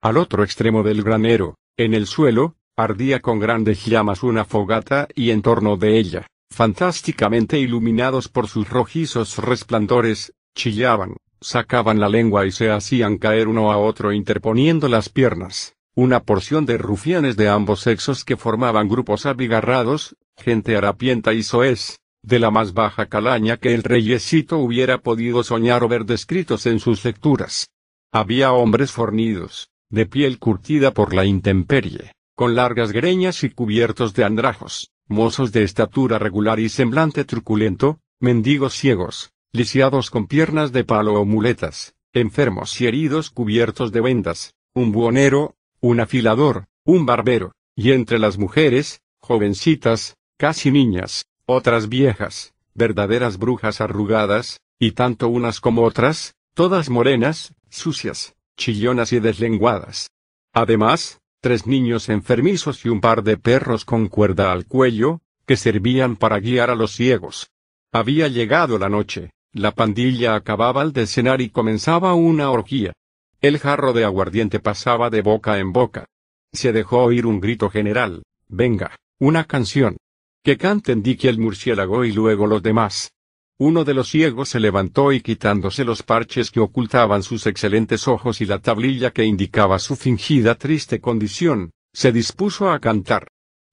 Al otro extremo del granero, en el suelo, ardía con grandes llamas una fogata y en torno de ella, fantásticamente iluminados por sus rojizos resplandores, chillaban, sacaban la lengua y se hacían caer uno a otro interponiendo las piernas, una porción de rufianes de ambos sexos que formaban grupos abigarrados, gente harapienta y soez, de la más baja calaña que el reyesito hubiera podido soñar o ver descritos en sus lecturas. Había hombres fornidos, de piel curtida por la intemperie, con largas greñas y cubiertos de andrajos, mozos de estatura regular y semblante truculento, mendigos ciegos, lisiados con piernas de palo o muletas, enfermos y heridos cubiertos de vendas, un buonero, un afilador, un barbero, y entre las mujeres, jovencitas, casi niñas, otras viejas, verdaderas brujas arrugadas, y tanto unas como otras, todas morenas, sucias, chillonas y deslenguadas. Además, tres niños enfermizos y un par de perros con cuerda al cuello, que servían para guiar a los ciegos. Había llegado la noche, la pandilla acababa de cenar y comenzaba una orgía. El jarro de aguardiente pasaba de boca en boca. Se dejó oír un grito general, venga, una canción. Que canten Dicky el murciélago y luego los demás. Uno de los ciegos se levantó y quitándose los parches que ocultaban sus excelentes ojos y la tablilla que indicaba su fingida triste condición, se dispuso a cantar.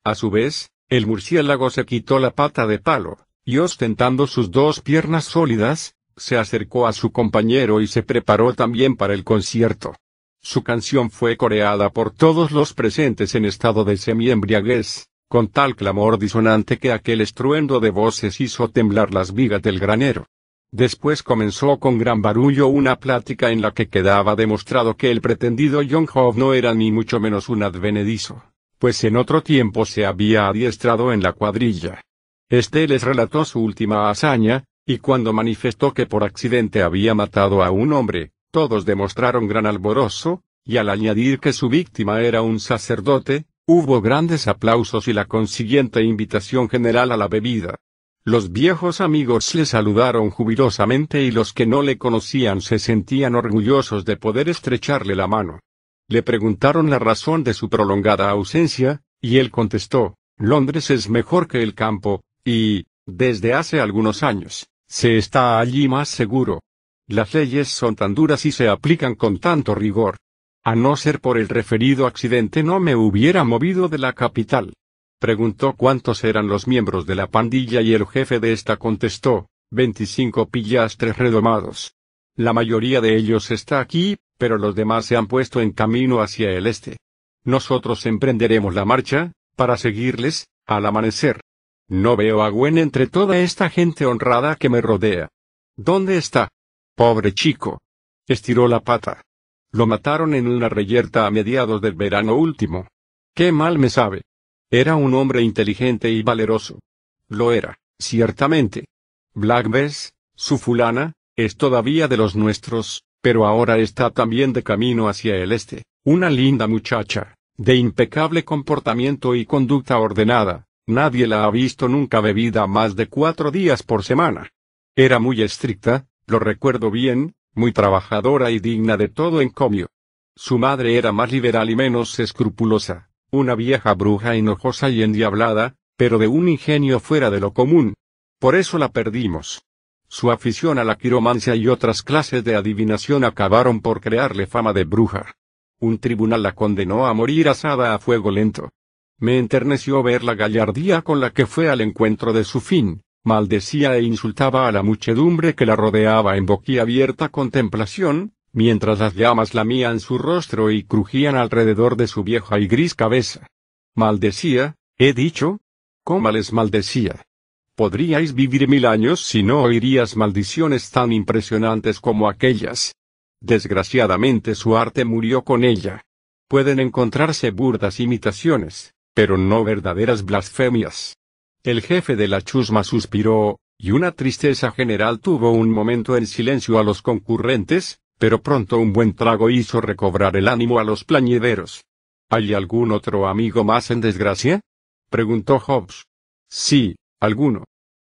A su vez, el murciélago se quitó la pata de palo, y ostentando sus dos piernas sólidas, se acercó a su compañero y se preparó también para el concierto. Su canción fue coreada por todos los presentes en estado de semi-embriaguez, con tal clamor disonante que aquel estruendo de voces hizo temblar las vigas del granero. Después comenzó con gran barullo una plática en la que quedaba demostrado que el pretendido John Howe no era ni mucho menos un advenedizo, pues en otro tiempo se había adiestrado en la cuadrilla. Este les relató su última hazaña, y cuando manifestó que por accidente había matado a un hombre, todos demostraron gran alborozo, y al añadir que su víctima era un sacerdote, Hubo grandes aplausos y la consiguiente invitación general a la bebida. Los viejos amigos le saludaron jubilosamente y los que no le conocían se sentían orgullosos de poder estrecharle la mano. Le preguntaron la razón de su prolongada ausencia, y él contestó, Londres es mejor que el campo, y, desde hace algunos años, se está allí más seguro. Las leyes son tan duras y se aplican con tanto rigor, a no ser por el referido accidente no me hubiera movido de la capital. Preguntó cuántos eran los miembros de la pandilla y el jefe de esta contestó, 25 pillastres redomados. La mayoría de ellos está aquí, pero los demás se han puesto en camino hacia el este. Nosotros emprenderemos la marcha, para seguirles, al amanecer. No veo a Gwen entre toda esta gente honrada que me rodea. ¿Dónde está? Pobre chico. Estiró la pata. Lo mataron en una reyerta a mediados del verano último. Qué mal me sabe. Era un hombre inteligente y valeroso. Lo era, ciertamente. Black Bess, su fulana, es todavía de los nuestros, pero ahora está también de camino hacia el este, una linda muchacha, de impecable comportamiento y conducta ordenada, nadie la ha visto nunca bebida más de cuatro días por semana. Era muy estricta, lo recuerdo bien, muy trabajadora y digna de todo encomio. Su madre era más liberal y menos escrupulosa, una vieja bruja enojosa y endiablada, pero de un ingenio fuera de lo común. Por eso la perdimos. Su afición a la quiromancia y otras clases de adivinación acabaron por crearle fama de bruja. Un tribunal la condenó a morir asada a fuego lento. Me enterneció ver la gallardía con la que fue al encuentro de su fin, maldecía e insultaba a la muchedumbre que la rodeaba en boquiabierta contemplación, mientras las llamas lamían su rostro y crujían alrededor de su vieja y gris cabeza. Maldecía, he dicho. ¿Cómo les maldecía? Podríais vivir mil años si no oirías maldiciones tan impresionantes como aquellas. Desgraciadamente su arte murió con ella. Pueden encontrarse burdas imitaciones, pero no verdaderas blasfemias. El jefe de la chusma suspiró, y una tristeza general tuvo un momento en silencio a los concurrentes, pero pronto un buen trago hizo recobrar el ánimo a los plañideros. ¿Hay algún otro amigo más en desgracia? preguntó Hobbes. Sí, alguno.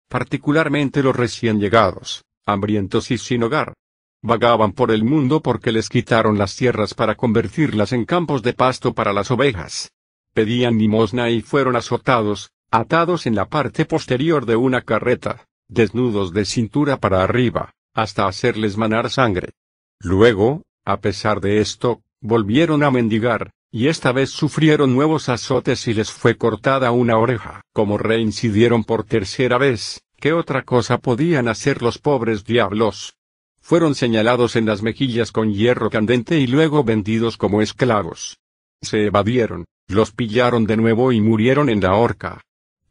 Particularmente los recién llegados, hambrientos y sin hogar. vagaban por el mundo porque les quitaron las tierras para convertirlas en campos de pasto para las ovejas. Pedían limosna y fueron azotados, atados en la parte posterior de una carreta, desnudos de cintura para arriba, hasta hacerles manar sangre. Luego, a pesar de esto, volvieron a mendigar, y esta vez sufrieron nuevos azotes y les fue cortada una oreja. Como reincidieron por tercera vez, ¿qué otra cosa podían hacer los pobres diablos? Fueron señalados en las mejillas con hierro candente y luego vendidos como esclavos. Se evadieron, los pillaron de nuevo y murieron en la horca.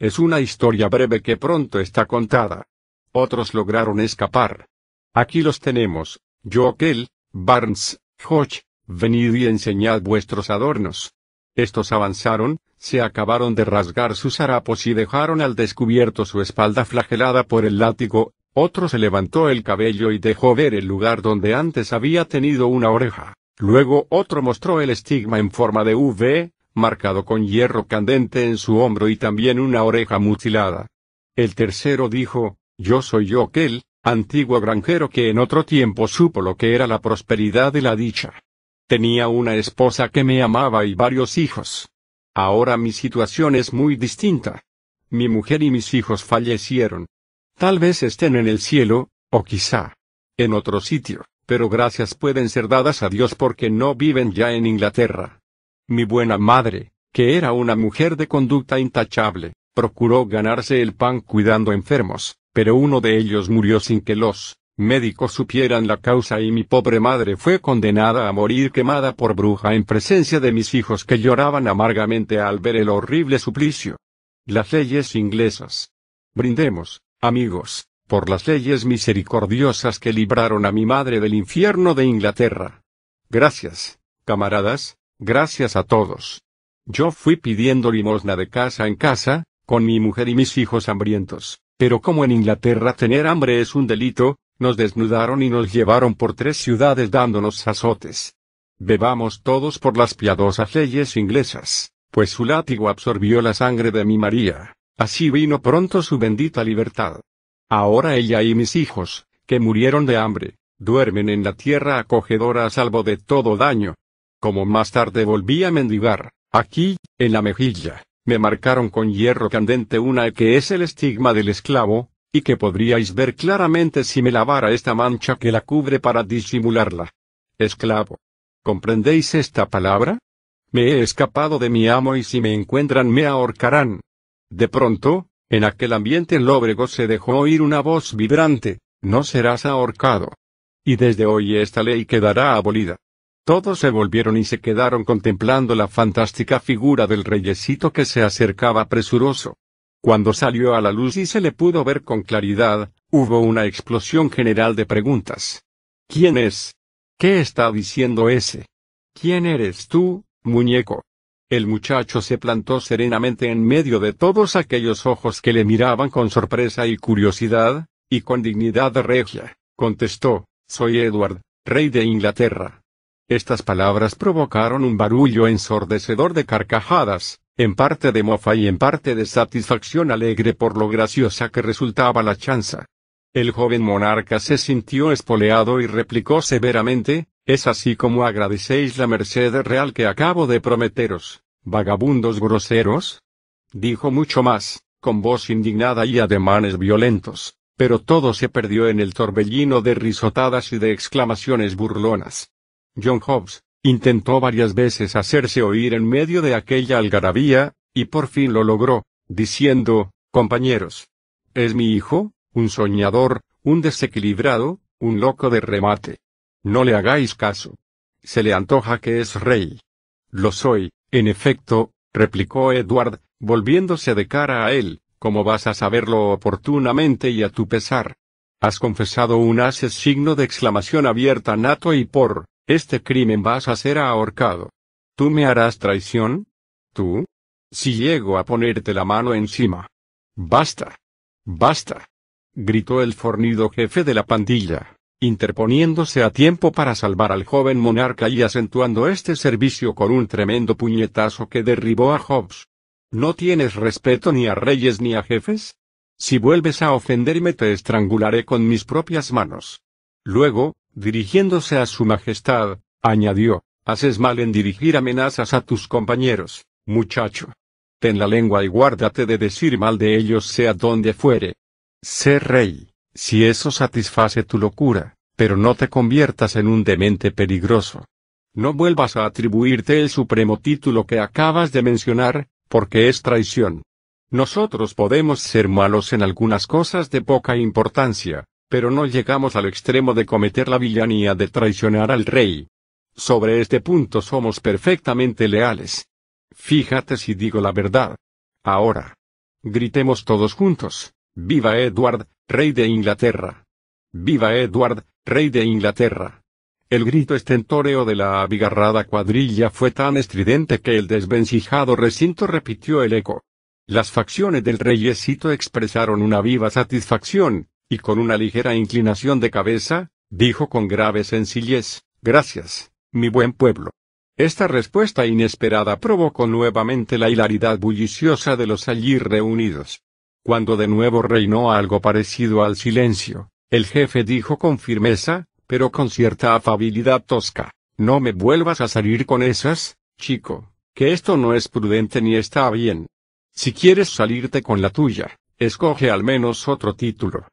Es una historia breve que pronto está contada. Otros lograron escapar. Aquí los tenemos, Jokel, Barnes, Hodge, venid y enseñad vuestros adornos. Estos avanzaron, se acabaron de rasgar sus harapos y dejaron al descubierto su espalda flagelada por el látigo, otro se levantó el cabello y dejó ver el lugar donde antes había tenido una oreja. Luego otro mostró el estigma en forma de V, marcado con hierro candente en su hombro y también una oreja mutilada. El tercero dijo, Yo soy yo aquel, antiguo granjero que en otro tiempo supo lo que era la prosperidad y la dicha. Tenía una esposa que me amaba y varios hijos. Ahora mi situación es muy distinta. Mi mujer y mis hijos fallecieron. Tal vez estén en el cielo, o quizá en otro sitio, pero gracias pueden ser dadas a Dios porque no viven ya en Inglaterra. Mi buena madre, que era una mujer de conducta intachable, procuró ganarse el pan cuidando enfermos, pero uno de ellos murió sin que los médicos supieran la causa y mi pobre madre fue condenada a morir quemada por bruja en presencia de mis hijos que lloraban amargamente al ver el horrible suplicio. Las leyes inglesas. Brindemos, amigos, por las leyes misericordiosas que libraron a mi madre del infierno de Inglaterra. Gracias, camaradas, gracias a todos. Yo fui pidiendo limosna de casa en casa, con mi mujer y mis hijos hambrientos, pero como en Inglaterra tener hambre es un delito, nos desnudaron y nos llevaron por tres ciudades dándonos azotes. Bebamos todos por las piadosas leyes inglesas, pues su látigo absorbió la sangre de mi María, así vino pronto su bendita libertad. Ahora ella y mis hijos, que murieron de hambre, duermen en la tierra acogedora a salvo de todo daño. Como más tarde volví a mendigar, aquí, en la mejilla, me marcaron con hierro candente una que es el estigma del esclavo, y que podríais ver claramente si me lavara esta mancha que la cubre para disimularla. Esclavo. ¿Comprendéis esta palabra? Me he escapado de mi amo y si me encuentran me ahorcarán. De pronto, en aquel ambiente lóbrego se dejó oír una voz vibrante, no serás ahorcado. Y desde hoy esta ley quedará abolida. Todos se volvieron y se quedaron contemplando la fantástica figura del reyesito que se acercaba presuroso. Cuando salió a la luz y se le pudo ver con claridad, hubo una explosión general de preguntas. ¿Quién es? ¿Qué está diciendo ese? ¿Quién eres tú, muñeco? El muchacho se plantó serenamente en medio de todos aquellos ojos que le miraban con sorpresa y curiosidad, y con dignidad regia, contestó, soy Edward, rey de Inglaterra. Estas palabras provocaron un barullo ensordecedor de carcajadas, en parte de mofa y en parte de satisfacción alegre por lo graciosa que resultaba la chanza. El joven monarca se sintió espoleado y replicó severamente, es así como agradecéis la merced real que acabo de prometeros, vagabundos groseros. Dijo mucho más, con voz indignada y ademanes violentos, pero todo se perdió en el torbellino de risotadas y de exclamaciones burlonas. John Hobbes, Intentó varias veces hacerse oír en medio de aquella algarabía, y por fin lo logró, diciendo, compañeros. Es mi hijo, un soñador, un desequilibrado, un loco de remate. No le hagáis caso. Se le antoja que es rey. Lo soy, en efecto, replicó Edward, volviéndose de cara a él, como vas a saberlo oportunamente y a tu pesar. Has confesado un haces signo de exclamación abierta nato y por, este crimen vas a ser ahorcado. ¿Tú me harás traición? ¿Tú? Si llego a ponerte la mano encima. Basta. Basta. Gritó el fornido jefe de la pandilla, interponiéndose a tiempo para salvar al joven monarca y acentuando este servicio con un tremendo puñetazo que derribó a Hobbes. ¿No tienes respeto ni a reyes ni a jefes? Si vuelves a ofenderme te estrangularé con mis propias manos. Luego, Dirigiéndose a su majestad, añadió, haces mal en dirigir amenazas a tus compañeros, muchacho. Ten la lengua y guárdate de decir mal de ellos sea donde fuere. Sé rey, si eso satisface tu locura, pero no te conviertas en un demente peligroso. No vuelvas a atribuirte el supremo título que acabas de mencionar, porque es traición. Nosotros podemos ser malos en algunas cosas de poca importancia, pero no llegamos al extremo de cometer la villanía de traicionar al rey. Sobre este punto somos perfectamente leales. Fíjate si digo la verdad. Ahora. Gritemos todos juntos. Viva Edward, rey de Inglaterra. Viva Edward, rey de Inglaterra. El grito estentóreo de la abigarrada cuadrilla fue tan estridente que el desvencijado recinto repitió el eco. Las facciones del reyesito expresaron una viva satisfacción, y con una ligera inclinación de cabeza, dijo con grave sencillez, Gracias, mi buen pueblo. Esta respuesta inesperada provocó nuevamente la hilaridad bulliciosa de los allí reunidos. Cuando de nuevo reinó algo parecido al silencio, el jefe dijo con firmeza, pero con cierta afabilidad tosca, no me vuelvas a salir con esas, chico, que esto no es prudente ni está bien. Si quieres salirte con la tuya, escoge al menos otro título.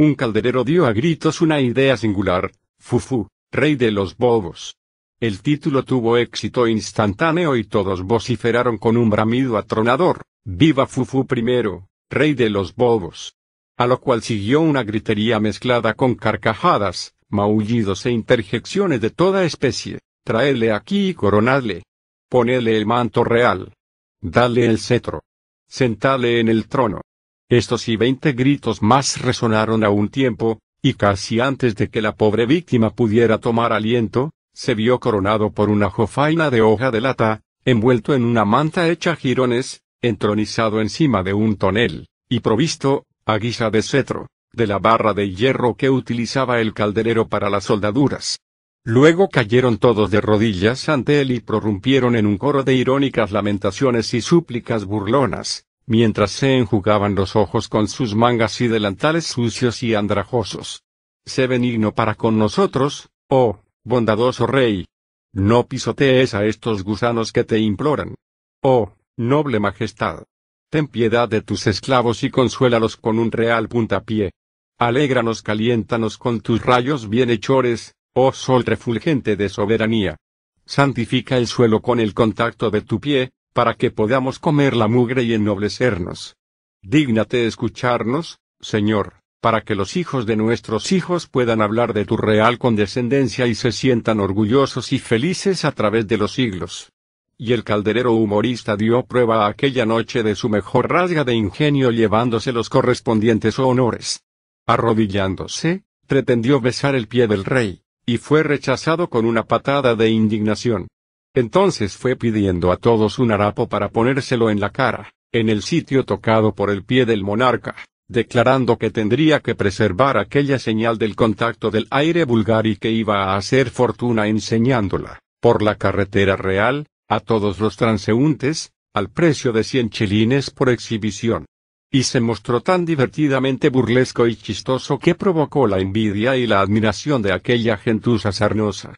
Un calderero dio a gritos una idea singular, Fufu, rey de los bobos. El título tuvo éxito instantáneo y todos vociferaron con un bramido atronador, ¡Viva Fufu primero, rey de los bobos! A lo cual siguió una gritería mezclada con carcajadas, maullidos e interjecciones de toda especie, traedle aquí y coronadle. Ponedle el manto real. Dale el cetro. Sentadle en el trono. Estos y veinte gritos más resonaron a un tiempo, y casi antes de que la pobre víctima pudiera tomar aliento, se vio coronado por una jofaina de hoja de lata, envuelto en una manta hecha jirones, entronizado encima de un tonel, y provisto, a guisa de cetro, de la barra de hierro que utilizaba el calderero para las soldaduras. Luego cayeron todos de rodillas ante él y prorrumpieron en un coro de irónicas lamentaciones y súplicas burlonas, mientras se enjugaban los ojos con sus mangas y delantales sucios y andrajosos. Sé benigno para con nosotros, oh, bondadoso rey. No pisotees a estos gusanos que te imploran. Oh, noble majestad. Ten piedad de tus esclavos y consuélalos con un real puntapié. Alégranos caliéntanos con tus rayos bienhechores, oh sol refulgente de soberanía. Santifica el suelo con el contacto de tu pie, para que podamos comer la mugre y ennoblecernos. Dígnate escucharnos, Señor, para que los hijos de nuestros hijos puedan hablar de tu real condescendencia y se sientan orgullosos y felices a través de los siglos. Y el calderero humorista dio prueba aquella noche de su mejor rasga de ingenio llevándose los correspondientes honores. Arrodillándose, pretendió besar el pie del rey, y fue rechazado con una patada de indignación. Entonces fue pidiendo a todos un harapo para ponérselo en la cara, en el sitio tocado por el pie del monarca, declarando que tendría que preservar aquella señal del contacto del aire vulgar y que iba a hacer fortuna enseñándola, por la carretera real, a todos los transeúntes, al precio de cien chelines por exhibición. Y se mostró tan divertidamente burlesco y chistoso que provocó la envidia y la admiración de aquella gentuza sarnosa.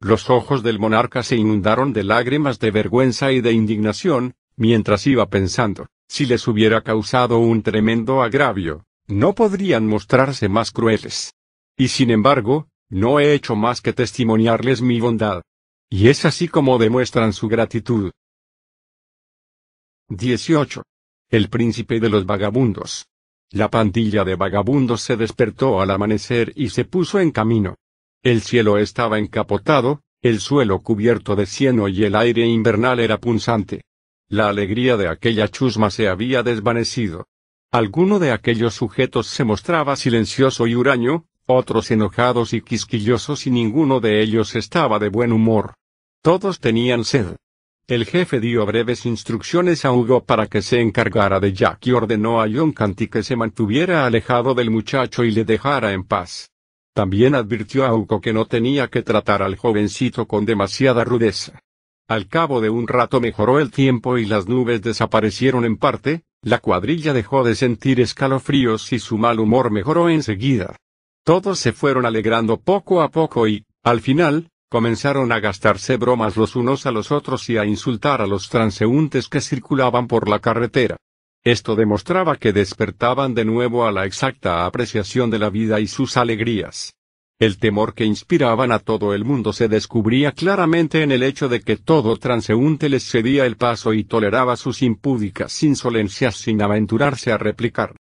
Los ojos del monarca se inundaron de lágrimas de vergüenza y de indignación, mientras iba pensando, si les hubiera causado un tremendo agravio, no podrían mostrarse más crueles. Y sin embargo, no he hecho más que testimoniarles mi bondad. Y es así como demuestran su gratitud. 18. El príncipe de los vagabundos. La pandilla de vagabundos se despertó al amanecer y se puso en camino. El cielo estaba encapotado, el suelo cubierto de cieno y el aire invernal era punzante. La alegría de aquella chusma se había desvanecido. Alguno de aquellos sujetos se mostraba silencioso y huraño, otros enojados y quisquillosos y ninguno de ellos estaba de buen humor. Todos tenían sed. El jefe dio breves instrucciones a Hugo para que se encargara de Jack y ordenó a John Canty que se mantuviera alejado del muchacho y le dejara en paz. También advirtió a Hugo que no tenía que tratar al jovencito con demasiada rudeza. Al cabo de un rato mejoró el tiempo y las nubes desaparecieron en parte, la cuadrilla dejó de sentir escalofríos y su mal humor mejoró enseguida. Todos se fueron alegrando poco a poco y, al final, comenzaron a gastarse bromas los unos a los otros y a insultar a los transeúntes que circulaban por la carretera. Esto demostraba que despertaban de nuevo a la exacta apreciación de la vida y sus alegrías. El temor que inspiraban a todo el mundo se descubría claramente en el hecho de que todo transeúnte les cedía el paso y toleraba sus impúdicas insolencias sin aventurarse a replicar.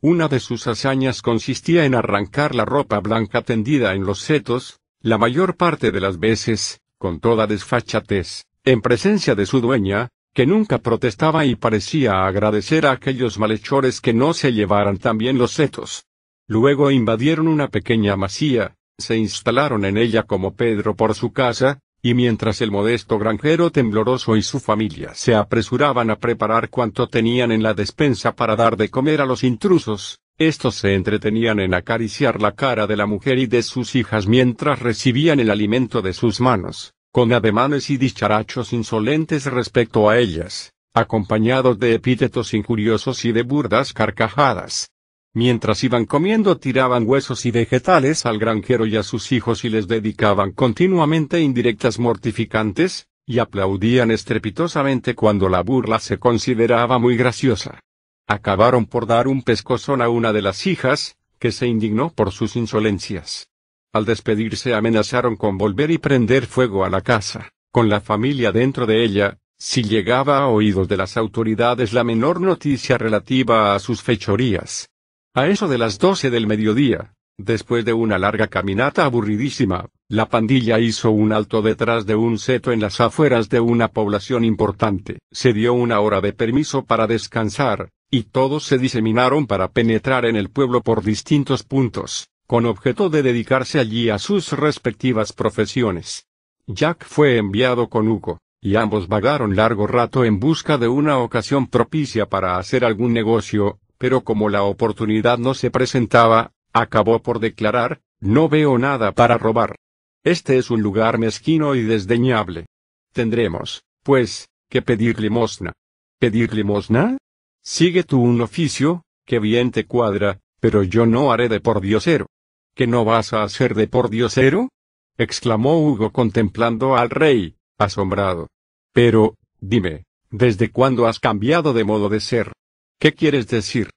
Una de sus hazañas consistía en arrancar la ropa blanca tendida en los setos, la mayor parte de las veces, con toda desfachatez, en presencia de su dueña, que nunca protestaba y parecía agradecer a aquellos malhechores que no se llevaran también los setos. Luego invadieron una pequeña masía, se instalaron en ella como Pedro por su casa, y mientras el modesto granjero tembloroso y su familia se apresuraban a preparar cuanto tenían en la despensa para dar de comer a los intrusos, estos se entretenían en acariciar la cara de la mujer y de sus hijas mientras recibían el alimento de sus manos con ademanes y dicharachos insolentes respecto a ellas, acompañados de epítetos injuriosos y de burdas carcajadas. Mientras iban comiendo tiraban huesos y vegetales al granjero y a sus hijos y les dedicaban continuamente indirectas mortificantes, y aplaudían estrepitosamente cuando la burla se consideraba muy graciosa. Acabaron por dar un pescozón a una de las hijas, que se indignó por sus insolencias. Al despedirse amenazaron con volver y prender fuego a la casa, con la familia dentro de ella, si llegaba a oídos de las autoridades la menor noticia relativa a sus fechorías. A eso de las doce del mediodía, después de una larga caminata aburridísima, la pandilla hizo un alto detrás de un seto en las afueras de una población importante. Se dio una hora de permiso para descansar, y todos se diseminaron para penetrar en el pueblo por distintos puntos con objeto de dedicarse allí a sus respectivas profesiones. Jack fue enviado con Hugo, y ambos vagaron largo rato en busca de una ocasión propicia para hacer algún negocio, pero como la oportunidad no se presentaba, acabó por declarar, no veo nada para robar. Este es un lugar mezquino y desdeñable. Tendremos, pues, que pedir limosna. ¿Pedir limosna? Sigue tú un oficio, que bien te cuadra, pero yo no haré de pordiosero. ¿Que no vas a hacer de por diosero? exclamó Hugo contemplando al rey, asombrado. Pero, dime, ¿desde cuándo has cambiado de modo de ser? ¿Qué quieres decir?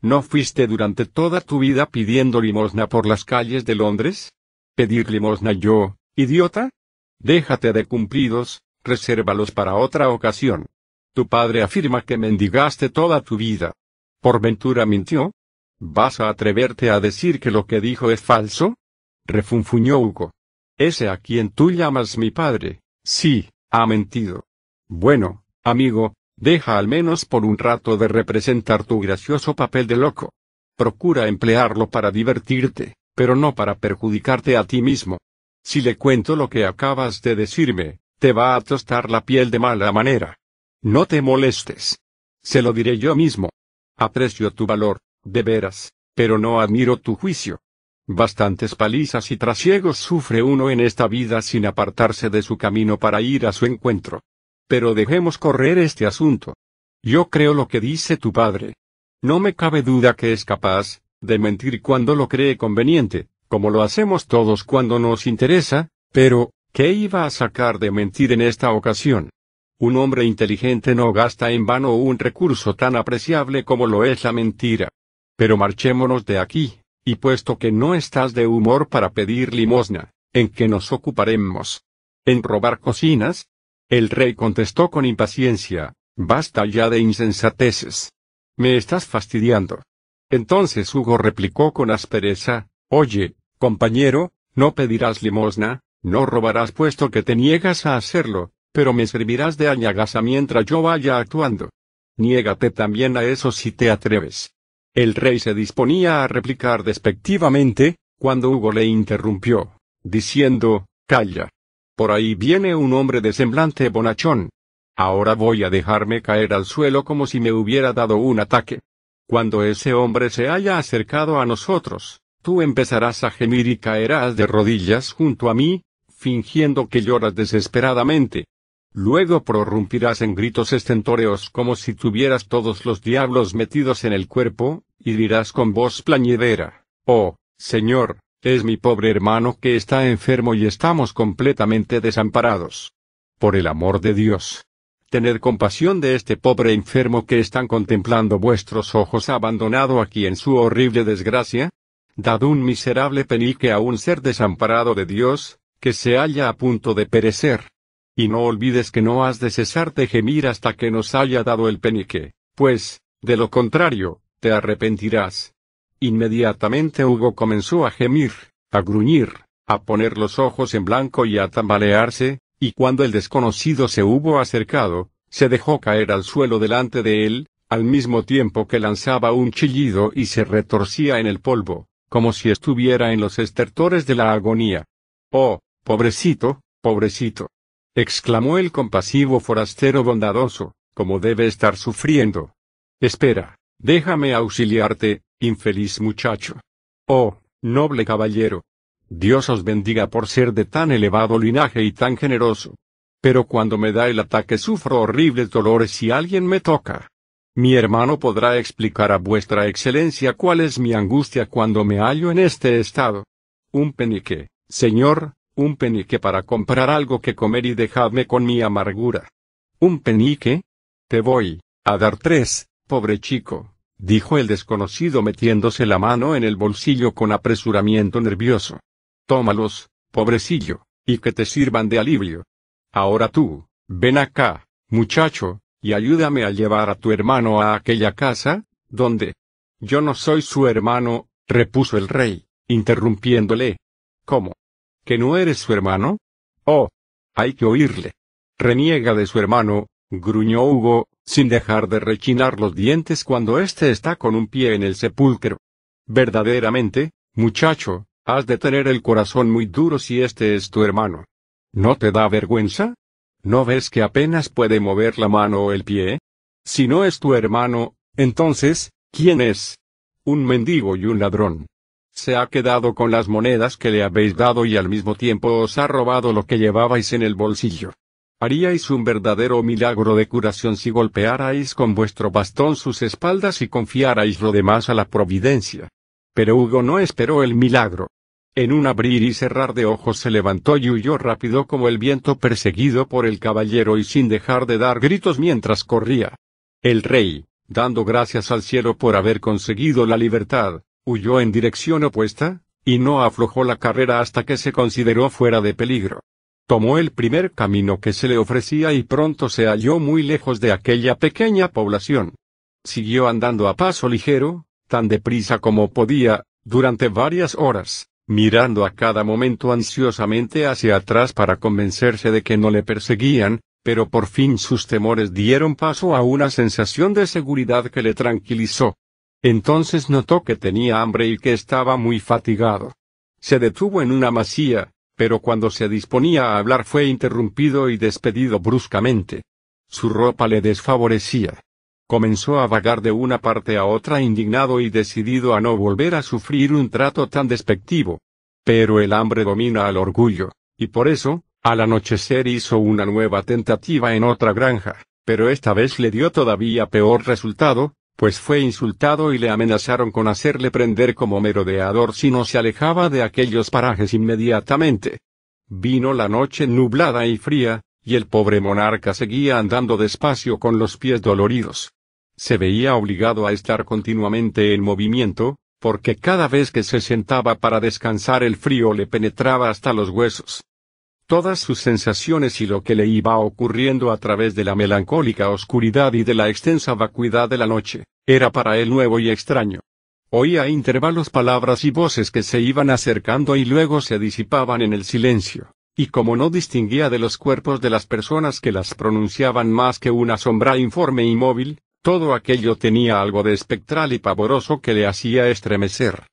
¿No fuiste durante toda tu vida pidiendo limosna por las calles de Londres? ¿Pedir limosna yo, idiota? Déjate de cumplidos, resérvalos para otra ocasión. Tu padre afirma que mendigaste toda tu vida. ¿Por ventura mintió? ¿Vas a atreverte a decir que lo que dijo es falso? refunfuñó Hugo. Ese a quien tú llamas mi padre, sí, ha mentido. Bueno, amigo, deja al menos por un rato de representar tu gracioso papel de loco. Procura emplearlo para divertirte, pero no para perjudicarte a ti mismo. Si le cuento lo que acabas de decirme, te va a tostar la piel de mala manera. No te molestes. Se lo diré yo mismo. Aprecio tu valor, de veras, pero no admiro tu juicio. Bastantes palizas y trasiegos sufre uno en esta vida sin apartarse de su camino para ir a su encuentro. Pero dejemos correr este asunto. Yo creo lo que dice tu padre. No me cabe duda que es capaz, de mentir cuando lo cree conveniente, como lo hacemos todos cuando nos interesa, pero, ¿qué iba a sacar de mentir en esta ocasión? Un hombre inteligente no gasta en vano un recurso tan apreciable como lo es la mentira. Pero marchémonos de aquí, y puesto que no estás de humor para pedir limosna, ¿en qué nos ocuparemos? ¿En robar cocinas? El rey contestó con impaciencia, basta ya de insensateces. Me estás fastidiando. Entonces Hugo replicó con aspereza, oye, compañero, no pedirás limosna, no robarás puesto que te niegas a hacerlo, pero me servirás de añagasa mientras yo vaya actuando. Niégate también a eso si te atreves. El rey se disponía a replicar despectivamente, cuando Hugo le interrumpió, diciendo, Calla. Por ahí viene un hombre de semblante bonachón. Ahora voy a dejarme caer al suelo como si me hubiera dado un ataque. Cuando ese hombre se haya acercado a nosotros, tú empezarás a gemir y caerás de rodillas junto a mí, fingiendo que lloras desesperadamente. Luego prorrumpirás en gritos estentóreos como si tuvieras todos los diablos metidos en el cuerpo, y dirás con voz plañidera, Oh, Señor, Es mi pobre hermano que está enfermo y estamos completamente desamparados. Por el amor de Dios. Tened compasión de este pobre enfermo que están contemplando vuestros ojos abandonado aquí en su horrible desgracia. Dad un miserable penique a un ser desamparado de Dios, que se halla a punto de perecer. Y no olvides que no has de cesar de gemir hasta que nos haya dado el penique, pues, de lo contrario, te arrepentirás. Inmediatamente Hugo comenzó a gemir, a gruñir, a poner los ojos en blanco y a tambalearse, y cuando el desconocido se hubo acercado, se dejó caer al suelo delante de él, al mismo tiempo que lanzaba un chillido y se retorcía en el polvo, como si estuviera en los estertores de la agonía. Oh, pobrecito, pobrecito exclamó el compasivo forastero bondadoso, como debe estar sufriendo. Espera, déjame auxiliarte, infeliz muchacho. Oh, noble caballero. Dios os bendiga por ser de tan elevado linaje y tan generoso. Pero cuando me da el ataque sufro horribles dolores si alguien me toca. Mi hermano podrá explicar a vuestra excelencia cuál es mi angustia cuando me hallo en este estado. Un penique, señor, un penique para comprar algo que comer y dejadme con mi amargura. ¿Un penique? Te voy a dar tres, pobre chico, dijo el desconocido metiéndose la mano en el bolsillo con apresuramiento nervioso. Tómalos, pobrecillo, y que te sirvan de alivio. Ahora tú, ven acá, muchacho, y ayúdame a llevar a tu hermano a aquella casa, donde... Yo no soy su hermano, repuso el rey, interrumpiéndole. ¿Cómo? ¿Que no eres su hermano? Oh, hay que oírle. Reniega de su hermano, gruñó Hugo, sin dejar de rechinar los dientes cuando éste está con un pie en el sepulcro. Verdaderamente, muchacho, has de tener el corazón muy duro si este es tu hermano. ¿No te da vergüenza? ¿No ves que apenas puede mover la mano o el pie? Si no es tu hermano, entonces, ¿quién es? Un mendigo y un ladrón. Se ha quedado con las monedas que le habéis dado y al mismo tiempo os ha robado lo que llevabais en el bolsillo. Haríais un verdadero milagro de curación si golpearais con vuestro bastón sus espaldas y confiarais lo demás a la providencia. Pero Hugo no esperó el milagro. En un abrir y cerrar de ojos se levantó y huyó rápido como el viento perseguido por el caballero y sin dejar de dar gritos mientras corría. El rey, dando gracias al cielo por haber conseguido la libertad, Huyó en dirección opuesta, y no aflojó la carrera hasta que se consideró fuera de peligro. Tomó el primer camino que se le ofrecía y pronto se halló muy lejos de aquella pequeña población. Siguió andando a paso ligero, tan deprisa como podía, durante varias horas, mirando a cada momento ansiosamente hacia atrás para convencerse de que no le perseguían, pero por fin sus temores dieron paso a una sensación de seguridad que le tranquilizó. Entonces notó que tenía hambre y que estaba muy fatigado. Se detuvo en una masía, pero cuando se disponía a hablar fue interrumpido y despedido bruscamente. Su ropa le desfavorecía. Comenzó a vagar de una parte a otra indignado y decidido a no volver a sufrir un trato tan despectivo. Pero el hambre domina al orgullo, y por eso, al anochecer hizo una nueva tentativa en otra granja, pero esta vez le dio todavía peor resultado, pues fue insultado y le amenazaron con hacerle prender como merodeador si no se alejaba de aquellos parajes inmediatamente. Vino la noche nublada y fría, y el pobre monarca seguía andando despacio con los pies doloridos. Se veía obligado a estar continuamente en movimiento, porque cada vez que se sentaba para descansar el frío le penetraba hasta los huesos. Todas sus sensaciones y lo que le iba ocurriendo a través de la melancólica oscuridad y de la extensa vacuidad de la noche, era para él nuevo y extraño. Oía a intervalos palabras y voces que se iban acercando y luego se disipaban en el silencio, y como no distinguía de los cuerpos de las personas que las pronunciaban más que una sombra informe y móvil, todo aquello tenía algo de espectral y pavoroso que le hacía estremecer.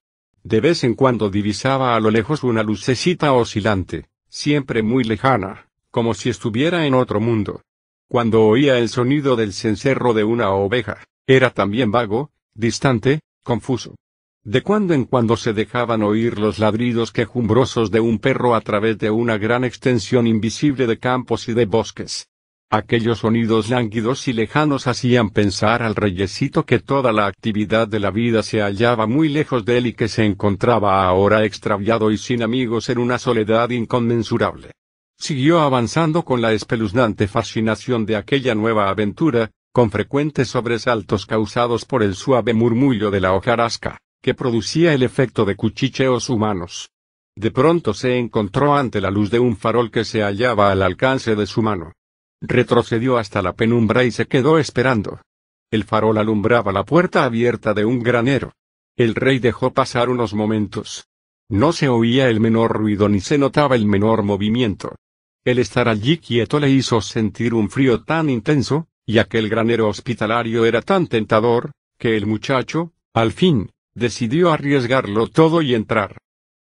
De vez en cuando divisaba a lo lejos una lucecita oscilante, siempre muy lejana, como si estuviera en otro mundo. Cuando oía el sonido del cencerro de una oveja, era también vago, distante, confuso. De cuando en cuando se dejaban oír los ladridos quejumbrosos de un perro a través de una gran extensión invisible de campos y de bosques. Aquellos sonidos lánguidos y lejanos hacían pensar al reyesito que toda la actividad de la vida se hallaba muy lejos de él y que se encontraba ahora extraviado y sin amigos en una soledad inconmensurable. Siguió avanzando con la espeluznante fascinación de aquella nueva aventura, con frecuentes sobresaltos causados por el suave murmullo de la hojarasca, que producía el efecto de cuchicheos humanos. De pronto se encontró ante la luz de un farol que se hallaba al alcance de su mano. Retrocedió hasta la penumbra y se quedó esperando. El farol alumbraba la puerta abierta de un granero. El rey dejó pasar unos momentos. No se oía el menor ruido ni se notaba el menor movimiento. El estar allí quieto le hizo sentir un frío tan intenso, y aquel granero hospitalario era tan tentador, que el muchacho, al fin, decidió arriesgarlo todo y entrar.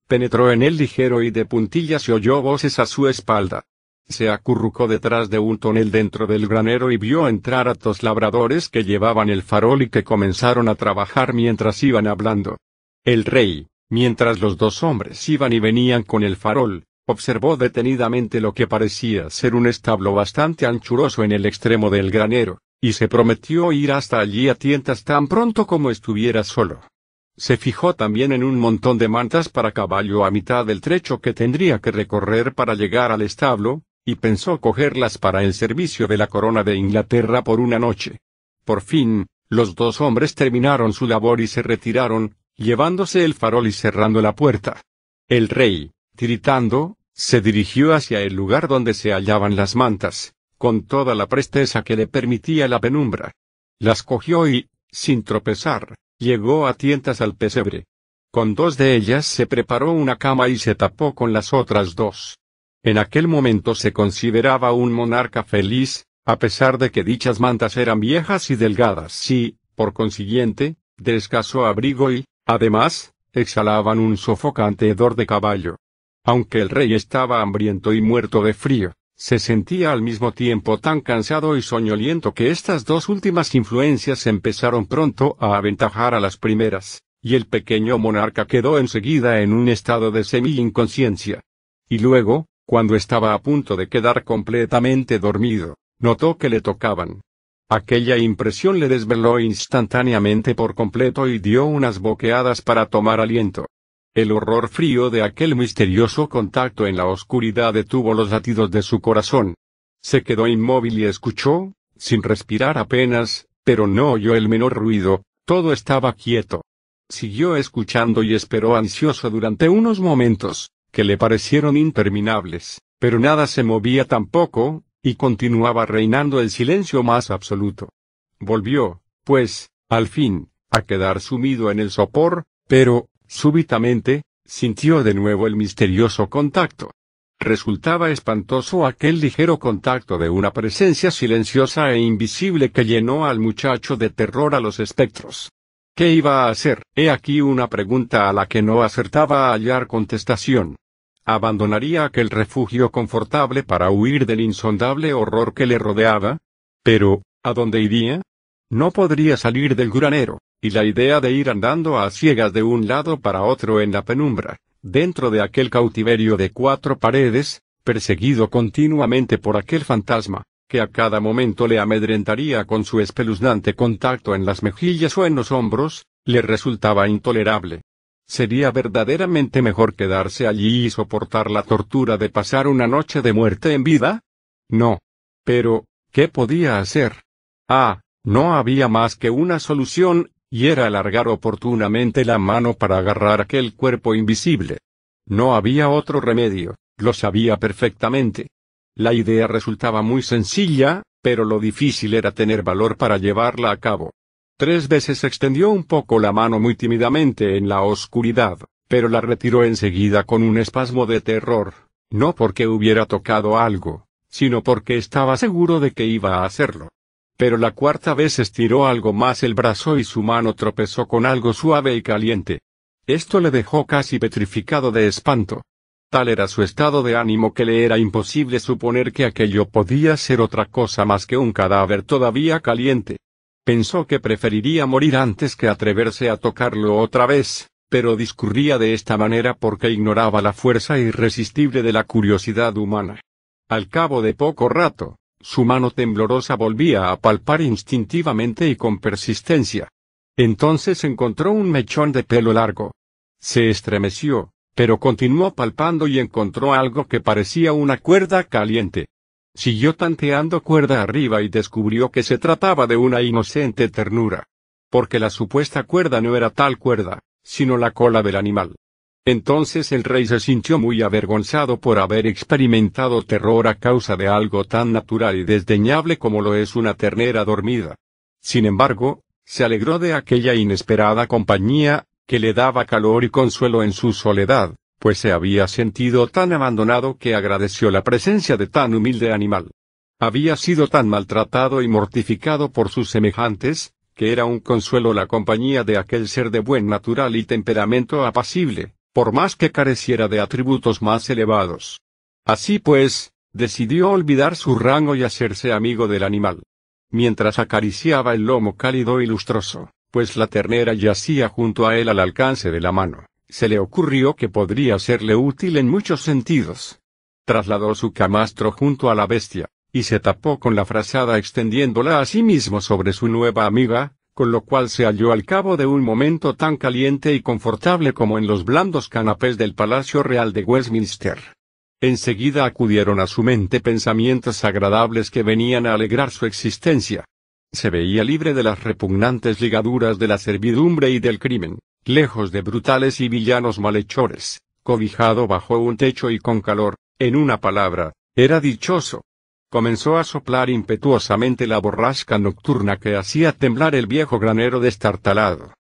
Penetró en él ligero y de puntillas y oyó voces a su espalda. Se acurrucó detrás de un tonel dentro del granero y vio entrar a dos labradores que llevaban el farol y que comenzaron a trabajar mientras iban hablando. El rey, mientras los dos hombres iban y venían con el farol, observó detenidamente lo que parecía ser un establo bastante anchuroso en el extremo del granero, y se prometió ir hasta allí a tientas tan pronto como estuviera solo. Se fijó también en un montón de mantas para caballo a mitad del trecho que tendría que recorrer para llegar al establo, y pensó cogerlas para el servicio de la corona de Inglaterra por una noche. Por fin, los dos hombres terminaron su labor y se retiraron, llevándose el farol y cerrando la puerta. El rey, tiritando, se dirigió hacia el lugar donde se hallaban las mantas, con toda la presteza que le permitía la penumbra. Las cogió y, sin tropezar, Llegó a tientas al pesebre. Con dos de ellas se preparó una cama y se tapó con las otras dos. En aquel momento se consideraba un monarca feliz, a pesar de que dichas mantas eran viejas y delgadas y, por consiguiente, de escaso abrigo y, además, exhalaban un sofocante hedor de caballo. Aunque el rey estaba hambriento y muerto de frío, se sentía al mismo tiempo tan cansado y soñoliento que estas dos últimas influencias empezaron pronto a aventajar a las primeras, y el pequeño monarca quedó enseguida en un estado de semi-inconsciencia. Y luego, cuando estaba a punto de quedar completamente dormido, notó que le tocaban. Aquella impresión le desveló instantáneamente por completo y dio unas boqueadas para tomar aliento. El horror frío de aquel misterioso contacto en la oscuridad detuvo los latidos de su corazón. Se quedó inmóvil y escuchó, sin respirar apenas, pero no oyó el menor ruido, todo estaba quieto. Siguió escuchando y esperó ansioso durante unos momentos, que le parecieron interminables, pero nada se movía tampoco, y continuaba reinando el silencio más absoluto. Volvió, pues, al fin, a quedar sumido en el sopor, pero, Súbitamente, sintió de nuevo el misterioso contacto. Resultaba espantoso aquel ligero contacto de una presencia silenciosa e invisible que llenó al muchacho de terror a los espectros. ¿Qué iba a hacer? He aquí una pregunta a la que no acertaba a hallar contestación. ¿Abandonaría aquel refugio confortable para huir del insondable horror que le rodeaba? Pero, ¿a dónde iría? No podría salir del granero y la idea de ir andando a ciegas de un lado para otro en la penumbra, dentro de aquel cautiverio de cuatro paredes, perseguido continuamente por aquel fantasma, que a cada momento le amedrentaría con su espeluznante contacto en las mejillas o en los hombros, le resultaba intolerable. ¿Sería verdaderamente mejor quedarse allí y soportar la tortura de pasar una noche de muerte en vida? No. Pero, ¿qué podía hacer? Ah, no había más que una solución, y era alargar oportunamente la mano para agarrar aquel cuerpo invisible. No había otro remedio, lo sabía perfectamente. La idea resultaba muy sencilla, pero lo difícil era tener valor para llevarla a cabo. Tres veces extendió un poco la mano muy tímidamente en la oscuridad, pero la retiró enseguida con un espasmo de terror, no porque hubiera tocado algo, sino porque estaba seguro de que iba a hacerlo pero la cuarta vez estiró algo más el brazo y su mano tropezó con algo suave y caliente. Esto le dejó casi petrificado de espanto. Tal era su estado de ánimo que le era imposible suponer que aquello podía ser otra cosa más que un cadáver todavía caliente. Pensó que preferiría morir antes que atreverse a tocarlo otra vez, pero discurría de esta manera porque ignoraba la fuerza irresistible de la curiosidad humana. Al cabo de poco rato, su mano temblorosa volvía a palpar instintivamente y con persistencia. Entonces encontró un mechón de pelo largo. Se estremeció, pero continuó palpando y encontró algo que parecía una cuerda caliente. Siguió tanteando cuerda arriba y descubrió que se trataba de una inocente ternura. Porque la supuesta cuerda no era tal cuerda, sino la cola del animal. Entonces el rey se sintió muy avergonzado por haber experimentado terror a causa de algo tan natural y desdeñable como lo es una ternera dormida. Sin embargo, se alegró de aquella inesperada compañía, que le daba calor y consuelo en su soledad, pues se había sentido tan abandonado que agradeció la presencia de tan humilde animal. Había sido tan maltratado y mortificado por sus semejantes, que era un consuelo la compañía de aquel ser de buen natural y temperamento apacible, por más que careciera de atributos más elevados. Así pues, decidió olvidar su rango y hacerse amigo del animal. Mientras acariciaba el lomo cálido y lustroso, pues la ternera yacía junto a él al alcance de la mano. Se le ocurrió que podría serle útil en muchos sentidos. Trasladó su camastro junto a la bestia, y se tapó con la frazada extendiéndola a sí mismo sobre su nueva amiga, con lo cual se halló al cabo de un momento tan caliente y confortable como en los blandos canapés del Palacio Real de Westminster. Enseguida acudieron a su mente pensamientos agradables que venían a alegrar su existencia, se veía libre de las repugnantes ligaduras de la servidumbre y del crimen, lejos de brutales y villanos malhechores, cobijado bajo un techo y con calor, en una palabra, era dichoso. Comenzó a soplar impetuosamente la borrasca nocturna que hacía temblar el viejo granero destartalado.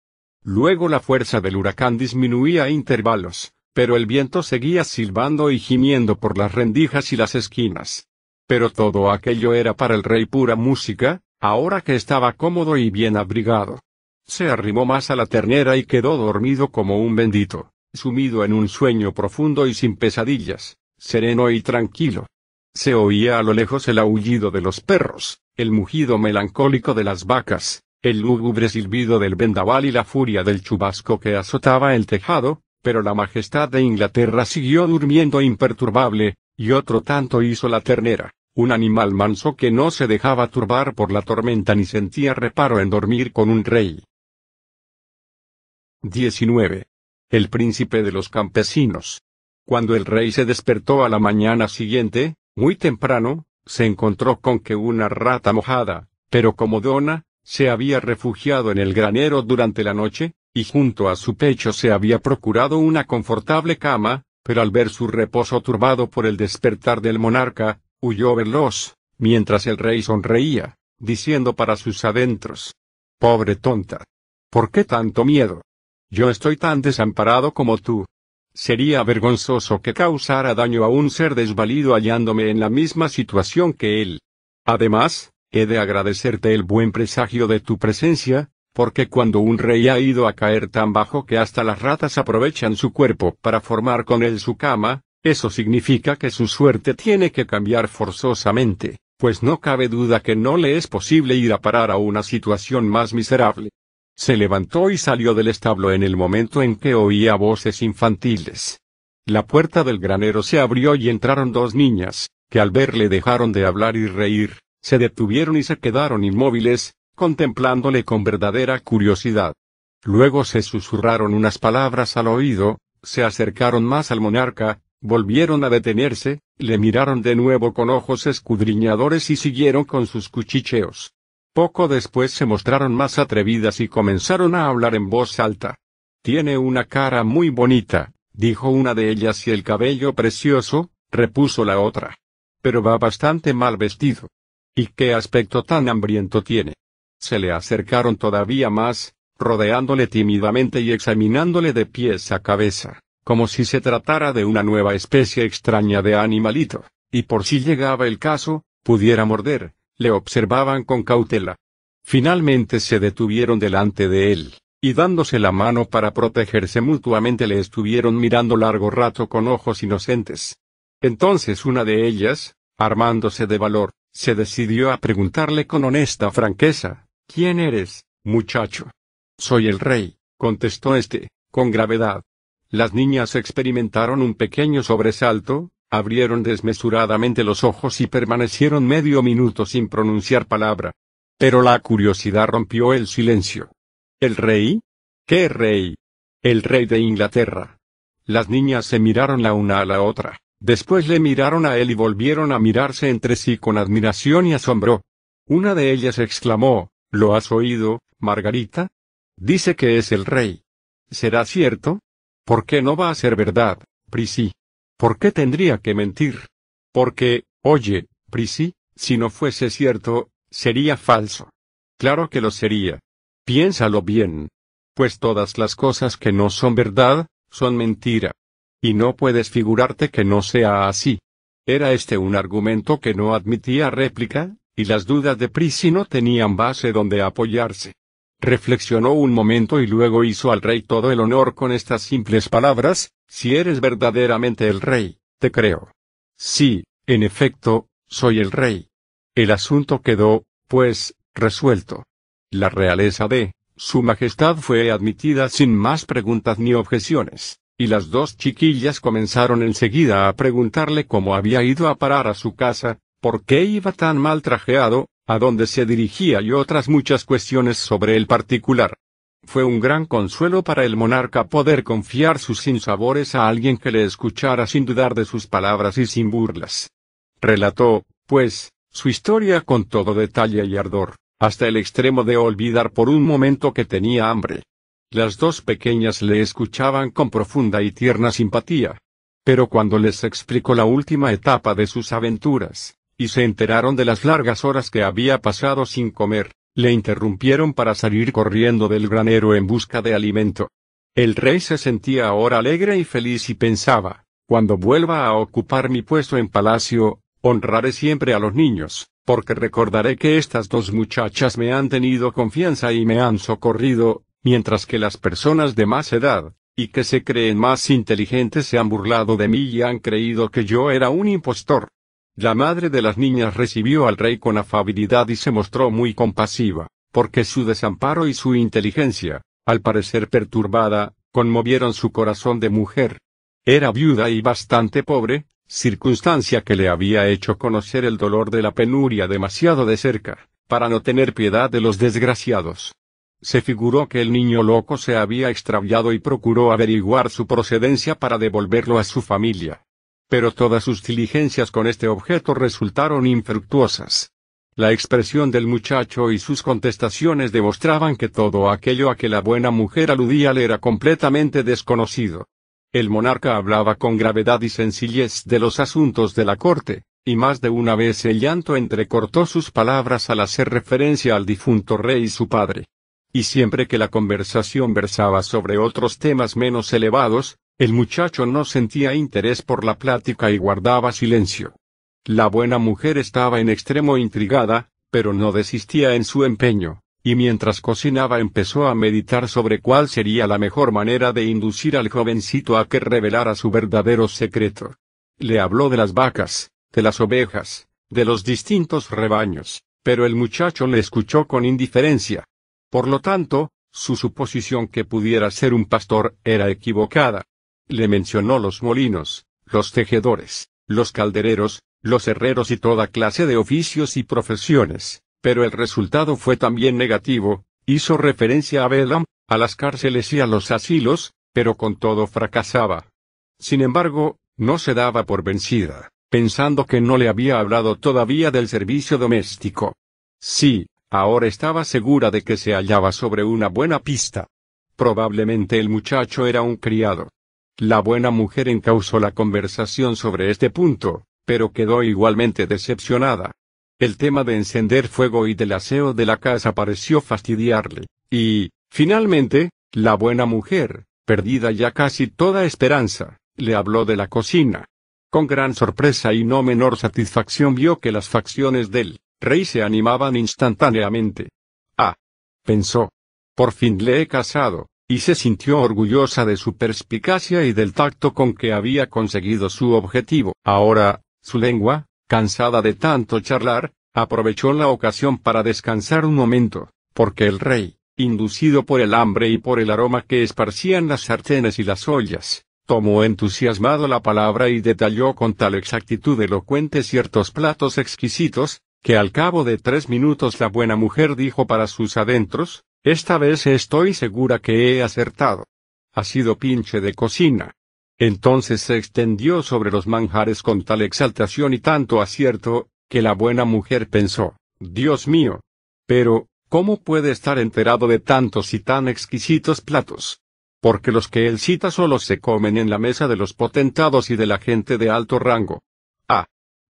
Luego la fuerza del huracán disminuía a intervalos, pero el viento seguía silbando y gimiendo por las rendijas y las esquinas. Pero todo aquello era para el rey pura música, ahora que estaba cómodo y bien abrigado. Se arrimó más a la ternera y quedó dormido como un bendito, sumido en un sueño profundo y sin pesadillas, sereno y tranquilo. Se oía a lo lejos el aullido de los perros, el mugido melancólico de las vacas, el lúgubre silbido del vendaval y la furia del chubasco que azotaba el tejado, pero la majestad de Inglaterra siguió durmiendo imperturbable, y otro tanto hizo la ternera un animal manso que no se dejaba turbar por la tormenta ni sentía reparo en dormir con un rey. 19. El príncipe de los campesinos. Cuando el rey se despertó a la mañana siguiente, muy temprano, se encontró con que una rata mojada, pero como dona, se había refugiado en el granero durante la noche, y junto a su pecho se había procurado una confortable cama, pero al ver su reposo turbado por el despertar del monarca, huyó veloz, mientras el rey sonreía, diciendo para sus adentros. Pobre tonta. ¿Por qué tanto miedo? Yo estoy tan desamparado como tú. Sería vergonzoso que causara daño a un ser desvalido hallándome en la misma situación que él. Además, he de agradecerte el buen presagio de tu presencia, porque cuando un rey ha ido a caer tan bajo que hasta las ratas aprovechan su cuerpo para formar con él su cama, eso significa que su suerte tiene que cambiar forzosamente, pues no cabe duda que no le es posible ir a parar a una situación más miserable. Se levantó y salió del establo en el momento en que oía voces infantiles. La puerta del granero se abrió y entraron dos niñas, que al verle dejaron de hablar y reír, se detuvieron y se quedaron inmóviles, contemplándole con verdadera curiosidad. Luego se susurraron unas palabras al oído, se acercaron más al monarca, Volvieron a detenerse, le miraron de nuevo con ojos escudriñadores y siguieron con sus cuchicheos. Poco después se mostraron más atrevidas y comenzaron a hablar en voz alta. Tiene una cara muy bonita, dijo una de ellas y el cabello precioso, repuso la otra. Pero va bastante mal vestido. ¿Y qué aspecto tan hambriento tiene? Se le acercaron todavía más, rodeándole tímidamente y examinándole de pies a cabeza como si se tratara de una nueva especie extraña de animalito, y por si llegaba el caso, pudiera morder, le observaban con cautela. Finalmente se detuvieron delante de él, y dándose la mano para protegerse mutuamente le estuvieron mirando largo rato con ojos inocentes. Entonces una de ellas, armándose de valor, se decidió a preguntarle con honesta franqueza, ¿Quién eres, muchacho? Soy el rey, contestó este, con gravedad. Las niñas experimentaron un pequeño sobresalto, Abrieron desmesuradamente los ojos y permanecieron medio minuto sin pronunciar palabra. Pero la curiosidad rompió el silencio. ¿El rey? ¿Qué rey? El rey de Inglaterra. Las niñas se miraron la una a la otra, después le miraron a él y volvieron a mirarse entre sí con admiración y asombro. Una de ellas exclamó, ¿Lo has oído, Margarita? Dice que es el rey. ¿Será cierto? ¿Por qué no va a ser verdad, Prissy? ¿Por qué tendría que mentir? Porque, oye, Prissy, si no fuese cierto, sería falso. Claro que lo sería. Piénsalo bien. Pues todas las cosas que no son verdad, son mentira. Y no puedes figurarte que no sea así. Era este un argumento que no admitía réplica, y las dudas de Prissy no tenían base donde apoyarse. Reflexionó un momento y luego hizo al rey todo el honor con estas simples palabras, si eres verdaderamente el rey, te creo. Sí, en efecto, soy el rey. El asunto quedó, pues, resuelto. La realeza de, su Majestad fue admitida sin más preguntas ni objeciones, y las dos chiquillas comenzaron enseguida a preguntarle cómo había ido a parar a su casa, por qué iba tan mal trajeado, a dónde se dirigía y otras muchas cuestiones sobre el particular. Fue un gran consuelo para el monarca poder confiar sus sinsabores a alguien que le escuchara sin dudar de sus palabras y sin burlas. Relató, pues, su historia con todo detalle y ardor, hasta el extremo de olvidar por un momento que tenía hambre. Las dos pequeñas le escuchaban con profunda y tierna simpatía. Pero cuando les explicó la última etapa de sus aventuras, y se enteraron de las largas horas que había pasado sin comer, le interrumpieron para salir corriendo del granero en busca de alimento. El rey se sentía ahora alegre y feliz y pensaba, cuando vuelva a ocupar mi puesto en palacio, honraré siempre a los niños, porque recordaré que estas dos muchachas me han tenido confianza y me han socorrido, mientras que las personas de más edad, y que se creen más inteligentes se han burlado de mí y han creído que yo era un impostor. La madre de las niñas recibió al rey con afabilidad y se mostró muy compasiva, porque su desamparo y su inteligencia, al parecer perturbada, conmovieron su corazón de mujer. Era viuda y bastante pobre, circunstancia que le había hecho conocer el dolor de la penuria demasiado de cerca, para no tener piedad de los desgraciados. Se figuró que el niño loco se había extraviado y procuró averiguar su procedencia para devolverlo a su familia pero todas sus diligencias con este objeto resultaron infructuosas. La expresión del muchacho y sus contestaciones demostraban que todo aquello a que la buena mujer aludía le era completamente desconocido. El monarca hablaba con gravedad y sencillez de los asuntos de la corte, y más de una vez el llanto entrecortó sus palabras al hacer referencia al difunto rey y su padre. Y siempre que la conversación versaba sobre otros temas menos elevados, el muchacho no sentía interés por la plática y guardaba silencio. La buena mujer estaba en extremo intrigada, pero no desistía en su empeño, y mientras cocinaba empezó a meditar sobre cuál sería la mejor manera de inducir al jovencito a que revelara su verdadero secreto. Le habló de las vacas, de las ovejas, de los distintos rebaños, pero el muchacho le escuchó con indiferencia. Por lo tanto, su suposición que pudiera ser un pastor era equivocada. Le mencionó los molinos, los tejedores, los caldereros, los herreros y toda clase de oficios y profesiones, pero el resultado fue también negativo, hizo referencia a Belam, a las cárceles y a los asilos, pero con todo fracasaba. Sin embargo, no se daba por vencida, pensando que no le había hablado todavía del servicio doméstico. Sí, ahora estaba segura de que se hallaba sobre una buena pista. Probablemente el muchacho era un criado. La buena mujer encausó la conversación sobre este punto, pero quedó igualmente decepcionada. El tema de encender fuego y del aseo de la casa pareció fastidiarle, y, finalmente, la buena mujer, perdida ya casi toda esperanza, le habló de la cocina. Con gran sorpresa y no menor satisfacción vio que las facciones del rey se animaban instantáneamente. Ah, pensó. Por fin le he casado, y se sintió orgullosa de su perspicacia y del tacto con que había conseguido su objetivo. Ahora, su lengua, cansada de tanto charlar, aprovechó la ocasión para descansar un momento, porque el rey, inducido por el hambre y por el aroma que esparcían las sartenes y las ollas, tomó entusiasmado la palabra y detalló con tal exactitud elocuente ciertos platos exquisitos, que al cabo de tres minutos la buena mujer dijo para sus adentros, esta vez estoy segura que he acertado. Ha sido pinche de cocina. Entonces se extendió sobre los manjares con tal exaltación y tanto acierto, que la buena mujer pensó, Dios mío. Pero, ¿cómo puede estar enterado de tantos y tan exquisitos platos? porque los que él cita solo se comen en la mesa de los potentados y de la gente de alto rango. Ah.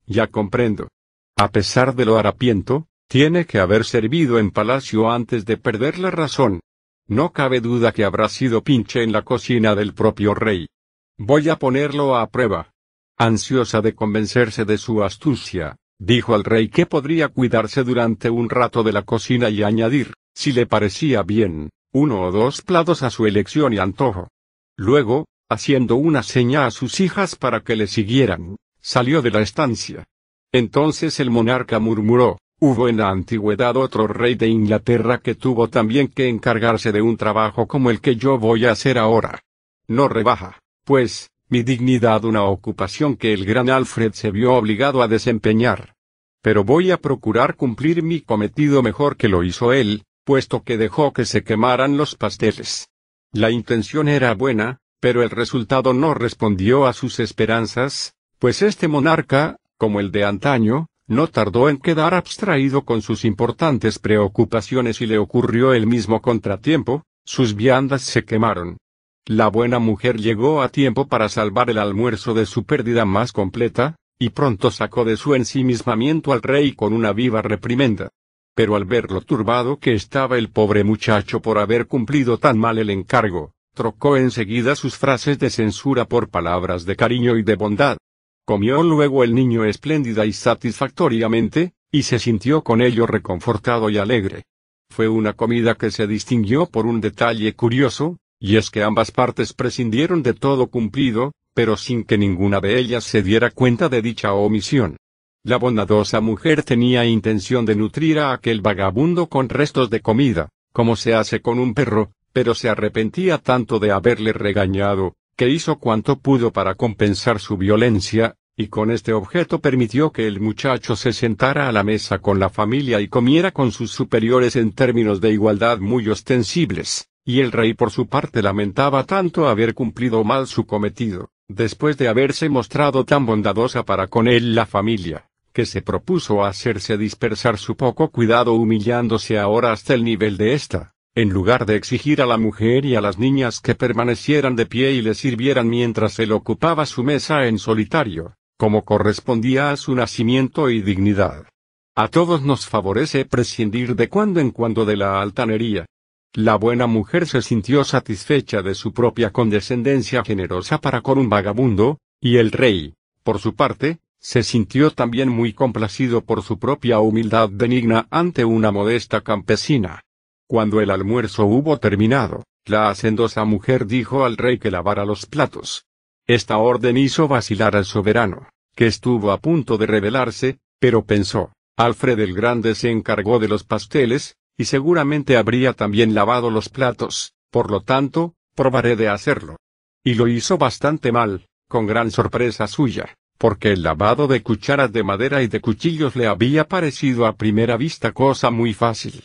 Ya comprendo. A pesar de lo harapiento, tiene que haber servido en palacio antes de perder la razón. No cabe duda que habrá sido pinche en la cocina del propio rey. Voy a ponerlo a prueba. Ansiosa de convencerse de su astucia, dijo al rey que podría cuidarse durante un rato de la cocina y añadir, si le parecía bien, uno o dos platos a su elección y antojo. Luego, haciendo una seña a sus hijas para que le siguieran, salió de la estancia. Entonces el monarca murmuró, hubo en la antigüedad otro rey de Inglaterra que tuvo también que encargarse de un trabajo como el que yo voy a hacer ahora. No rebaja, pues, mi dignidad una ocupación que el gran Alfred se vio obligado a desempeñar. Pero voy a procurar cumplir mi cometido mejor que lo hizo él, puesto que dejó que se quemaran los pasteles. La intención era buena, pero el resultado no respondió a sus esperanzas, pues este monarca, como el de antaño, no tardó en quedar abstraído con sus importantes preocupaciones y le ocurrió el mismo contratiempo, sus viandas se quemaron. La buena mujer llegó a tiempo para salvar el almuerzo de su pérdida más completa, y pronto sacó de su ensimismamiento al rey con una viva reprimenda pero al ver lo turbado que estaba el pobre muchacho por haber cumplido tan mal el encargo, trocó enseguida sus frases de censura por palabras de cariño y de bondad. Comió luego el niño espléndida y satisfactoriamente, y se sintió con ello reconfortado y alegre. Fue una comida que se distinguió por un detalle curioso, y es que ambas partes prescindieron de todo cumplido, pero sin que ninguna de ellas se diera cuenta de dicha omisión. La bondadosa mujer tenía intención de nutrir a aquel vagabundo con restos de comida, como se hace con un perro, pero se arrepentía tanto de haberle regañado, que hizo cuanto pudo para compensar su violencia, y con este objeto permitió que el muchacho se sentara a la mesa con la familia y comiera con sus superiores en términos de igualdad muy ostensibles, y el rey por su parte lamentaba tanto haber cumplido mal su cometido, después de haberse mostrado tan bondadosa para con él la familia que se propuso hacerse dispersar su poco cuidado humillándose ahora hasta el nivel de ésta, en lugar de exigir a la mujer y a las niñas que permanecieran de pie y le sirvieran mientras él ocupaba su mesa en solitario, como correspondía a su nacimiento y dignidad. A todos nos favorece prescindir de cuando en cuando de la altanería. La buena mujer se sintió satisfecha de su propia condescendencia generosa para con un vagabundo, y el rey, por su parte, se sintió también muy complacido por su propia humildad benigna ante una modesta campesina. Cuando el almuerzo hubo terminado, la hacendosa mujer dijo al rey que lavara los platos. Esta orden hizo vacilar al soberano, que estuvo a punto de rebelarse, pero pensó, Alfred el Grande se encargó de los pasteles, y seguramente habría también lavado los platos, por lo tanto, probaré de hacerlo. Y lo hizo bastante mal, con gran sorpresa suya porque el lavado de cucharas de madera y de cuchillos le había parecido a primera vista cosa muy fácil.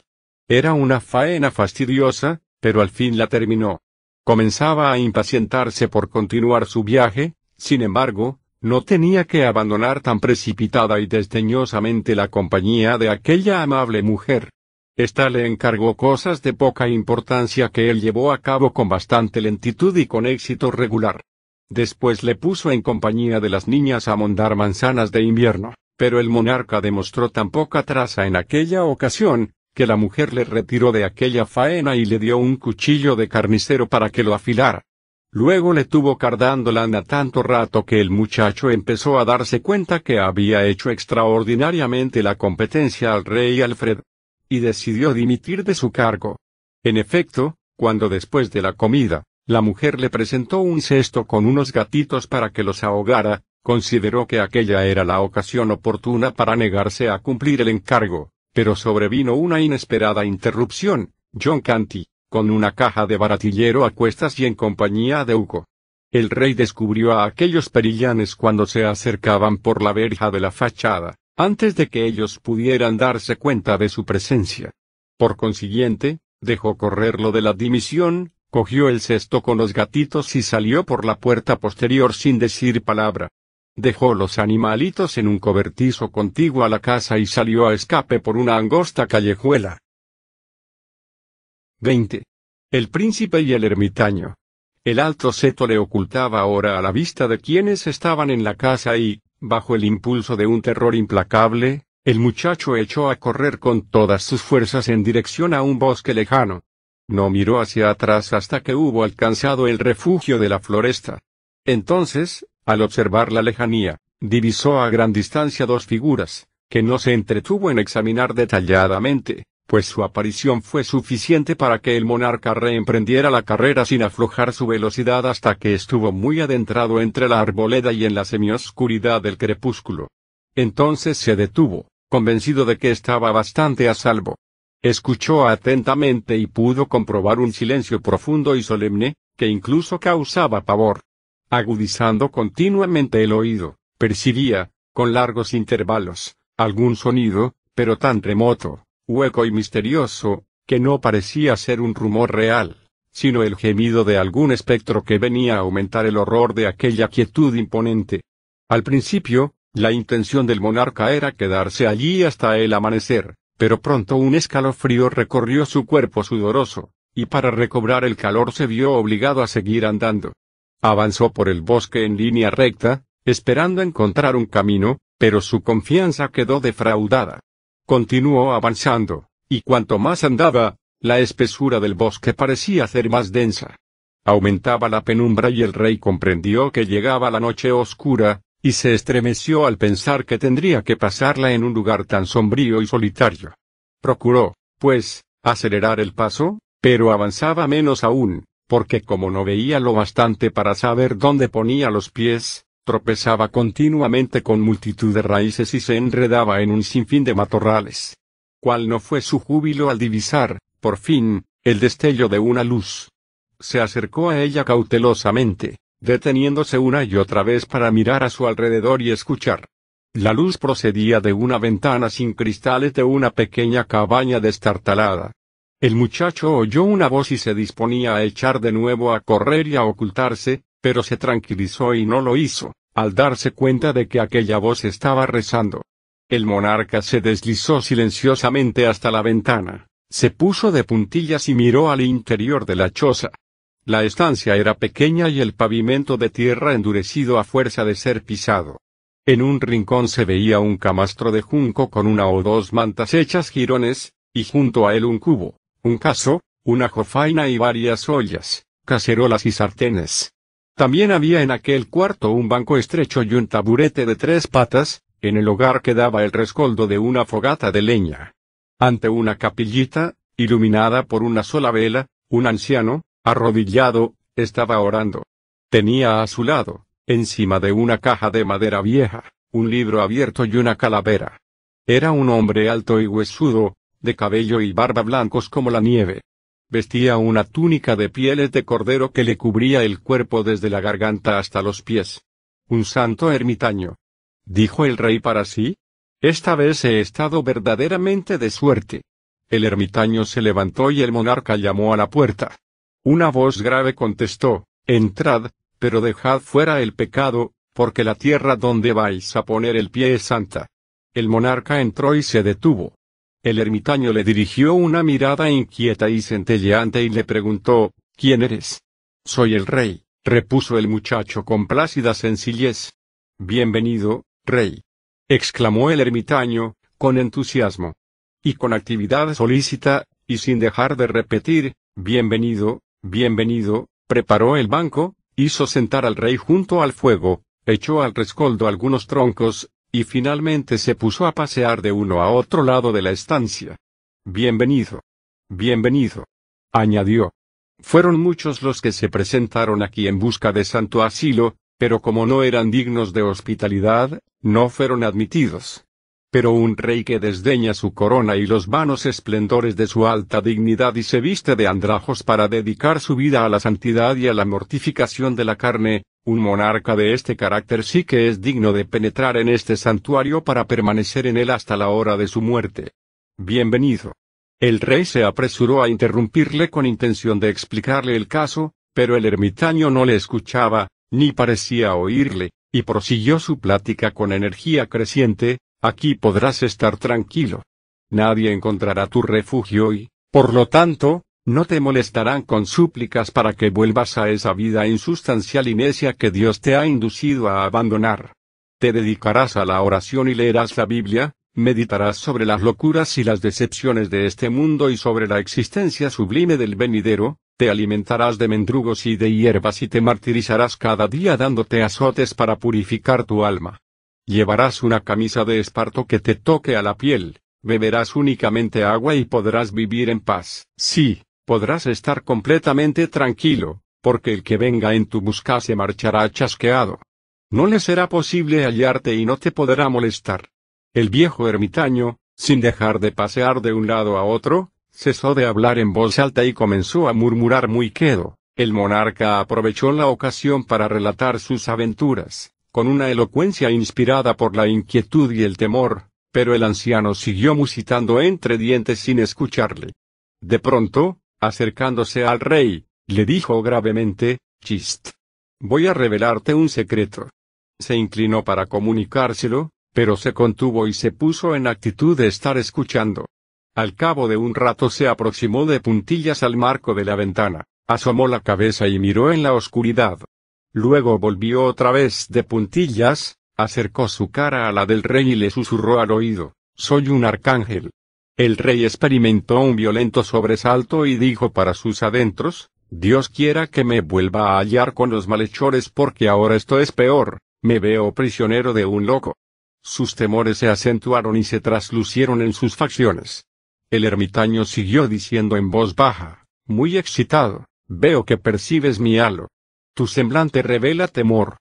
Era una faena fastidiosa, pero al fin la terminó. Comenzaba a impacientarse por continuar su viaje, sin embargo, no tenía que abandonar tan precipitada y desdeñosamente la compañía de aquella amable mujer. Esta le encargó cosas de poca importancia que él llevó a cabo con bastante lentitud y con éxito regular. Después le puso en compañía de las niñas a mondar manzanas de invierno, pero el monarca demostró tan poca traza en aquella ocasión, que la mujer le retiró de aquella faena y le dio un cuchillo de carnicero para que lo afilara. Luego le tuvo cardando lana tanto rato que el muchacho empezó a darse cuenta que había hecho extraordinariamente la competencia al rey Alfred, y decidió dimitir de su cargo. En efecto, cuando después de la comida, la mujer le presentó un cesto con unos gatitos para que los ahogara, consideró que aquella era la ocasión oportuna para negarse a cumplir el encargo, pero sobrevino una inesperada interrupción, John Canty, con una caja de baratillero a cuestas y en compañía de Hugo. El rey descubrió a aquellos perillanes cuando se acercaban por la verja de la fachada, antes de que ellos pudieran darse cuenta de su presencia. Por consiguiente, dejó correr lo de la dimisión, cogió el cesto con los gatitos y salió por la puerta posterior sin decir palabra. Dejó los animalitos en un cobertizo contiguo a la casa y salió a escape por una angosta callejuela. 20. El príncipe y el ermitaño. El alto seto le ocultaba ahora a la vista de quienes estaban en la casa y, bajo el impulso de un terror implacable, el muchacho echó a correr con todas sus fuerzas en dirección a un bosque lejano. No miró hacia atrás hasta que hubo alcanzado el refugio de la floresta. Entonces, al observar la lejanía, divisó a gran distancia dos figuras, que no se entretuvo en examinar detalladamente, pues su aparición fue suficiente para que el monarca reemprendiera la carrera sin aflojar su velocidad hasta que estuvo muy adentrado entre la arboleda y en la semioscuridad del crepúsculo. Entonces se detuvo, convencido de que estaba bastante a salvo. Escuchó atentamente y pudo comprobar un silencio profundo y solemne, que incluso causaba pavor. Agudizando continuamente el oído, percibía, con largos intervalos, algún sonido, pero tan remoto, hueco y misterioso, que no parecía ser un rumor real, sino el gemido de algún espectro que venía a aumentar el horror de aquella quietud imponente. Al principio, la intención del monarca era quedarse allí hasta el amanecer, pero pronto un escalofrío recorrió su cuerpo sudoroso, y para recobrar el calor se vio obligado a seguir andando. Avanzó por el bosque en línea recta, esperando encontrar un camino, pero su confianza quedó defraudada. Continuó avanzando, y cuanto más andaba, la espesura del bosque parecía ser más densa. Aumentaba la penumbra y el rey comprendió que llegaba la noche oscura, y se estremeció al pensar que tendría que pasarla en un lugar tan sombrío y solitario. Procuró, pues, acelerar el paso, pero avanzaba menos aún, porque como no veía lo bastante para saber dónde ponía los pies, tropezaba continuamente con multitud de raíces y se enredaba en un sinfín de matorrales. Cuál no fue su júbilo al divisar, por fin, el destello de una luz. Se acercó a ella cautelosamente, deteniéndose una y otra vez para mirar a su alrededor y escuchar. La luz procedía de una ventana sin cristales de una pequeña cabaña destartalada. El muchacho oyó una voz y se disponía a echar de nuevo a correr y a ocultarse, pero se tranquilizó y no lo hizo, al darse cuenta de que aquella voz estaba rezando. El monarca se deslizó silenciosamente hasta la ventana, se puso de puntillas y miró al interior de la choza. La estancia era pequeña y el pavimento de tierra endurecido a fuerza de ser pisado. En un rincón se veía un camastro de junco con una o dos mantas hechas jirones, y junto a él un cubo, un caso, una jofaina y varias ollas, cacerolas y sartenes. También había en aquel cuarto un banco estrecho y un taburete de tres patas, en el hogar quedaba el rescoldo de una fogata de leña. Ante una capillita, iluminada por una sola vela, un anciano, arrodillado, estaba orando. Tenía a su lado, encima de una caja de madera vieja, un libro abierto y una calavera. Era un hombre alto y huesudo, de cabello y barba blancos como la nieve. Vestía una túnica de pieles de cordero que le cubría el cuerpo desde la garganta hasta los pies. Un santo ermitaño. Dijo el rey para sí. Esta vez he estado verdaderamente de suerte. El ermitaño se levantó y el monarca llamó a la puerta. Una voz grave contestó, Entrad, pero dejad fuera el pecado, porque la tierra donde vais a poner el pie es santa. El monarca entró y se detuvo. El ermitaño le dirigió una mirada inquieta y centelleante y le preguntó, ¿Quién eres? Soy el rey, repuso el muchacho con plácida sencillez. Bienvenido, rey. exclamó el ermitaño, con entusiasmo. Y con actividad solícita, y sin dejar de repetir, bienvenido, bienvenido, preparó el banco, hizo sentar al rey junto al fuego, echó al rescoldo algunos troncos, y finalmente se puso a pasear de uno a otro lado de la estancia. Bienvenido. Bienvenido. añadió. Fueron muchos los que se presentaron aquí en busca de santo asilo, pero como no eran dignos de hospitalidad, no fueron admitidos. Pero un rey que desdeña su corona y los vanos esplendores de su alta dignidad y se viste de andrajos para dedicar su vida a la santidad y a la mortificación de la carne, un monarca de este carácter sí que es digno de penetrar en este santuario para permanecer en él hasta la hora de su muerte. Bienvenido. El rey se apresuró a interrumpirle con intención de explicarle el caso, pero el ermitaño no le escuchaba, ni parecía oírle, y prosiguió su plática con energía creciente, Aquí podrás estar tranquilo. Nadie encontrará tu refugio y, por lo tanto, no te molestarán con súplicas para que vuelvas a esa vida insustancial y necia que Dios te ha inducido a abandonar. Te dedicarás a la oración y leerás la Biblia, meditarás sobre las locuras y las decepciones de este mundo y sobre la existencia sublime del venidero, te alimentarás de mendrugos y de hierbas y te martirizarás cada día dándote azotes para purificar tu alma. Llevarás una camisa de esparto que te toque a la piel, beberás únicamente agua y podrás vivir en paz. Sí, podrás estar completamente tranquilo, porque el que venga en tu busca se marchará chasqueado. No le será posible hallarte y no te podrá molestar. El viejo ermitaño, sin dejar de pasear de un lado a otro, cesó de hablar en voz alta y comenzó a murmurar muy quedo. El monarca aprovechó la ocasión para relatar sus aventuras con una elocuencia inspirada por la inquietud y el temor, pero el anciano siguió musitando entre dientes sin escucharle. De pronto, acercándose al rey, le dijo gravemente, Chist. Voy a revelarte un secreto. Se inclinó para comunicárselo, pero se contuvo y se puso en actitud de estar escuchando. Al cabo de un rato se aproximó de puntillas al marco de la ventana, asomó la cabeza y miró en la oscuridad. Luego volvió otra vez de puntillas, acercó su cara a la del rey y le susurró al oído, Soy un arcángel. El rey experimentó un violento sobresalto y dijo para sus adentros, Dios quiera que me vuelva a hallar con los malhechores porque ahora esto es peor, me veo prisionero de un loco. Sus temores se acentuaron y se traslucieron en sus facciones. El ermitaño siguió diciendo en voz baja, muy excitado, veo que percibes mi halo. Tu semblante revela temor.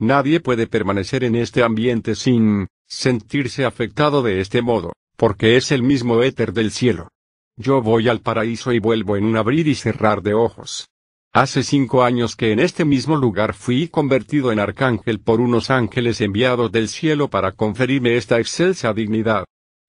Nadie puede permanecer en este ambiente sin sentirse afectado de este modo, porque es el mismo éter del cielo. Yo voy al paraíso y vuelvo en un abrir y cerrar de ojos. Hace cinco años que en este mismo lugar fui convertido en arcángel por unos ángeles enviados del cielo para conferirme esta excelsa dignidad.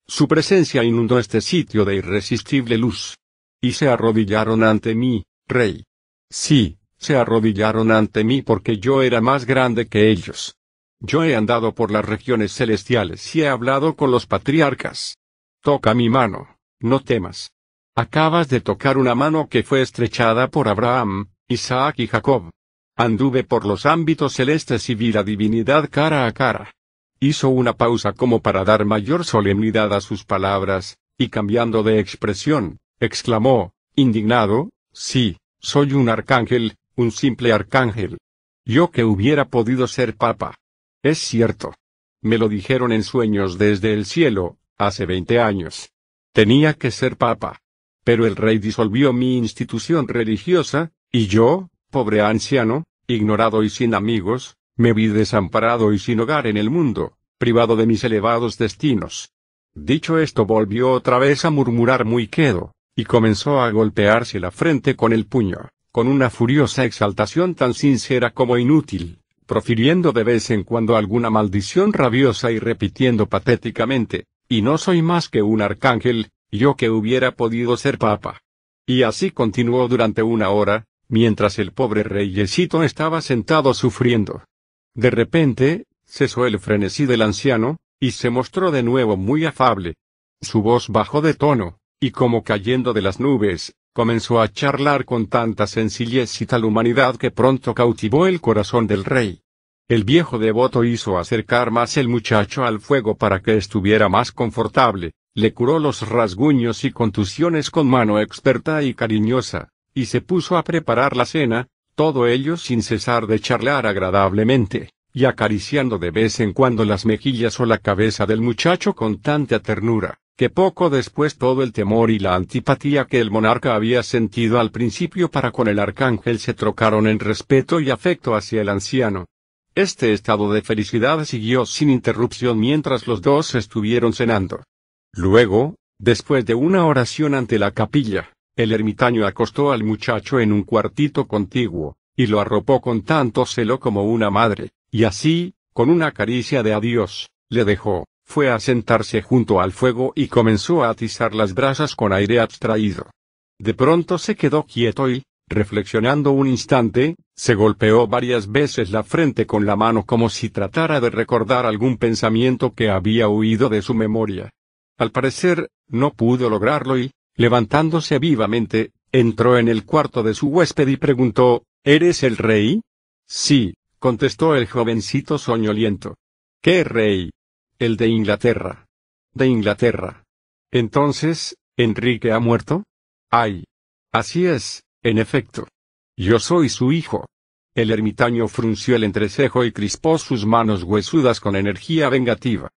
Su presencia inundó este sitio de irresistible luz. Y se arrodillaron ante mí, rey. Sí, se arrodillaron ante mí porque yo era más grande que ellos. Yo he andado por las regiones celestiales y he hablado con los patriarcas. Toca mi mano, no temas. Acabas de tocar una mano que fue estrechada por Abraham, Isaac y Jacob. Anduve por los ámbitos celestes y vi la divinidad cara a cara. Hizo una pausa como para dar mayor solemnidad a sus palabras, y cambiando de expresión, exclamó, indignado, sí, soy un arcángel, un simple arcángel. Yo que hubiera podido ser papa. Es cierto. Me lo dijeron en sueños desde el cielo, hace veinte años. Tenía que ser papa. Pero el rey disolvió mi institución religiosa, y yo, pobre anciano, ignorado y sin amigos, me vi desamparado y sin hogar en el mundo, privado de mis elevados destinos. Dicho esto volvió otra vez a murmurar muy quedo, y comenzó a golpearse la frente con el puño con una furiosa exaltación tan sincera como inútil, profiriendo de vez en cuando alguna maldición rabiosa y repitiendo patéticamente, y no soy más que un arcángel, yo que hubiera podido ser papa. Y así continuó durante una hora, mientras el pobre reyesito estaba sentado sufriendo. De repente, cesó el frenesí del anciano, y se mostró de nuevo muy afable. Su voz bajó de tono, y como cayendo de las nubes, comenzó a charlar con tanta sencillez y tal humanidad que pronto cautivó el corazón del rey. El viejo devoto hizo acercar más el muchacho al fuego para que estuviera más confortable, le curó los rasguños y contusiones con mano experta y cariñosa, y se puso a preparar la cena, todo ello sin cesar de charlar agradablemente, y acariciando de vez en cuando las mejillas o la cabeza del muchacho con tanta ternura, que poco después todo el temor y la antipatía que el monarca había sentido al principio para con el arcángel se trocaron en respeto y afecto hacia el anciano. Este estado de felicidad siguió sin interrupción mientras los dos estuvieron cenando. Luego, después de una oración ante la capilla, el ermitaño acostó al muchacho en un cuartito contiguo, y lo arropó con tanto celo como una madre, y así, con una caricia de adiós, le dejó, fue a sentarse junto al fuego y comenzó a atizar las brasas con aire abstraído. De pronto se quedó quieto y, reflexionando un instante, se golpeó varias veces la frente con la mano como si tratara de recordar algún pensamiento que había huido de su memoria. Al parecer, no pudo lograrlo y, levantándose vivamente, entró en el cuarto de su huésped y preguntó, ¿Eres el rey? Sí, contestó el jovencito soñoliento. ¿Qué rey? El de Inglaterra. De Inglaterra. Entonces, ¿Enrique ha muerto? Ay. Así es, en efecto. Yo soy su hijo. El ermitaño frunció el entrecejo y crispó sus manos huesudas con energía vengativa.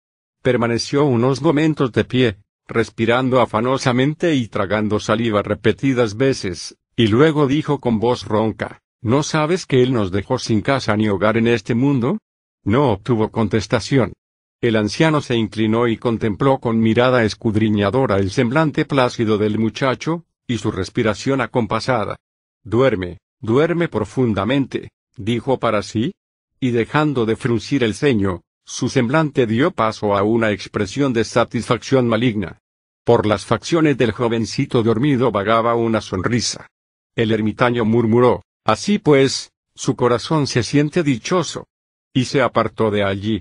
Permaneció unos momentos de pie, respirando afanosamente y tragando saliva repetidas veces, y luego dijo con voz ronca, ¿No sabes que él nos dejó sin casa ni hogar en este mundo? No obtuvo contestación. El anciano se inclinó y contempló con mirada escudriñadora el semblante plácido del muchacho, y su respiración acompasada. Duerme, duerme profundamente, dijo para sí, y dejando de fruncir el ceño, su semblante dio paso a una expresión de satisfacción maligna. Por las facciones del jovencito dormido vagaba una sonrisa. El ermitaño murmuró, Así pues, su corazón se siente dichoso. Y se apartó de allí.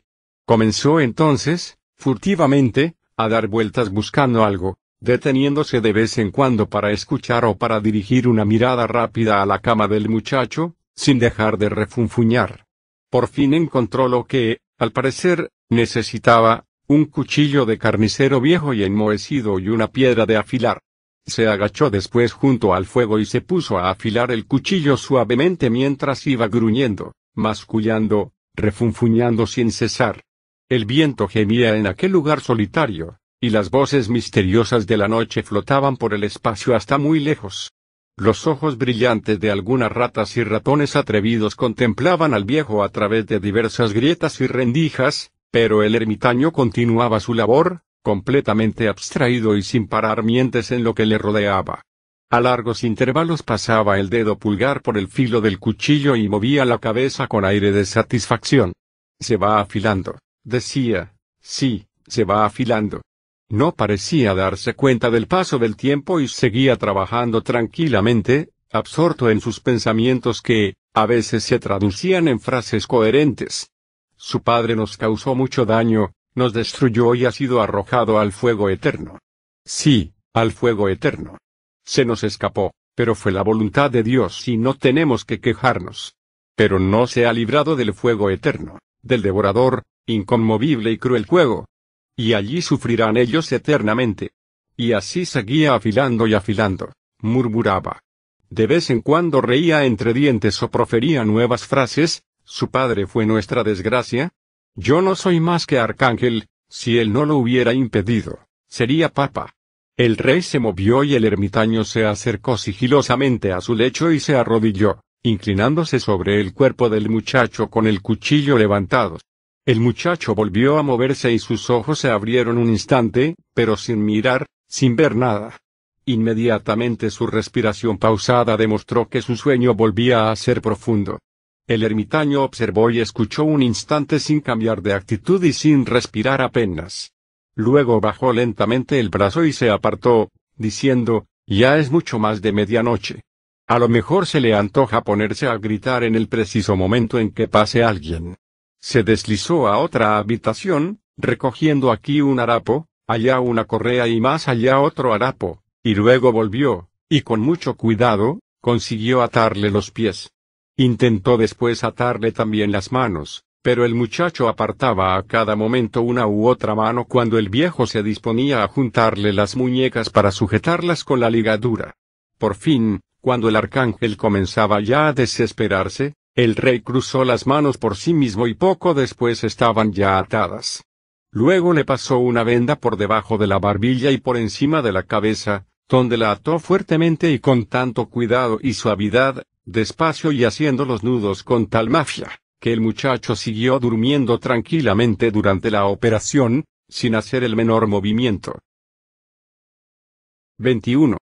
Comenzó entonces, furtivamente, a dar vueltas buscando algo, deteniéndose de vez en cuando para escuchar o para dirigir una mirada rápida a la cama del muchacho, sin dejar de refunfuñar. Por fin encontró lo que, al parecer, necesitaba, un cuchillo de carnicero viejo y enmohecido y una piedra de afilar. Se agachó después junto al fuego y se puso a afilar el cuchillo suavemente mientras iba gruñendo, mascullando, refunfuñando sin cesar. El viento gemía en aquel lugar solitario, y las voces misteriosas de la noche flotaban por el espacio hasta muy lejos. Los ojos brillantes de algunas ratas y ratones atrevidos contemplaban al viejo a través de diversas grietas y rendijas, pero el ermitaño continuaba su labor, completamente abstraído y sin parar mientes en lo que le rodeaba. A largos intervalos pasaba el dedo pulgar por el filo del cuchillo y movía la cabeza con aire de satisfacción. Se va afilando, decía, sí, se va afilando. No parecía darse cuenta del paso del tiempo y seguía trabajando tranquilamente, absorto en sus pensamientos que, a veces se traducían en frases coherentes. Su padre nos causó mucho daño, nos destruyó y ha sido arrojado al fuego eterno. Sí, al fuego eterno. Se nos escapó, pero fue la voluntad de Dios y no tenemos que quejarnos. Pero no se ha librado del fuego eterno, del devorador, inconmovible y cruel fuego, y allí sufrirán ellos eternamente. Y así seguía afilando y afilando, murmuraba. De vez en cuando reía entre dientes o profería nuevas frases, su padre fue nuestra desgracia. Yo no soy más que arcángel, si él no lo hubiera impedido, sería papa. El rey se movió y el ermitaño se acercó sigilosamente a su lecho y se arrodilló, inclinándose sobre el cuerpo del muchacho con el cuchillo levantado. El muchacho volvió a moverse y sus ojos se abrieron un instante, pero sin mirar, sin ver nada. Inmediatamente su respiración pausada demostró que su sueño volvía a ser profundo. El ermitaño observó y escuchó un instante sin cambiar de actitud y sin respirar apenas. Luego bajó lentamente el brazo y se apartó, diciendo, ya es mucho más de medianoche. A lo mejor se le antoja ponerse a gritar en el preciso momento en que pase alguien. Se deslizó a otra habitación, recogiendo aquí un harapo, allá una correa y más allá otro harapo, y luego volvió, y con mucho cuidado, consiguió atarle los pies. Intentó después atarle también las manos, pero el muchacho apartaba a cada momento una u otra mano cuando el viejo se disponía a juntarle las muñecas para sujetarlas con la ligadura. Por fin, cuando el arcángel comenzaba ya a desesperarse, el rey cruzó las manos por sí mismo y poco después estaban ya atadas. Luego le pasó una venda por debajo de la barbilla y por encima de la cabeza, donde la ató fuertemente y con tanto cuidado y suavidad, despacio y haciendo los nudos con tal mafia, que el muchacho siguió durmiendo tranquilamente durante la operación, sin hacer el menor movimiento. 21.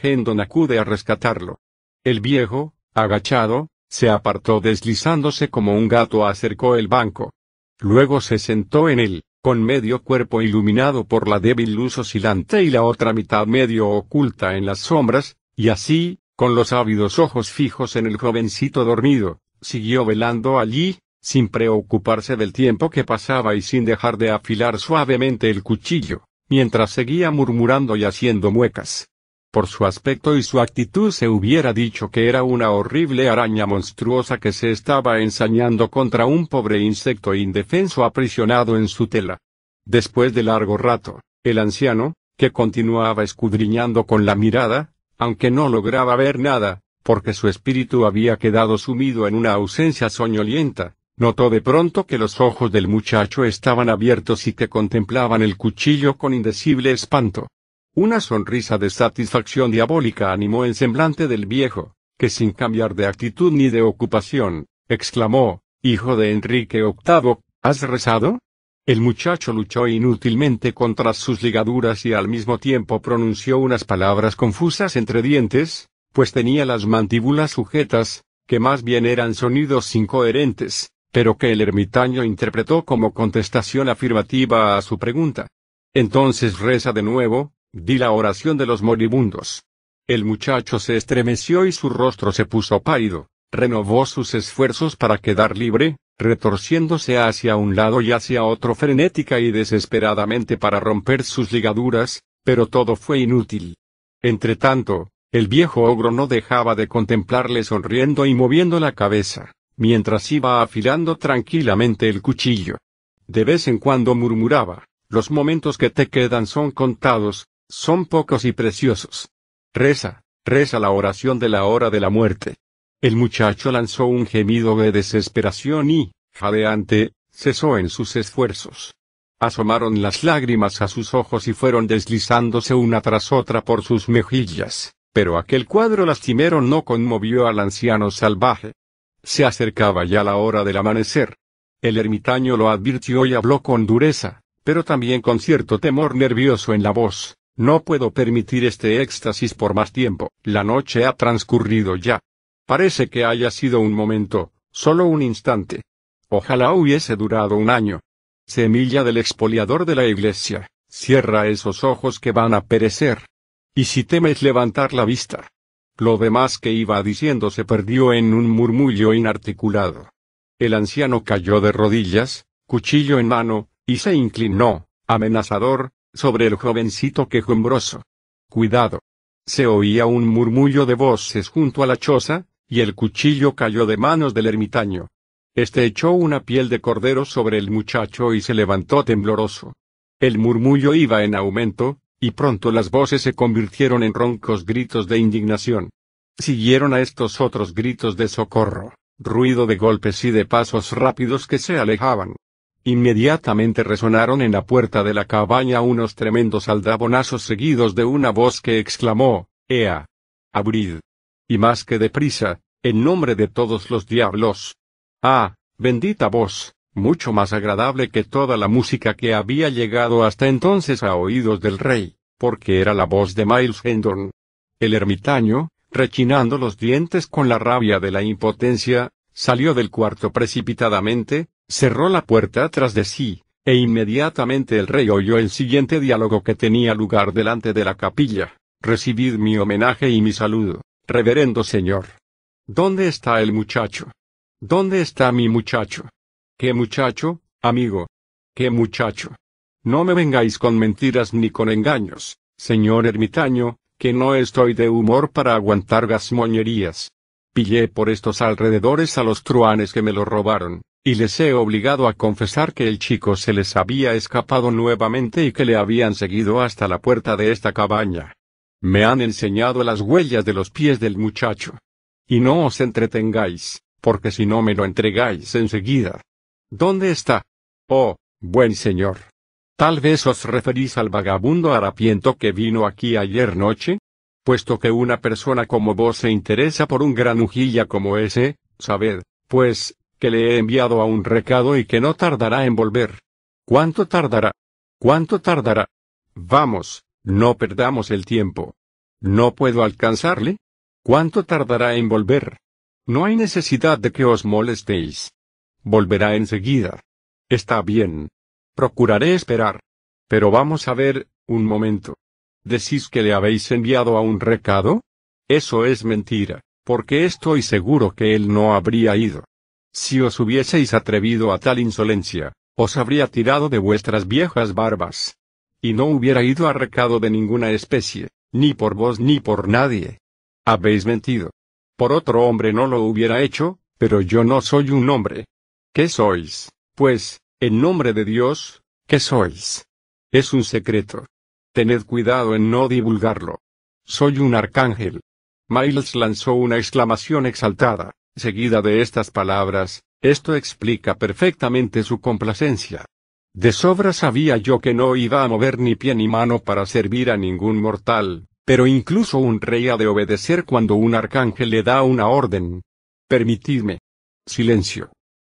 Hendon acude a rescatarlo. El viejo, agachado, se apartó deslizándose como un gato acercó el banco. Luego se sentó en él, con medio cuerpo iluminado por la débil luz oscilante y la otra mitad medio oculta en las sombras, y así, con los ávidos ojos fijos en el jovencito dormido, siguió velando allí, sin preocuparse del tiempo que pasaba y sin dejar de afilar suavemente el cuchillo, mientras seguía murmurando y haciendo muecas. Por su aspecto y su actitud se hubiera dicho que era una horrible araña monstruosa que se estaba ensañando contra un pobre insecto indefenso aprisionado en su tela. Después de largo rato, el anciano, que continuaba escudriñando con la mirada, aunque no lograba ver nada, porque su espíritu había quedado sumido en una ausencia soñolienta, notó de pronto que los ojos del muchacho estaban abiertos y que contemplaban el cuchillo con indecible espanto. Una sonrisa de satisfacción diabólica animó el semblante del viejo, que sin cambiar de actitud ni de ocupación, exclamó, Hijo de Enrique VIII, ¿has rezado? El muchacho luchó inútilmente contra sus ligaduras y al mismo tiempo pronunció unas palabras confusas entre dientes, pues tenía las mandíbulas sujetas, que más bien eran sonidos incoherentes, pero que el ermitaño interpretó como contestación afirmativa a su pregunta. Entonces reza de nuevo, di la oración de los moribundos. El muchacho se estremeció y su rostro se puso pálido, renovó sus esfuerzos para quedar libre, retorciéndose hacia un lado y hacia otro frenética y desesperadamente para romper sus ligaduras, pero todo fue inútil. Entretanto, el viejo ogro no dejaba de contemplarle sonriendo y moviendo la cabeza, mientras iba afilando tranquilamente el cuchillo. De vez en cuando murmuraba, los momentos que te quedan son contados, son pocos y preciosos. Reza, reza la oración de la hora de la muerte. El muchacho lanzó un gemido de desesperación y, jadeante, cesó en sus esfuerzos. Asomaron las lágrimas a sus ojos y fueron deslizándose una tras otra por sus mejillas, pero aquel cuadro lastimero no conmovió al anciano salvaje. Se acercaba ya la hora del amanecer. El ermitaño lo advirtió y habló con dureza, pero también con cierto temor nervioso en la voz. No puedo permitir este éxtasis por más tiempo, la noche ha transcurrido ya. Parece que haya sido un momento, solo un instante. Ojalá hubiese durado un año. Semilla del expoliador de la iglesia, cierra esos ojos que van a perecer. Y si temes levantar la vista. Lo demás que iba diciendo se perdió en un murmullo inarticulado. El anciano cayó de rodillas, cuchillo en mano, y se inclinó, amenazador, sobre el jovencito quejumbroso. Cuidado. Se oía un murmullo de voces junto a la choza, y el cuchillo cayó de manos del ermitaño. Este echó una piel de cordero sobre el muchacho y se levantó tembloroso. El murmullo iba en aumento, y pronto las voces se convirtieron en roncos gritos de indignación. Siguieron a estos otros gritos de socorro, ruido de golpes y de pasos rápidos que se alejaban. Inmediatamente resonaron en la puerta de la cabaña unos tremendos aldabonazos seguidos de una voz que exclamó, Ea. Abrid. Y más que deprisa, en nombre de todos los diablos. Ah, bendita voz, mucho más agradable que toda la música que había llegado hasta entonces a oídos del rey, porque era la voz de Miles Hendon. El ermitaño, rechinando los dientes con la rabia de la impotencia, salió del cuarto precipitadamente, cerró la puerta tras de sí, e inmediatamente el rey oyó el siguiente diálogo que tenía lugar delante de la capilla. Recibid mi homenaje y mi saludo, reverendo señor. ¿Dónde está el muchacho? ¿Dónde está mi muchacho? ¿Qué muchacho, amigo? ¿Qué muchacho? No me vengáis con mentiras ni con engaños, señor ermitaño, que no estoy de humor para aguantar gasmoñerías. Pillé por estos alrededores a los truanes que me lo robaron, y les he obligado a confesar que el chico se les había escapado nuevamente y que le habían seguido hasta la puerta de esta cabaña. Me han enseñado las huellas de los pies del muchacho. Y no os entretengáis, porque si no me lo entregáis enseguida. ¿Dónde está? Oh, buen señor. Tal vez os referís al vagabundo harapiento que vino aquí ayer noche. Puesto que una persona como vos se interesa por un granujilla como ese, sabed, pues, que le he enviado a un recado y que no tardará en volver. ¿Cuánto tardará? ¿Cuánto tardará? Vamos, no perdamos el tiempo. ¿No puedo alcanzarle? ¿Cuánto tardará en volver? No hay necesidad de que os molestéis. Volverá enseguida. Está bien. Procuraré esperar. Pero vamos a ver, un momento. ¿Decís que le habéis enviado a un recado? Eso es mentira, porque estoy seguro que él no habría ido. Si os hubieseis atrevido a tal insolencia, os habría tirado de vuestras viejas barbas. Y no hubiera ido a recado de ninguna especie, ni por vos ni por nadie. Habéis mentido. Por otro hombre no lo hubiera hecho, pero yo no soy un hombre. ¿Qué sois, pues, en nombre de Dios, qué sois? Es un secreto. Tened cuidado en no divulgarlo. Soy un arcángel. Miles lanzó una exclamación exaltada, seguida de estas palabras, esto explica perfectamente su complacencia. De sobra sabía yo que no iba a mover ni pie ni mano para servir a ningún mortal, pero incluso un rey ha de obedecer cuando un arcángel le da una orden. Permitidme. Silencio.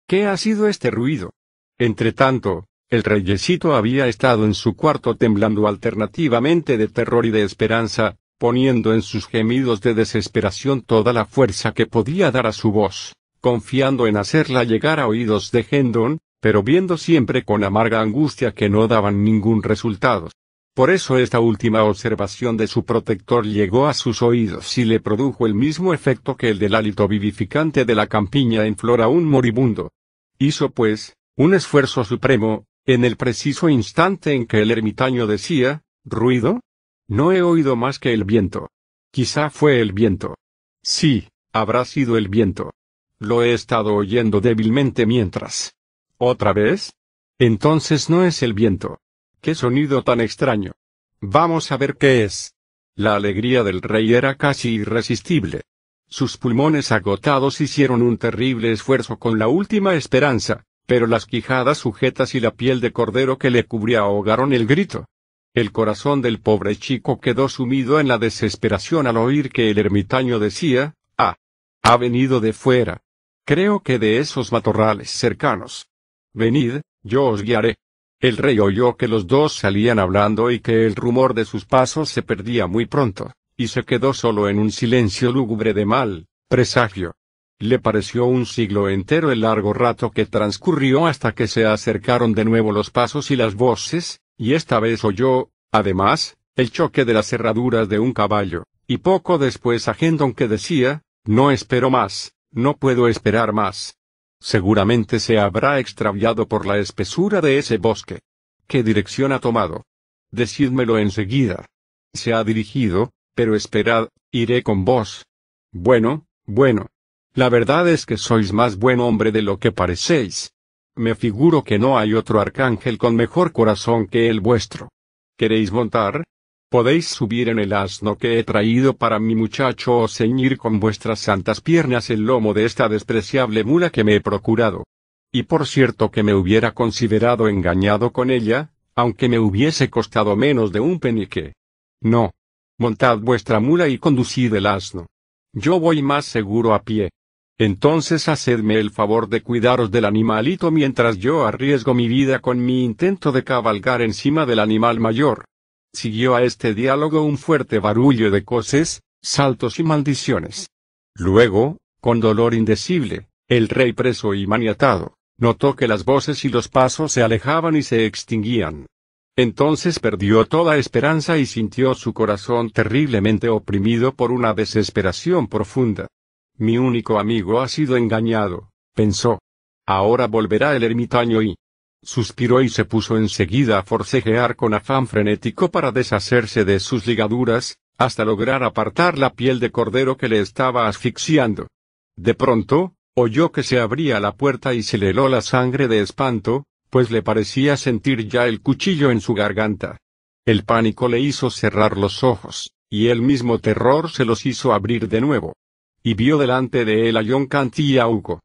¿Qué ha sido este ruido? Entretanto, el reyesito había estado en su cuarto temblando alternativamente de terror y de esperanza, poniendo en sus gemidos de desesperación toda la fuerza que podía dar a su voz confiando en hacerla llegar a oídos de Hendon, pero viendo siempre con amarga angustia que no daban ningún resultado. Por eso esta última observación de su protector llegó a sus oídos y le produjo el mismo efecto que el del hálito vivificante de la campiña en flor aún moribundo. Hizo pues, un esfuerzo supremo, en el preciso instante en que el ermitaño decía, ¿ruido? No he oído más que el viento. Quizá fue el viento. Sí, habrá sido el viento. Lo he estado oyendo débilmente mientras. ¿Otra vez? Entonces no es el viento. ¡Qué sonido tan extraño! Vamos a ver qué es. La alegría del rey era casi irresistible. Sus pulmones agotados hicieron un terrible esfuerzo con la última esperanza, pero las quijadas sujetas y la piel de cordero que le cubría ahogaron el grito. El corazón del pobre chico quedó sumido en la desesperación al oír que el ermitaño decía, Ah, ha venido de fuera. Creo que de esos matorrales cercanos. Venid, yo os guiaré. El rey oyó que los dos salían hablando y que el rumor de sus pasos se perdía muy pronto, y se quedó solo en un silencio lúgubre de mal, presagio. Le pareció un siglo entero el largo rato que transcurrió hasta que se acercaron de nuevo los pasos y las voces, y esta vez oyó, además, el choque de las cerraduras de un caballo, y poco después a que decía, no espero más, no puedo esperar más. Seguramente se habrá extraviado por la espesura de ese bosque. ¿Qué dirección ha tomado? Decídmelo enseguida. Se ha dirigido, pero esperad, iré con vos. Bueno, bueno. La verdad es que sois más buen hombre de lo que parecéis. Me figuro que no hay otro arcángel con mejor corazón que el vuestro. ¿Queréis montar? Podéis subir en el asno que he traído para mi muchacho o ceñir con vuestras santas piernas el lomo de esta despreciable mula que me he procurado. Y por cierto que me hubiera considerado engañado con ella, aunque me hubiese costado menos de un penique. No. Montad vuestra mula y conducid el asno. Yo voy más seguro a pie. Entonces hacedme el favor de cuidaros del animalito mientras yo arriesgo mi vida con mi intento de cabalgar encima del animal mayor. Siguió a este diálogo un fuerte barullo de coces, saltos y maldiciones. Luego, con dolor indecible, el rey preso y maniatado, notó que las voces y los pasos se alejaban y se extinguían. Entonces perdió toda esperanza y sintió su corazón terriblemente oprimido por una desesperación profunda. Mi único amigo ha sido engañado, pensó. Ahora volverá el ermitaño y, Suspiró y se puso enseguida a forcejear con afán frenético para deshacerse de sus ligaduras, hasta lograr apartar la piel de cordero que le estaba asfixiando. De pronto, oyó que se abría la puerta y se le heló la sangre de espanto, pues le parecía sentir ya el cuchillo en su garganta. El pánico le hizo cerrar los ojos, y el mismo terror se los hizo abrir de nuevo. Y vio delante de él a John Hugo.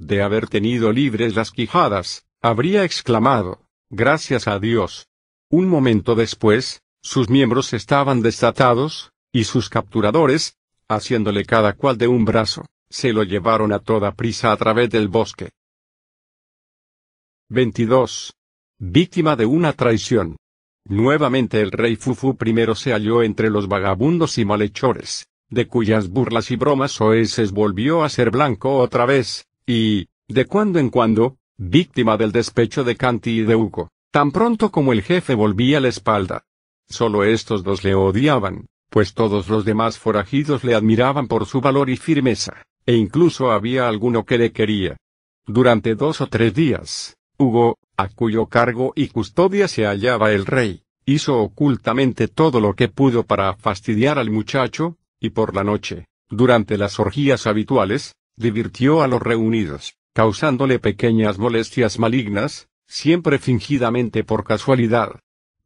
De haber tenido libres las quijadas, habría exclamado, gracias a Dios. Un momento después, sus miembros estaban desatados, y sus capturadores, haciéndole cada cual de un brazo, se lo llevaron a toda prisa a través del bosque. 22. Víctima de una traición. Nuevamente el rey Fufu I se halló entre los vagabundos y malhechores, de cuyas burlas y bromas oeses volvió a ser blanco otra vez, y, de cuando en cuando, víctima del despecho de Canti y de Hugo, tan pronto como el jefe volvía la espalda. Solo estos dos le odiaban, pues todos los demás forajidos le admiraban por su valor y firmeza, e incluso había alguno que le quería. Durante dos o tres días, Hugo, a cuyo cargo y custodia se hallaba el rey, hizo ocultamente todo lo que pudo para fastidiar al muchacho, y por la noche, durante las orgías habituales, divirtió a los reunidos, causándole pequeñas molestias malignas, siempre fingidamente por casualidad.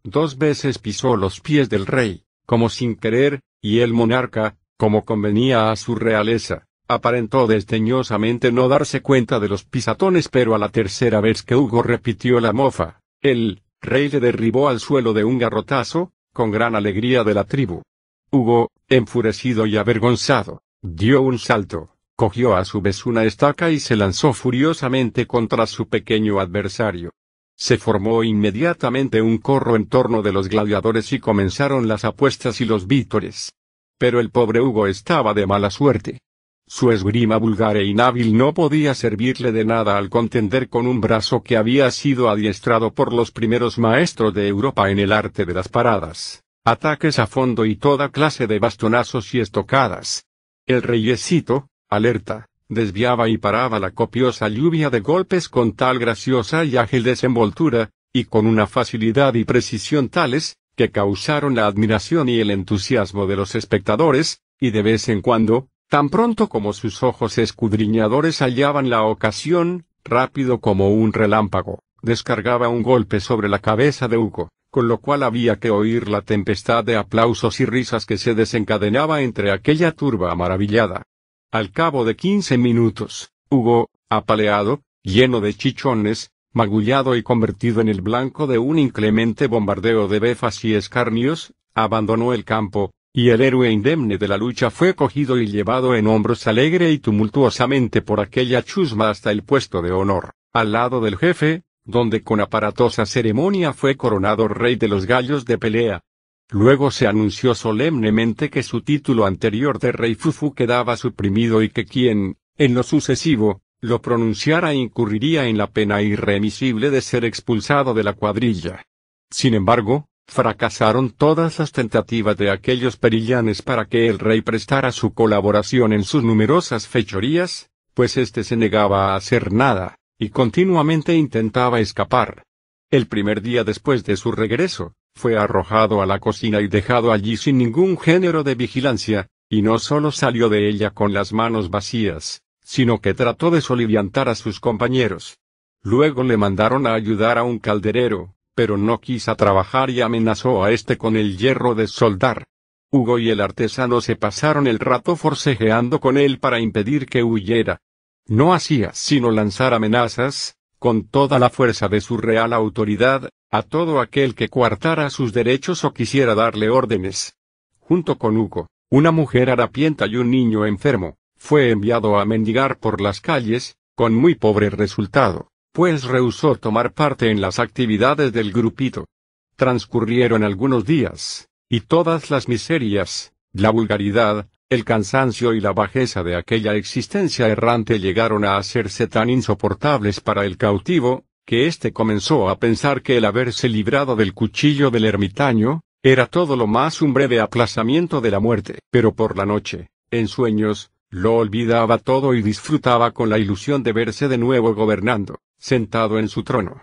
Dos veces pisó los pies del rey, como sin querer, y el monarca, como convenía a su realeza, Aparentó desdeñosamente no darse cuenta de los pisatones pero a la tercera vez que Hugo repitió la mofa, el rey le derribó al suelo de un garrotazo, con gran alegría de la tribu. Hugo, enfurecido y avergonzado, dio un salto, cogió a su vez una estaca y se lanzó furiosamente contra su pequeño adversario. Se formó inmediatamente un corro en torno de los gladiadores y comenzaron las apuestas y los vítores. Pero el pobre Hugo estaba de mala suerte. Su esgrima vulgar e inhábil no podía servirle de nada al contender con un brazo que había sido adiestrado por los primeros maestros de Europa en el arte de las paradas, ataques a fondo y toda clase de bastonazos y estocadas. El reyesito, alerta, desviaba y paraba la copiosa lluvia de golpes con tal graciosa y ágil desenvoltura, y con una facilidad y precisión tales, que causaron la admiración y el entusiasmo de los espectadores, y de vez en cuando, Tan pronto como sus ojos escudriñadores hallaban la ocasión, rápido como un relámpago, descargaba un golpe sobre la cabeza de Hugo, con lo cual había que oír la tempestad de aplausos y risas que se desencadenaba entre aquella turba maravillada. Al cabo de quince minutos, Hugo, apaleado, lleno de chichones, magullado y convertido en el blanco de un inclemente bombardeo de befas y escarnios, abandonó el campo, y el héroe indemne de la lucha fue cogido y llevado en hombros alegre y tumultuosamente por aquella chusma hasta el puesto de honor, al lado del jefe, donde con aparatosa ceremonia fue coronado rey de los gallos de pelea. Luego se anunció solemnemente que su título anterior de rey Fufu quedaba suprimido y que quien, en lo sucesivo, lo pronunciara incurriría en la pena irremisible de ser expulsado de la cuadrilla. Sin embargo, Fracasaron todas las tentativas de aquellos perillanes para que el rey prestara su colaboración en sus numerosas fechorías, pues éste se negaba a hacer nada, y continuamente intentaba escapar. El primer día después de su regreso, fue arrojado a la cocina y dejado allí sin ningún género de vigilancia, y no solo salió de ella con las manos vacías, sino que trató de soliviantar a sus compañeros. Luego le mandaron a ayudar a un calderero, pero no quisa trabajar y amenazó a este con el hierro de soldar. Hugo y el artesano se pasaron el rato forcejeando con él para impedir que huyera. No hacía sino lanzar amenazas, con toda la fuerza de su real autoridad, a todo aquel que coartara sus derechos o quisiera darle órdenes. Junto con Hugo, una mujer harapienta y un niño enfermo, fue enviado a mendigar por las calles, con muy pobre resultado pues rehusó tomar parte en las actividades del grupito. Transcurrieron algunos días, y todas las miserias, la vulgaridad, el cansancio y la bajeza de aquella existencia errante llegaron a hacerse tan insoportables para el cautivo, que éste comenzó a pensar que el haberse librado del cuchillo del ermitaño, era todo lo más un breve aplazamiento de la muerte. Pero por la noche, en sueños, lo olvidaba todo y disfrutaba con la ilusión de verse de nuevo gobernando sentado en su trono.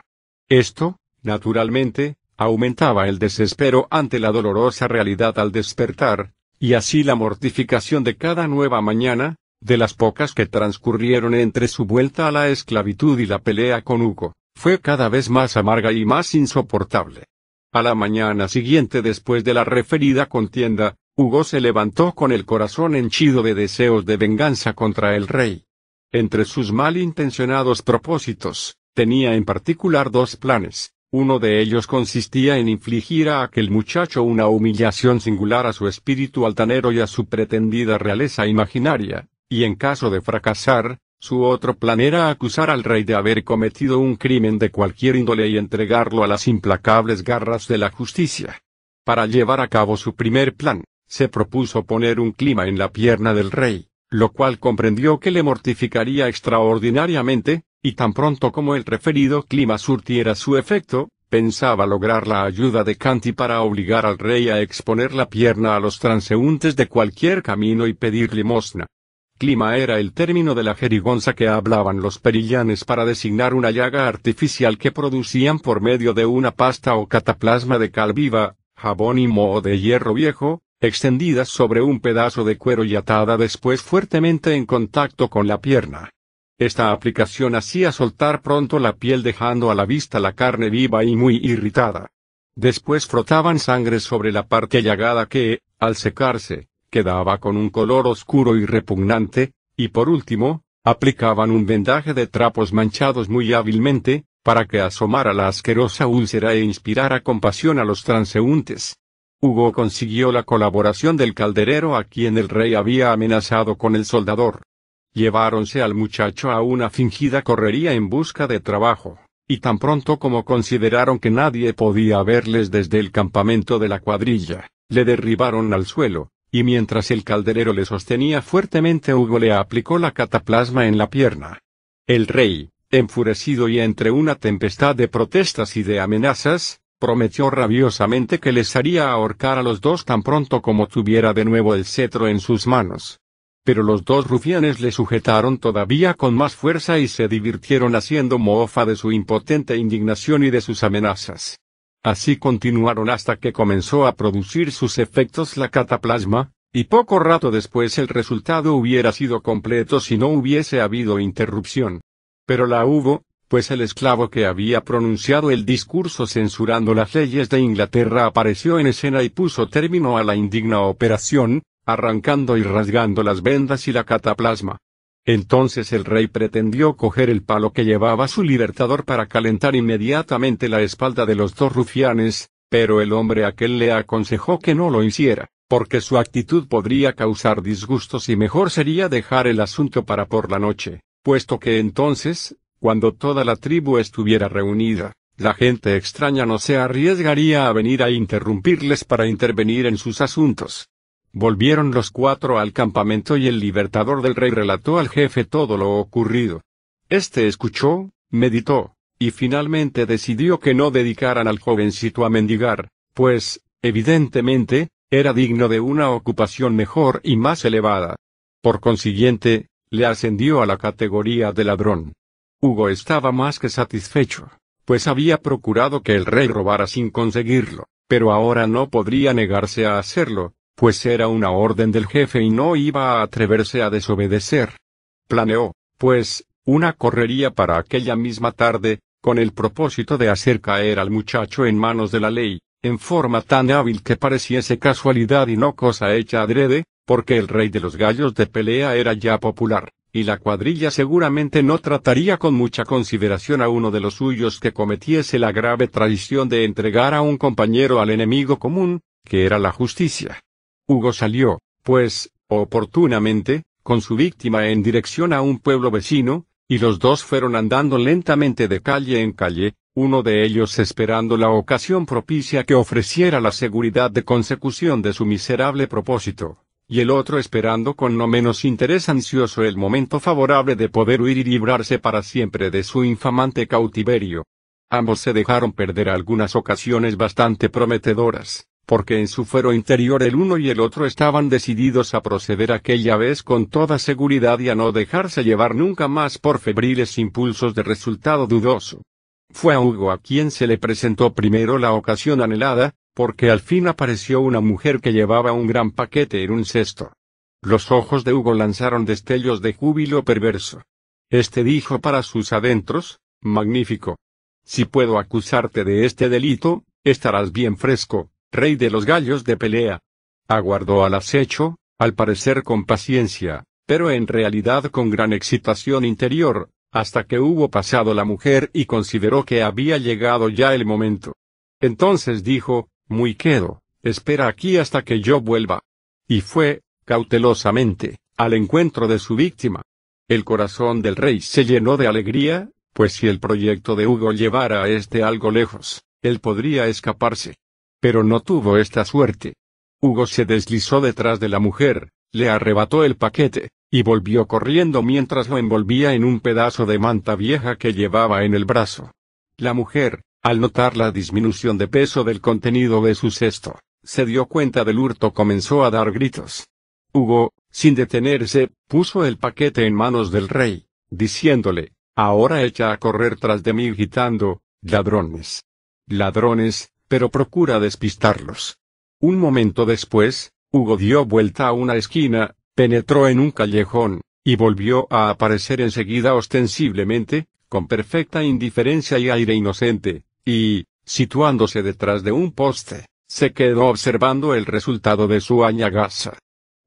Esto, naturalmente, aumentaba el desespero ante la dolorosa realidad al despertar, y así la mortificación de cada nueva mañana, de las pocas que transcurrieron entre su vuelta a la esclavitud y la pelea con Hugo, fue cada vez más amarga y más insoportable. A la mañana siguiente después de la referida contienda, Hugo se levantó con el corazón henchido de deseos de venganza contra el rey. Entre sus malintencionados propósitos, tenía en particular dos planes. Uno de ellos consistía en infligir a aquel muchacho una humillación singular a su espíritu altanero y a su pretendida realeza imaginaria, y en caso de fracasar, Su otro plan era acusar al rey de haber cometido un crimen de cualquier índole y entregarlo a las implacables garras de la justicia. Para llevar a cabo su primer plan, se propuso poner un clima en la pierna del rey, lo cual comprendió que le mortificaría extraordinariamente, y tan pronto como el referido clima surtiera su efecto, pensaba lograr la ayuda de Canti para obligar al rey a exponer la pierna a los transeúntes de cualquier camino y pedir limosna. Clima era el término de la jerigonza que hablaban los perillanes para designar una llaga artificial que producían por medio de una pasta o cataplasma de cal viva, jabón y moho de hierro viejo, extendida sobre un pedazo de cuero y atada después fuertemente en contacto con la pierna. Esta aplicación hacía soltar pronto la piel dejando a la vista la carne viva y muy irritada. Después frotaban sangre sobre la parte llagada que, al secarse, quedaba con un color oscuro y repugnante, y por último, aplicaban un vendaje de trapos manchados muy hábilmente, para que asomara la asquerosa úlcera e inspirara compasión a los transeúntes. Hugo consiguió la colaboración del calderero a quien el rey había amenazado con el soldador. Lleváronse al muchacho a una fingida correría en busca de trabajo, y tan pronto como consideraron que nadie podía verles desde el campamento de la cuadrilla, le derribaron al suelo, y mientras el calderero le sostenía fuertemente Hugo le aplicó la cataplasma en la pierna. El rey, enfurecido y entre una tempestad de protestas y de amenazas, prometió rabiosamente que les haría ahorcar a los dos tan pronto como tuviera de nuevo el cetro en sus manos. Pero los dos rufianes le sujetaron todavía con más fuerza y se divirtieron haciendo mofa de su impotente indignación y de sus amenazas. Así continuaron hasta que comenzó a producir sus efectos la cataplasma, y poco rato después el resultado hubiera sido completo si no hubiese habido interrupción. Pero la hubo, pues el esclavo que había pronunciado el discurso censurando las leyes de Inglaterra apareció en escena y puso término a la indigna operación, arrancando y rasgando las vendas y la cataplasma. Entonces el rey pretendió coger el palo que llevaba su libertador para calentar inmediatamente la espalda de los dos rufianes, pero el hombre aquel le aconsejó que no lo hiciera, porque su actitud podría causar disgustos y mejor sería dejar el asunto para por la noche, puesto que entonces, cuando toda la tribu estuviera reunida, la gente extraña no se arriesgaría a venir a interrumpirles para intervenir en sus asuntos. Volvieron los cuatro al campamento y el libertador del rey relató al jefe todo lo ocurrido. Este escuchó, meditó, y finalmente decidió que no dedicaran al jovencito a mendigar, pues, evidentemente, era digno de una ocupación mejor y más elevada. Por consiguiente, le ascendió a la categoría de ladrón. Hugo estaba más que satisfecho, pues había procurado que el rey robara sin conseguirlo, pero ahora no podría negarse a hacerlo, pues era una orden del jefe y no iba a atreverse a desobedecer. Planeó, pues, una correría para aquella misma tarde, con el propósito de hacer caer al muchacho en manos de la ley, en forma tan hábil que pareciese casualidad y no cosa hecha adrede, porque el rey de los gallos de pelea era ya popular, y la cuadrilla seguramente no trataría con mucha consideración a uno de los suyos que cometiese la grave traición de entregar a un compañero al enemigo común, que era la justicia. Hugo salió, pues, oportunamente, con su víctima en dirección a un pueblo vecino, y los dos fueron andando lentamente de calle en calle, uno de ellos esperando la ocasión propicia que ofreciera la seguridad de consecución de su miserable propósito y el otro esperando con no menos interés ansioso el momento favorable de poder huir y librarse para siempre de su infamante cautiverio. Ambos se dejaron perder algunas ocasiones bastante prometedoras, porque en su fuero interior el uno y el otro estaban decididos a proceder aquella vez con toda seguridad y a no dejarse llevar nunca más por febriles impulsos de resultado dudoso. Fue a Hugo a quien se le presentó primero la ocasión anhelada, porque al fin apareció una mujer que llevaba un gran paquete en un cesto. Los ojos de Hugo lanzaron destellos de júbilo perverso. Este dijo para sus adentros, magnífico. Si puedo acusarte de este delito, estarás bien fresco, rey de los gallos de pelea. Aguardó al acecho, al parecer con paciencia, pero en realidad con gran excitación interior, hasta que hubo pasado la mujer y consideró que había llegado ya el momento. Entonces dijo, muy quedo, espera aquí hasta que yo vuelva. Y fue, cautelosamente, al encuentro de su víctima. El corazón del rey se llenó de alegría, pues si el proyecto de Hugo llevara a este algo lejos, él podría escaparse. Pero no tuvo esta suerte. Hugo se deslizó detrás de la mujer, le arrebató el paquete, y volvió corriendo mientras lo envolvía en un pedazo de manta vieja que llevaba en el brazo. La mujer, al notar la disminución de peso del contenido de su cesto, se dio cuenta del hurto comenzó a dar gritos. Hugo, sin detenerse, puso el paquete en manos del rey, diciéndole, ahora echa a correr tras de mí gritando, ladrones. Ladrones, pero procura despistarlos. Un momento después, Hugo dio vuelta a una esquina, penetró en un callejón, y volvió a aparecer enseguida ostensiblemente, con perfecta indiferencia y aire inocente, y, situándose detrás de un poste, se quedó observando el resultado de su añagaza.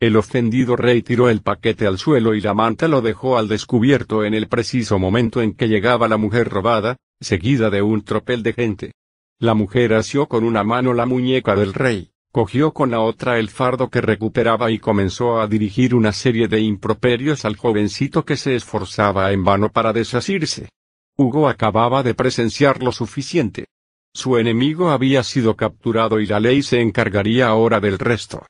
El ofendido rey tiró el paquete al suelo y la manta lo dejó al descubierto en el preciso momento en que llegaba la mujer robada, seguida de un tropel de gente. La mujer asió con una mano la muñeca del rey, cogió con la otra el fardo que recuperaba y comenzó a dirigir una serie de improperios al jovencito que se esforzaba en vano para desasirse. Hugo acababa de presenciar lo suficiente. Su enemigo había sido capturado y la ley se encargaría ahora del resto.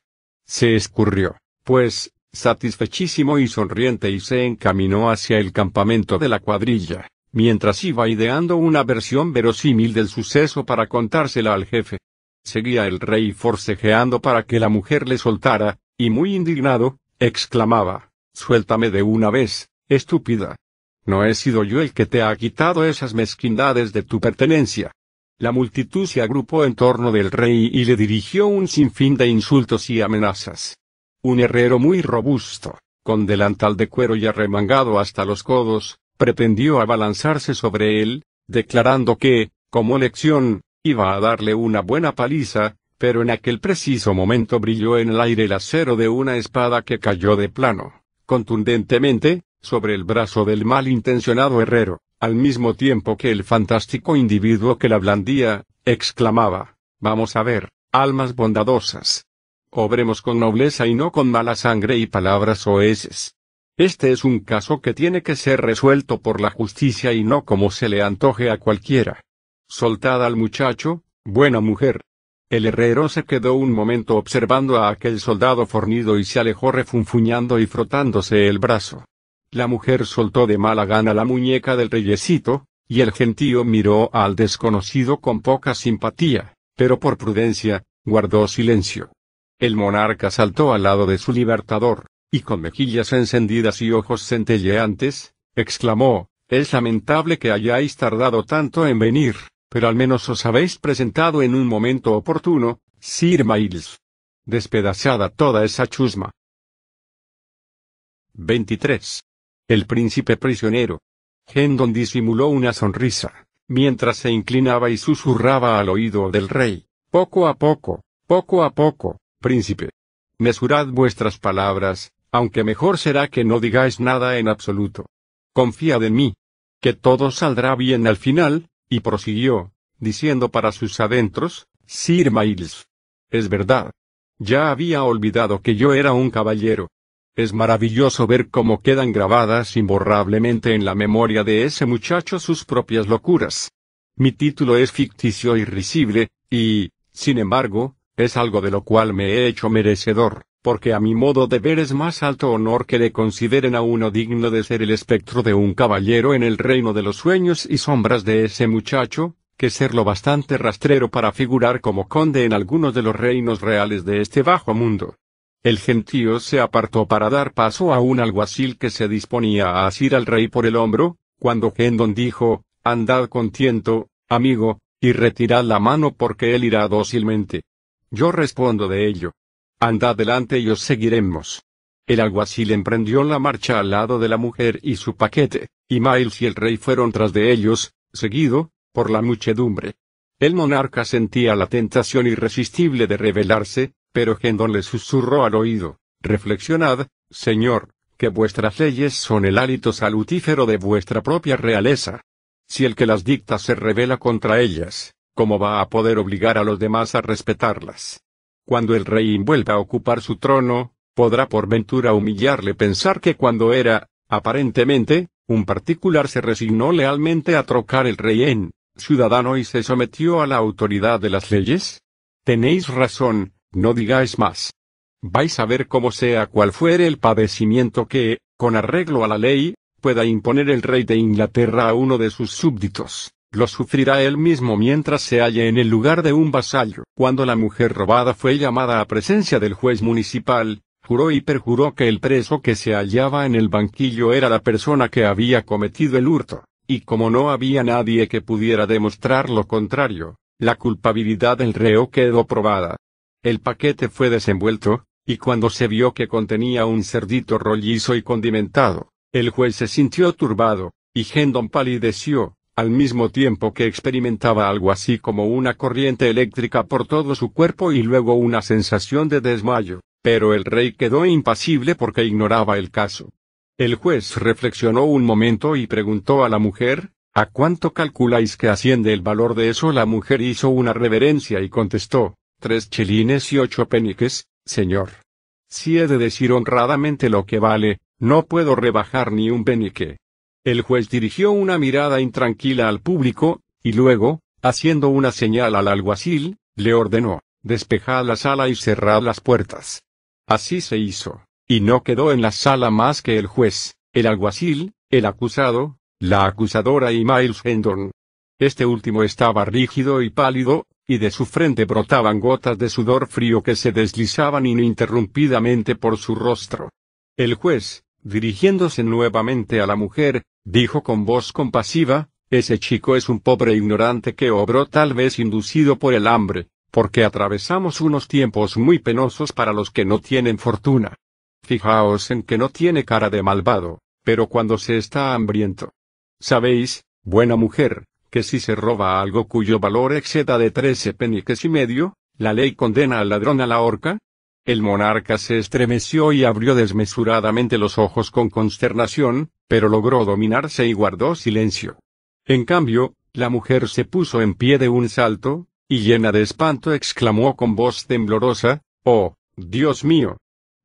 Se escurrió, pues, satisfechísimo y sonriente y se encaminó hacia el campamento de la cuadrilla, mientras iba ideando una versión verosímil del suceso para contársela al jefe. Seguía el rey forcejeando para que la mujer le soltara, y muy indignado, exclamaba, Suéltame de una vez, estúpida. ¿No he sido yo el que te ha quitado esas mezquindades de tu pertenencia? La multitud se agrupó en torno del rey y le dirigió un sinfín de insultos y amenazas. Un herrero muy robusto, con delantal de cuero y arremangado hasta los codos, pretendió abalanzarse sobre él, declarando que, como lección, iba a darle una buena paliza, pero en aquel preciso momento brilló en el aire el acero de una espada que cayó de plano, contundentemente, sobre el brazo del malintencionado herrero, al mismo tiempo que el fantástico individuo que la blandía, exclamaba, Vamos a ver, almas bondadosas. Obremos con nobleza y no con mala sangre y palabras oeces. Este es un caso que tiene que ser resuelto por la justicia y no como se le antoje a cualquiera. Soltad al muchacho, buena mujer. El herrero se quedó un momento observando a aquel soldado fornido y se alejó refunfuñando y frotándose el brazo. La mujer soltó de mala gana la muñeca del reyesito, y el gentío miró al desconocido con poca simpatía, pero por prudencia, guardó silencio. El monarca saltó al lado de su libertador, y con mejillas encendidas y ojos centelleantes, exclamó, es lamentable que hayáis tardado tanto en venir, pero al menos os habéis presentado en un momento oportuno, Sir Miles. Despedazada toda esa chusma. 23. El príncipe prisionero. Hendon disimuló una sonrisa, mientras se inclinaba y susurraba al oído del rey. Poco a poco, poco a poco, príncipe. Mesurad vuestras palabras, aunque mejor será que no digáis nada en absoluto. Confiad en mí. Que todo saldrá bien al final, y prosiguió, diciendo para sus adentros, Sir Miles. Es verdad. Ya había olvidado que yo era un caballero. Es maravilloso ver cómo quedan grabadas imborrablemente en la memoria de ese muchacho sus propias locuras. Mi título es ficticio y risible, y, sin embargo, es algo de lo cual me he hecho merecedor, porque a mi modo de ver es más alto honor que le consideren a uno digno de ser el espectro de un caballero en el reino de los sueños y sombras de ese muchacho, que serlo bastante rastrero para figurar como conde en algunos de los reinos reales de este bajo mundo. El gentío se apartó para dar paso a un alguacil que se disponía a asir al rey por el hombro, cuando Gendon dijo, Andad con tiento, amigo, y retirad la mano porque él irá dócilmente. Yo respondo de ello. Andad delante y os seguiremos. El alguacil emprendió la marcha al lado de la mujer y su paquete, y Miles y el rey fueron tras de ellos, seguido, por la muchedumbre. El monarca sentía la tentación irresistible de rebelarse, pero Gendon le susurró al oído, Reflexionad, señor, que vuestras leyes son el hálito salutífero de vuestra propia realeza. Si el que las dicta se revela contra ellas, ¿cómo va a poder obligar a los demás a respetarlas? Cuando el rey vuelva a ocupar su trono, podrá por ventura humillarle pensar que cuando era Aparentemente, un particular se resignó lealmente a trocar el rey en ciudadano y se sometió a la autoridad de las leyes. Tenéis razón, no digáis más. Vais a ver cómo sea cual fuere el padecimiento que, con arreglo a la ley, pueda imponer el rey de Inglaterra a uno de sus súbditos, lo sufrirá él mismo mientras se halle en el lugar de un vasallo. Cuando la mujer robada fue llamada a presencia del juez municipal, juró y perjuró que el preso que se hallaba en el banquillo era la persona que había cometido el hurto, y como no había nadie que pudiera demostrar lo contrario, la culpabilidad del reo quedó probada. El paquete fue desenvuelto, y cuando se vio que contenía un cerdito rollizo y condimentado, el juez se sintió turbado, y Hendon palideció, al mismo tiempo que experimentaba algo así como una corriente eléctrica por todo su cuerpo y luego una sensación de desmayo, pero el rey quedó impasible porque ignoraba el caso. El juez reflexionó un momento y preguntó a la mujer, ¿A cuánto calculáis que asciende el valor de eso? La mujer hizo una reverencia y contestó, tres chelines y ocho peniques, señor. Si he de decir honradamente lo que vale, no puedo rebajar ni un penique. El juez dirigió una mirada intranquila al público, y luego, haciendo una señal al alguacil, le ordenó, despejad la sala y cerrad las puertas. Así se hizo, y no quedó en la sala más que el juez, el alguacil, el acusado, la acusadora y Miles Hendon. Este último estaba rígido y pálido, y de su frente brotaban gotas de sudor frío que se deslizaban ininterrumpidamente por su rostro. El juez, Dirigiéndose nuevamente a la mujer, dijo con voz compasiva, ese chico es un pobre ignorante que obró tal vez inducido por el hambre, porque atravesamos unos tiempos muy penosos para los que no tienen fortuna. Fijaos en que no tiene cara de malvado, pero cuando se está hambriento. Sabéis, buena mujer, que si se roba algo cuyo valor exceda de trece peniques y medio, la ley condena al ladrón a la horca, el monarca se estremeció y abrió desmesuradamente los ojos con consternación, pero logró dominarse y guardó silencio. En cambio, la mujer se puso en pie de un salto, y llena de espanto exclamó con voz temblorosa, Oh, Dios mío.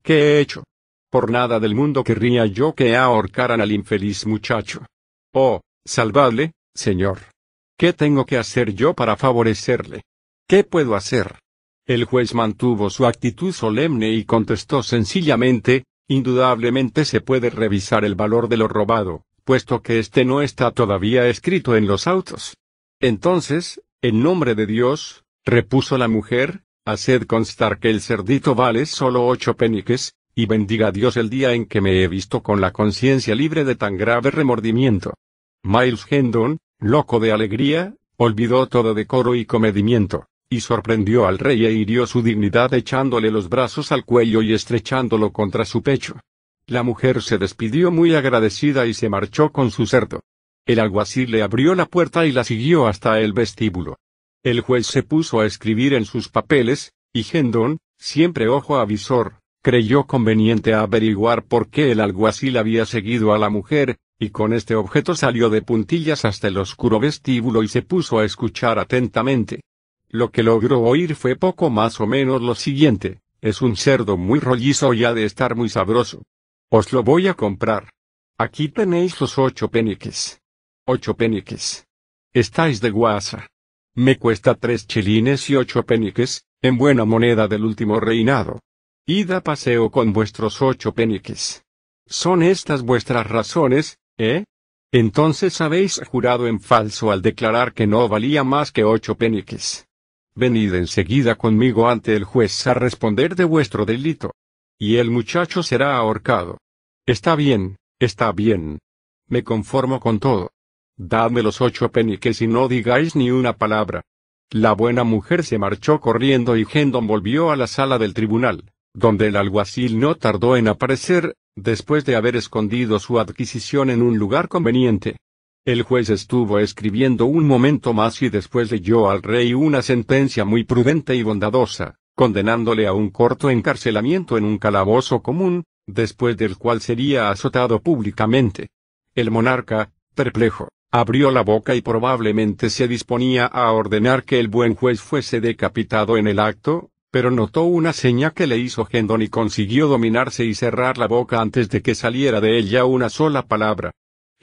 ¿Qué he hecho? Por nada del mundo querría yo que ahorcaran al infeliz muchacho. Oh, salvadle, Señor. ¿Qué tengo que hacer yo para favorecerle? ¿Qué puedo hacer? El juez mantuvo su actitud solemne y contestó sencillamente, indudablemente se puede revisar el valor de lo robado, puesto que este no está todavía escrito en los autos. Entonces, en nombre de Dios, repuso la mujer, haced constar que el cerdito vale solo ocho peniques, y bendiga Dios el día en que me he visto con la conciencia libre de tan grave remordimiento. Miles Hendon, loco de alegría, olvidó todo decoro y comedimiento y sorprendió al rey e hirió su dignidad echándole los brazos al cuello y estrechándolo contra su pecho. La mujer se despidió muy agradecida y se marchó con su cerdo. El alguacil le abrió la puerta y la siguió hasta el vestíbulo. El juez se puso a escribir en sus papeles, y Gendon, siempre ojo avisor, creyó conveniente averiguar por qué el alguacil había seguido a la mujer, y con este objeto salió de puntillas hasta el oscuro vestíbulo y se puso a escuchar atentamente. Lo que logró oír fue poco más o menos lo siguiente, es un cerdo muy rollizo y ha de estar muy sabroso. Os lo voy a comprar. Aquí tenéis los ocho peniques. Ocho peniques. Estáis de guasa. Me cuesta tres chelines y ocho peniques, en buena moneda del último reinado. Id a paseo con vuestros ocho peniques. ¿Son estas vuestras razones, eh? Entonces habéis jurado en falso al declarar que no valía más que ocho peniques. Venid enseguida conmigo ante el juez a responder de vuestro delito. Y el muchacho será ahorcado. Está bien, está bien. Me conformo con todo. Dadme los ocho peniques y no digáis ni una palabra. La buena mujer se marchó corriendo y Hendon volvió a la sala del tribunal, donde el alguacil no tardó en aparecer, después de haber escondido su adquisición en un lugar conveniente. El juez estuvo escribiendo un momento más y después leyó al rey una sentencia muy prudente y bondadosa, condenándole a un corto encarcelamiento en un calabozo común, después del cual sería azotado públicamente. El monarca, perplejo, abrió la boca y probablemente se disponía a ordenar que el buen juez fuese decapitado en el acto, pero notó una seña que le hizo Hendon y consiguió dominarse y cerrar la boca antes de que saliera de ella una sola palabra.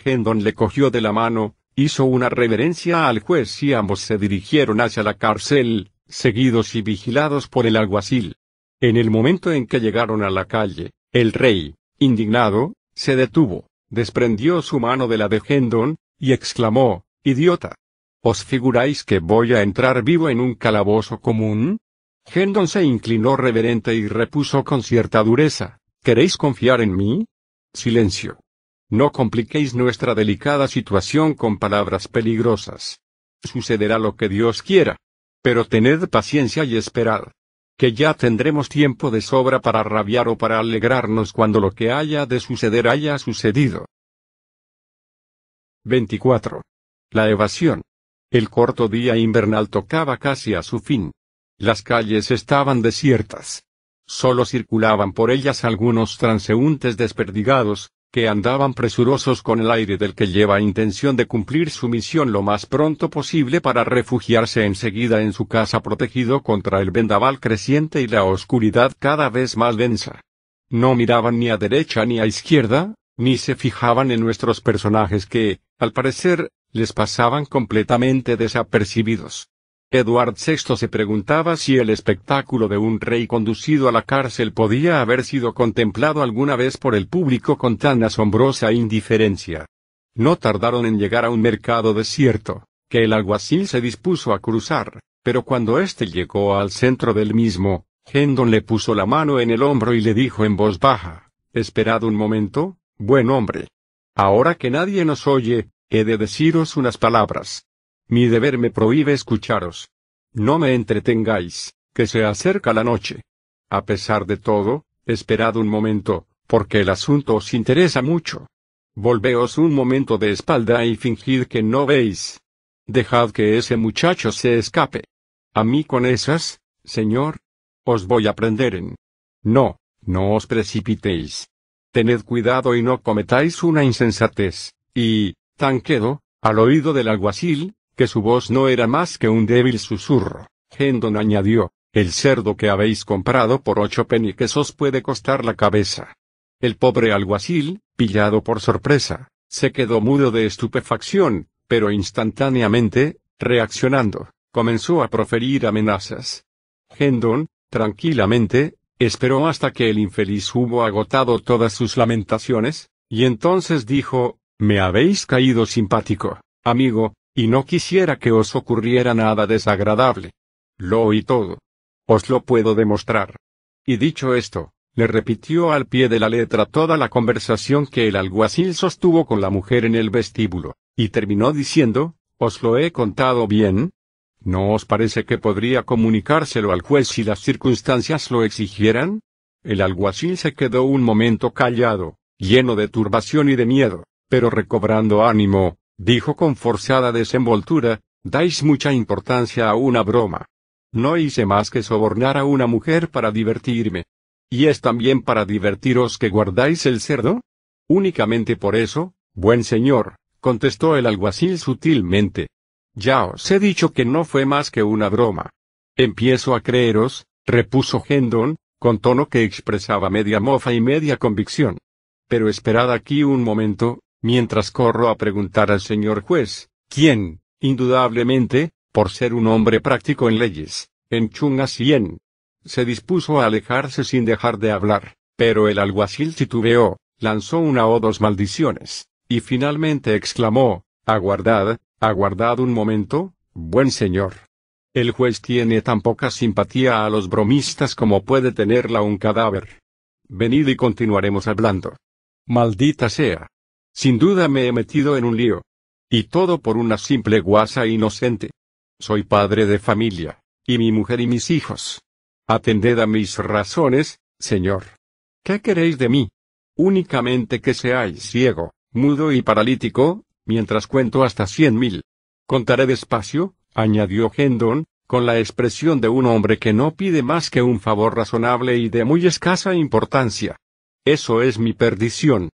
Hendon le cogió de la mano, hizo una reverencia al juez y ambos se dirigieron hacia la cárcel, seguidos y vigilados por el alguacil. En el momento en que llegaron a la calle, el rey, indignado, se detuvo, desprendió su mano de la de Hendon, y exclamó, Idiota. ¿Os figuráis que voy a entrar vivo en un calabozo común? Hendon se inclinó reverente y repuso con cierta dureza, ¿Queréis confiar en mí? Silencio. No compliquéis nuestra delicada situación con palabras peligrosas. Sucederá lo que Dios quiera. Pero tened paciencia y esperad. Que ya tendremos tiempo de sobra para rabiar o para alegrarnos cuando lo que haya de suceder haya sucedido. 24. La evasión. El corto día invernal tocaba casi a su fin. Las calles estaban desiertas. Solo circulaban por ellas algunos transeúntes desperdigados, que andaban presurosos con el aire del que lleva intención de cumplir su misión lo más pronto posible para refugiarse enseguida en su casa protegido contra el vendaval creciente y la oscuridad cada vez más densa. No miraban ni a derecha ni a izquierda, ni se fijaban en nuestros personajes que, al parecer, les pasaban completamente desapercibidos. Edward VI se preguntaba si el espectáculo de un rey conducido a la cárcel podía haber sido contemplado alguna vez por el público con tan asombrosa indiferencia. No tardaron en llegar a un mercado desierto, que el alguacil se dispuso a cruzar, pero cuando éste llegó al centro del mismo, Hendon le puso la mano en el hombro y le dijo en voz baja, Esperad un momento, buen hombre. Ahora que nadie nos oye, he de deciros unas palabras. Mi deber me prohíbe escucharos. No me entretengáis, que se acerca la noche. A pesar de todo, esperad un momento, porque el asunto os interesa mucho. Volveos un momento de espalda y fingid que no veis. Dejad que ese muchacho se escape. A mí con esas, señor. Os voy a prender en. No, no os precipitéis. Tened cuidado y no cometáis una insensatez. Y, tan quedo, al oído del alguacil, que su voz no era más que un débil susurro. Hendon añadió, el cerdo que habéis comprado por ocho peniques os puede costar la cabeza. El pobre alguacil, pillado por sorpresa, se quedó mudo de estupefacción, pero instantáneamente, reaccionando, comenzó a proferir amenazas. Hendon, tranquilamente, esperó hasta que el infeliz hubo agotado todas sus lamentaciones, y entonces dijo, me habéis caído simpático, amigo, y no quisiera que os ocurriera nada desagradable. Lo oí todo. Os lo puedo demostrar. Y dicho esto, le repitió al pie de la letra toda la conversación que el alguacil sostuvo con la mujer en el vestíbulo, y terminó diciendo, ¿Os lo he contado bien? ¿No os parece que podría comunicárselo al juez si las circunstancias lo exigieran? El alguacil se quedó un momento callado, lleno de turbación y de miedo, pero recobrando ánimo, dijo con forzada desenvoltura, dais mucha importancia a una broma. No hice más que sobornar a una mujer para divertirme. ¿Y es también para divertiros que guardáis el cerdo? Únicamente por eso, buen señor, contestó el alguacil sutilmente. Ya os he dicho que no fue más que una broma. Empiezo a creeros, repuso Hendon, con tono que expresaba media mofa y media convicción. Pero esperad aquí un momento, mientras corro a preguntar al señor juez, quien, indudablemente, por ser un hombre práctico en leyes, en Chunga Sien, se dispuso a alejarse sin dejar de hablar, pero el alguacil titubeó, lanzó una o dos maldiciones, y finalmente exclamó, aguardad, aguardad un momento, buen señor. El juez tiene tan poca simpatía a los bromistas como puede tenerla un cadáver. Venid y continuaremos hablando. Maldita sea. Sin duda me he metido en un lío. Y todo por una simple guasa inocente. Soy padre de familia, y mi mujer y mis hijos. Atended a mis razones, señor. ¿Qué queréis de mí? Únicamente que seáis ciego, mudo y paralítico, mientras cuento hasta cien mil. Contaré despacio, añadió Hendon, con la expresión de un hombre que no pide más que un favor razonable y de muy escasa importancia. Eso es mi perdición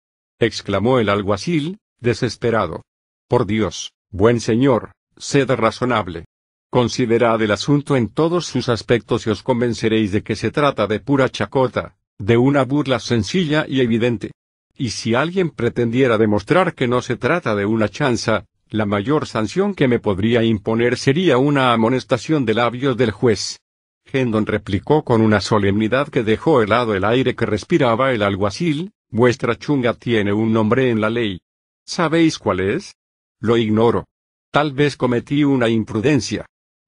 exclamó el alguacil, desesperado. Por Dios, buen señor, sed razonable. Considerad el asunto en todos sus aspectos y os convenceréis de que se trata de pura chacota, de una burla sencilla y evidente. Y si alguien pretendiera demostrar que no se trata de una chanza, la mayor sanción que me podría imponer sería una amonestación de labios del juez. Hendon replicó con una solemnidad que dejó helado el aire que respiraba el alguacil, vuestra chunga tiene un nombre en la ley. ¿Sabéis cuál es? Lo ignoro. Tal vez cometí una imprudencia.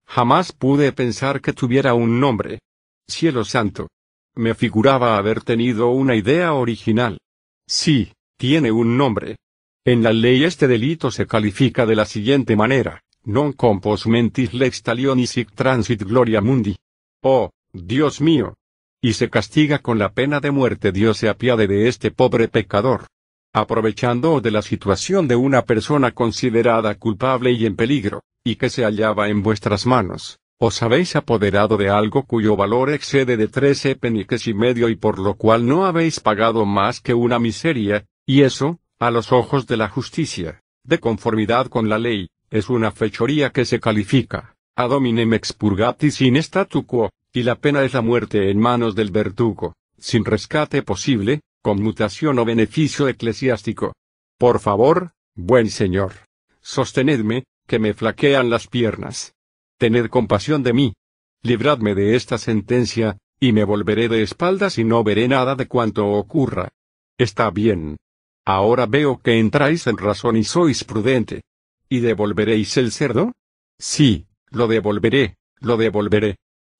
Jamás pude pensar que tuviera un nombre. Cielo santo. Me figuraba haber tenido una idea original. Sí, tiene un nombre. En la ley este delito se califica de la siguiente manera, non compos mentis lex talionis transit gloria mundi. Oh, Dios mío. Y se castiga con la pena de muerte Dios se apiade de este pobre pecador. Aprovechando de la situación de una persona considerada culpable y en peligro, y que se hallaba en vuestras manos, os habéis apoderado de algo cuyo valor excede de trece peniques y medio y por lo cual no habéis pagado más que una miseria, y eso, a los ojos de la justicia, de conformidad con la ley, es una fechoría que se califica, ad hominem expurgatis in statu quo, y la pena es la muerte en manos del verdugo, sin rescate posible, conmutación o beneficio eclesiástico. Por favor, buen señor, sostenedme, que me flaquean las piernas tened compasión de mí. Libradme de esta sentencia, y me volveré de espaldas y no veré nada de cuanto ocurra. Está bien. Ahora veo que entráis en razón y sois prudente. ¿Y devolveréis el cerdo? Sí, lo devolveré, lo devolveré.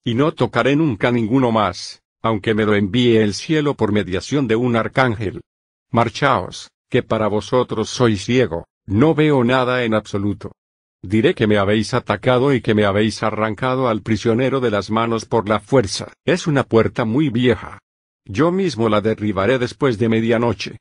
Y no tocaré nunca ninguno más, aunque me lo envíe el cielo por mediación de un arcángel. Marchaos, que para vosotros soy ciego, no veo nada en absoluto. Diré que me habéis atacado y que me habéis arrancado al prisionero de las manos por la fuerza. Es una puerta muy vieja. Yo mismo la derribaré después de medianoche.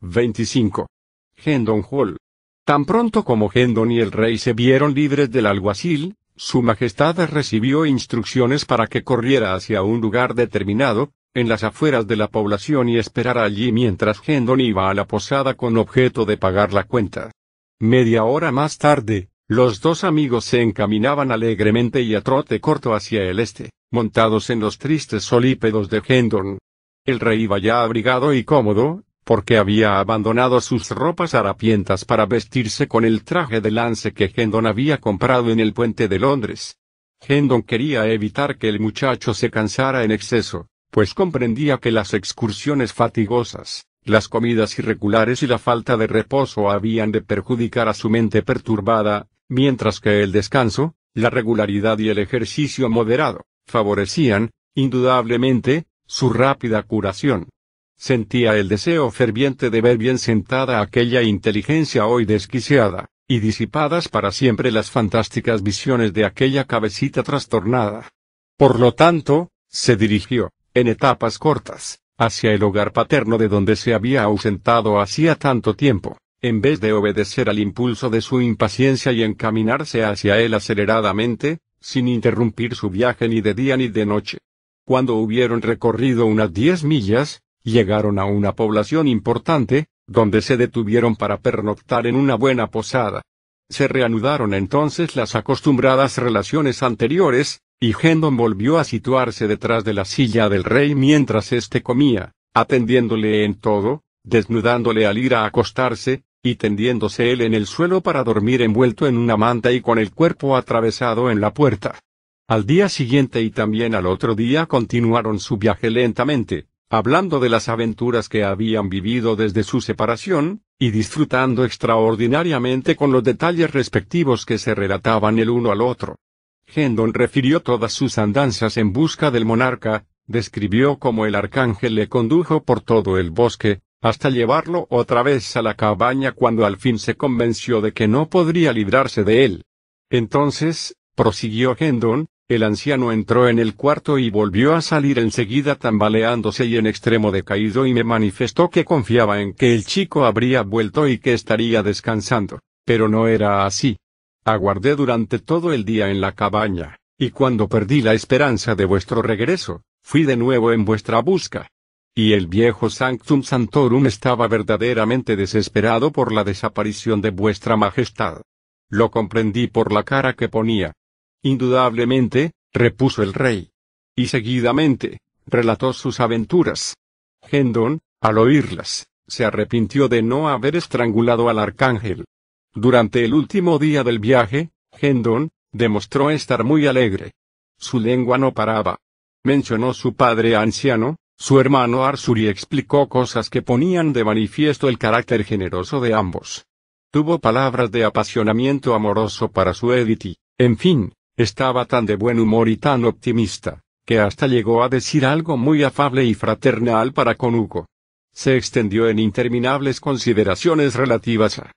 25. Hendon Hall. Tan pronto como Hendon y el rey se vieron libres del alguacil, su majestad recibió instrucciones para que corriera hacia un lugar determinado, en las afueras de la población y esperara allí mientras Hendon iba a la posada con objeto de pagar la cuenta. Media hora más tarde, los dos amigos se encaminaban alegremente y a trote corto hacia el este, montados en los tristes solípedos de Hendon. El rey iba ya abrigado y cómodo, porque había abandonado sus ropas harapientas para vestirse con el traje de lance que Hendon había comprado en el puente de Londres. Hendon quería evitar que el muchacho se cansara en exceso, pues comprendía que las excursiones fatigosas, las comidas irregulares y la falta de reposo habían de perjudicar a su mente perturbada, mientras que el descanso, la regularidad y el ejercicio moderado, favorecían, indudablemente, su rápida curación. Sentía el deseo ferviente de ver bien sentada aquella inteligencia hoy desquiciada, y disipadas para siempre las fantásticas visiones de aquella cabecita trastornada. Por lo tanto, se dirigió, en etapas cortas, hacia el hogar paterno de donde se había ausentado hacía tanto tiempo, en vez de obedecer al impulso de su impaciencia y encaminarse hacia él aceleradamente, sin interrumpir su viaje ni de día ni de noche. Cuando hubieron recorrido unas diez millas, llegaron a una población importante, donde se detuvieron para pernoctar en una buena posada. Se reanudaron entonces las acostumbradas relaciones anteriores, y Hendon volvió a situarse detrás de la silla del rey mientras éste comía, atendiéndole en todo, desnudándole al ir a acostarse, y tendiéndose él en el suelo para dormir envuelto en una manta y con el cuerpo atravesado en la puerta. Al día siguiente y también al otro día continuaron su viaje lentamente, hablando de las aventuras que habían vivido desde su separación, y disfrutando extraordinariamente con los detalles respectivos que se relataban el uno al otro. Hendon refirió todas sus andanzas en busca del monarca, describió cómo el arcángel le condujo por todo el bosque, hasta llevarlo otra vez a la cabaña cuando al fin se convenció de que no podría librarse de él. Entonces, prosiguió Hendon, el anciano entró en el cuarto y volvió a salir enseguida tambaleándose y en extremo decaído y me manifestó que confiaba en que el chico habría vuelto y que estaría descansando, pero no era así. Aguardé durante todo el día en la cabaña, y cuando perdí la esperanza de vuestro regreso, fui de nuevo en vuestra busca. Y el viejo Sanctum Santorum estaba verdaderamente desesperado por la desaparición de vuestra majestad. Lo comprendí por la cara que ponía. Indudablemente, repuso el rey. Y seguidamente, relató sus aventuras. Hendon, al oírlas, se arrepintió de no haber estrangulado al arcángel. Durante el último día del viaje, Hendon, demostró estar muy alegre. Su lengua no paraba. Mencionó su padre anciano, su hermano Arsur y explicó cosas que ponían de manifiesto el carácter generoso de ambos. Tuvo palabras de apasionamiento amoroso para su Edith en fin, estaba tan de buen humor y tan optimista, que hasta llegó a decir algo muy afable y fraternal para con Hugo. Se extendió en interminables consideraciones relativas a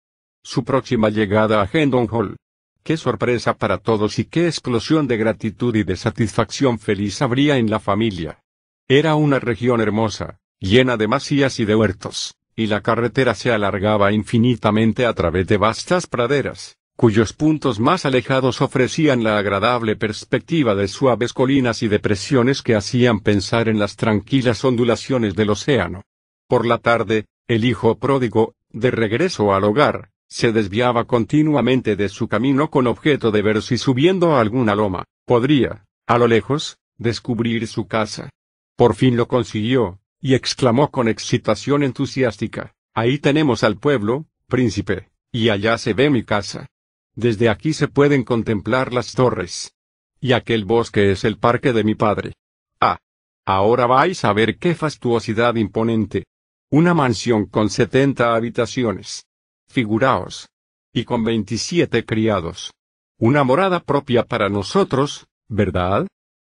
su próxima llegada a Hendon Hall. Qué sorpresa para todos y qué explosión de gratitud y de satisfacción feliz habría en la familia. Era una región hermosa, llena de masías y de huertos, y la carretera se alargaba infinitamente a través de vastas praderas, cuyos puntos más alejados ofrecían la agradable perspectiva de suaves colinas y depresiones que hacían pensar en las tranquilas ondulaciones del océano. Por la tarde, el hijo pródigo, de regreso al hogar, se desviaba continuamente de su camino con objeto de ver si subiendo a alguna loma, podría, a lo lejos, descubrir su casa. Por fin lo consiguió, y exclamó con excitación entusiástica, Ahí tenemos al pueblo, príncipe, y allá se ve mi casa. Desde aquí se pueden contemplar las torres. Y aquel bosque es el parque de mi padre. Ah. Ahora vais a ver qué fastuosidad imponente. Una mansión con setenta habitaciones. Figuraos. Y con veintisiete criados. Una morada propia para nosotros, ¿verdad?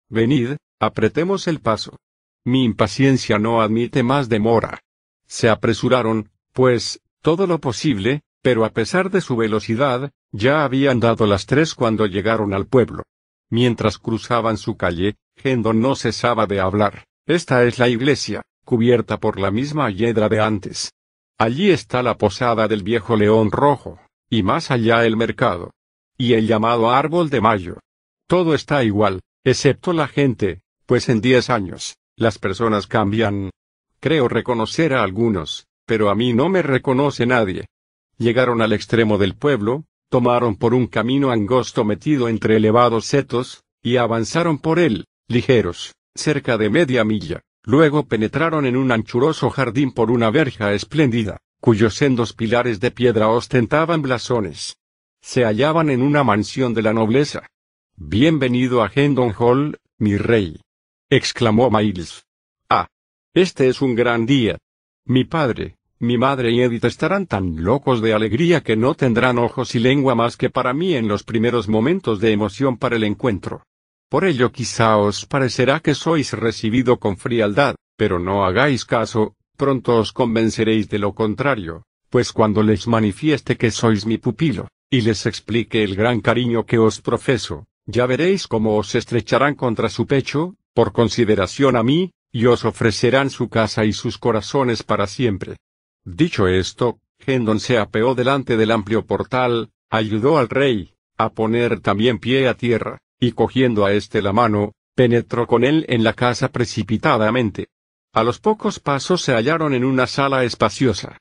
Venid, apretemos el paso. Mi impaciencia no admite más demora. Se apresuraron, pues, todo lo posible, pero a pesar de su velocidad, ya habían dado las tres cuando llegaron al pueblo. Mientras cruzaban su calle, Gendon no cesaba de hablar. Esta es la iglesia, cubierta por la misma hiedra de antes. Allí está la posada del viejo león rojo, y más allá el mercado. Y el llamado árbol de mayo. Todo está igual, excepto la gente, pues en diez años, las personas cambian. Creo reconocer a algunos, pero a mí no me reconoce nadie. Llegaron al extremo del pueblo, tomaron por un camino angosto metido entre elevados setos, y avanzaron por él, ligeros, cerca de media milla. Luego penetraron en un anchuroso jardín por una verja espléndida, cuyos sendos pilares de piedra ostentaban blasones. Se hallaban en una mansión de la nobleza. Bienvenido a Hendon Hall, mi rey exclamó Miles. Ah. Este es un gran día. Mi padre, mi madre y Edith estarán tan locos de alegría que no tendrán ojos y lengua más que para mí en los primeros momentos de emoción para el encuentro. Por ello quizá os parecerá que sois recibido con frialdad, pero no hagáis caso, pronto os convenceréis de lo contrario, pues cuando les manifieste que sois mi pupilo, y les explique el gran cariño que os profeso, ya veréis cómo os estrecharán contra su pecho, por consideración a mí, y os ofrecerán su casa y sus corazones para siempre. Dicho esto, Hendon se apeó delante del amplio portal, ayudó al rey, a poner también pie a tierra, y cogiendo a éste la mano, penetró con él en la casa precipitadamente. A los pocos pasos se hallaron en una sala espaciosa.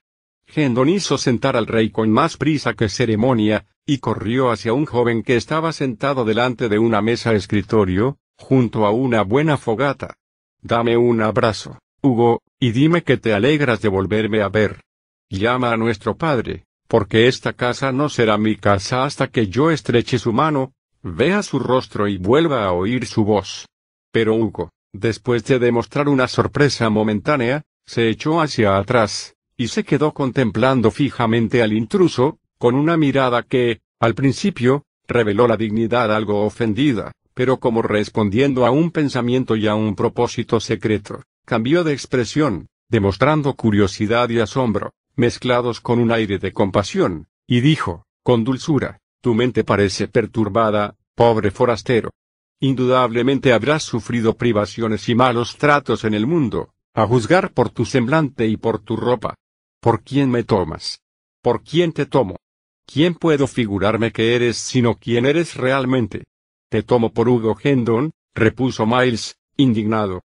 Hendon hizo sentar al rey con más prisa que ceremonia, y corrió hacia un joven que estaba sentado delante de una mesa escritorio, junto a una buena fogata. Dame un abrazo, Hugo, y dime que te alegras de volverme a ver. Llama a nuestro padre, porque esta casa no será mi casa hasta que yo estreche su mano, vea su rostro y vuelva a oír su voz. Pero Hugo, después de demostrar una sorpresa momentánea, se echó hacia atrás, y se quedó contemplando fijamente al intruso, con una mirada que, al principio, reveló la dignidad algo ofendida pero como respondiendo a un pensamiento y a un propósito secreto, cambió de expresión, demostrando curiosidad y asombro, mezclados con un aire de compasión, y dijo, con dulzura, tu mente parece perturbada, pobre forastero. Indudablemente habrás sufrido privaciones y malos tratos en el mundo, a juzgar por tu semblante y por tu ropa. ¿Por quién me tomas? ¿Por quién te tomo? ¿Quién puedo figurarme que eres sino quién eres realmente? Te tomo por Hugo Hendon, repuso Miles, indignado.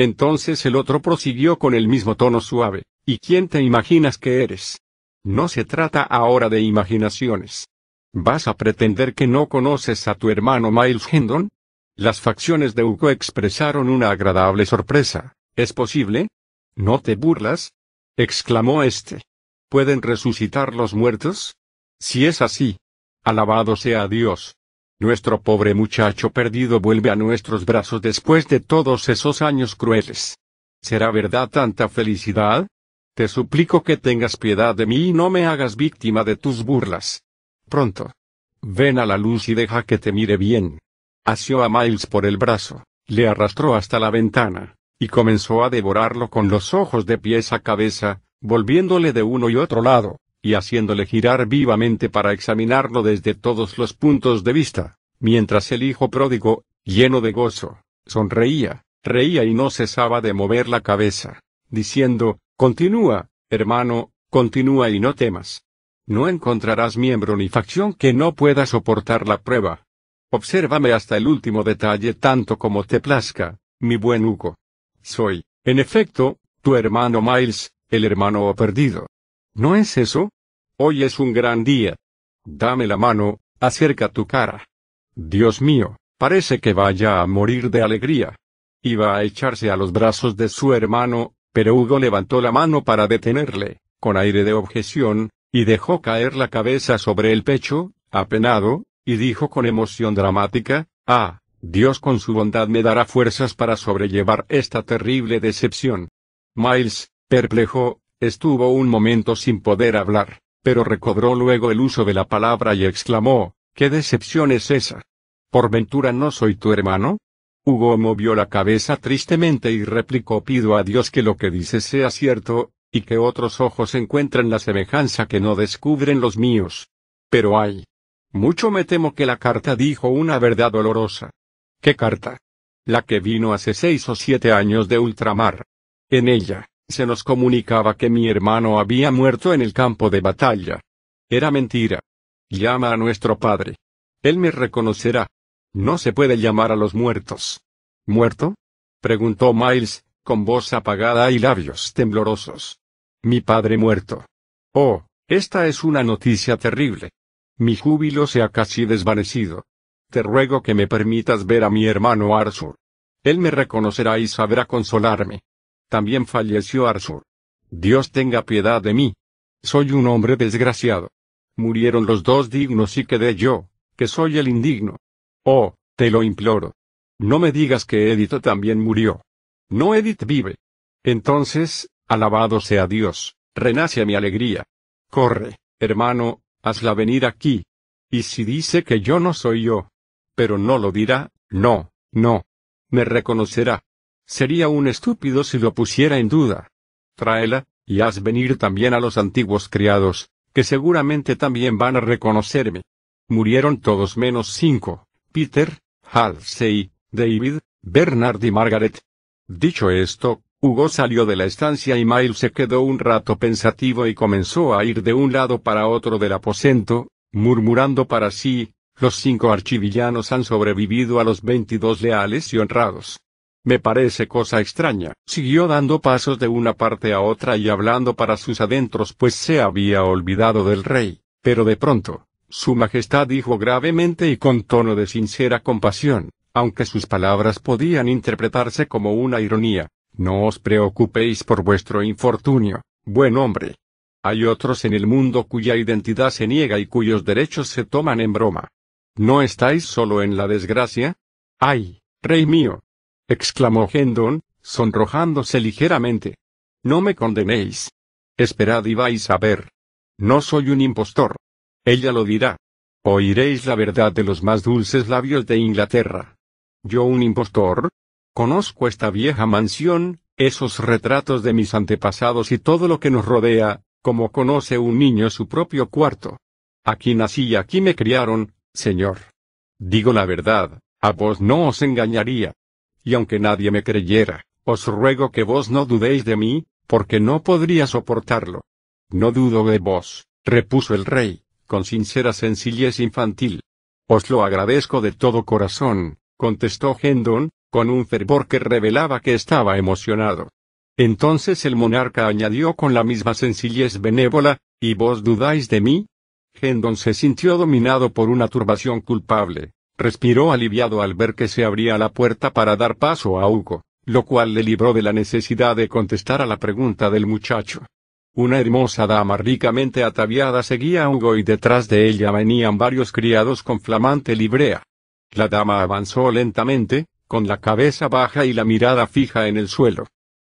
Entonces el otro prosiguió con el mismo tono suave, ¿y quién te imaginas que eres? No se trata ahora de imaginaciones. ¿Vas a pretender que no conoces a tu hermano Miles Hendon? Las facciones de Hugo expresaron una agradable sorpresa. ¿Es posible? ¿No te burlas? exclamó este. ¿Pueden resucitar los muertos? Si es así. Alabado sea Dios. Nuestro pobre muchacho perdido vuelve a nuestros brazos después de todos esos años crueles. ¿Será verdad tanta felicidad? Te suplico que tengas piedad de mí y no me hagas víctima de tus burlas. Pronto. Ven a la luz y deja que te mire bien. Asió a Miles por el brazo, le arrastró hasta la ventana, y comenzó a devorarlo con los ojos de pies a cabeza, volviéndole de uno y otro lado, y haciéndole girar vivamente para examinarlo desde todos los puntos de vista, mientras el hijo pródigo, lleno de gozo, sonreía, reía y no cesaba de mover la cabeza, diciendo, Continúa, hermano, continúa y no temas. No encontrarás miembro ni facción que no pueda soportar la prueba. Obsérvame hasta el último detalle tanto como te plazca, mi buen Hugo. Soy, en efecto, tu hermano Miles, el hermano perdido. ¿No es eso? Hoy es un gran día. Dame la mano, acerca tu cara. Dios mío, parece que vaya a morir de alegría. Iba a echarse a los brazos de su hermano, pero Hugo levantó la mano para detenerle, con aire de objeción, y dejó caer la cabeza sobre el pecho, apenado, y dijo con emoción dramática, Ah, Dios con su bondad me dará fuerzas para sobrellevar esta terrible decepción. Miles, perplejo, estuvo un momento sin poder hablar, pero recobró luego el uso de la palabra y exclamó, ¿qué decepción es esa? ¿Por ventura no soy tu hermano? Hugo movió la cabeza tristemente y replicó pido a Dios que lo que dices sea cierto, y que otros ojos encuentren la semejanza que no descubren los míos. Pero ay. Mucho me temo que la carta dijo una verdad dolorosa. ¿Qué carta? La que vino hace seis o siete años de ultramar. En ella, se nos comunicaba que mi hermano había muerto en el campo de batalla. Era mentira. Llama a nuestro padre. Él me reconocerá. No se puede llamar a los muertos. ¿Muerto? preguntó Miles, con voz apagada y labios temblorosos. Mi padre muerto. Oh, esta es una noticia terrible. Mi júbilo se ha casi desvanecido. Te ruego que me permitas ver a mi hermano Arthur. Él me reconocerá y sabrá consolarme. También falleció Arthur. Dios tenga piedad de mí. Soy un hombre desgraciado. Murieron los dos dignos y quedé yo, que soy el indigno. Oh, te lo imploro. No me digas que Edith también murió. No Edith vive. Entonces, alabado sea Dios, renace mi alegría. Corre, hermano, hazla venir aquí. Y si dice que yo no soy yo. Pero no lo dirá, no, no. Me reconocerá. Sería un estúpido si lo pusiera en duda. Tráela, y haz venir también a los antiguos criados, que seguramente también van a reconocerme. Murieron todos menos cinco. Peter, Halsey, David, Bernard y Margaret. Dicho esto, Hugo salió de la estancia y Miles se quedó un rato pensativo y comenzó a ir de un lado para otro del aposento, murmurando para sí, los cinco archivillanos han sobrevivido a los veintidós leales y honrados. Me parece cosa extraña. Siguió dando pasos de una parte a otra y hablando para sus adentros pues se había olvidado del rey, pero de pronto, su Majestad dijo gravemente y con tono de sincera compasión, aunque sus palabras podían interpretarse como una ironía, no os preocupéis por vuestro infortunio, buen hombre. Hay otros en el mundo cuya identidad se niega y cuyos derechos se toman en broma. ¿No estáis solo en la desgracia? ¡Ay, rey mío! Exclamó Hendon, sonrojándose ligeramente. No me condenéis. Esperad y vais a ver. No soy un impostor. Ella lo dirá. Oiréis la verdad de los más dulces labios de Inglaterra. ¿Yo un impostor? Conozco esta vieja mansión, esos retratos de mis antepasados y todo lo que nos rodea, como conoce un niño su propio cuarto. Aquí nací y aquí me criaron, señor. Digo la verdad, a vos no os engañaría. Y aunque nadie me creyera, os ruego que vos no dudéis de mí, porque no podría soportarlo. No dudo de vos, repuso el rey, con sincera sencillez infantil. Os lo agradezco de todo corazón, contestó Hendon, con un fervor que revelaba que estaba emocionado. Entonces el monarca añadió con la misma sencillez benévola, ¿y vos dudáis de mí? Hendon se sintió dominado por una turbación culpable. Respiró aliviado al ver que se abría la puerta para dar paso a Hugo, lo cual le libró de la necesidad de contestar a la pregunta del muchacho. Una hermosa dama ricamente ataviada seguía a Hugo y detrás de ella venían varios criados con flamante librea. La dama avanzó lentamente, con la cabeza baja y la mirada fija en el suelo.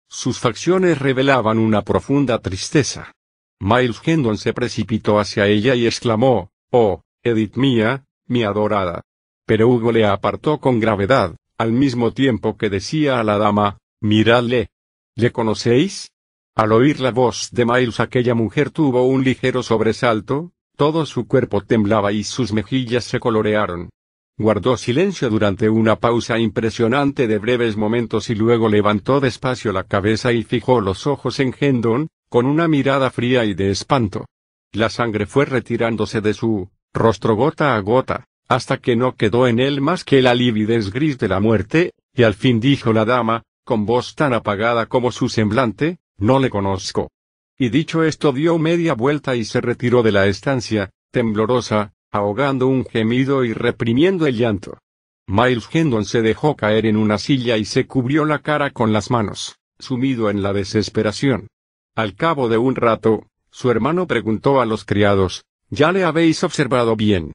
Sus facciones revelaban una profunda tristeza. Miles Hendon se precipitó hacia ella y exclamó, Oh, Edith mía, mi adorada. Pero Hugo le apartó con gravedad, al mismo tiempo que decía a la dama, Miradle. ¿Le conocéis? Al oír la voz de Miles aquella mujer tuvo un ligero sobresalto, todo su cuerpo temblaba y sus mejillas se colorearon. Guardó silencio durante una pausa impresionante de breves momentos y luego levantó despacio la cabeza y fijó los ojos en Hendon, con una mirada fría y de espanto. La sangre fue retirándose de su rostro gota a gota, hasta que no quedó en él más que la lividez gris de la muerte, y al fin dijo la dama, con voz tan apagada como su semblante, no le conozco. Y dicho esto dio media vuelta y se retiró de la estancia, temblorosa, ahogando un gemido y reprimiendo el llanto. Miles Hendon se dejó caer en una silla y se cubrió la cara con las manos, sumido en la desesperación. Al cabo de un rato, su hermano preguntó a los criados, ¿Ya le habéis observado bien?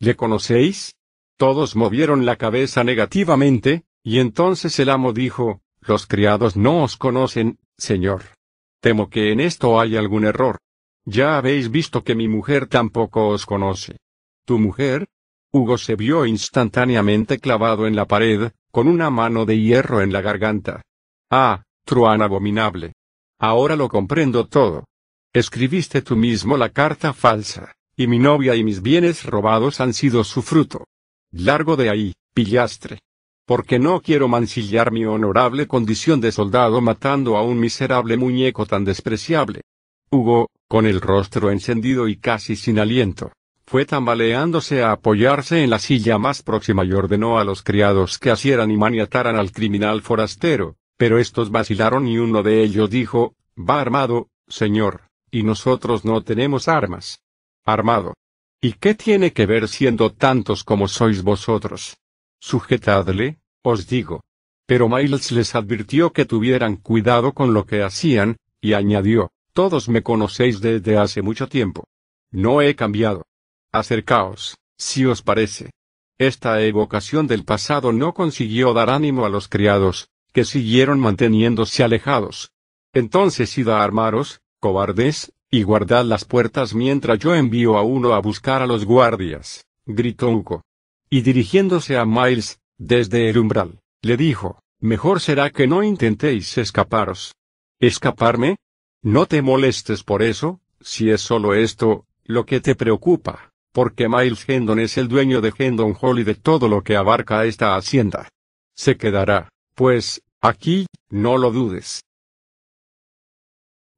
¿Le conocéis? Todos movieron la cabeza negativamente, y entonces el amo dijo, Los criados no os conocen, señor. Temo que en esto hay algún error. Ya habéis visto que mi mujer tampoco os conoce. ¿Tu mujer? Hugo se vio instantáneamente clavado en la pared, con una mano de hierro en la garganta. Ah, truán abominable. Ahora lo comprendo todo. Escribiste tú mismo la carta falsa, y mi novia y mis bienes robados han sido su fruto. Largo de ahí, pillastre. Porque no quiero mancillar mi honorable condición de soldado matando a un miserable muñeco tan despreciable. Hugo, con el rostro encendido y casi sin aliento, fue tambaleándose a apoyarse en la silla más próxima y ordenó a los criados que asieran y maniataran al criminal forastero, pero estos vacilaron y uno de ellos dijo, va armado, señor, y nosotros no tenemos armas. Armado. ¿Y qué tiene que ver siendo tantos como sois vosotros? Sujetadle, os digo. Pero Miles les advirtió que tuvieran cuidado con lo que hacían, y añadió, todos me conocéis desde hace mucho tiempo. No he cambiado. Acercaos, si os parece. Esta evocación del pasado no consiguió dar ánimo a los criados, que siguieron manteniéndose alejados. Entonces id a armaros, cobardes, y guardad las puertas mientras yo envío a uno a buscar a los guardias, gritó Hugo. Y dirigiéndose a Miles, desde el umbral, le dijo, mejor será que no intentéis escaparos. ¿Escaparme? No te molestes por eso, si es solo esto, lo que te preocupa porque Miles Hendon es el dueño de Hendon Hall y de todo lo que abarca esta hacienda. Se quedará, pues, aquí, no lo dudes.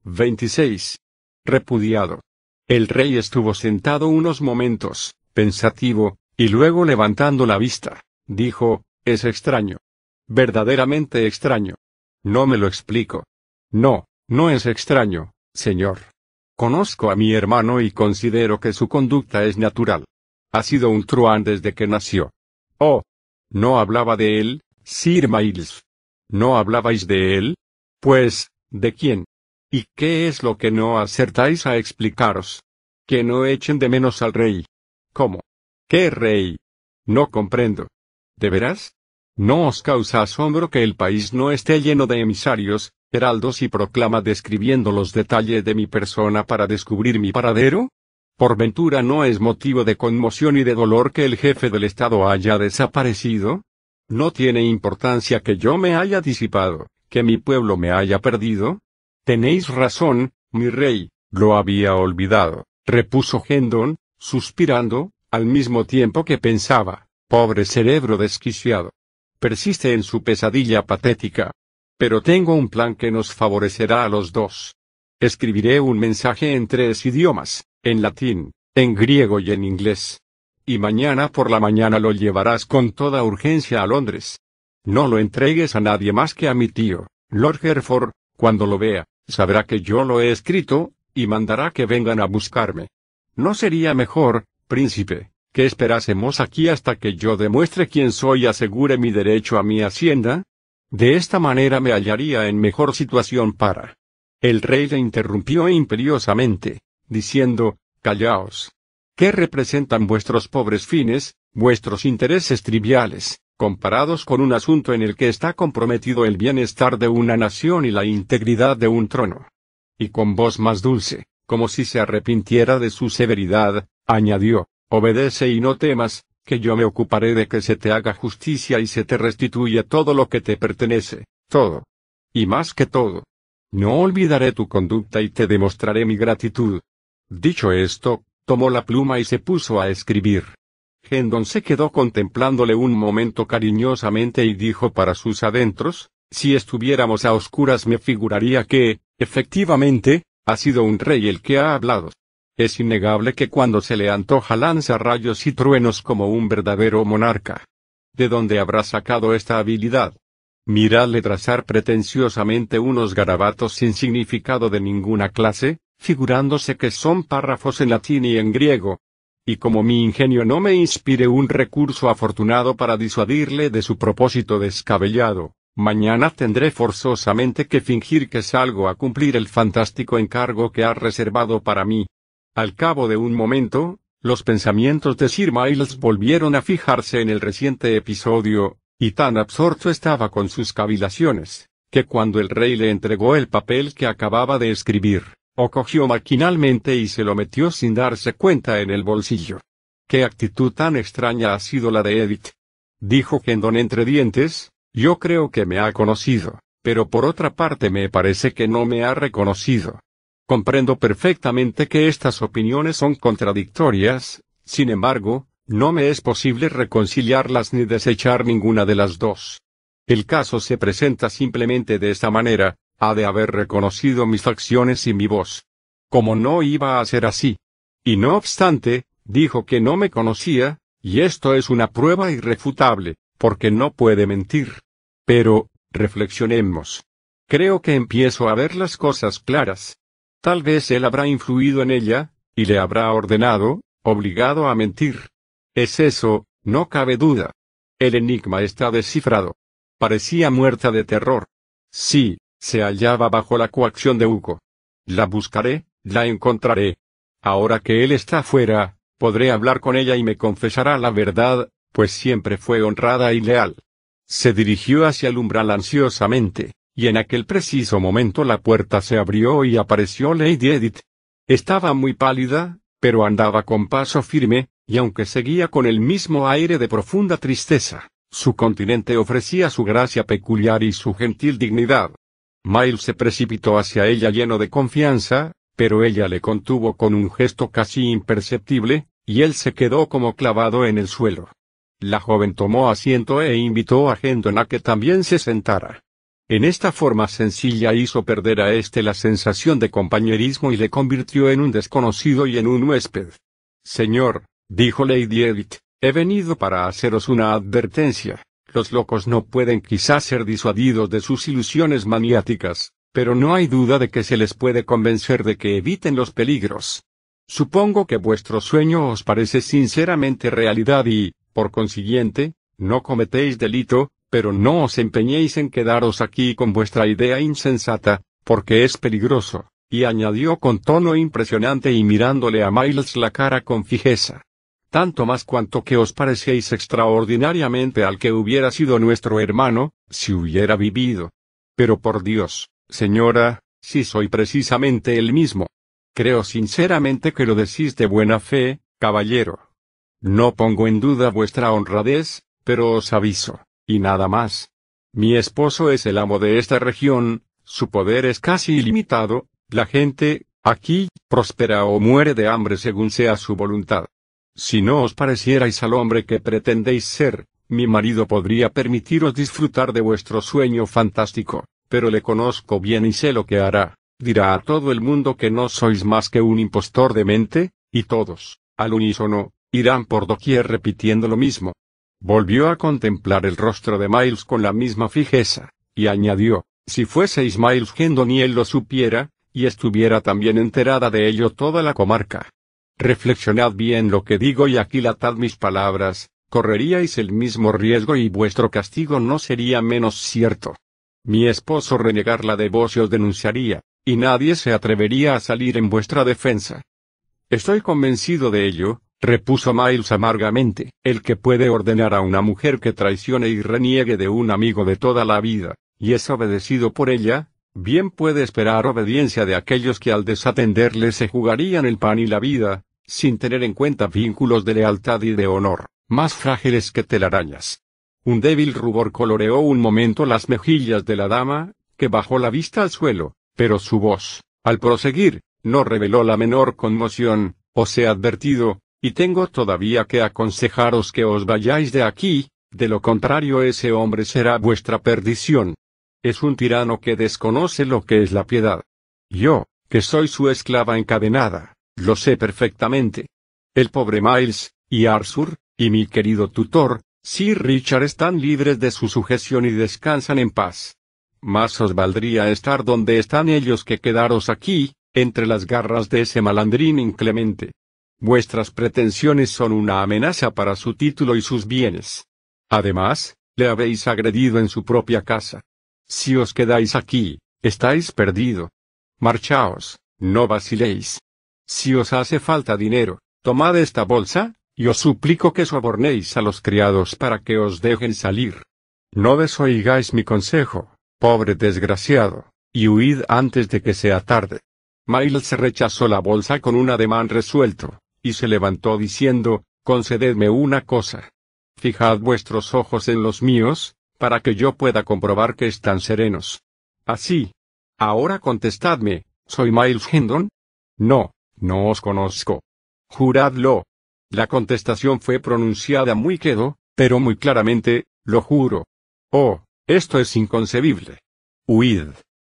26. Repudiado. El rey estuvo sentado unos momentos, pensativo, y luego levantando la vista, dijo, es extraño. Verdaderamente extraño. No me lo explico. No, no es extraño, señor. Conozco a mi hermano y considero que su conducta es natural. Ha sido un truán desde que nació. Oh. ¿No hablaba de él, Sir Miles? ¿No hablabais de él? Pues, ¿de quién? ¿Y qué es lo que no acertáis a explicaros? Que no echen de menos al rey. ¿Cómo? ¿Qué rey? No comprendo. ¿De veras? ¿No os causa asombro que el país no esté lleno de emisarios, heraldos y proclama describiendo los detalles de mi persona para descubrir mi paradero? ¿Por ventura no es motivo de conmoción y de dolor que el jefe del Estado haya desaparecido? ¿No tiene importancia que yo me haya disipado, que mi pueblo me haya perdido? Tenéis razón, mi rey, lo había olvidado, repuso Hendon, suspirando, al mismo tiempo que pensaba, pobre cerebro desquiciado. Persiste en su pesadilla patética, pero tengo un plan que nos favorecerá a los dos. Escribiré un mensaje en tres idiomas, en latín, en griego y en inglés. Y mañana por la mañana lo llevarás con toda urgencia a Londres. No lo entregues a nadie más que a mi tío, Lord Hereford, cuando lo vea, sabrá que yo lo he escrito, y mandará que vengan a buscarme. ¿no sería mejor, príncipe, que esperásemos aquí hasta que yo demuestre quién soy y asegure mi derecho a mi hacienda? De esta manera me hallaría en mejor situación para. El rey le interrumpió imperiosamente, diciendo, Callaos. ¿Qué representan vuestros pobres fines, vuestros intereses triviales, comparados con un asunto en el que está comprometido el bienestar de una nación y la integridad de un trono? Y con voz más dulce, como si se arrepintiera de su severidad, añadió, Obedece y no temas, que yo me ocuparé de que se te haga justicia y se te restituya todo lo que te pertenece, todo. Y más que todo. No olvidaré tu conducta y te demostraré mi gratitud. Dicho esto, tomó la pluma y se puso a escribir. Gendon se quedó contemplándole un momento cariñosamente y dijo para sus adentros, si estuviéramos a oscuras me figuraría que, efectivamente, ha sido un rey el que ha hablado. Es innegable que cuando se le antoja lanza rayos y truenos como un verdadero monarca. ¿De dónde habrá sacado esta habilidad? Miradle trazar pretenciosamente unos garabatos sin significado de ninguna clase, figurándose que son párrafos en latín y en griego. Y como mi ingenio no me inspire un recurso afortunado para disuadirle de su propósito descabellado, mañana tendré forzosamente que fingir que salgo a cumplir el fantástico encargo que ha reservado para mí. Al cabo de un momento, los pensamientos de Sir Miles volvieron a fijarse en el reciente episodio, y tan absorto estaba con sus cavilaciones, que cuando el rey le entregó el papel que acababa de escribir, o cogió maquinalmente y se lo metió sin darse cuenta en el bolsillo. ¿Qué actitud tan extraña ha sido la de Edith? Dijo Kendon entre dientes, yo creo que me ha conocido, pero por otra parte me parece que no me ha reconocido. Comprendo perfectamente que estas opiniones son contradictorias, sin embargo, no me es posible reconciliarlas ni desechar ninguna de las dos. El caso se presenta simplemente de esta manera, ha de haber reconocido mis facciones y mi voz. Como no iba a ser así. Y no obstante, dijo que no me conocía, y esto es una prueba irrefutable, porque no puede mentir. Pero, reflexionemos. Creo que empiezo a ver las cosas claras. Tal vez él habrá influido en ella, y le habrá ordenado, obligado a mentir. Es eso, no cabe duda. El enigma está descifrado. Parecía muerta de terror. Sí, se hallaba bajo la coacción de Hugo. La buscaré, la encontraré. Ahora que él está fuera, podré hablar con ella y me confesará la verdad, pues siempre fue honrada y leal. Se dirigió hacia el umbral ansiosamente y en aquel preciso momento la puerta se abrió y apareció Lady Edith. Estaba muy pálida, pero andaba con paso firme, y aunque seguía con el mismo aire de profunda tristeza, su continente ofrecía su gracia peculiar y su gentil dignidad. Miles se precipitó hacia ella lleno de confianza, pero ella le contuvo con un gesto casi imperceptible, y él se quedó como clavado en el suelo. La joven tomó asiento e invitó a Gendon a que también se sentara. En esta forma sencilla hizo perder a éste la sensación de compañerismo y le convirtió en un desconocido y en un huésped. Señor, dijo Lady Edith, he venido para haceros una advertencia. Los locos no pueden quizás ser disuadidos de sus ilusiones maniáticas, pero no hay duda de que se les puede convencer de que eviten los peligros. Supongo que vuestro sueño os parece sinceramente realidad y, por consiguiente, no cometéis delito, pero no os empeñéis en quedaros aquí con vuestra idea insensata, porque es peligroso, y añadió con tono impresionante y mirándole a Miles la cara con fijeza. Tanto más cuanto que os parecéis extraordinariamente al que hubiera sido nuestro hermano, si hubiera vivido. Pero por Dios, señora, si soy precisamente el mismo. Creo sinceramente que lo decís de buena fe, caballero. No pongo en duda vuestra honradez, pero os aviso, y nada más. Mi esposo es el amo de esta región, su poder es casi ilimitado, la gente, aquí, prospera o muere de hambre según sea su voluntad. Si no os parecierais al hombre que pretendéis ser, mi marido podría permitiros disfrutar de vuestro sueño fantástico, pero le conozco bien y sé lo que hará. Dirá a todo el mundo que no sois más que un impostor de mente, y todos, al unísono, irán por doquier repitiendo lo mismo. Volvió a contemplar el rostro de Miles con la misma fijeza, y añadió, si fueseis Miles Gendon y él lo supiera, y estuviera también enterada de ello toda la comarca. Reflexionad bien lo que digo y aquilatad mis palabras, correríais el mismo riesgo y vuestro castigo no sería menos cierto. Mi esposo renegarla de vos y os denunciaría, y nadie se atrevería a salir en vuestra defensa. Estoy convencido de ello, repuso Miles amargamente, el que puede ordenar a una mujer que traicione y reniegue de un amigo de toda la vida, y es obedecido por ella, bien puede esperar obediencia de aquellos que al desatenderle se jugarían el pan y la vida, sin tener en cuenta vínculos de lealtad y de honor más frágiles que telarañas. Un débil rubor coloreó un momento las mejillas de la dama, que bajó la vista al suelo, pero su voz, al proseguir, no reveló la menor conmoción, os he advertido, y tengo todavía que aconsejaros que os vayáis de aquí, de lo contrario ese hombre será vuestra perdición. Es un tirano que desconoce lo que es la piedad. Yo, que soy su esclava encadenada, lo sé perfectamente. El pobre Miles, y Arthur, y mi querido tutor, Sir Richard están libres de su sujeción y descansan en paz. Más os valdría estar donde están ellos que quedaros aquí, entre las garras de ese malandrín inclemente. Vuestras pretensiones son una amenaza para su título y sus bienes. Además, le habéis agredido en su propia casa. Si os quedáis aquí, estáis perdido. Marchaos, no vaciléis. Si os hace falta dinero, tomad esta bolsa, y os suplico que sobornéis a los criados para que os dejen salir. No desoigáis mi consejo, pobre desgraciado, y huid antes de que sea tarde. Miles rechazó la bolsa con un ademán resuelto, y se levantó diciendo, concededme una cosa. Fijad vuestros ojos en los míos, para que yo pueda comprobar que están serenos. Así. Ahora contestadme, ¿soy Miles Hendon? No, no os conozco. Juradlo. La contestación fue pronunciada muy quedo, pero muy claramente, lo juro. Oh, esto es inconcebible. Huid.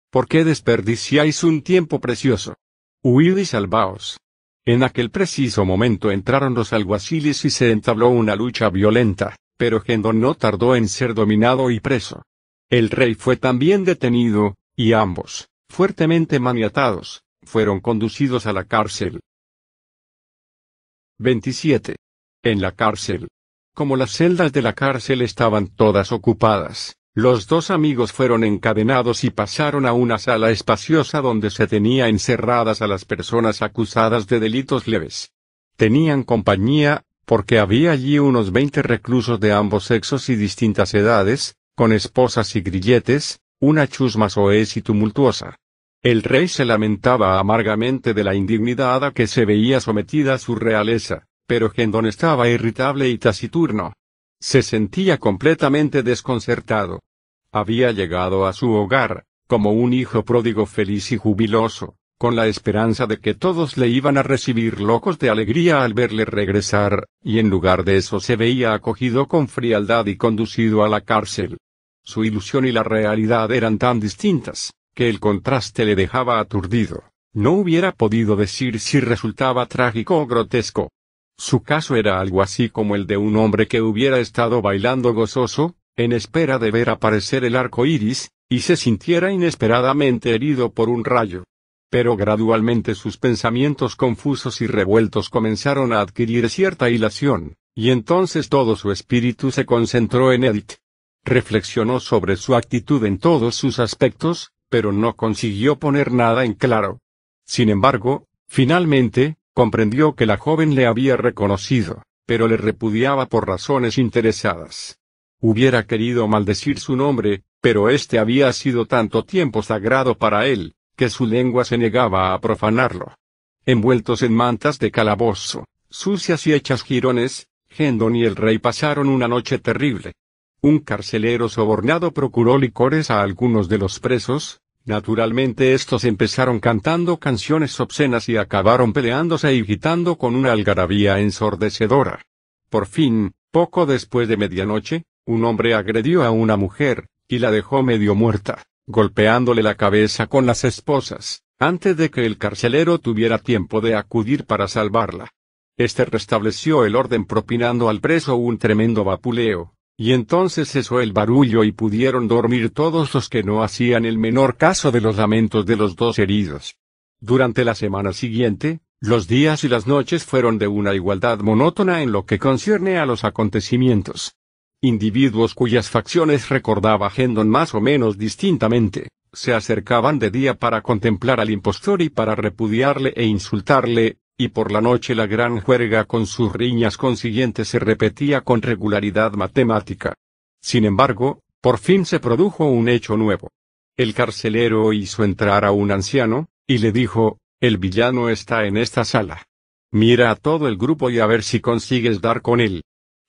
¿Por qué desperdiciáis un tiempo precioso? Huid y salvaos. En aquel preciso momento entraron los alguaciles y se entabló una lucha violenta, pero Gendon no tardó en ser dominado y preso. El rey fue también detenido, y ambos, fuertemente maniatados, fueron conducidos a la cárcel. 27. En la cárcel. Como las celdas de la cárcel estaban todas ocupadas, los dos amigos fueron encadenados y pasaron a una sala espaciosa donde se tenía encerradas a las personas acusadas de delitos leves. Tenían compañía, porque había allí unos veinte reclusos de ambos sexos y distintas edades, con esposas y grilletes, una chusma soez y tumultuosa. El rey se lamentaba amargamente de la indignidad a que se veía sometida su realeza, pero Gendon estaba irritable y taciturno. Se sentía completamente desconcertado. Había llegado a su hogar, como un hijo pródigo feliz y jubiloso, con la esperanza de que todos le iban a recibir locos de alegría al verle regresar, y en lugar de eso se veía acogido con frialdad y conducido a la cárcel. Su ilusión y la realidad eran tan distintas, que el contraste le dejaba aturdido. No hubiera podido decir si resultaba trágico o grotesco. Su caso era algo así como el de un hombre que hubiera estado bailando gozoso, en espera de ver aparecer el arco iris, y se sintiera inesperadamente herido por un rayo. Pero gradualmente sus pensamientos confusos y revueltos comenzaron a adquirir cierta hilación, y entonces todo su espíritu se concentró en Edith. Reflexionó sobre su actitud en todos sus aspectos, pero no consiguió poner nada en claro. Sin embargo, finalmente, comprendió que la joven le había reconocido, pero le repudiaba por razones interesadas. Hubiera querido maldecir su nombre, pero este había sido tanto tiempo sagrado para él, que su lengua se negaba a profanarlo. Envueltos en mantas de calabozo, sucias y hechas jirones, Gendon y el rey pasaron una noche terrible. Un carcelero sobornado procuró licores a algunos de los presos, Naturalmente estos empezaron cantando canciones obscenas y acabaron peleándose y gritando con una algarabía ensordecedora. Por fin, poco después de medianoche, un hombre agredió a una mujer, y la dejó medio muerta, golpeándole la cabeza con las esposas, antes de que el carcelero tuviera tiempo de acudir para salvarla. Este restableció el orden propinando al preso un tremendo vapuleo, y entonces cesó el barullo y pudieron dormir todos los que no hacían el menor caso de los lamentos de los dos heridos. Durante la semana siguiente, Los días y las noches fueron de una igualdad monótona en lo que concierne a los acontecimientos. Individuos cuyas facciones recordaba Hendon más o menos distintamente, se acercaban de día para contemplar al impostor y para repudiarle e insultarle, y por la noche la gran juerga con sus riñas consiguientes se repetía con regularidad matemática. Sin embargo, por fin se produjo un hecho nuevo. El carcelero hizo entrar a un anciano, y le dijo, el villano está en esta sala. Mira a todo el grupo y a ver si consigues dar con él.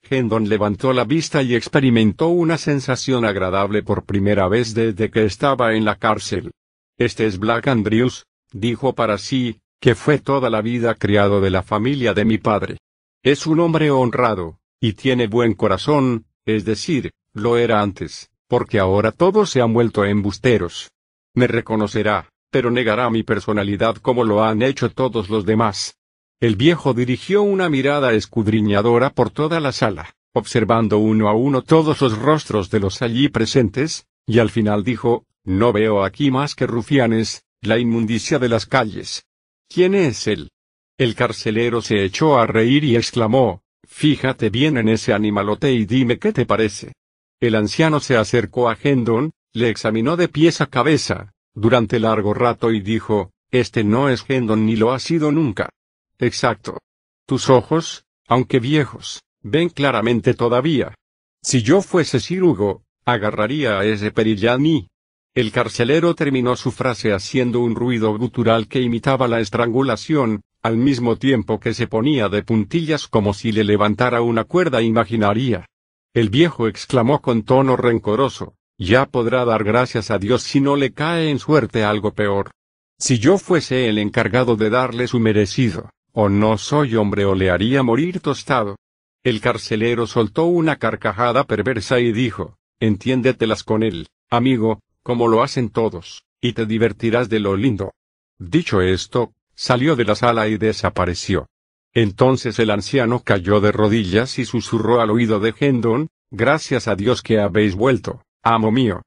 Hendon levantó la vista y experimentó una sensación agradable por primera vez desde que estaba en la cárcel. Este es Black Andrews, dijo para sí, que fue toda la vida criado de la familia de mi padre. Es un hombre honrado, y tiene buen corazón, es decir, lo era antes, porque ahora todos se han vuelto embusteros. Me reconocerá, pero negará mi personalidad como lo han hecho todos los demás. El viejo dirigió una mirada escudriñadora por toda la sala, observando uno a uno todos los rostros de los allí presentes, y al final dijo, no veo aquí más que rufianes, la inmundicia de las calles. ¿Quién es él? El carcelero se echó a reír y exclamó, Fíjate bien en ese animalote y dime qué te parece. El anciano se acercó a Hendon, le examinó de pies a cabeza, durante largo rato y dijo, Este no es Hendon ni lo ha sido nunca. Exacto. Tus ojos, aunque viejos, ven claramente todavía. Si yo fuese cirugo, agarraría a ese perillani. El carcelero terminó su frase haciendo un ruido gutural que imitaba la estrangulación, al mismo tiempo que se ponía de puntillas como si le levantara una cuerda imaginaria. El viejo exclamó con tono rencoroso, ya podrá dar gracias a Dios si no le cae en suerte algo peor. Si yo fuese el encargado de darle su merecido, o no soy hombre o le haría morir tostado. El carcelero soltó una carcajada perversa y dijo, entiéndetelas con él, amigo, como lo hacen todos, y te divertirás de lo lindo. Dicho esto, salió de la sala y desapareció. Entonces el anciano cayó de rodillas y susurró al oído de Hendon, Gracias a Dios que habéis vuelto, amo mío.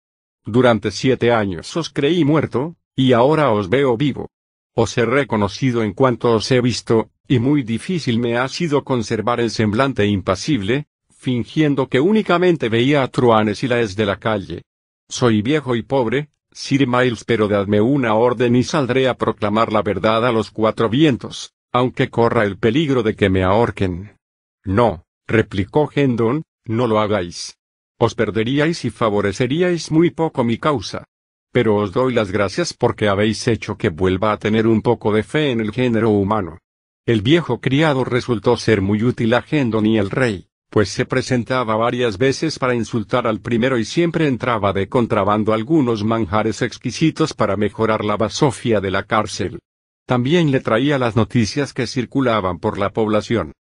Durante siete años os creí muerto, y ahora os veo vivo. Os he reconocido en cuanto os he visto, y muy difícil me ha sido conservar el semblante impasible, fingiendo que únicamente veía a truanes y laes de la calle. Soy viejo y pobre, Sir Miles, pero dadme una orden y saldré a proclamar la verdad a los cuatro vientos, aunque corra el peligro de que me ahorquen. No, replicó Hendon, no lo hagáis. Os perderíais y favoreceríais muy poco mi causa. Pero os doy las gracias porque habéis hecho que vuelva a tener un poco de fe en el género humano. El viejo criado resultó ser muy útil a Hendon y el rey pues se presentaba varias veces para insultar al primero y siempre entraba de contrabando algunos manjares exquisitos para mejorar la basofia de la cárcel. También le traía las noticias que circulaban por la población.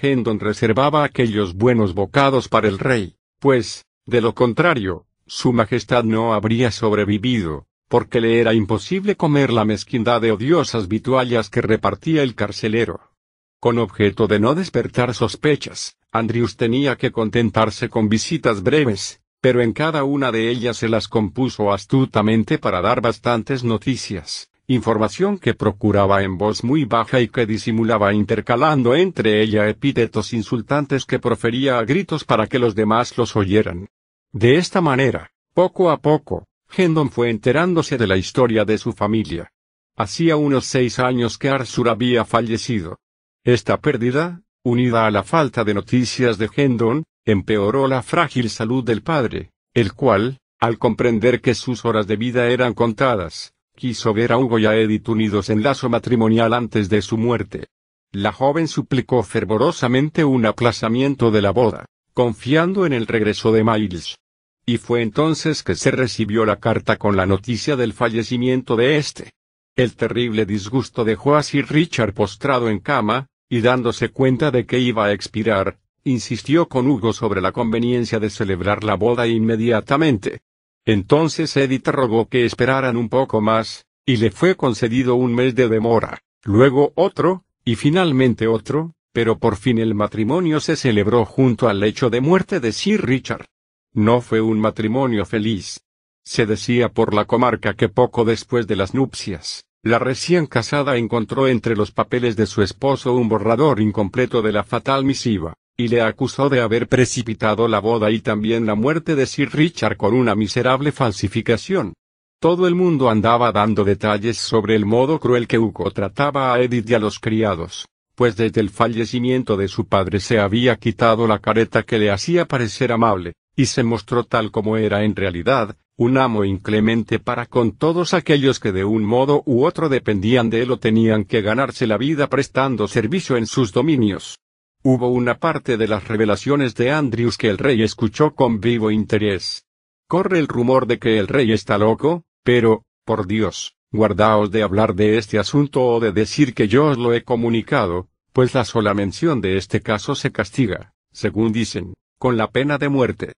Hendon reservaba aquellos buenos bocados para el rey, pues, de lo contrario, su majestad no habría sobrevivido, porque le era imposible comer la mezquindad de odiosas vituallas que repartía el carcelero. Con objeto de no despertar sospechas, Andrews tenía que contentarse con visitas breves, pero en cada una de ellas se las compuso astutamente para dar bastantes noticias, información que procuraba en voz muy baja y que disimulaba intercalando entre ella epítetos insultantes que profería a gritos para que los demás los oyeran. De esta manera, poco a poco, Hendon fue enterándose de la historia de su familia. Hacía unos seis años que Arthur había fallecido. Esta pérdida, unida a la falta de noticias de Hendon, empeoró la frágil salud del padre, el cual, al comprender que sus horas de vida eran contadas, quiso ver a Hugo y a Edith unidos en lazo matrimonial antes de su muerte. La joven suplicó fervorosamente un aplazamiento de la boda, confiando en el regreso de Miles. Y fue entonces que se recibió la carta con la noticia del fallecimiento de éste. El terrible disgusto dejó a Sir Richard postrado en cama, y dándose cuenta de que iba a expirar, insistió con Hugo sobre la conveniencia de celebrar la boda inmediatamente. Entonces Edith rogó que esperaran un poco más, y le fue concedido un mes de demora, luego otro, y finalmente otro, pero por fin el matrimonio se celebró junto al lecho de muerte de Sir Richard. No fue un matrimonio feliz. Se decía por la comarca que poco después de las nupcias, La recién casada encontró entre los papeles de su esposo un borrador incompleto de la fatal misiva, y le acusó de haber precipitado la boda y también la muerte de Sir Richard con una miserable falsificación. Todo el mundo andaba dando detalles sobre el modo cruel que Hugo trataba a Edith y a los criados, pues desde el fallecimiento de su padre se había quitado la careta que le hacía parecer amable, y se mostró tal como era en realidad, un amo inclemente para con todos aquellos que de un modo u otro dependían de él o tenían que ganarse la vida prestando servicio en sus dominios. Hubo una parte de las revelaciones de Andrews que el rey escuchó con vivo interés. Corre el rumor de que el rey está loco, pero, por Dios, guardaos de hablar de este asunto o de decir que yo os lo he comunicado, pues la sola mención de este caso se castiga, según dicen, con la pena de muerte.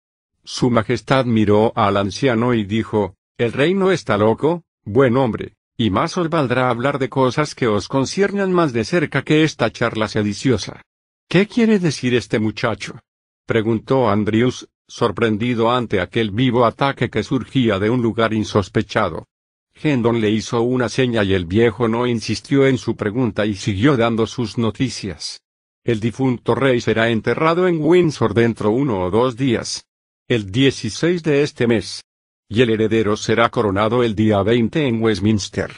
Su Majestad miró al anciano y dijo, El rey no está loco, buen hombre, y más os valdrá hablar de cosas que os conciernan más de cerca que esta charla sediciosa. ¿Qué quiere decir este muchacho? preguntó Andrews, sorprendido ante aquel vivo ataque que surgía de un lugar insospechado. Hendon le hizo una seña y el viejo no insistió en su pregunta y siguió dando sus noticias. El difunto rey será enterrado en Windsor dentro uno o dos días el 16 de este mes. Y el heredero será coronado el día 20 en Westminster.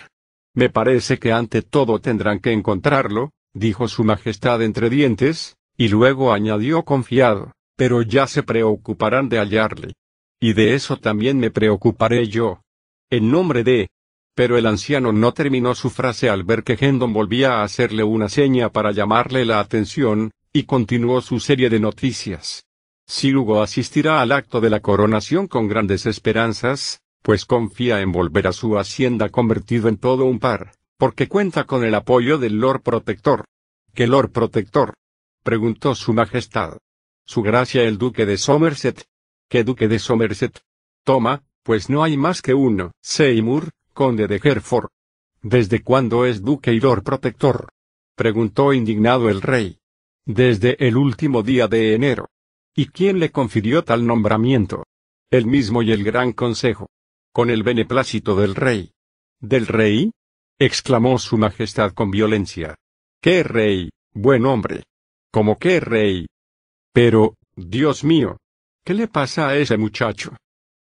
Me parece que ante todo tendrán que encontrarlo, dijo su Majestad entre dientes, y luego añadió confiado, pero ya se preocuparán de hallarle. Y de eso también me preocuparé yo. En nombre de... Pero el anciano no terminó su frase al ver que Hendon volvía a hacerle una seña para llamarle la atención, y continuó su serie de noticias. Sir Hugo asistirá al acto de la coronación con grandes esperanzas, pues confía en volver a su hacienda convertido en todo un par, porque cuenta con el apoyo del Lord Protector. ¿Qué Lord Protector? preguntó su Majestad. Su Gracia el Duque de Somerset. ¿Qué Duque de Somerset? Toma, pues no hay más que uno. Seymour, Conde de Hereford. ¿Desde cuándo es Duque y Lord Protector? preguntó indignado el rey. Desde el último día de enero. ¿Y quién le confirió tal nombramiento? El mismo y el gran consejo. Con el beneplácito del rey. ¿Del rey? exclamó su majestad con violencia. ¿Qué rey, buen hombre? ¿Cómo qué rey? Pero, Dios mío, ¿qué le pasa a ese muchacho?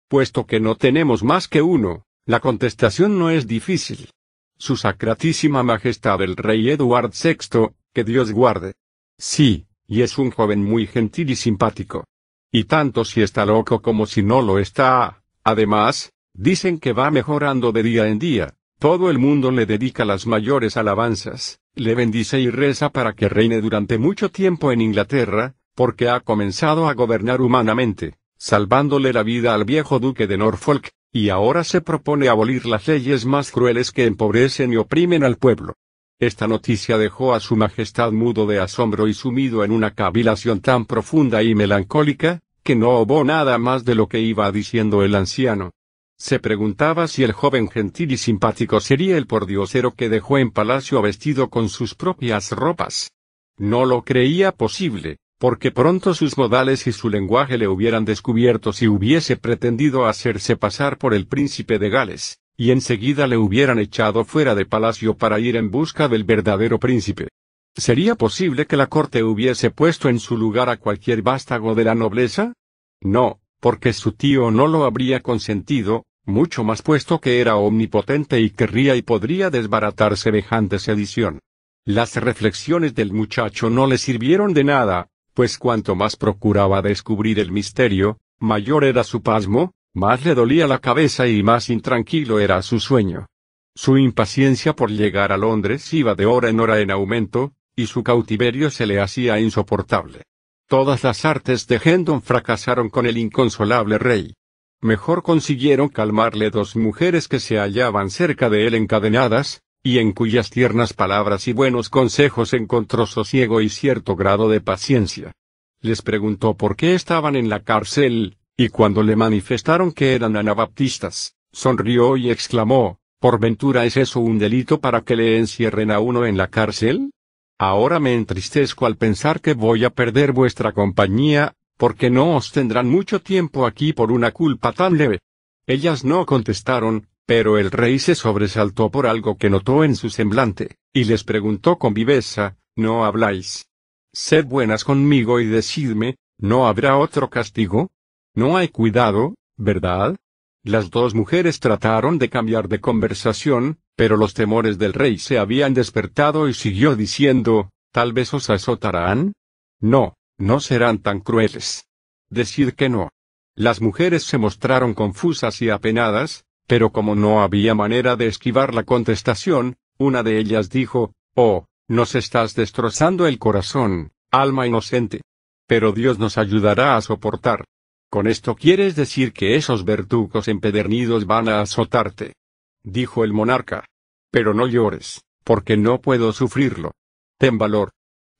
Puesto que no tenemos más que uno, la contestación no es difícil. Su sacratísima majestad el rey Eduard VI, que Dios guarde. Sí, y es un joven muy gentil y simpático. Y tanto si está loco como si no lo está. Además, dicen que va mejorando de día en día. Todo el mundo le dedica las mayores alabanzas, le bendice y reza para que reine durante mucho tiempo en Inglaterra, porque ha comenzado a gobernar humanamente, salvándole la vida al viejo duque de Norfolk, y ahora se propone abolir las leyes más crueles que empobrecen y oprimen al pueblo. Esta noticia dejó a su majestad mudo de asombro y sumido en una cavilación tan profunda y melancólica, que no obó nada más de lo que iba diciendo el anciano. Se preguntaba si el joven gentil y simpático sería el pordiosero que dejó en palacio vestido con sus propias ropas. No lo creía posible, porque pronto sus modales y su lenguaje le hubieran descubierto si hubiese pretendido hacerse pasar por el príncipe de Gales y enseguida le hubieran echado fuera de palacio para ir en busca del verdadero príncipe. ¿Sería posible que la corte hubiese puesto en su lugar a cualquier vástago de la nobleza? No, porque su tío no lo habría consentido, mucho más puesto que era omnipotente y querría y podría desbaratar semejante sedición. Las reflexiones del muchacho no le sirvieron de nada, pues cuanto más procuraba descubrir el misterio, mayor era su pasmo, más le dolía la cabeza y más intranquilo era su sueño. Su impaciencia por llegar a Londres iba de hora en hora en aumento, y su cautiverio se le hacía insoportable. Todas las artes de Hendon fracasaron con el inconsolable rey. Mejor consiguieron calmarle dos mujeres que se hallaban cerca de él encadenadas, y en cuyas tiernas palabras y buenos consejos encontró sosiego y cierto grado de paciencia. Les preguntó por qué estaban en la cárcel, y cuando le manifestaron que eran anabaptistas, sonrió y exclamó, ¿por ventura es eso un delito para que le encierren a uno en la cárcel? Ahora me entristezco al pensar que voy a perder vuestra compañía, porque no os tendrán mucho tiempo aquí por una culpa tan leve. Ellas no contestaron, Pero el rey se sobresaltó por algo que notó en su semblante, y les preguntó con viveza, ¿no habláis? Sed buenas conmigo y decidme, ¿no habrá otro castigo? No hay cuidado, ¿verdad? Las dos mujeres trataron de cambiar de conversación, pero los temores del rey se habían despertado y siguió diciendo, ¿tal vez os azotarán? No, no serán tan crueles. Decid que no. Las mujeres se mostraron confusas y apenadas, pero como no había manera de esquivar la contestación, una de ellas dijo, Oh, nos estás destrozando el corazón, alma inocente. Pero Dios nos ayudará a soportar. Con esto quieres decir que esos verdugos empedernidos van a azotarte. Dijo el monarca. Pero no llores, porque no puedo sufrirlo. Ten valor.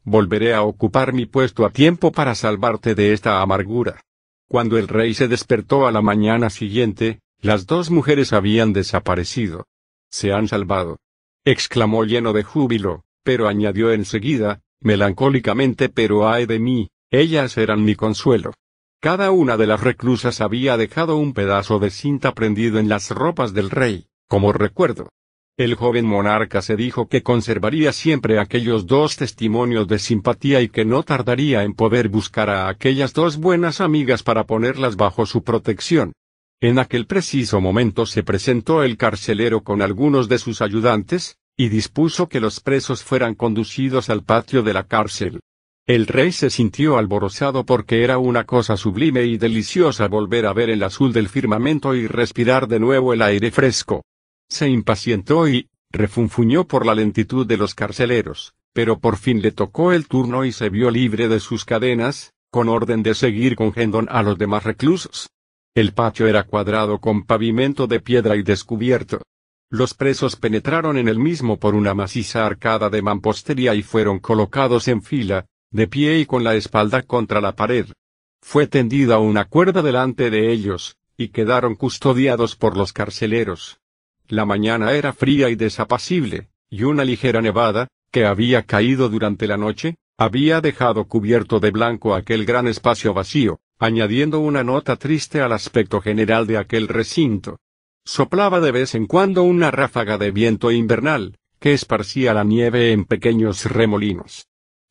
Volveré a ocupar mi puesto a tiempo para salvarte de esta amargura. Cuando el rey se despertó a la mañana siguiente, las dos mujeres habían desaparecido. Se han salvado. exclamó lleno de júbilo, pero añadió enseguida, melancólicamente pero ay de mí, ellas eran mi consuelo. Cada una de las reclusas había dejado un pedazo de cinta prendido en las ropas del rey, como recuerdo. El joven monarca se dijo que conservaría siempre aquellos dos testimonios de simpatía y que no tardaría en poder buscar a aquellas dos buenas amigas para ponerlas bajo su protección. En aquel preciso momento se presentó el carcelero con algunos de sus ayudantes, y dispuso que los presos fueran conducidos al patio de la cárcel. El rey se sintió alborozado porque era una cosa sublime y deliciosa volver a ver el azul del firmamento y respirar de nuevo el aire fresco. Se impacientó y, refunfuñó por la lentitud de los carceleros, pero por fin le tocó el turno y se vio libre de sus cadenas, con orden de seguir con Gendon a los demás reclusos. El patio era cuadrado con pavimento de piedra y descubierto. Los presos penetraron en el mismo por una maciza arcada de mampostería y fueron colocados en fila, de pie y con la espalda contra la pared. Fue tendida una cuerda delante de ellos, y quedaron custodiados por los carceleros. La mañana era fría y desapacible, y una ligera nevada, que había caído durante la noche, había dejado cubierto de blanco aquel gran espacio vacío, añadiendo una nota triste al aspecto general de aquel recinto. Soplaba de vez en cuando una ráfaga de viento invernal, que esparcía la nieve en pequeños remolinos.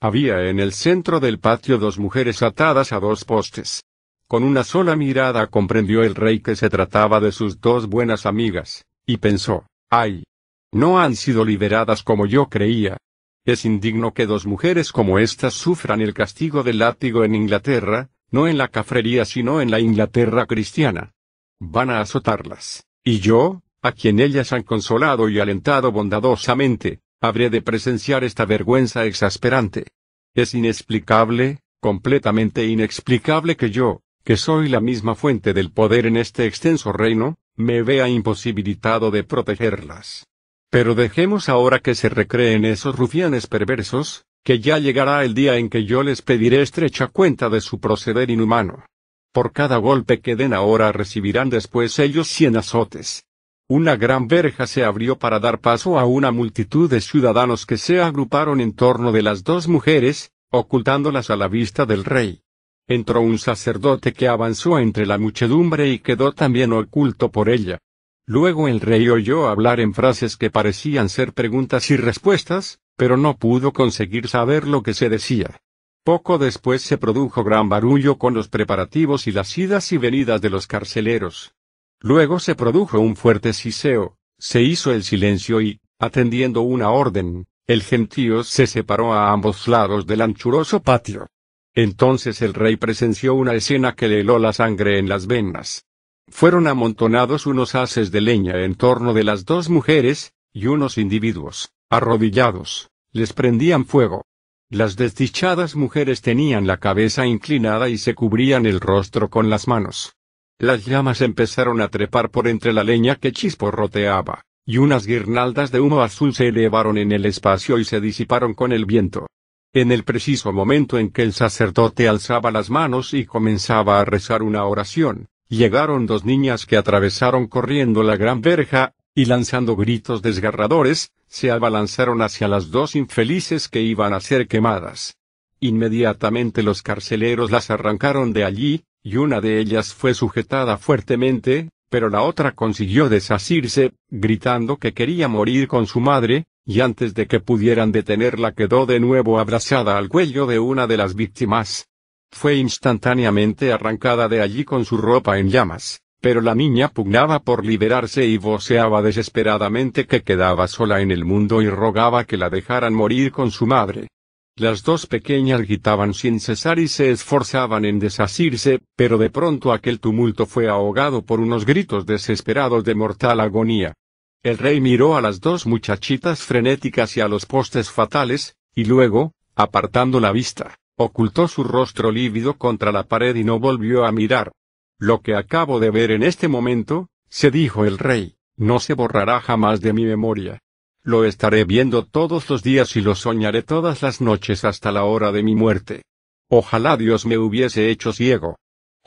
Había en el centro del patio dos mujeres atadas a dos postes. Con una sola mirada comprendió el rey que se trataba de sus dos buenas amigas, y pensó, ay, no han sido liberadas como yo creía. Es indigno que dos mujeres como estas sufran el castigo del látigo en Inglaterra, no en la cafrería sino en la Inglaterra cristiana. Van a azotarlas, y yo, a quien ellas han consolado y alentado bondadosamente, habré de presenciar esta vergüenza exasperante. Es inexplicable, completamente inexplicable que yo, que soy la misma fuente del poder en este extenso reino, me vea imposibilitado de protegerlas. Pero dejemos ahora que se recreen esos rufianes perversos, que ya llegará el día en que yo les pediré estrecha cuenta de su proceder inhumano. Por cada golpe que den ahora recibirán después ellos cien azotes. Una gran verja se abrió para dar paso a una multitud de ciudadanos que se agruparon en torno de las dos mujeres, ocultándolas a la vista del rey. Entró un sacerdote que avanzó entre la muchedumbre y quedó también oculto por ella. Luego el rey oyó hablar en frases que parecían ser preguntas y respuestas, pero no pudo conseguir saber lo que se decía. Poco después se produjo gran barullo con los preparativos y las idas y venidas de los carceleros. Luego se produjo un fuerte siseo, se hizo el silencio y, atendiendo una orden, el gentío se separó a ambos lados del anchuroso patio. Entonces el rey presenció una escena que le heló la sangre en las venas. Fueron amontonados unos haces de leña en torno de las dos mujeres, y unos individuos, arrodillados, les prendían fuego. Las desdichadas mujeres tenían la cabeza inclinada y se cubrían el rostro con las manos. Las llamas empezaron a trepar por entre la leña que chisporroteaba, y unas guirnaldas de humo azul se elevaron en el espacio y se disiparon con el viento. En el preciso momento en que el sacerdote alzaba las manos y comenzaba a rezar una oración, llegaron dos niñas que atravesaron corriendo la gran verja, y lanzando gritos desgarradores, se abalanzaron hacia las dos infelices que iban a ser quemadas. Inmediatamente los carceleros las arrancaron de allí, y una de ellas fue sujetada fuertemente, pero la otra consiguió desasirse, gritando que quería morir con su madre, y antes de que pudieran detenerla quedó de nuevo abrazada al cuello de una de las víctimas. Fue instantáneamente arrancada de allí con su ropa en llamas, pero la niña pugnaba por liberarse y voceaba desesperadamente que quedaba sola en el mundo y rogaba que la dejaran morir con su madre. Las dos pequeñas gritaban sin cesar y se esforzaban en desasirse, pero de pronto aquel tumulto fue ahogado por unos gritos desesperados de mortal agonía. El rey miró a las dos muchachitas frenéticas y a los postes fatales, y luego, apartando la vista, ocultó su rostro lívido contra la pared y no volvió a mirar. Lo que acabo de ver en este momento, se dijo el rey, no se borrará jamás de mi memoria. Lo estaré viendo todos los días y lo soñaré todas las noches hasta la hora de mi muerte. Ojalá Dios me hubiese hecho ciego.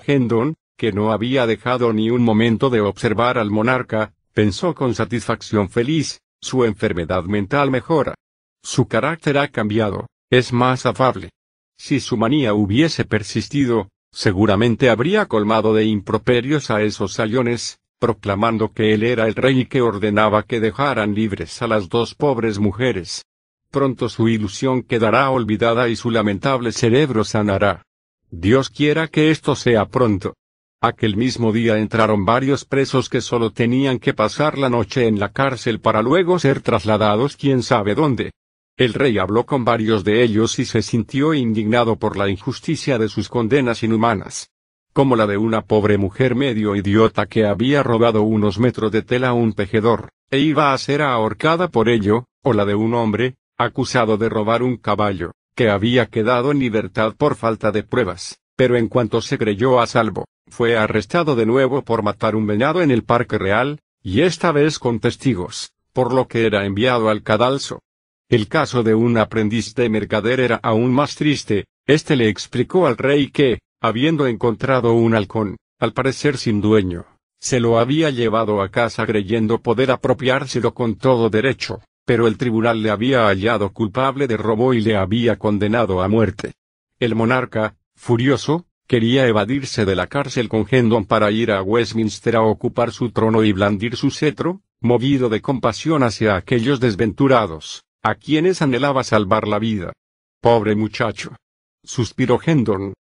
Hendon, que no había dejado ni un momento de observar al monarca, pensó con satisfacción feliz, su enfermedad mental mejora. Su carácter ha cambiado, es más afable. Si su manía hubiese persistido, seguramente habría colmado de improperios a esos sayones, proclamando que él era el rey y que ordenaba que dejaran libres a las dos pobres mujeres. Pronto su ilusión quedará olvidada y su lamentable cerebro sanará. Dios quiera que esto sea pronto. Aquel mismo día entraron varios presos que solo tenían que pasar la noche en la cárcel para luego ser trasladados quién sabe dónde. El rey habló con varios de ellos y se sintió indignado por la injusticia de sus condenas inhumanas como la de una pobre mujer medio idiota que había robado unos metros de tela a un tejedor, e iba a ser ahorcada por ello, o la de un hombre, acusado de robar un caballo, que había quedado en libertad por falta de pruebas, pero en cuanto se creyó a salvo, fue arrestado de nuevo por matar un venado en el Parque Real, y esta vez con testigos, por lo que era enviado al cadalso. El caso de un aprendiz de mercader era aún más triste, este le explicó al rey que, habiendo encontrado un halcón, al parecer sin dueño, se lo había llevado a casa creyendo poder apropiárselo con todo derecho, pero el tribunal le había hallado culpable de robo y le había condenado a muerte. El monarca, furioso, quería evadirse de la cárcel con Hendon para ir a Westminster a ocupar su trono y blandir su cetro, movido de compasión hacia aquellos desventurados, a quienes anhelaba salvar la vida. Pobre muchacho. Suspiró Hendon,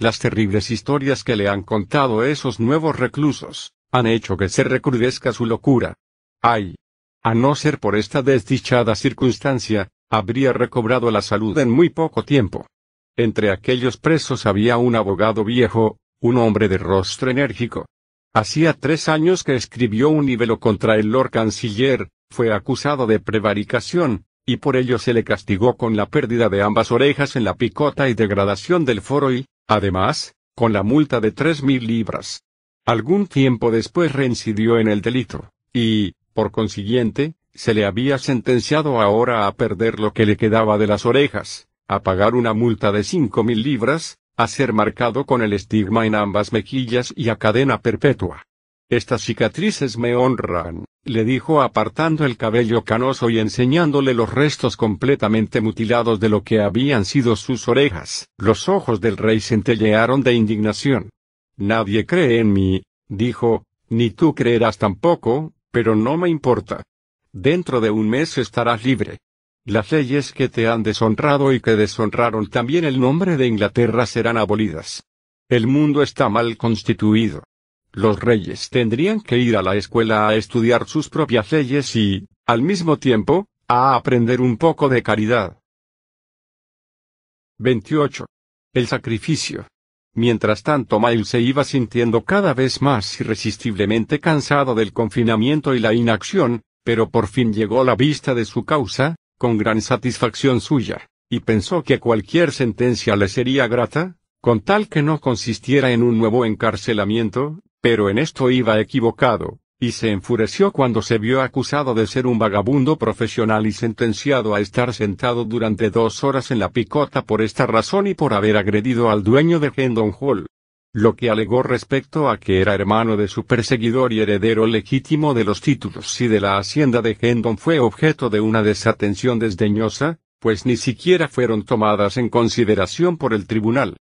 las terribles historias que le han contado esos nuevos reclusos, han hecho que se recrudezca su locura. Ay. A no ser por esta desdichada circunstancia, habría recobrado la salud en muy poco tiempo. Entre aquellos presos había un abogado viejo, un hombre de rostro enérgico. Hacía tres años que escribió un libelo contra el Lord Canciller, fue acusado de prevaricación, y por ello se le castigó con la pérdida de ambas orejas en la picota y degradación del foro y, Además, con la multa de tres mil libras. Algún tiempo después reincidió en el delito, y, por consiguiente, se le había sentenciado ahora a perder lo que le quedaba de las orejas, a pagar una multa de cinco mil libras, a ser marcado con el estigma en ambas mejillas y a cadena perpetua. Estas cicatrices me honran, le dijo apartando el cabello canoso y enseñándole los restos completamente mutilados de lo que habían sido sus orejas. Los ojos del rey centellearon de indignación. Nadie cree en mí, dijo, ni tú creerás tampoco, pero no me importa. Dentro de un mes estarás libre. Las leyes que te han deshonrado y que deshonraron también el nombre de Inglaterra serán abolidas. El mundo está mal constituido. Los reyes tendrían que ir a la escuela a estudiar sus propias leyes y, al mismo tiempo, a aprender un poco de caridad. 28. El sacrificio. Mientras tanto Miles se iba sintiendo cada vez más irresistiblemente cansado del confinamiento y la inacción, pero por fin llegó la vista de su causa, con gran satisfacción suya, y pensó que cualquier sentencia le sería grata, con tal que no consistiera en un nuevo encarcelamiento, pero en esto iba equivocado, y se enfureció cuando se vio acusado de ser un vagabundo profesional y sentenciado a estar sentado durante dos horas en la picota por esta razón y por haber agredido al dueño de Hendon Hall. Lo que alegó respecto a que era hermano de su perseguidor y heredero legítimo de los títulos y de la hacienda de Hendon fue objeto de una desatención desdeñosa, pues ni siquiera fueron tomadas en consideración por el tribunal.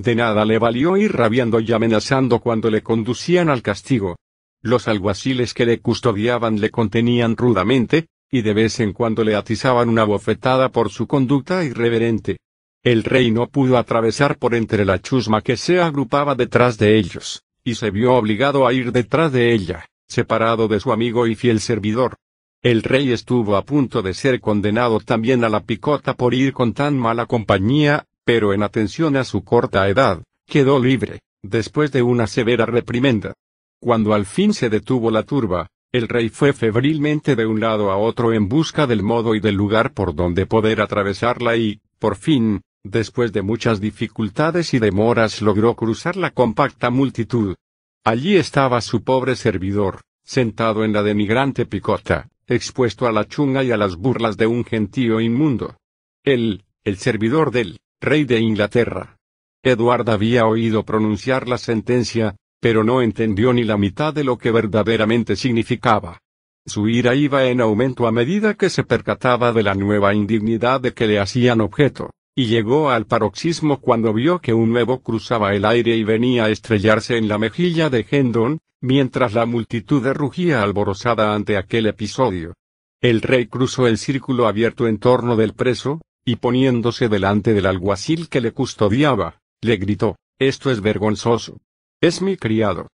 De nada le valió ir rabiando y amenazando cuando le conducían al castigo. Los alguaciles que le custodiaban le contenían rudamente, y de vez en cuando le atizaban una bofetada por su conducta irreverente. El rey no pudo atravesar por entre la chusma que se agrupaba detrás de ellos, y se vio obligado a ir detrás de ella, separado de su amigo y fiel servidor. El rey estuvo a punto de ser condenado también a la picota por ir con tan mala compañía, pero en atención a su corta edad, quedó libre, después de una severa reprimenda. Cuando al fin se detuvo la turba, el rey fue febrilmente de un lado a otro en busca del modo y del lugar por donde poder atravesarla y, por fin, después de muchas dificultades y demoras logró cruzar la compacta multitud. Allí estaba su pobre servidor, sentado en la denigrante picota, expuesto a la chunga y a las burlas de un gentío inmundo. Él, el servidor del rey de Inglaterra. Edward había oído pronunciar la sentencia, pero no entendió ni la mitad de lo que verdaderamente significaba. Su ira iba en aumento a medida que se percataba de la nueva indignidad de que le hacían objeto, y llegó al paroxismo cuando vio que un nuevo cruzaba el aire y venía a estrellarse en la mejilla de Hendon, mientras la multitud rugía alborozada ante aquel episodio. El rey cruzó el círculo abierto en torno del preso, y poniéndose delante del alguacil que le custodiaba, le gritó, Esto es vergonzoso. Es mi criado.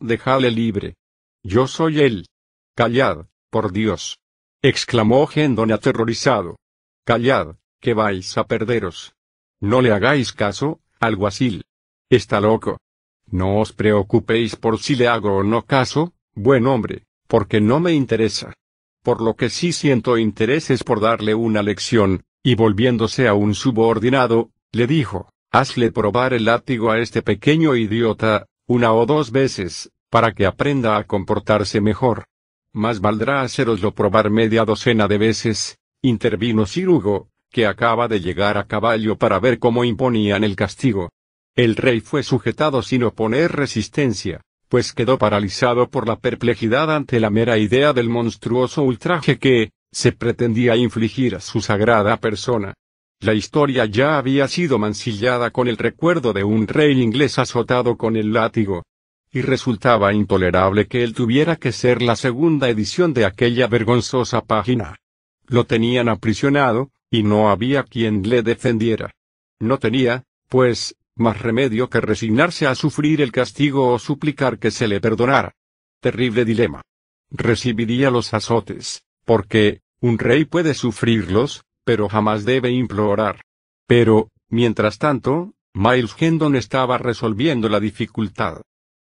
Dejadle libre. Yo soy él. Callad, por Dios. exclamó Gendon aterrorizado. Callad, que vais a perderos. No le hagáis caso, alguacil. Está loco. No os preocupéis por si le hago o no caso, buen hombre, porque no me interesa. Por lo que sí siento interés es por darle una lección, y volviéndose a un subordinado, le dijo, hazle probar el látigo a este pequeño idiota, una o dos veces, para que aprenda a comportarse mejor. Más valdrá haceroslo probar media docena de veces, intervino Cirugo, que acaba de llegar a caballo para ver cómo imponían el castigo. El rey fue sujetado sin oponer resistencia, pues quedó paralizado por la perplejidad ante la mera idea del monstruoso ultraje que, se pretendía infligir a su sagrada persona. La historia ya había sido mancillada con el recuerdo de un rey inglés azotado con el látigo. Y resultaba intolerable que él tuviera que ser la segunda edición de aquella vergonzosa página. Lo tenían aprisionado, y no había quien le defendiera. No tenía, pues, más remedio que resignarse a sufrir el castigo o suplicar que se le perdonara. Terrible dilema. Recibiría los azotes, porque, un rey puede sufrirlos, pero jamás debe implorar. Pero, mientras tanto, Miles Hendon estaba resolviendo la dificultad.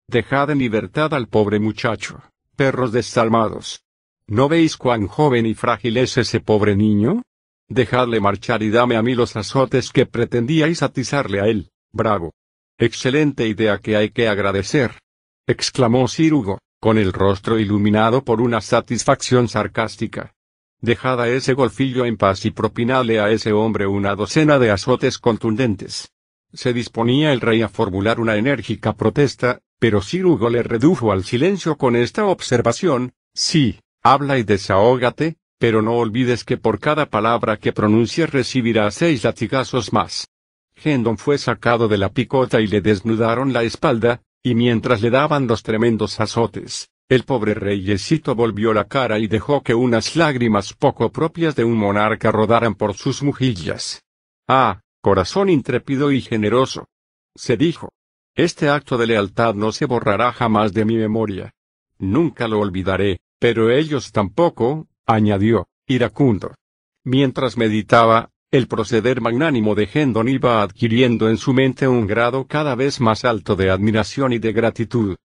Dejad en libertad al pobre muchacho, perros desalmados. ¿No veis cuán joven y frágil es ese pobre niño? Dejadle marchar y dame a mí los azotes que pretendíais atizarle a él, bravo. Excelente idea que hay que agradecer. exclamó Cirugo, con el rostro iluminado por una satisfacción sarcástica. Dejad a ese golfillo en paz y propinadle a ese hombre una docena de azotes contundentes. Se disponía el rey a formular una enérgica protesta, pero Cirugo le redujo al silencio con esta observación, sí, habla y desahógate, pero no olvides que por cada palabra que pronuncies recibirá seis latigazos más. Hendon fue sacado de la picota y le desnudaron la espalda, y mientras le daban los tremendos azotes, el pobre reyesito volvió la cara y dejó que unas lágrimas poco propias de un monarca rodaran por sus mejillas. Ah, corazón intrépido y generoso. Se dijo. Este acto de lealtad no se borrará jamás de mi memoria. Nunca lo olvidaré, pero ellos tampoco, añadió, iracundo. Mientras meditaba, el proceder magnánimo de Hendon iba adquiriendo en su mente un grado cada vez más alto de admiración y de gratitud.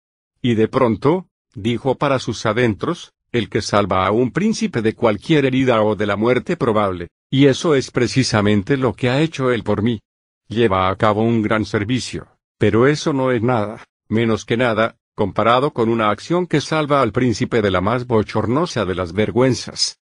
Y de pronto, dijo para sus adentros, el que salva a un príncipe de cualquier herida o de la muerte probable, y eso es precisamente lo que ha hecho él por mí. Lleva a cabo un gran servicio, pero eso no es nada, menos que nada, comparado con una acción que salva al príncipe de la más bochornosa de las vergüenzas.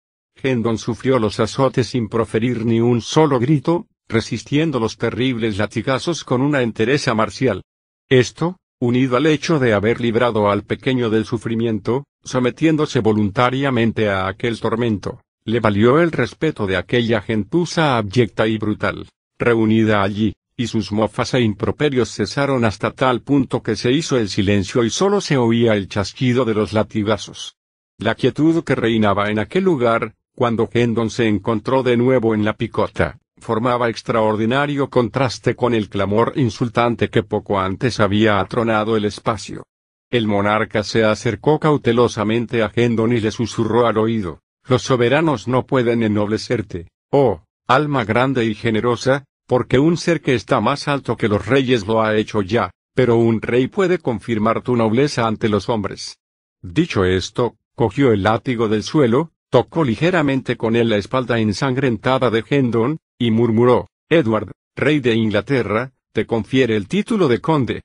Hendon sufrió los azotes sin proferir ni un solo grito, resistiendo los terribles latigazos con una entereza marcial. Esto, unido al hecho de haber librado al pequeño del sufrimiento, sometiéndose voluntariamente a aquel tormento, le valió el respeto de aquella gentuza abyecta y brutal, reunida allí, y sus mofas e improperios cesaron hasta tal punto que se hizo el silencio y solo se oía el chasquido de los latigazos. La quietud que reinaba en aquel lugar, cuando Hendon se encontró de nuevo en la picota, formaba extraordinario contraste con el clamor insultante que poco antes había atronado el espacio. El monarca se acercó cautelosamente a Hendon y le susurró al oído, los soberanos no pueden ennoblecerte, oh, alma grande y generosa, porque un ser que está más alto que los reyes lo ha hecho ya, pero un rey puede confirmar tu nobleza ante los hombres. Dicho esto, cogió el látigo del suelo, tocó ligeramente con él la espalda ensangrentada de Hendon, y murmuró, Edward, rey de Inglaterra, te confiere el título de conde.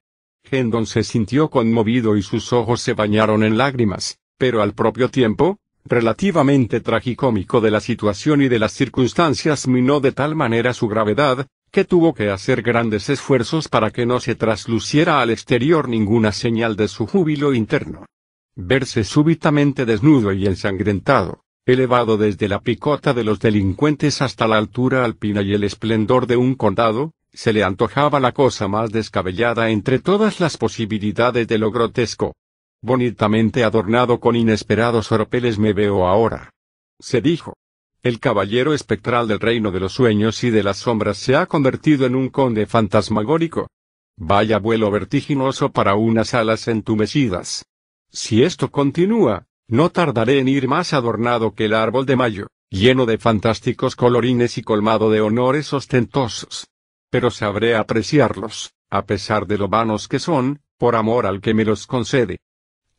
Hendon se sintió conmovido y sus ojos se bañaron en lágrimas, pero al propio tiempo, relativamente tragicómico de la situación y de las circunstancias minó de tal manera su gravedad, que tuvo que hacer grandes esfuerzos para que no se trasluciera al exterior ninguna señal de su júbilo interno. Verse súbitamente desnudo y ensangrentado, elevado desde la picota de los delincuentes hasta la altura alpina y el esplendor de un condado, se le antojaba la cosa más descabellada entre todas las posibilidades de lo grotesco, Bonitamente adornado con inesperados oropeles me veo ahora. Se dijo. El caballero espectral del reino de los sueños y de las sombras se ha convertido en un conde fantasmagórico. Vaya vuelo vertiginoso para unas alas entumecidas. Si esto continúa, no tardaré en ir más adornado que el árbol de mayo, lleno de fantásticos colorines y colmado de honores ostentosos. Pero sabré apreciarlos, a pesar de lo vanos que son, por amor al que me los concede.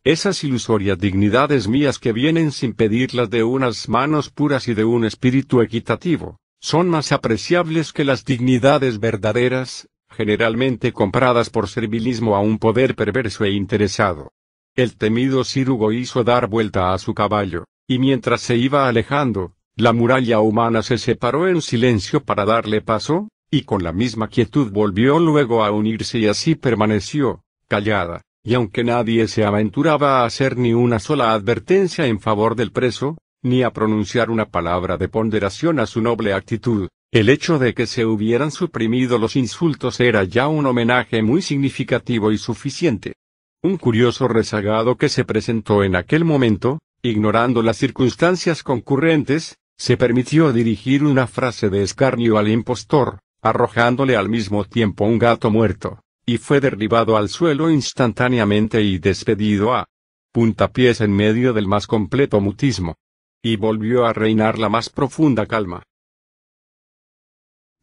Esas ilusorias dignidades mías que vienen sin pedirlas de unas manos puras y de un espíritu equitativo, son más apreciables que las dignidades verdaderas, generalmente compradas por servilismo a un poder perverso e interesado. El temido cirugo hizo dar vuelta a su caballo, y mientras se iba alejando, la muralla humana se separó en silencio para darle paso, y con la misma quietud volvió luego a unirse y así permaneció, callada, y aunque nadie se aventuraba a hacer ni una sola advertencia en favor del preso, ni a pronunciar una palabra de ponderación a su noble actitud, el hecho de que se hubieran suprimido los insultos era ya un homenaje muy significativo y suficiente. Un curioso rezagado que se presentó en aquel momento, ignorando las circunstancias concurrentes, se permitió dirigir una frase de escarnio al impostor, arrojándole al mismo tiempo un gato muerto y fue derribado al suelo instantáneamente y despedido a puntapiés en medio del más completo mutismo. Y volvió a reinar la más profunda calma.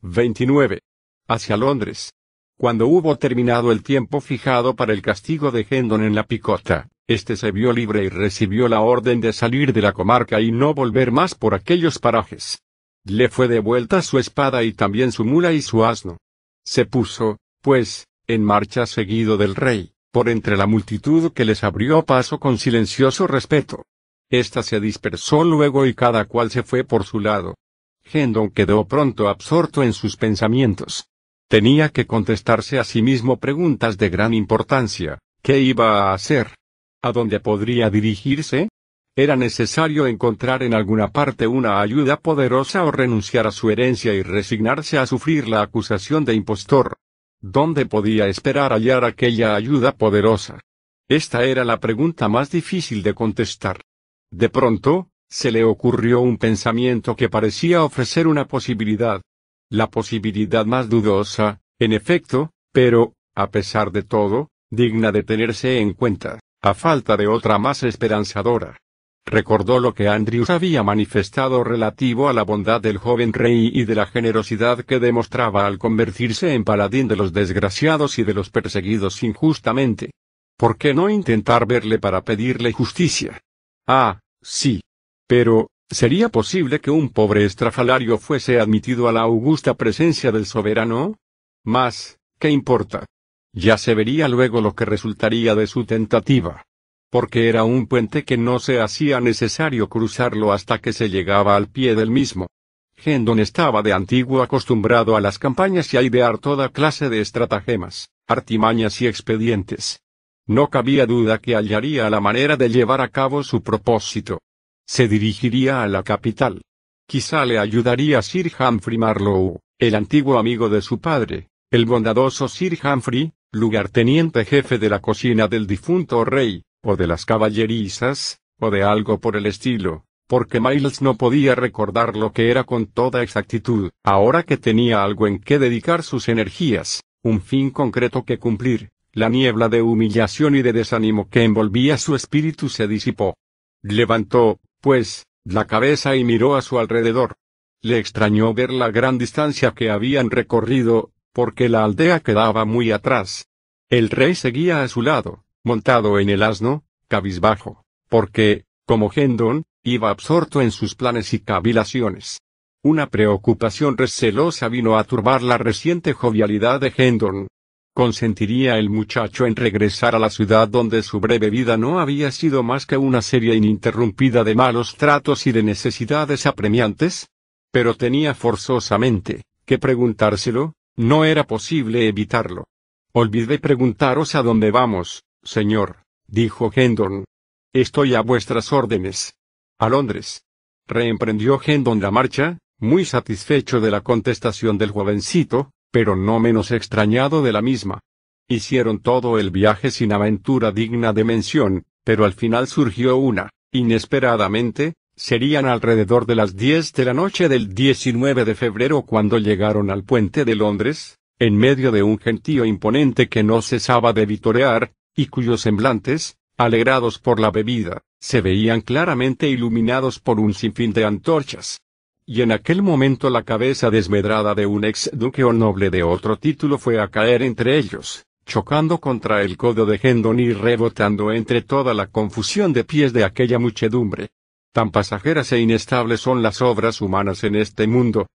29. Hacia Londres. Cuando hubo terminado el tiempo fijado para el castigo de Hendon en la picota, éste se vio libre y recibió la orden de salir de la comarca y no volver más por aquellos parajes. Le fue devuelta su espada y también su mula y su asno. Se puso, pues, en marcha seguido del rey, por entre la multitud que les abrió paso con silencioso respeto. Esta se dispersó luego y cada cual se fue por su lado. Hendon quedó pronto absorto en sus pensamientos. Tenía que contestarse a sí mismo preguntas de gran importancia. ¿Qué iba a hacer? ¿A dónde podría dirigirse? Era necesario encontrar en alguna parte una ayuda poderosa o renunciar a su herencia y resignarse a sufrir la acusación de impostor. ¿Dónde podía esperar hallar aquella ayuda poderosa? Esta era la pregunta más difícil de contestar. De pronto, se le ocurrió un pensamiento que parecía ofrecer una posibilidad. La posibilidad más dudosa, en efecto, pero, a pesar de todo, digna de tenerse en cuenta, a falta de otra más esperanzadora. Recordó lo que Andrews había manifestado relativo a la bondad del joven rey y de la generosidad que demostraba al convertirse en paladín de los desgraciados y de los perseguidos injustamente. ¿Por qué no intentar verle para pedirle justicia? Ah, sí. Pero, ¿sería posible que un pobre estrafalario fuese admitido a la augusta presencia del soberano? Más, ¿qué importa? Ya se vería luego lo que resultaría de su tentativa porque era un puente que no se hacía necesario cruzarlo hasta que se llegaba al pie del mismo. Hendon estaba de antiguo acostumbrado a las campañas y a idear toda clase de estratagemas, artimañas y expedientes. No cabía duda que hallaría la manera de llevar a cabo su propósito. Se dirigiría a la capital. Quizá le ayudaría Sir Humphrey Marlowe, el antiguo amigo de su padre, El bondadoso Sir Humphrey, lugarteniente jefe de la cocina del difunto rey, o de las caballerizas, o de algo por el estilo, porque Miles no podía recordar lo que era con toda exactitud, ahora que tenía algo en que dedicar sus energías, un fin concreto que cumplir, la niebla de humillación y de desánimo que envolvía su espíritu se disipó. Levantó, pues, la cabeza y miró a su alrededor. Le extrañó ver la gran distancia que habían recorrido, porque la aldea quedaba muy atrás. El rey seguía a su lado, montado en el asno, cabizbajo, porque, como Hendon, iba absorto en sus planes y cavilaciones. Una preocupación recelosa vino a turbar la reciente jovialidad de Hendon. ¿Consentiría el muchacho en regresar a la ciudad donde su breve vida no había sido más que una serie ininterrumpida de malos tratos y de necesidades apremiantes? Pero tenía forzosamente que preguntárselo, no era posible evitarlo. Olvidé preguntaros a dónde vamos, señor, dijo Hendon. Estoy a vuestras órdenes. A Londres. Reemprendió Hendon la marcha, muy satisfecho de la contestación del jovencito, pero no menos extrañado de la misma. Hicieron todo el viaje sin aventura digna de mención, pero al final surgió una, inesperadamente, serían alrededor de las diez de la noche del 19 de febrero cuando llegaron al puente de Londres, en medio de un gentío imponente que no cesaba de vitorear, y cuyos semblantes, alegrados por la bebida, se veían claramente iluminados por un sinfín de antorchas. Y en aquel momento la cabeza desmedrada de un ex duque o noble de otro título fue a caer entre ellos, chocando contra el codo de Hendon y rebotando entre toda la confusión de pies de aquella muchedumbre. Tan pasajeras e inestables son las obras humanas en este mundo,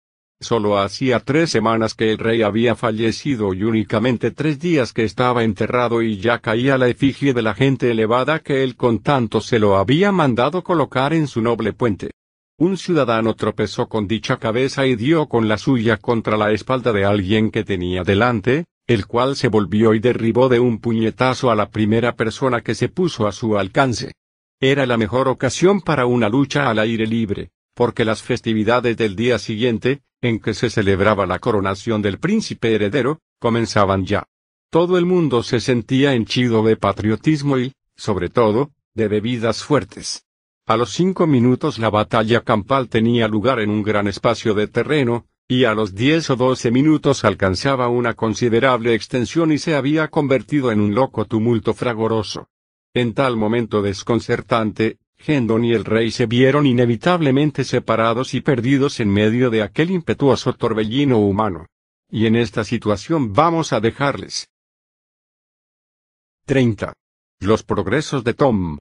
Solo hacía tres semanas que el rey había fallecido y únicamente tres días que estaba enterrado y ya caía la efigie de la gente elevada que él con tanto se lo había mandado colocar en su noble puente. Un ciudadano tropezó con dicha cabeza y dio con la suya contra la espalda de alguien que tenía delante, el cual se volvió y derribó de un puñetazo a la primera persona que se puso a su alcance. Era la mejor ocasión para una lucha al aire libre, porque las festividades del día siguiente, en que se celebraba la coronación del príncipe heredero, comenzaban ya. Todo el mundo se sentía henchido de patriotismo y, sobre todo, de bebidas fuertes. A los cinco minutos la batalla campal tenía lugar en un gran espacio de terreno, y a los diez o doce minutos alcanzaba una considerable extensión y se había convertido en un loco tumulto fragoroso. En tal momento desconcertante, Gendon y el rey se vieron inevitablemente separados y perdidos en medio de aquel impetuoso torbellino humano. Y en esta situación vamos a dejarles. 30. Los progresos de Tom.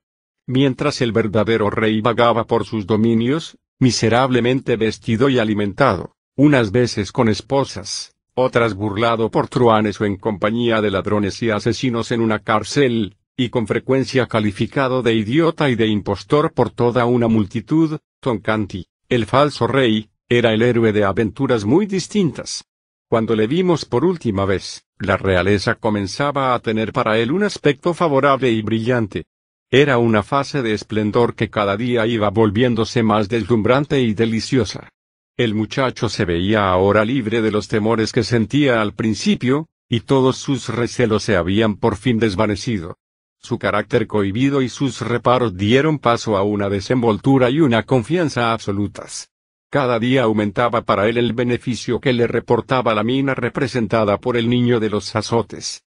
Mientras el verdadero rey vagaba por sus dominios, miserablemente vestido y alimentado, unas veces con esposas, otras burlado por truanes o en compañía de ladrones y asesinos en una cárcel, y con frecuencia calificado de idiota y de impostor por toda una multitud, Toncanti, el falso rey, era el héroe de aventuras muy distintas. Cuando le vimos por última vez, la realeza comenzaba a tener para él un aspecto favorable y brillante. Era una fase de esplendor que cada día iba volviéndose más deslumbrante y deliciosa. El muchacho se veía ahora libre de los temores que sentía al principio, y todos sus recelos se habían por fin desvanecido. Su carácter cohibido y sus reparos dieron paso a una desenvoltura y una confianza absolutas. Cada día aumentaba para él el beneficio que le reportaba la mina representada por el niño de los azotes.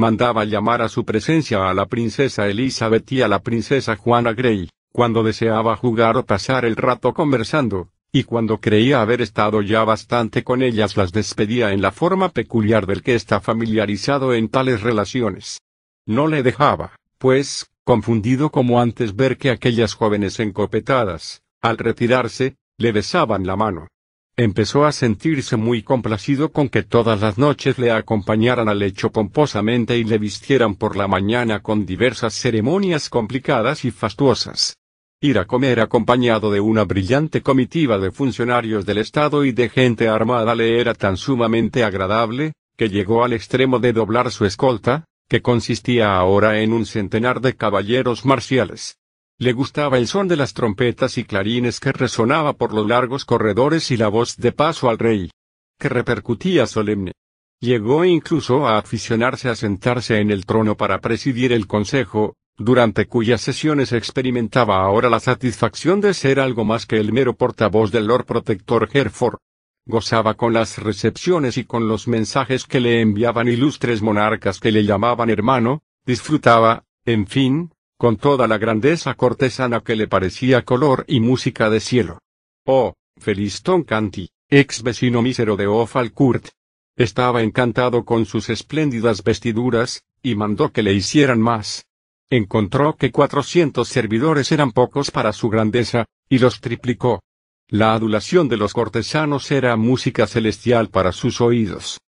Mandaba llamar a su presencia a la princesa Elizabeth y a la princesa Juana Grey, cuando deseaba jugar o pasar el rato conversando, y cuando creía haber estado ya bastante con ellas las despedía en la forma peculiar del que está familiarizado en tales relaciones. No le dejaba, pues, confundido como antes ver que aquellas jóvenes encopetadas, al retirarse, le besaban la mano. Empezó a sentirse muy complacido con que todas las noches le acompañaran al lecho pomposamente y le vistieran por la mañana con diversas ceremonias complicadas y fastuosas. Ir a comer acompañado de una brillante comitiva de funcionarios del Estado y de gente armada le era tan sumamente agradable, que llegó al extremo de doblar su escolta, que consistía ahora en un centenar de caballeros marciales. Le gustaba el son de las trompetas y clarines que resonaba por los largos corredores y la voz de paso al rey, que repercutía solemne. Llegó incluso a aficionarse a sentarse en el trono para presidir el consejo, durante cuyas sesiones experimentaba ahora la satisfacción de ser algo más que el mero portavoz del Lord Protector Hereford. Gozaba con las recepciones y con los mensajes que le enviaban ilustres monarcas que le llamaban hermano, disfrutaba, en fin, con toda la grandeza cortesana que le parecía color y música de cielo. Oh, feliz Canty, ex vecino mísero de Ofalcourt. Estaba encantado con sus espléndidas vestiduras, y mandó que le hicieran más encontró que cuatrocientos servidores eran pocos para su grandeza, y los triplicó. La adulación de los cortesanos era música celestial para sus oídos.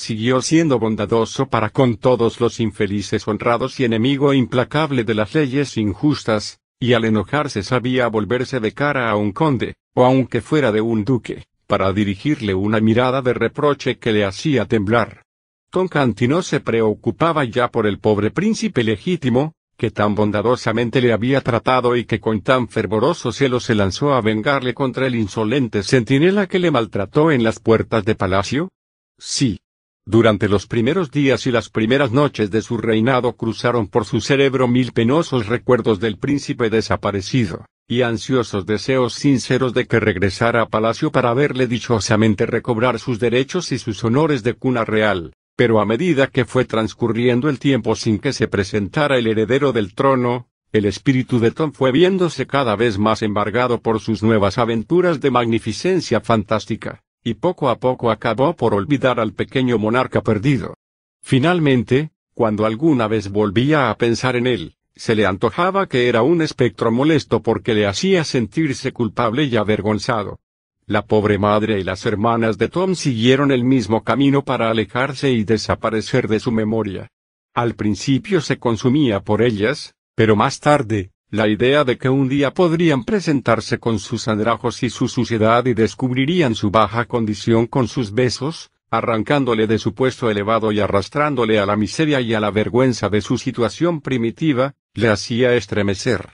Siguió siendo bondadoso para con todos los infelices honrados y enemigo implacable de las leyes injustas, y al enojarse sabía volverse de cara a un conde, o aunque fuera de un duque, para dirigirle una mirada de reproche que le hacía temblar. Toncanti no se preocupaba ya por el pobre príncipe legítimo, que tan bondadosamente le había tratado y que con tan fervoroso celo se lanzó a vengarle contra el insolente centinela que le maltrató en las puertas de palacio? Sí. Durante los primeros días y las primeras noches de su reinado cruzaron por su cerebro mil penosos recuerdos del príncipe desaparecido, y ansiosos deseos sinceros de que regresara a palacio para verle dichosamente recobrar sus derechos y sus honores de cuna real pero a medida que fue transcurriendo el tiempo sin que se presentara el heredero del trono, el espíritu de Tom fue viéndose cada vez más embargado por sus nuevas aventuras de magnificencia fantástica, y poco a poco acabó por olvidar al pequeño monarca perdido. Finalmente, cuando alguna vez volvía a pensar en él, se le antojaba que era un espectro molesto porque le hacía sentirse culpable y avergonzado. La pobre madre y las hermanas de Tom siguieron el mismo camino para alejarse y desaparecer de su memoria. Al principio se consumía por ellas, pero más tarde, la idea de que un día podrían presentarse con sus andrajos y su suciedad y descubrirían su baja condición con sus besos, arrancándole de su puesto elevado y arrastrándole a la miseria y a la vergüenza de su situación primitiva, le hacía estremecer.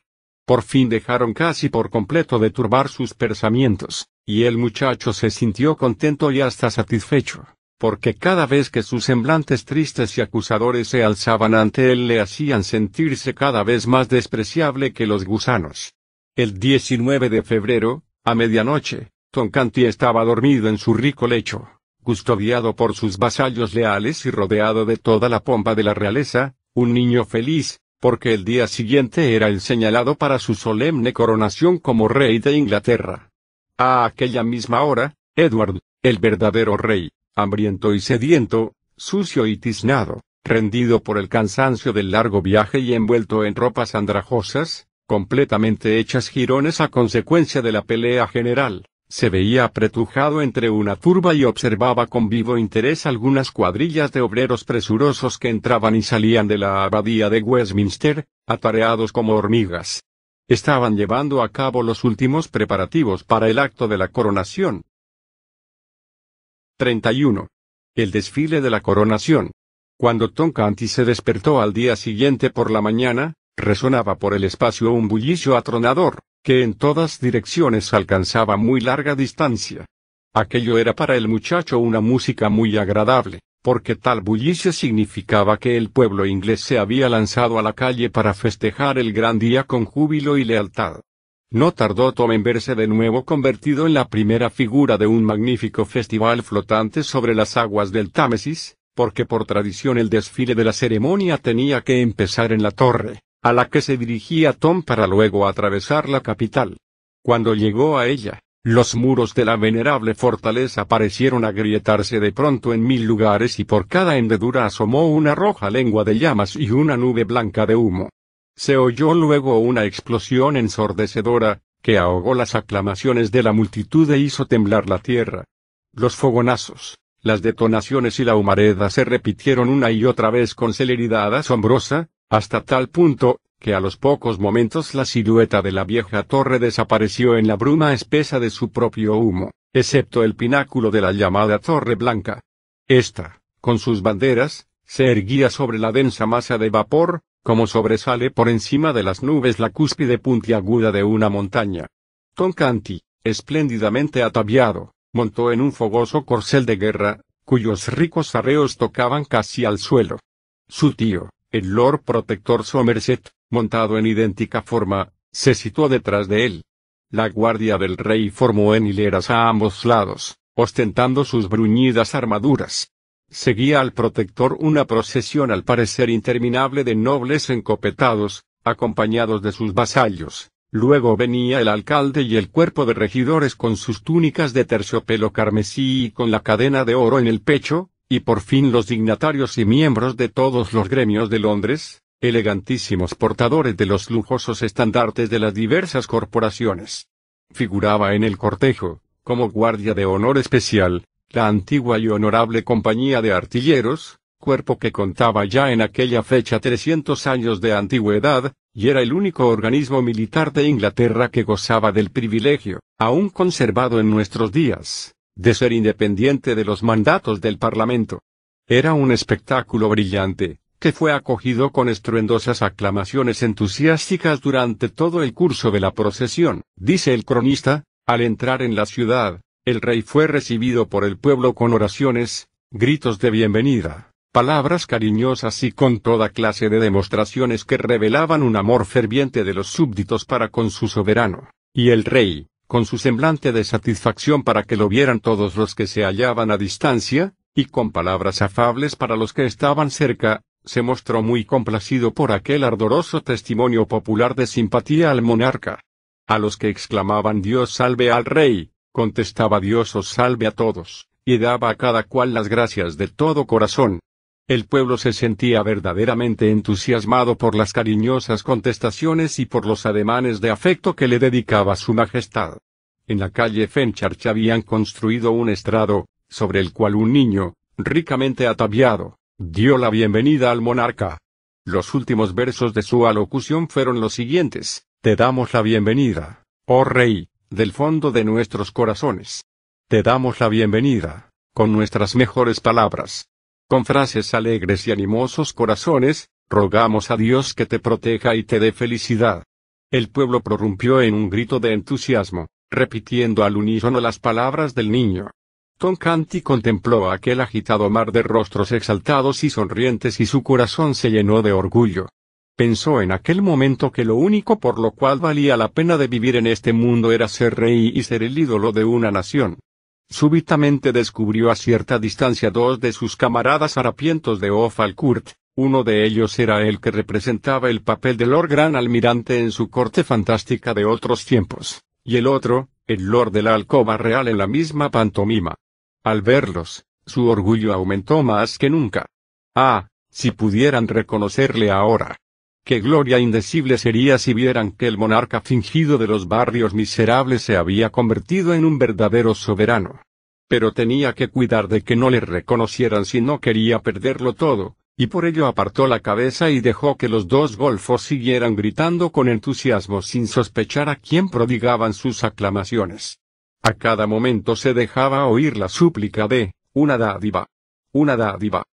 Por fin dejaron casi por completo de turbar sus pensamientos, y el muchacho se sintió contento y hasta satisfecho, porque cada vez que sus semblantes tristes y acusadores se alzaban ante él le hacían sentirse cada vez más despreciable que los gusanos. El 19 de febrero, a medianoche, Toncanti estaba dormido en su rico lecho, custodiado por sus vasallos leales y rodeado de toda la pompa de la realeza, un niño feliz, porque el día siguiente era el señalado para su solemne coronación como rey de Inglaterra. A aquella misma hora, Edward, el verdadero rey, hambriento y sediento, sucio y tiznado, rendido por el cansancio del largo viaje y envuelto en ropas andrajosas, completamente hechas jirones a consecuencia de la pelea general, se veía apretujado entre una turba y observaba con vivo interés algunas cuadrillas de obreros presurosos que entraban y salían de la abadía de Westminster, atareados como hormigas. Estaban llevando a cabo los últimos preparativos para el acto de la coronación. 31. El desfile de la coronación. Cuando Tom Canty se despertó al día siguiente por la mañana, resonaba por el espacio un bullicio atronador, que en todas direcciones alcanzaba muy larga distancia. Aquello era para el muchacho una música muy agradable, porque tal bullicio significaba que el pueblo inglés se había lanzado a la calle para festejar el gran día con júbilo y lealtad. No tardó Tom en verse de nuevo convertido en la primera figura de un magnífico festival flotante sobre las aguas del Támesis, porque por tradición el desfile de la ceremonia tenía que empezar en la torre, a la que se dirigía Tom para luego atravesar la capital. Cuando llegó a ella, los muros de la venerable fortaleza parecieron agrietarse de pronto en mil lugares y por cada hendedura asomó una roja lengua de llamas y una nube blanca de humo. Se oyó luego una explosión ensordecedora, que ahogó las aclamaciones de la multitud e hizo temblar la tierra. Los fogonazos, las detonaciones y la humareda se repitieron una y otra vez con celeridad asombrosa, hasta tal punto, que a los pocos momentos la silueta de la vieja torre desapareció en la bruma espesa de su propio humo, excepto el pináculo de la llamada Torre Blanca. Esta, con sus banderas, se erguía sobre la densa masa de vapor, como sobresale por encima de las nubes la cúspide puntiaguda de una montaña. Toncanti, espléndidamente ataviado, montó en un fogoso corcel de guerra, cuyos ricos arreos tocaban casi al suelo. Su tío, el Lord Protector Somerset, montado en idéntica forma, se situó detrás de él. La guardia del rey formó en hileras a ambos lados, ostentando sus bruñidas armaduras. Seguía al protector una procesión al parecer interminable de nobles encopetados, acompañados de sus vasallos. Luego venía el alcalde y el cuerpo de regidores con sus túnicas de terciopelo carmesí y con la cadena de oro en el pecho, y por fin los dignatarios y miembros de todos los gremios de Londres, elegantísimos portadores de los lujosos estandartes de las diversas corporaciones. Figuraba en el cortejo, como guardia de honor especial, la antigua y honorable compañía de artilleros, cuerpo que contaba ya en aquella fecha 300 años de antigüedad, y era el único organismo militar de Inglaterra que gozaba del privilegio, aún conservado en nuestros días, de ser independiente de los mandatos del Parlamento. Era un espectáculo brillante, que fue acogido con estruendosas aclamaciones entusiásticas durante todo el curso de la procesión. Dice el cronista, al entrar en la ciudad, el rey fue recibido por el pueblo con oraciones, gritos de bienvenida, palabras cariñosas y con toda clase de demostraciones que revelaban un amor ferviente de los súbditos para con su soberano. Y el rey, con su semblante de satisfacción para que lo vieran todos los que se hallaban a distancia, y con palabras afables para los que estaban cerca, se mostró muy complacido por aquel ardoroso testimonio popular de simpatía al monarca. A los que exclamaban Dios salve al rey, contestaba Dios os salve a todos, y daba a cada cual las gracias de todo corazón. El pueblo se sentía verdaderamente entusiasmado por las cariñosas contestaciones y por los ademanes de afecto que le dedicaba su majestad. En la calle Fenchurch habían construido un estrado, sobre el cual un niño, ricamente ataviado, dio la bienvenida al monarca. Los últimos versos de su alocución fueron los siguientes, Te damos la bienvenida, oh rey, del fondo de nuestros corazones. Te damos la bienvenida, con nuestras mejores palabras. Con frases alegres y animosos corazones, rogamos a Dios que te proteja y te dé felicidad. El pueblo prorrumpió en un grito de entusiasmo, repitiendo al unísono las palabras del niño. Tom Canty contempló aquel agitado mar de rostros exaltados y sonrientes y su corazón se llenó de orgullo. Pensó en aquel momento que lo único por lo cual valía la pena de vivir en este mundo era ser rey y ser el ídolo de una nación. Súbitamente descubrió a cierta distancia dos de sus camaradas harapientos de Ofalcourt, uno de ellos era el que representaba el papel del Lord Gran Almirante en su corte fantástica de otros tiempos, y el otro, el Lord de la Alcoba Real en la misma pantomima. Al verlos, su orgullo aumentó más que nunca. Ah, si pudieran reconocerle ahora. Qué gloria indecible sería si vieran que el monarca fingido de los barrios miserables se había convertido en un verdadero soberano. Pero tenía que cuidar de que no le reconocieran si no quería perderlo todo, y por ello apartó la cabeza y dejó que los dos golfos siguieran gritando con entusiasmo sin sospechar a quién prodigaban sus aclamaciones. A cada momento se dejaba oír la súplica de, una dádiva. Una dádiva.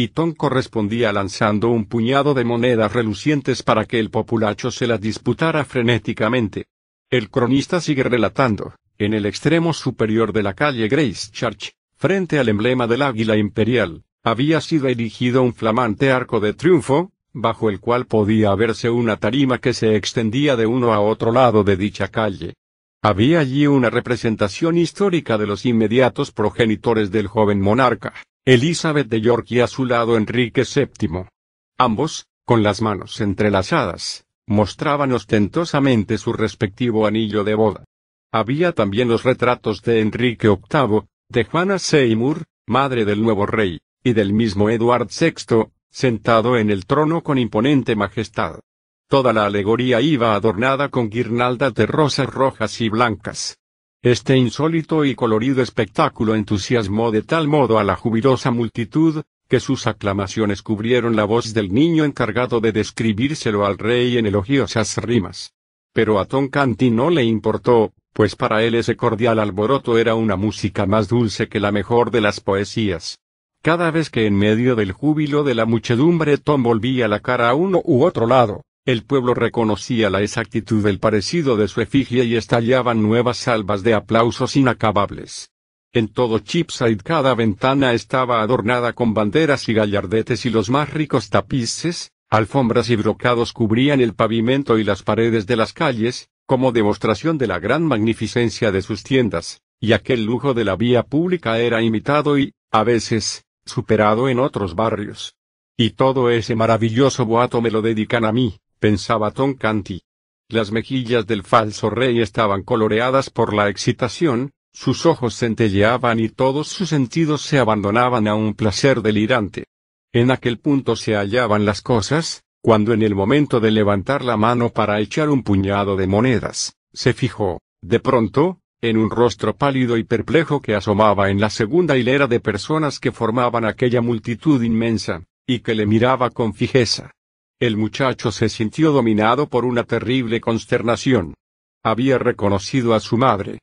Y Tom correspondía lanzando un puñado de monedas relucientes para que el populacho se las disputara frenéticamente. El cronista sigue relatando, en el extremo superior de la calle Grace Church, frente al emblema del águila imperial, había sido erigido un flamante arco de triunfo, bajo el cual podía verse una tarima que se extendía de uno a otro lado de dicha calle. Había allí una representación histórica de los inmediatos progenitores del joven monarca, Elizabeth de York y a su lado Enrique VII. Ambos, con las manos entrelazadas, mostraban ostentosamente su respectivo anillo de boda. Había también los retratos de Enrique VIII, de Juana Seymour, madre del nuevo rey, y del mismo Edward VI, sentado en el trono con imponente majestad. Toda la alegoría iba adornada con guirnaldas de rosas rojas y blancas. Este insólito y colorido espectáculo entusiasmó de tal modo a la jubilosa multitud, que sus aclamaciones cubrieron la voz del niño encargado de describírselo al rey en elogiosas rimas. Pero a Tom Canty no le importó, pues para él ese cordial alboroto era una música más dulce que la mejor de las poesías. Cada vez que en medio del júbilo de la muchedumbre Tom volvía la cara a uno u otro lado, el pueblo reconocía la exactitud del parecido de su efigie y estallaban nuevas salvas de aplausos inacabables. En todo Chipside cada ventana estaba adornada con banderas y gallardetes y los más ricos tapices, alfombras y brocados cubrían el pavimento y las paredes de las calles, como demostración de la gran magnificencia de sus tiendas, y aquel lujo de la vía pública era imitado y, a veces, superado en otros barrios. Y todo ese maravilloso boato me lo dedican a mí, pensaba Tom Canty. Las mejillas del falso rey estaban coloreadas por la excitación, sus ojos centelleaban y todos sus sentidos se abandonaban a un placer delirante. En aquel punto se hallaban las cosas, cuando en el momento de levantar la mano para echar un puñado de monedas, se fijó, de pronto, en un rostro pálido y perplejo que asomaba en la segunda hilera de personas que formaban aquella multitud inmensa, y que le miraba con fijeza. El muchacho se sintió dominado por una terrible consternación. Había reconocido a su madre.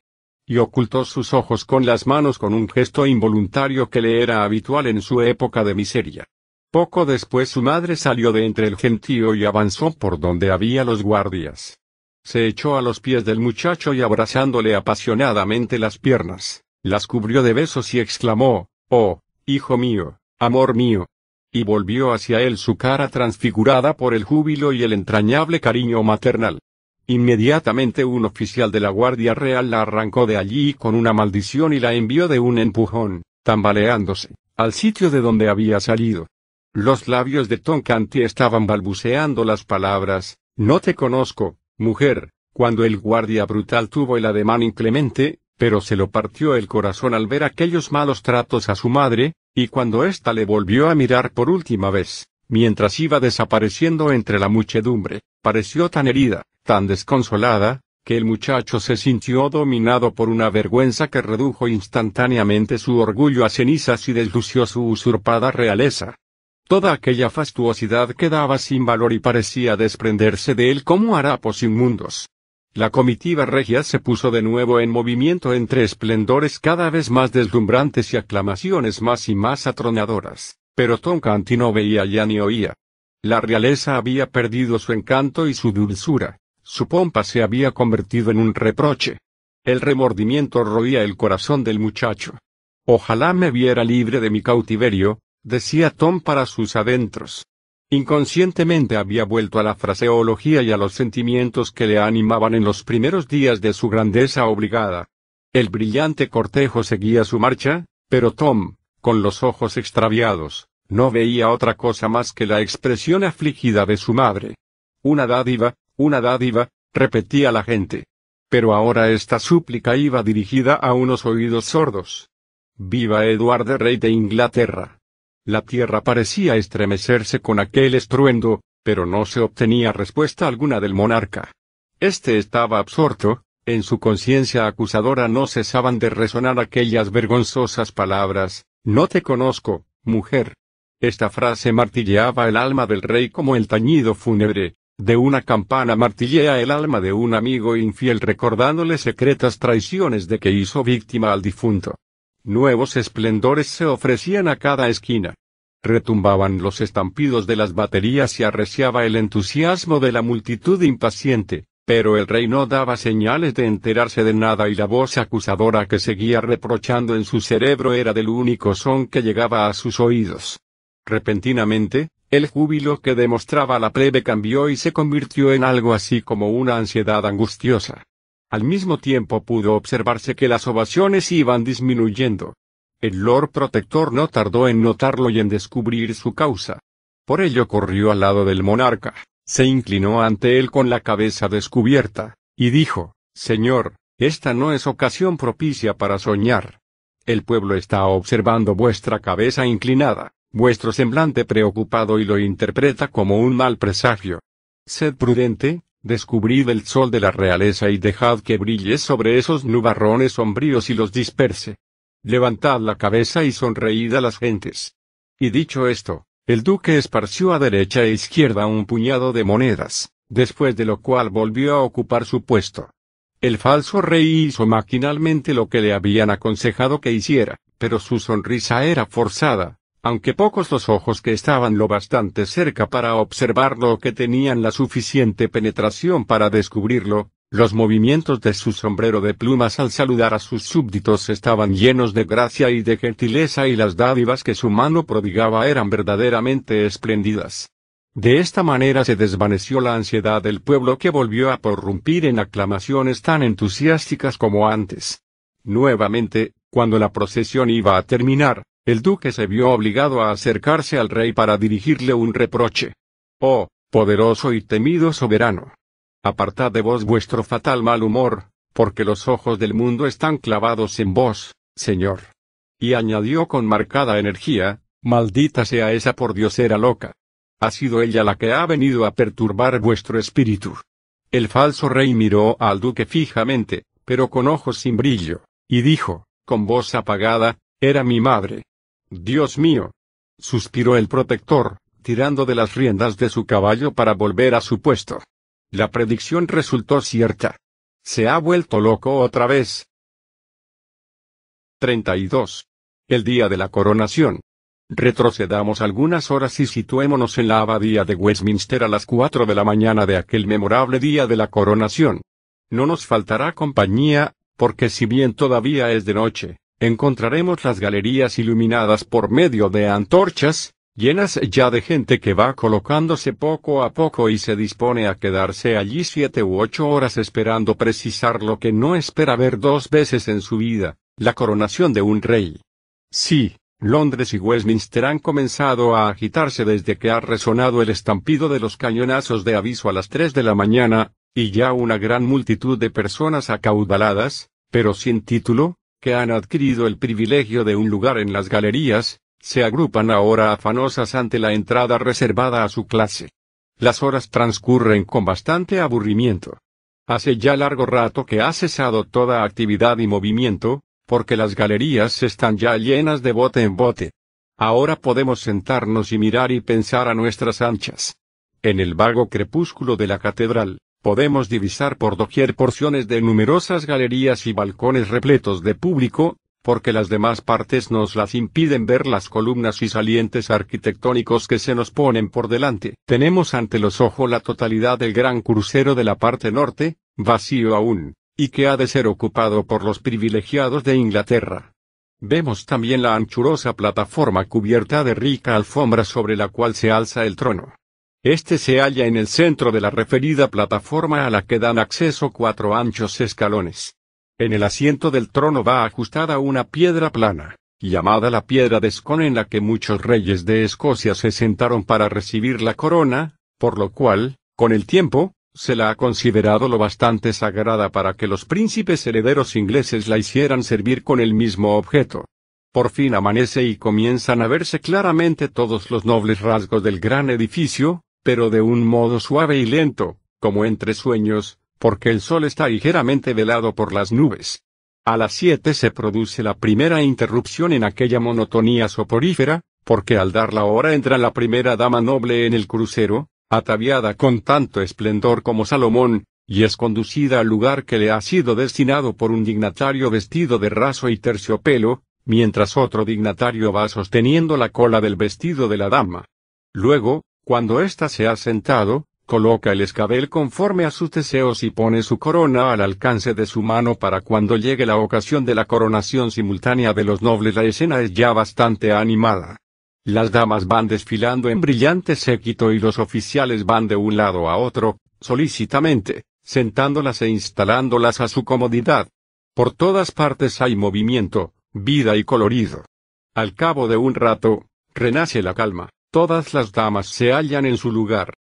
Y ocultó sus ojos con las manos con un gesto involuntario que le era habitual en su época de miseria. Poco después su madre salió de entre el gentío y avanzó por donde había los guardias. Se echó a los pies del muchacho y abrazándole apasionadamente las piernas, las cubrió de besos y exclamó, Oh, hijo mío, amor mío, y volvió hacia él su cara transfigurada por el júbilo y el entrañable cariño maternal. Inmediatamente un oficial de la Guardia Real la arrancó de allí con una maldición y la envió de un empujón, tambaleándose, al sitio de donde había salido. Los labios de Tonkanti estaban balbuceando las palabras, No te conozco, mujer, cuando el guardia brutal tuvo el ademán inclemente, pero se lo partió el corazón al ver aquellos malos tratos a su madre, y cuando ésta le volvió a mirar por última vez, mientras iba desapareciendo entre la muchedumbre, pareció tan herida, tan desconsolada, que el muchacho se sintió dominado por una vergüenza que redujo instantáneamente su orgullo a cenizas y deslució su usurpada realeza. Toda aquella fastuosidad quedaba sin valor y parecía desprenderse de él como harapos inmundos. La comitiva regia se puso de nuevo en movimiento entre esplendores cada vez más deslumbrantes y aclamaciones más y más atronadoras, pero Tonkanti no veía ya ni oía. La realeza había perdido su encanto y su dulzura, su pompa se había convertido en un reproche. El remordimiento roía el corazón del muchacho. Ojalá me viera libre de mi cautiverio, decía Tom para sus adentros. Inconscientemente había vuelto a la fraseología y a los sentimientos que le animaban en los primeros días de su grandeza obligada. El brillante cortejo seguía su marcha, pero Tom, con los ojos extraviados, no veía otra cosa más que la expresión afligida de su madre. Una dádiva, una dádiva, repetía la gente. Pero ahora esta súplica iba dirigida a unos oídos sordos. Viva Eduardo Rey de Inglaterra. La tierra parecía estremecerse con aquel estruendo, pero no se obtenía respuesta alguna del monarca. Este estaba absorto, en su conciencia acusadora no cesaban de resonar aquellas vergonzosas palabras, No te conozco, mujer. Esta frase martilleaba el alma del rey como el tañido fúnebre, de una campana martillea el alma de un amigo infiel recordándole secretas traiciones de que hizo víctima al difunto. Nuevos esplendores se ofrecían a cada esquina. Retumbaban los estampidos de las baterías y arreciaba el entusiasmo de la multitud impaciente, pero el rey no daba señales de enterarse de nada y la voz acusadora que seguía reprochando en su cerebro era del único son que llegaba a sus oídos. Repentinamente, el júbilo que demostraba la plebe cambió y se convirtió en algo así como una ansiedad angustiosa. Al mismo tiempo pudo observarse que las ovaciones iban disminuyendo. El Lord Protector no tardó en notarlo y en descubrir su causa. Por ello corrió al lado del monarca, se inclinó ante él con la cabeza descubierta, y dijo, Señor, esta no es ocasión propicia para soñar. El pueblo está observando vuestra cabeza inclinada, vuestro semblante preocupado y lo interpreta como un mal presagio. Sed prudente, descubrid el sol de la realeza y dejad que brille sobre esos nubarrones sombríos y los disperse. Levantad la cabeza y sonreíd a las gentes. Y dicho esto, el duque esparció a derecha e izquierda un puñado de monedas, después de lo cual volvió a ocupar su puesto. El falso rey hizo maquinalmente lo que le habían aconsejado que hiciera, pero su sonrisa era forzada, aunque pocos los ojos que estaban lo bastante cerca para observarlo que tenían la suficiente penetración para descubrirlo, Los movimientos de su sombrero de plumas al saludar a sus súbditos estaban llenos de gracia y de gentileza y las dádivas que su mano prodigaba eran verdaderamente espléndidas. De esta manera se desvaneció la ansiedad del pueblo que volvió a prorrumpir en aclamaciones tan entusiásticas como antes. Nuevamente, cuando la procesión iba a terminar, el duque se vio obligado a acercarse al rey para dirigirle un reproche. Oh, poderoso y temido soberano. Apartad de vos vuestro fatal mal humor, porque los ojos del mundo están clavados en vos, señor. Y añadió con marcada energía, maldita sea esa pordiosera loca. Ha sido ella la que ha venido a perturbar vuestro espíritu. El falso rey miró al duque fijamente, pero con ojos sin brillo, y dijo, con voz apagada, era mi madre. Dios mío. Suspiró el protector, tirando de las riendas de su caballo para volver a su puesto. La predicción resultó cierta. Se ha vuelto loco otra vez. 32. El día de la coronación. Retrocedamos algunas horas y situémonos en la abadía de Westminster a las cuatro de la mañana de aquel memorable día de la coronación. No nos faltará compañía, porque si bien todavía es de noche, encontraremos las galerías iluminadas por medio de antorchas, llenas ya de gente que va colocándose poco a poco y se dispone a quedarse allí siete u ocho horas esperando precisar lo que no espera ver dos veces en su vida, la coronación de un rey. Sí, Londres y Westminster han comenzado a agitarse desde que ha resonado el estampido de los cañonazos de aviso a las tres de la mañana, y ya una gran multitud de personas acaudaladas, pero sin título, que han adquirido el privilegio de un lugar en las galerías, se agrupan ahora afanosas ante la entrada reservada a su clase. Las horas transcurren con bastante aburrimiento. Hace ya largo rato que ha cesado toda actividad y movimiento, porque las galerías están ya llenas de bote en bote. Ahora podemos sentarnos y mirar y pensar a nuestras anchas. En el vago crepúsculo de la catedral, podemos divisar por doquier porciones de numerosas galerías y balcones repletos de público, porque las demás partes nos las impiden ver las columnas y salientes arquitectónicos que se nos ponen por delante. Tenemos ante los ojos la totalidad del gran crucero de la parte norte, vacío aún, y que ha de ser ocupado por los privilegiados de Inglaterra. Vemos también la anchurosa plataforma cubierta de rica alfombra sobre la cual se alza el trono. Este se halla en el centro de la referida plataforma a la que dan acceso cuatro anchos escalones. En el asiento del trono va ajustada una piedra plana, llamada la piedra de Scone en la que muchos reyes de Escocia se sentaron para recibir la corona, por lo cual, con el tiempo, se la ha considerado lo bastante sagrada para que los príncipes herederos ingleses la hicieran servir con el mismo objeto. Por fin amanece y comienzan a verse claramente todos los nobles rasgos del gran edificio, pero de un modo suave y lento, como entre sueños, porque el sol está ligeramente velado por las nubes. A las siete se produce la primera interrupción en aquella monotonía soporífera, porque al dar la hora entra la primera dama noble en el crucero, ataviada con tanto esplendor como Salomón, y es conducida al lugar que le ha sido destinado por un dignatario vestido de raso y terciopelo, mientras otro dignatario va sosteniendo la cola del vestido de la dama. Luego, cuando ésta se ha sentado, coloca el escabel conforme a sus deseos y pone su corona al alcance de su mano para cuando llegue la ocasión de la coronación simultánea de los nobles la escena es ya bastante animada. Las damas van desfilando en brillante séquito y los oficiales van de un lado a otro, solícitamente, sentándolas e instalándolas a su comodidad. Por todas partes hay movimiento, vida y colorido. Al cabo de un rato, renace la calma, todas las damas se hallan en su lugar.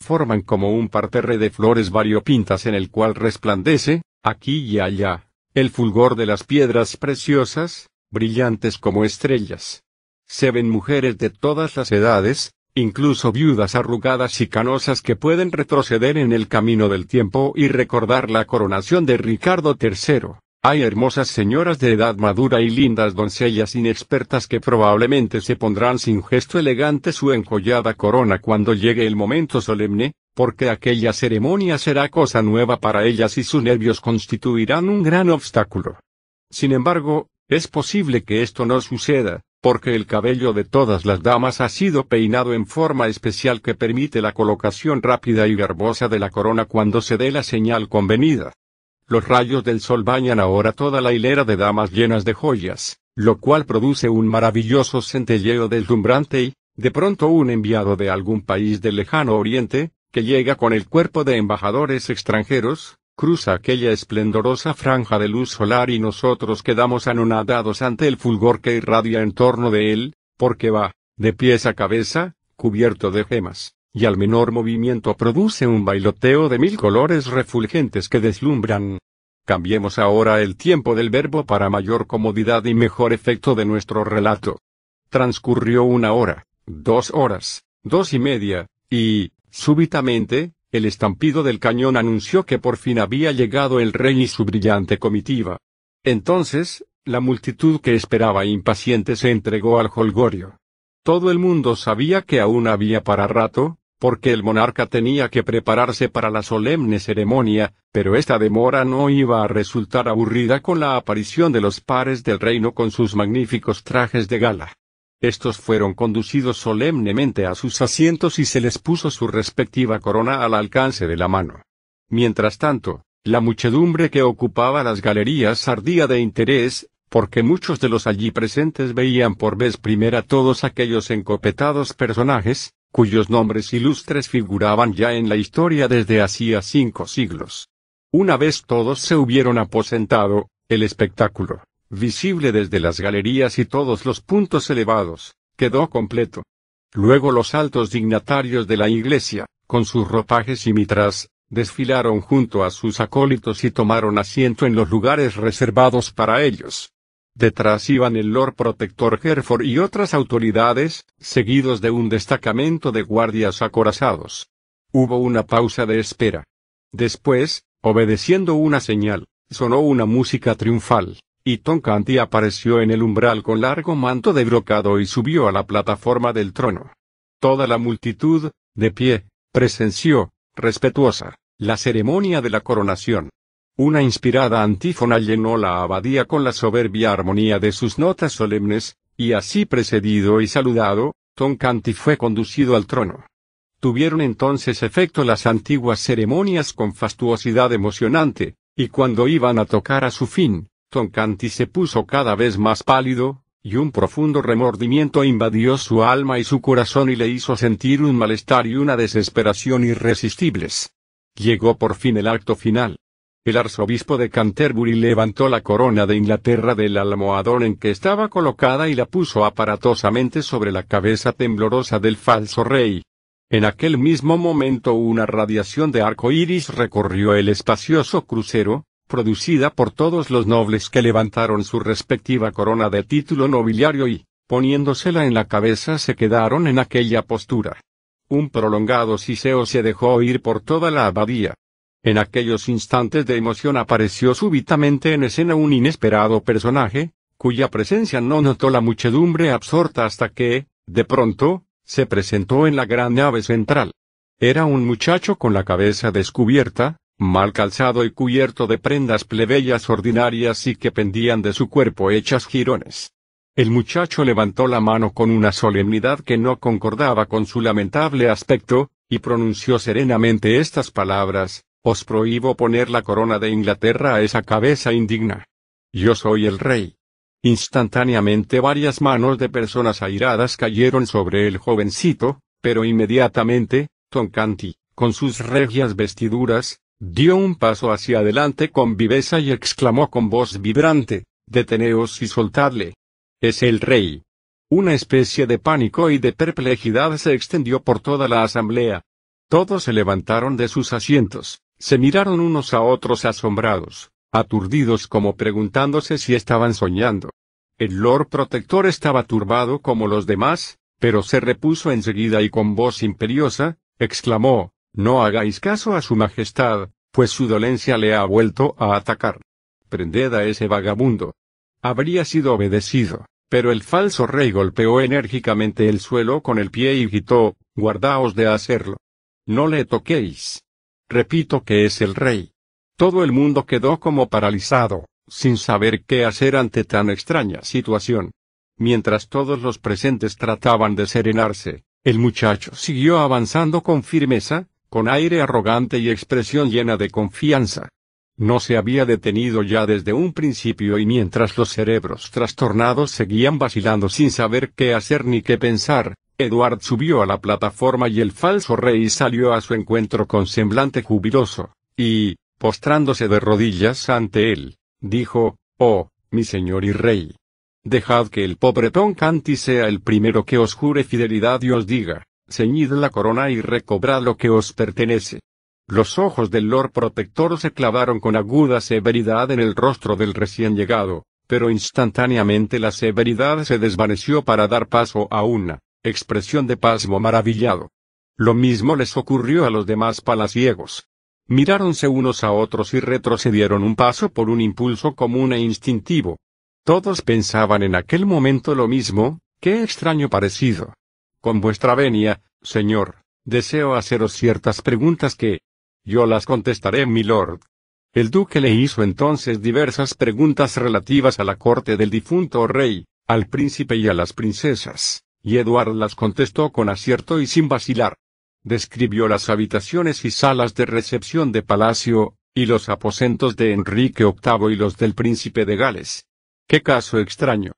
Forman como un parterre de flores variopintas en el cual resplandece, aquí y allá, el fulgor de las piedras preciosas, brillantes como estrellas. Se ven mujeres de todas las edades, incluso viudas arrugadas y canosas que pueden retroceder en el camino del tiempo y recordar la coronación de Ricardo III. Hay hermosas señoras de edad madura y lindas doncellas inexpertas que probablemente se pondrán sin gesto elegante su encollada corona cuando llegue el momento solemne, porque aquella ceremonia será cosa nueva para ellas y sus nervios constituirán un gran obstáculo. Sin embargo, es posible que esto no suceda, porque el cabello de todas las damas ha sido peinado en forma especial que permite la colocación rápida y garbosa de la corona cuando se dé la señal convenida. Los rayos del sol bañan ahora toda la hilera de damas llenas de joyas, lo cual produce un maravilloso centelleo deslumbrante y, de pronto un enviado de algún país del lejano oriente, que llega con el cuerpo de embajadores extranjeros, cruza aquella esplendorosa franja de luz solar y nosotros quedamos anonadados ante el fulgor que irradia en torno de él, porque va, de pies a cabeza, cubierto de gemas, y al menor movimiento produce un bailoteo de mil colores refulgentes que deslumbran. Cambiemos ahora el tiempo del verbo para mayor comodidad y mejor efecto de nuestro relato. Transcurrió una hora, dos horas, dos y media, y, súbitamente, el estampido del cañón anunció que por fin había llegado el rey y su brillante comitiva. Entonces, la multitud que esperaba impaciente se entregó al holgorio. Todo el mundo sabía que aún había para rato, porque el monarca tenía que prepararse para la solemne ceremonia, pero esta demora no iba a resultar aburrida con la aparición de los pares del reino con sus magníficos trajes de gala. Estos fueron conducidos solemnemente a sus asientos y se les puso su respectiva corona al alcance de la mano. Mientras tanto, la muchedumbre que ocupaba las galerías ardía de interés, porque muchos de los allí presentes veían por vez primera todos aquellos encopetados personajes, cuyos nombres ilustres figuraban ya en la historia desde hacía cinco siglos. Una vez todos se hubieron aposentado, el espectáculo, visible desde las galerías y todos los puntos elevados, quedó completo. Luego los altos dignatarios de la iglesia, con sus ropajes y mitras, desfilaron junto a sus acólitos y tomaron asiento en los lugares reservados para ellos. Detrás iban el Lord Protector Hereford y otras autoridades, seguidos de un destacamento de guardias acorazados. Hubo una pausa de espera. Después, obedeciendo una señal, sonó una música triunfal, y Tonkanti apareció en el umbral con largo manto de brocado y subió a la plataforma del trono. Toda la multitud, de pie, presenció, respetuosa, la ceremonia de la coronación. Una inspirada antífona llenó la abadía con la soberbia armonía de sus notas solemnes, y así precedido y saludado, Tonkanti fue conducido al trono. Tuvieron entonces efecto las antiguas ceremonias con fastuosidad emocionante, y cuando iban a tocar a su fin, Tonkanti se puso cada vez más pálido, y un profundo remordimiento invadió su alma y su corazón y le hizo sentir un malestar y una desesperación irresistibles. Llegó por fin el acto final. El arzobispo de Canterbury levantó la corona de Inglaterra del almohadón en que estaba colocada y la puso aparatosamente sobre la cabeza temblorosa del falso rey. En aquel mismo momento una radiación de arco iris recorrió el espacioso crucero, producida por todos los nobles que levantaron su respectiva corona de título nobiliario y, poniéndosela en la cabeza, se quedaron en aquella postura. Un prolongado siseo se dejó oír por toda la abadía. En aquellos instantes de emoción apareció súbitamente en escena un inesperado personaje, cuya presencia no notó la muchedumbre absorta hasta que, de pronto, se presentó en la gran nave central. Era un muchacho con la cabeza descubierta, mal calzado y cubierto de prendas plebeyas ordinarias y que pendían de su cuerpo hechas jirones. El muchacho levantó la mano con una solemnidad que no concordaba con su lamentable aspecto, y pronunció serenamente estas palabras, Os prohíbo poner la corona de Inglaterra a esa cabeza indigna. Yo soy el rey. Instantáneamente varias manos de personas airadas cayeron sobre el jovencito, pero inmediatamente, Toncanti, con sus regias vestiduras, Dio un paso hacia adelante con viveza y exclamó con voz vibrante, Deteneos y soltadle. Es el rey. Una especie de pánico y de perplejidad se extendió por toda la asamblea. Todos se levantaron de sus asientos, se miraron unos a otros asombrados, aturdidos como preguntándose si estaban soñando. El Lord Protector estaba turbado como los demás, pero se repuso enseguida y con voz imperiosa, exclamó, no hagáis caso a su majestad, pues su dolencia le ha vuelto a atacar. Prended a ese vagabundo. Habría sido obedecido, pero el falso rey golpeó enérgicamente el suelo con el pie y gritó, guardaos de hacerlo. No le toquéis. Repito que es el rey. Todo el mundo quedó como paralizado, sin saber qué hacer ante tan extraña situación. Mientras todos los presentes trataban de serenarse, el muchacho siguió avanzando con firmeza, con aire arrogante y expresión llena de confianza. No se había detenido ya desde un principio y mientras los cerebros trastornados seguían vacilando sin saber qué hacer ni qué pensar, Edward subió a la plataforma y el falso rey salió a su encuentro con semblante jubiloso, y, postrándose de rodillas ante él, dijo, Oh, mi señor y rey. Dejad que el pobre Canti sea el primero que os jure fidelidad y os diga, ceñid la corona y recobrad lo que os pertenece. Los ojos del Lord Protector se clavaron con aguda severidad en el rostro del recién llegado, pero instantáneamente la severidad se desvaneció para dar paso a una expresión de pasmo maravillado. Lo mismo les ocurrió a los demás palaciegos. Miráronse unos a otros y retrocedieron un paso por un impulso común e instintivo. Todos pensaban en aquel momento lo mismo, qué extraño parecido. Con vuestra venia, señor, deseo haceros ciertas preguntas que, yo las contestaré, milord. El duque le hizo entonces diversas preguntas relativas a la corte del difunto rey, al príncipe y a las princesas, y Edward las contestó con acierto y sin vacilar. Describió las habitaciones y salas de recepción de palacio, y los aposentos de Enrique VIII y los del príncipe de Gales. Qué caso extraño.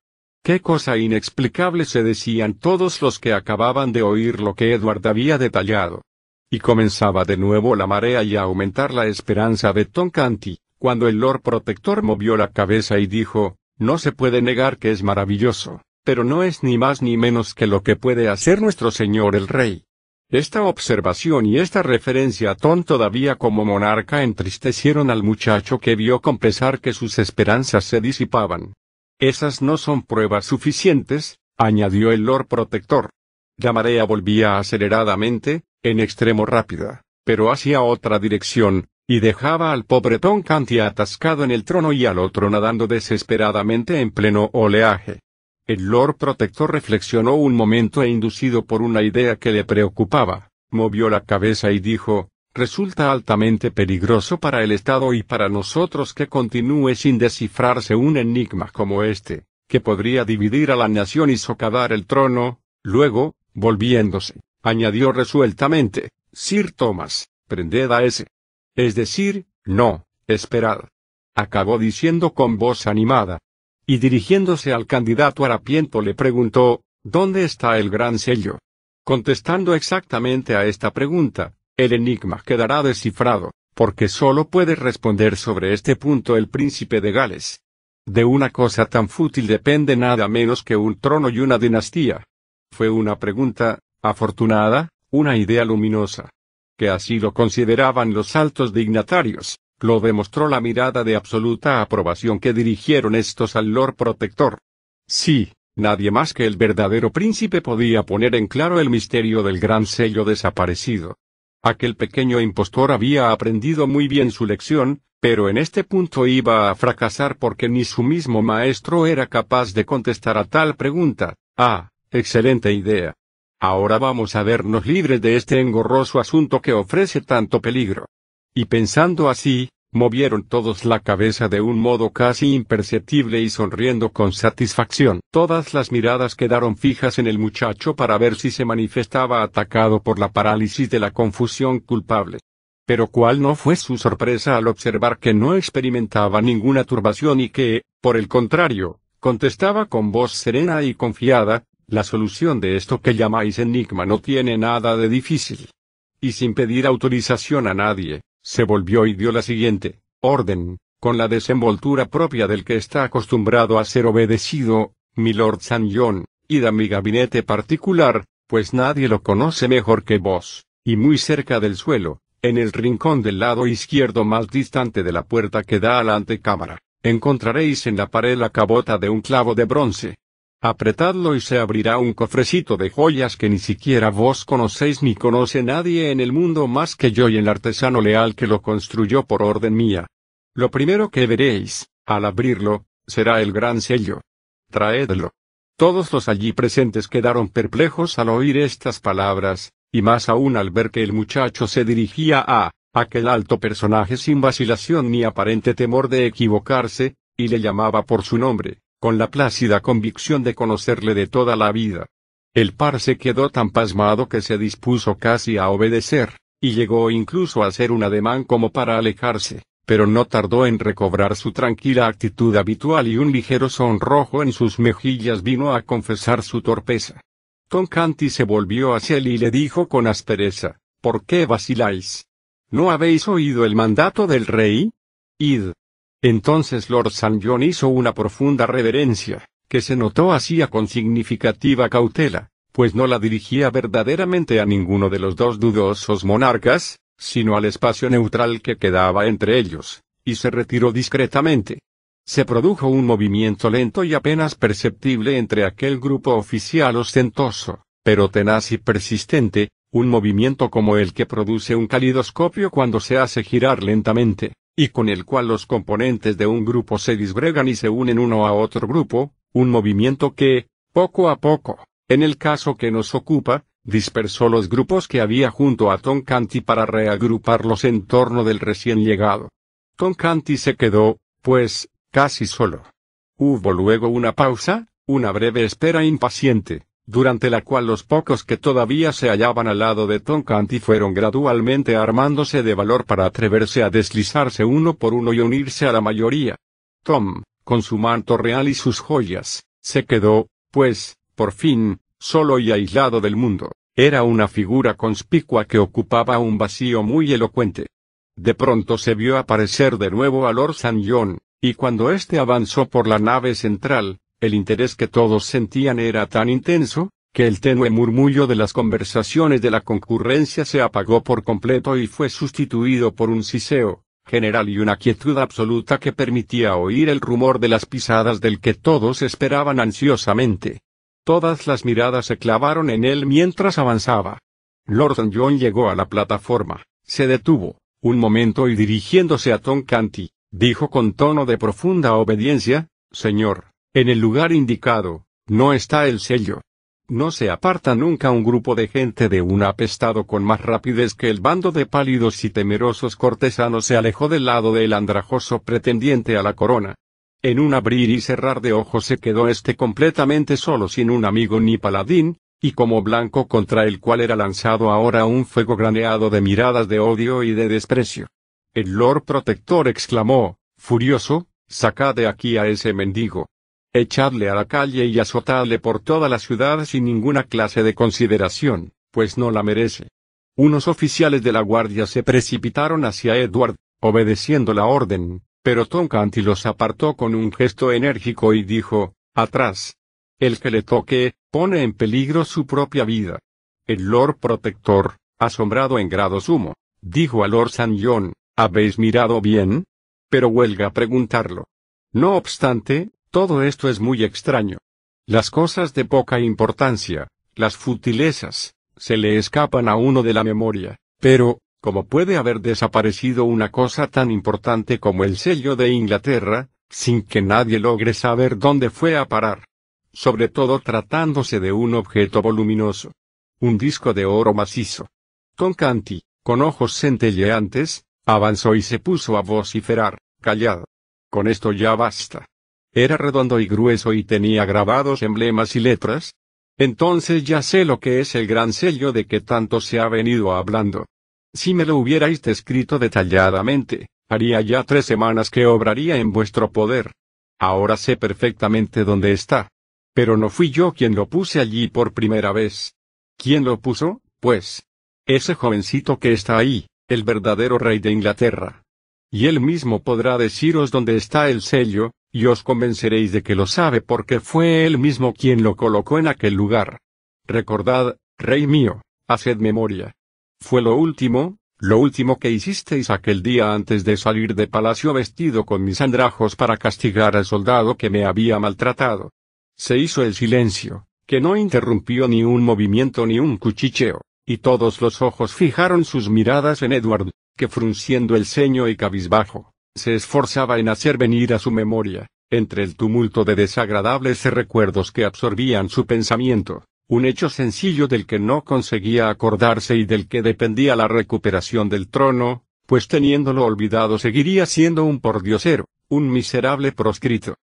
Qué cosa inexplicable se decían todos los que acababan de oír lo que Edward había detallado. Y comenzaba de nuevo la marea y a aumentar la esperanza de Tonkanti, cuando el Lord Protector movió la cabeza y dijo, no se puede negar que es maravilloso, pero no es ni más ni menos que lo que puede hacer nuestro Señor el Rey. Esta observación y esta referencia a Ton todavía como monarca entristecieron al muchacho que vio con pesar que sus esperanzas se disipaban. Esas no son pruebas suficientes, añadió el Lord Protector. La marea volvía aceleradamente, en extremo rápida, pero hacia otra dirección, y dejaba al pobre Tom Canty atascado en el trono y al otro nadando desesperadamente en pleno oleaje. El Lord Protector reflexionó un momento e inducido por una idea que le preocupaba, movió la cabeza y dijo, resulta altamente peligroso para el Estado y para nosotros que continúe sin descifrarse un enigma como este, que podría dividir a la nación y socavar el trono, luego, volviéndose, añadió resueltamente, Sir Thomas, prended a ese. Es decir, no, esperad. Acabó diciendo con voz animada. Y dirigiéndose al candidato harapiento le preguntó, ¿dónde está el gran sello? Contestando exactamente a esta pregunta, el enigma quedará descifrado, porque solo puede responder sobre este punto el príncipe de Gales. De una cosa tan fútil depende nada menos que un trono y una dinastía. Fue una pregunta, afortunada, una idea luminosa. Que así lo consideraban los altos dignatarios, lo demostró la mirada de absoluta aprobación que dirigieron estos al Lord Protector. Sí, nadie más que el verdadero príncipe podía poner en claro el misterio del gran sello desaparecido. Aquel pequeño impostor había aprendido muy bien su lección, pero en este punto iba a fracasar porque ni su mismo maestro era capaz de contestar a tal pregunta. Ah, excelente idea. Ahora vamos a vernos libres de este engorroso asunto que ofrece tanto peligro. Y pensando así, movieron todos la cabeza de un modo casi imperceptible y sonriendo con satisfacción. Todas las miradas quedaron fijas en el muchacho para ver si se manifestaba atacado por la parálisis de la confusión culpable. Pero cuál no fue su sorpresa al observar que no experimentaba ninguna turbación y que, por el contrario, contestaba con voz serena y confiada, la solución de esto que llamáis enigma no tiene nada de difícil. Y sin pedir autorización a nadie, se volvió y dio la siguiente orden, con la desenvoltura propia del que está acostumbrado a ser obedecido, Milord San John, id a mi gabinete particular, pues nadie lo conoce mejor que vos, y muy cerca del suelo, en el rincón del lado izquierdo más distante de la puerta que da a la antecámara, encontraréis en la pared la cabota de un clavo de bronce, Apretadlo y se abrirá un cofrecito de joyas que ni siquiera vos conocéis ni conoce nadie en el mundo más que yo y el artesano leal que lo construyó por orden mía. Lo primero que veréis, al abrirlo, será el gran sello. Traedlo. Todos los allí presentes quedaron perplejos al oír estas palabras, y más aún al ver que el muchacho se dirigía a aquel alto personaje sin vacilación ni aparente temor de equivocarse, y le llamaba por su nombre. Con la plácida convicción de conocerle de toda la vida. El par se quedó tan pasmado que se dispuso casi a obedecer, y llegó incluso a hacer un ademán como para alejarse, pero no tardó en recobrar su tranquila actitud habitual y un ligero sonrojo en sus mejillas vino a confesar su torpeza. Tom Canty se volvió hacia él y le dijo con aspereza, ¿por qué vaciláis? ¿No habéis oído el mandato del rey? Id. Entonces Lord St. John hizo una profunda reverencia, que se notó hacía con significativa cautela, pues no la dirigía verdaderamente a ninguno de los dos dudosos monarcas, sino al espacio neutral que quedaba entre ellos, y se retiró discretamente. Se produjo un movimiento lento y apenas perceptible entre aquel grupo oficial ostentoso, pero tenaz y persistente, un movimiento como el que produce un calidoscopio cuando se hace girar lentamente, y con el cual los componentes de un grupo se disgregan y se unen uno a otro grupo, un movimiento que, poco a poco, en el caso que nos ocupa, dispersó los grupos que había junto a Tom Canty para reagruparlos en torno del recién llegado. Tom Canty se quedó, pues, casi solo. Hubo luego una pausa, una breve espera impaciente, durante la cual los pocos que todavía se hallaban al lado de Tom Canty fueron gradualmente armándose de valor para atreverse a deslizarse uno por uno y unirse a la mayoría. Tom, con su manto real y sus joyas, se quedó, pues, por fin, solo y aislado del mundo. Era una figura conspicua que ocupaba un vacío muy elocuente. De pronto se vio aparecer de nuevo a Lord St. John, y cuando éste avanzó por la nave central, el interés que todos sentían era tan intenso, que el tenue murmullo de las conversaciones de la concurrencia se apagó por completo y fue sustituido por un siseo general y una quietud absoluta que permitía oír el rumor de las pisadas del que todos esperaban ansiosamente. Todas las miradas se clavaron en él mientras avanzaba. Lord John llegó a la plataforma, se detuvo, un momento y dirigiéndose a Tom Canty, dijo con tono de profunda obediencia, Señor, en el lugar indicado, no está el sello. No se aparta nunca un grupo de gente de un apestado con más rapidez que el bando de pálidos y temerosos cortesanos se alejó del lado del andrajoso pretendiente a la corona. En un abrir y cerrar de ojos se quedó este completamente solo sin un amigo ni paladín, y como blanco contra el cual era lanzado ahora un fuego graneado de miradas de odio y de desprecio. El Lord Protector exclamó, furioso, sacad de aquí a ese mendigo. Echadle a la calle y azotadle por toda la ciudad sin ninguna clase de consideración, pues no la merece. Unos oficiales de la guardia se precipitaron hacia Edward, obedeciendo la orden, pero Tom Canty los apartó con un gesto enérgico y dijo, atrás. El que le toque, pone en peligro su propia vida. El Lord Protector, asombrado en grado sumo, dijo a Lord St. John, ¿Habéis mirado bien? Pero huelga preguntarlo. No obstante, todo esto es muy extraño. Las cosas de poca importancia, las futilezas, se le escapan a uno de la memoria, pero, ¿cómo puede haber desaparecido una cosa tan importante como el sello de Inglaterra, sin que nadie logre saber dónde fue a parar? Sobre todo tratándose de un objeto voluminoso. Un disco de oro macizo. Con Canty, con ojos centelleantes, Avanzó y se puso a vociferar, callad. Con esto ya basta. Era redondo y grueso y tenía grabados emblemas y letras. Entonces ya sé lo que es el gran sello de que tanto se ha venido hablando. Si me lo hubierais descrito detalladamente, haría ya tres semanas que obraría en vuestro poder. Ahora sé perfectamente dónde está. Pero no fui yo quien lo puse allí por primera vez. ¿Quién lo puso, pues? Ese jovencito que está ahí, el verdadero rey de Inglaterra. Y él mismo podrá deciros dónde está el sello, y os convenceréis de que lo sabe porque fue él mismo quien lo colocó en aquel lugar. Recordad, rey mío, haced memoria. Fue lo último, lo último que hicisteis aquel día antes de salir de palacio vestido con mis andrajos para castigar al soldado que me había maltratado. Se hizo el silencio, que no interrumpió ni un movimiento ni un cuchicheo y todos los ojos fijaron sus miradas en Edward, que frunciendo el ceño y cabizbajo, se esforzaba en hacer venir a su memoria, entre el tumulto de desagradables recuerdos que absorbían su pensamiento, un hecho sencillo del que no conseguía acordarse y del que dependía la recuperación del trono, pues teniéndolo olvidado seguiría siendo un pordiosero, un miserable proscrito.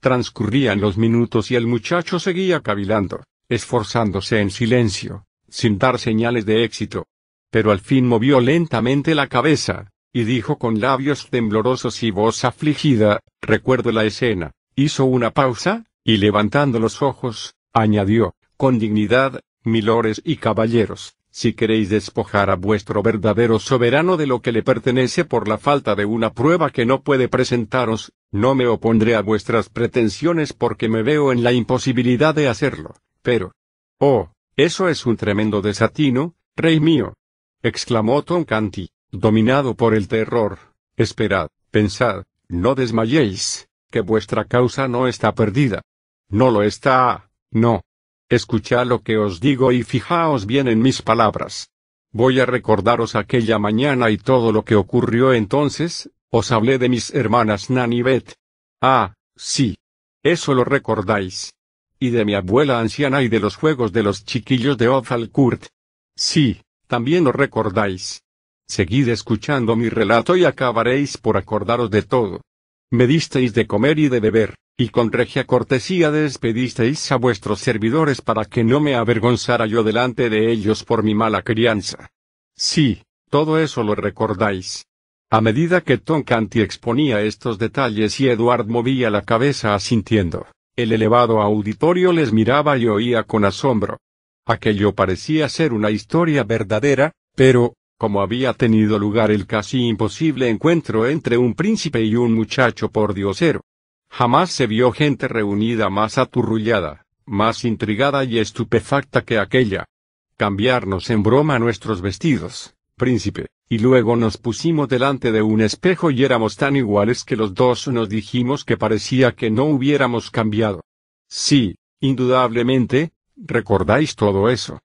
Transcurrían los minutos y el muchacho seguía cavilando, esforzándose en silencio, sin dar señales de éxito. Pero al fin movió lentamente la cabeza, y dijo con labios temblorosos y voz afligida, recuerdo la escena, hizo una pausa, y levantando los ojos, añadió, con dignidad, milores y caballeros, si queréis despojar a vuestro verdadero soberano de lo que le pertenece por la falta de una prueba que no puede presentaros, no me opondré a vuestras pretensiones porque me veo en la imposibilidad de hacerlo, pero... Oh, eso es un tremendo desatino, rey mío. exclamó Toncanti, dominado por el terror. Esperad, pensad, no desmayéis, que vuestra causa no está perdida. No lo está, no. Escuchad lo que os digo y fijaos bien en mis palabras. Voy a recordaros aquella mañana y todo lo que ocurrió entonces, os hablé de mis hermanas Nan y Beth. Ah, sí. Eso lo recordáis. Y de mi abuela anciana y de los juegos de los chiquillos de Ofalcourt. Sí, también lo recordáis. Seguid escuchando mi relato y acabaréis por acordaros de todo. Me disteis de comer y de beber, y con regia cortesía despedisteis a vuestros servidores para que no me avergonzara yo delante de ellos por mi mala crianza. Sí, todo eso lo recordáis. A medida que Toncanti exponía estos detalles y Edward movía la cabeza asintiendo, el elevado auditorio les miraba y oía con asombro. Aquello parecía ser una historia verdadera, pero, como había tenido lugar el casi imposible encuentro entre un príncipe y un muchacho por diosero, Jamás se vio gente reunida más aturrullada, más intrigada y estupefacta que aquella. Cambiarnos en broma nuestros vestidos, príncipe, y luego nos pusimos delante de un espejo y éramos tan iguales que los dos nos dijimos que parecía que no hubiéramos cambiado. Sí, indudablemente, recordáis todo eso.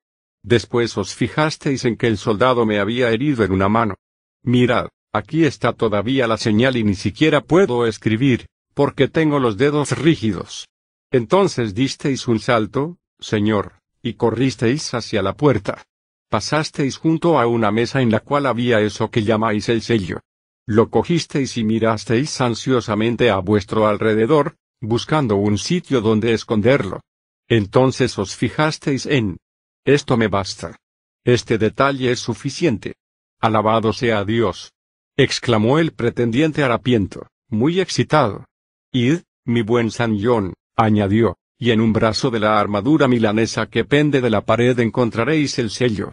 Después os fijasteis en que el soldado me había herido en una mano. Mirad, aquí está todavía la señal y ni siquiera puedo escribir, porque tengo los dedos rígidos. Entonces disteis un salto, Señor, y corristeis hacia la puerta. Pasasteis junto a una mesa en la cual había eso que llamáis el sello. Lo cogisteis y mirasteis ansiosamente a vuestro alrededor, buscando un sitio donde esconderlo. Entonces os fijasteis en... Esto me basta. Este detalle es suficiente. Alabado sea Dios. exclamó el pretendiente harapiento, muy excitado. Id, mi buen San John, añadió, y en un brazo de la armadura milanesa que pende de la pared encontraréis el sello.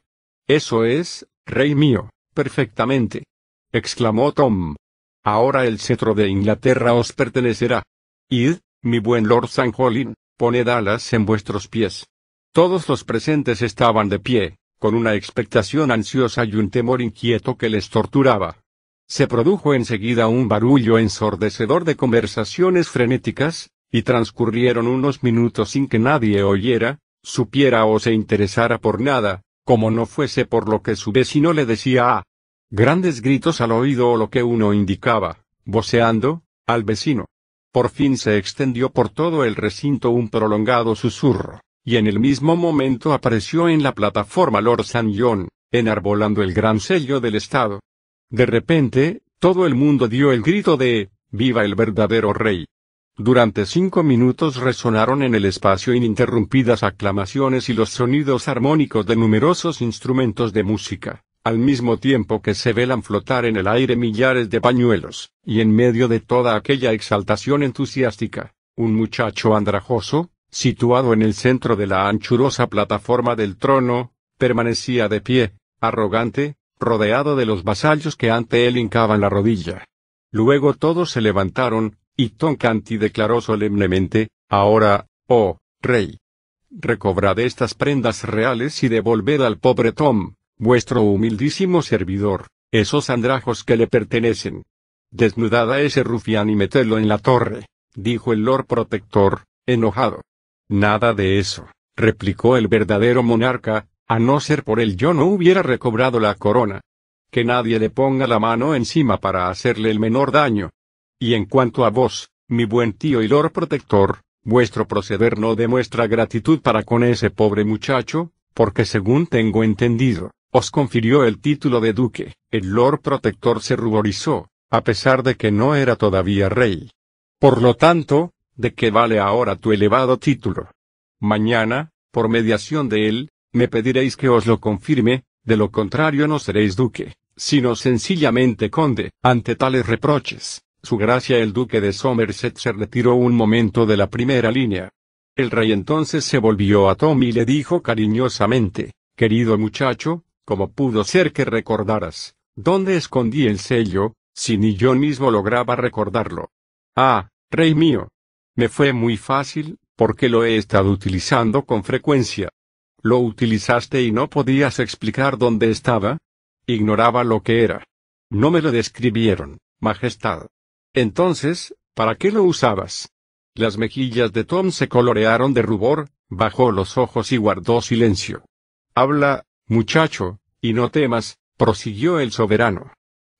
Eso es, rey mío, perfectamente. exclamó Tom. Ahora el cetro de Inglaterra os pertenecerá. Id, mi buen Lord San Jolin, poned alas en vuestros pies. Todos los presentes estaban de pie, con una expectación ansiosa y un temor inquieto que les torturaba. Se produjo enseguida un barullo ensordecedor de conversaciones frenéticas, y transcurrieron unos minutos sin que nadie oyera, supiera o se interesara por nada, como no fuese por lo que su vecino le decía a grandes gritos al oído o lo que uno indicaba, voceando, al vecino. Por fin se extendió por todo el recinto un prolongado susurro, y en el mismo momento apareció en la plataforma Lord San John, enarbolando el gran sello del Estado. De repente, todo el mundo dio el grito de, ¡Viva el verdadero rey! Durante cinco minutos resonaron en el espacio ininterrumpidas aclamaciones y los sonidos armónicos de numerosos instrumentos de música, al mismo tiempo que se velan flotar en el aire millares de pañuelos, y en medio de toda aquella exaltación entusiástica, un muchacho andrajoso, situado en el centro de la anchurosa plataforma del trono, permanecía de pie, arrogante, rodeado de los vasallos que ante él hincaban la rodilla. Luego todos se levantaron, y Toncanti declaró solemnemente, Ahora, oh, rey, recobrad estas prendas reales y devolved al pobre Tom, vuestro humildísimo servidor, esos andrajos que le pertenecen. Desnudad a ese rufián y metedlo en la torre, dijo el Lord Protector, enojado. Nada de eso, replicó el verdadero monarca, a no ser por él yo no hubiera recobrado la corona. Que nadie le ponga la mano encima para hacerle el menor daño. Y en cuanto a vos, mi buen tío y Lord Protector, vuestro proceder no demuestra gratitud para con ese pobre muchacho, porque según tengo entendido, os confirió el título de duque. El Lord Protector se ruborizó, a pesar de que no era todavía rey. Por lo tanto, ¿de qué vale ahora tu elevado título? Mañana, por mediación de él, me pediréis que os lo confirme, de lo contrario no seréis duque, sino sencillamente conde. Ante tales reproches, su gracia el duque de Somerset se retiró un momento de la primera línea. El rey entonces se volvió a Tom y le dijo cariñosamente, querido muchacho, como pudo ser que recordaras, ¿dónde escondí el sello, si ni yo mismo lograba recordarlo? Ah, rey mío. Me fue muy fácil, porque lo he estado utilizando con frecuencia. ¿Lo utilizaste y no podías explicar dónde estaba? Ignoraba lo que era. No me lo describieron, Majestad. Entonces, ¿para qué lo usabas? Las mejillas de Tom se colorearon de rubor, bajó los ojos y guardó silencio. Habla, muchacho, y no temas, prosiguió el soberano.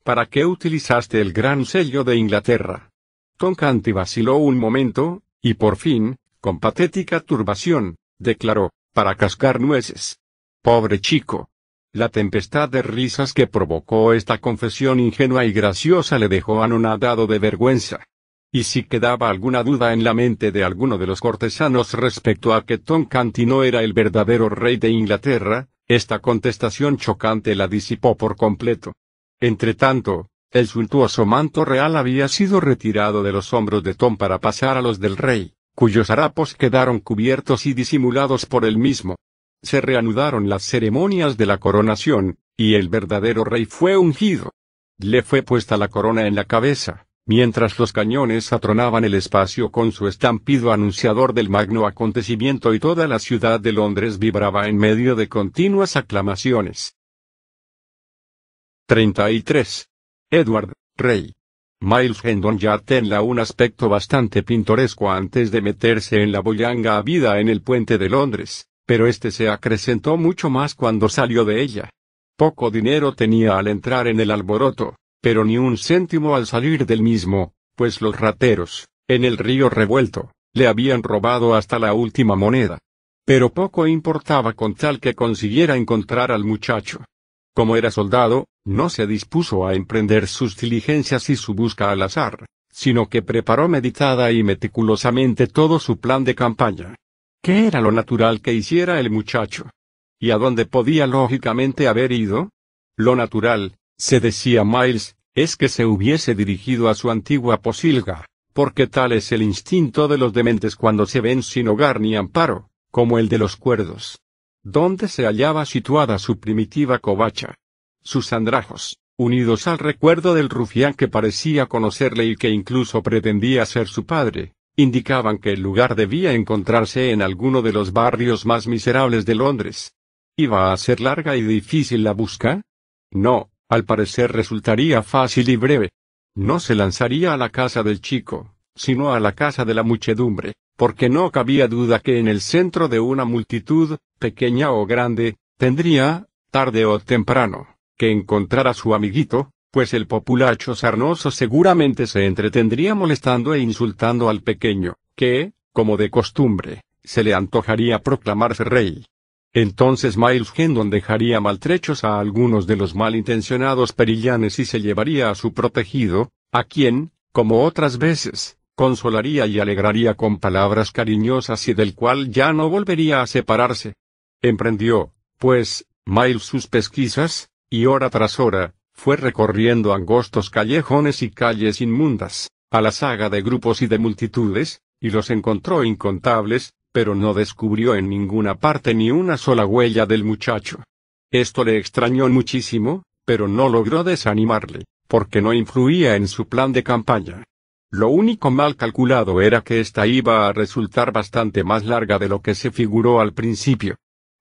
¿Para qué utilizaste el gran sello de Inglaterra? Tom Canty vaciló un momento, y por fin, con patética turbación, declaró, para cascar nueces. Pobre chico. La tempestad de risas que provocó esta confesión ingenua y graciosa le dejó anonadado de vergüenza. Y si quedaba alguna duda en la mente de alguno de los cortesanos respecto a que Tom Canty no era el verdadero rey de Inglaterra, esta contestación chocante la disipó por completo. Entretanto, el suntuoso manto real había sido retirado de los hombros de Tom para pasar a los del rey, cuyos harapos quedaron cubiertos y disimulados por él mismo. Se reanudaron las ceremonias de la coronación, y el verdadero rey fue ungido. Le fue puesta la corona en la cabeza, mientras los cañones atronaban el espacio con su estampido anunciador del magno acontecimiento y toda la ciudad de Londres vibraba en medio de continuas aclamaciones. 33. Edward, rey. Miles Hendon ya tenía un aspecto bastante pintoresco antes de meterse en la boyanga vida en el puente de Londres, pero este se acrecentó mucho más cuando salió de ella. Poco dinero tenía al entrar en el alboroto, pero ni un céntimo al salir del mismo, pues los rateros, en el río revuelto, le habían robado hasta la última moneda. Pero poco importaba con tal que consiguiera encontrar al muchacho. Como era soldado, no se dispuso a emprender sus diligencias y su busca al azar, sino que preparó meditada y meticulosamente todo su plan de campaña. ¿Qué era lo natural que hiciera el muchacho? ¿Y a dónde podía lógicamente haber ido? Lo natural, se decía Miles, es que se hubiese dirigido a su antigua posilga, porque tal es el instinto de los dementes cuando se ven sin hogar ni amparo, como el de los cuerdos. ¿Dónde se hallaba situada su primitiva covacha? Sus andrajos, unidos al recuerdo del rufián que parecía conocerle y que incluso pretendía ser su padre, indicaban que el lugar debía encontrarse en alguno de los barrios más miserables de Londres. ¿Iba a ser larga y difícil la busca? No, al parecer resultaría fácil y breve. No se lanzaría a la casa del chico, sino a la casa de la muchedumbre, porque no cabía duda que en el centro de una multitud, pequeña o grande, tendría, tarde o temprano, que a su amiguito, pues el populacho sarnoso seguramente se entretendría molestando e insultando al pequeño, que, como de costumbre, se le antojaría proclamarse rey. Entonces Miles Hendon dejaría maltrechos a algunos de los malintencionados perillanes y se llevaría a su protegido, a quien, como otras veces, consolaría y alegraría con palabras cariñosas y del cual ya no volvería a separarse. Emprendió, pues, Miles sus pesquisas, y hora tras hora, fue recorriendo angostos callejones y calles inmundas, a la saga de grupos y de multitudes, y los encontró incontables, pero no descubrió en ninguna parte ni una sola huella del muchacho. Esto le extrañó muchísimo, pero no logró desanimarle, porque no influía en su plan de campaña. Lo único mal calculado era que ésta iba a resultar bastante más larga de lo que se figuró al principio.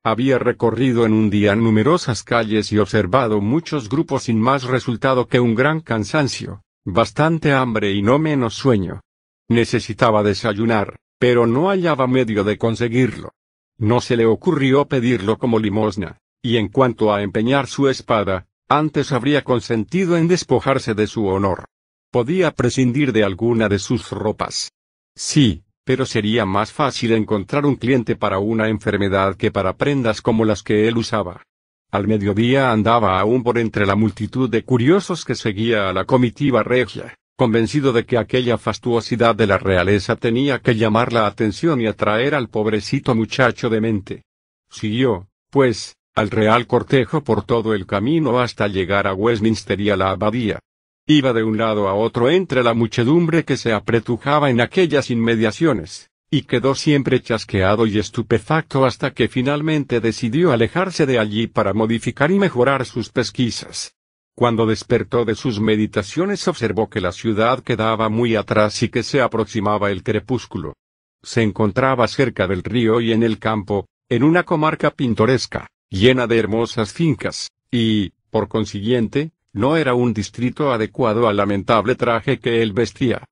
Había recorrido en un día numerosas calles y observado muchos grupos sin más resultado que un gran cansancio, bastante hambre y no menos sueño. Necesitaba desayunar, pero no hallaba medio de conseguirlo. No se le ocurrió pedirlo como limosna, y en cuanto a empeñar su espada, antes habría consentido en despojarse de su honor. Podía prescindir de alguna de sus ropas. Sí, pero sería más fácil encontrar un cliente para una enfermedad que para prendas como las que él usaba. Al mediodía andaba aún por entre la multitud de curiosos que seguía a la comitiva regia, convencido de que aquella fastuosidad de la realeza tenía que llamar la atención y atraer al pobrecito muchacho de mente. Siguió, pues, al real cortejo por todo el camino hasta llegar a Westminster y a la abadía. Iba de un lado a otro entre la muchedumbre que se apretujaba en aquellas inmediaciones, y quedó siempre chasqueado y estupefacto hasta que finalmente decidió alejarse de allí para modificar y mejorar sus pesquisas. Cuando despertó de sus meditaciones observó que la ciudad quedaba muy atrás y que se aproximaba el crepúsculo. Se encontraba cerca del río y en el campo, en una comarca pintoresca, llena de hermosas fincas, y, por consiguiente, no era un distrito adecuado al lamentable traje que él vestía.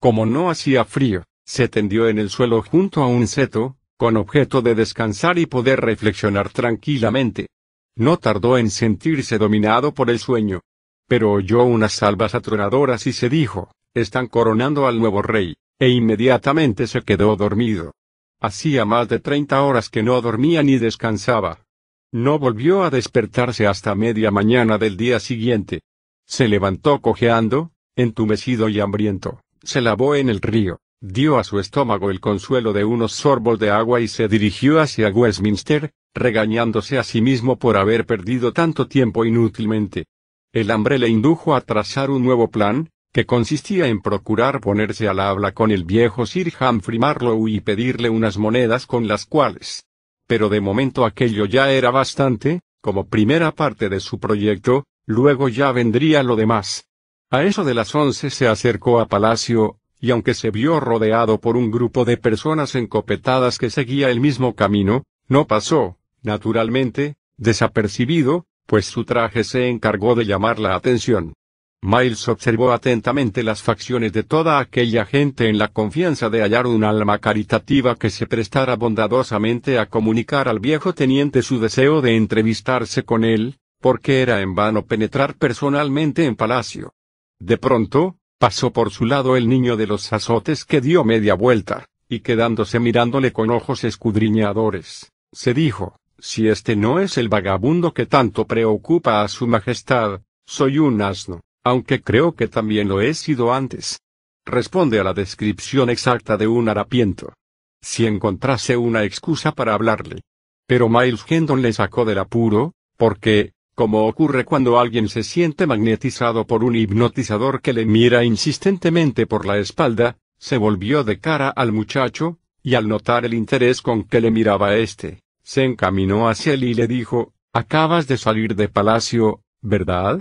Como no hacía frío, se tendió en el suelo junto a un seto, con objeto de descansar y poder reflexionar tranquilamente. No tardó en sentirse dominado por el sueño. Pero oyó unas salvas atronadoras y se dijo, están coronando al nuevo rey, e inmediatamente se quedó dormido. Hacía más de treinta horas que no dormía ni descansaba. No volvió a despertarse hasta media mañana del día siguiente. Se levantó cojeando, entumecido y hambriento, se lavó en el río, dio a su estómago el consuelo de unos sorbos de agua y se dirigió hacia Westminster, regañándose a sí mismo por haber perdido tanto tiempo inútilmente. El hambre le indujo a trazar un nuevo plan, que consistía en procurar ponerse al habla con el viejo Sir Humphrey Marlowe y pedirle unas monedas con las cuales. Pero de momento aquello ya era bastante, como primera parte de su proyecto, luego ya vendría lo demás. A eso de las once se acercó a Palacio, y aunque se vio rodeado por un grupo de personas encopetadas que seguía el mismo camino, no pasó, naturalmente, desapercibido, pues su traje se encargó de llamar la atención. Miles observó atentamente las facciones de toda aquella gente en la confianza de hallar un alma caritativa que se prestara bondadosamente a comunicar al viejo teniente su deseo de entrevistarse con él, porque era en vano penetrar personalmente en palacio. De pronto, pasó por su lado el niño de los azotes que dio media vuelta, y quedándose mirándole con ojos escudriñadores, se dijo, si este no es el vagabundo que tanto preocupa a su majestad, soy un asno, aunque creo que también lo he sido antes. Responde a la descripción exacta de un harapiento. Si encontrase una excusa para hablarle. Pero Miles Hendon le sacó del apuro, porque, como ocurre cuando alguien se siente magnetizado por un hipnotizador que le mira insistentemente por la espalda, se volvió de cara al muchacho, y al notar el interés con que le miraba éste, se encaminó hacia él y le dijo, Acabas de salir de palacio, ¿verdad?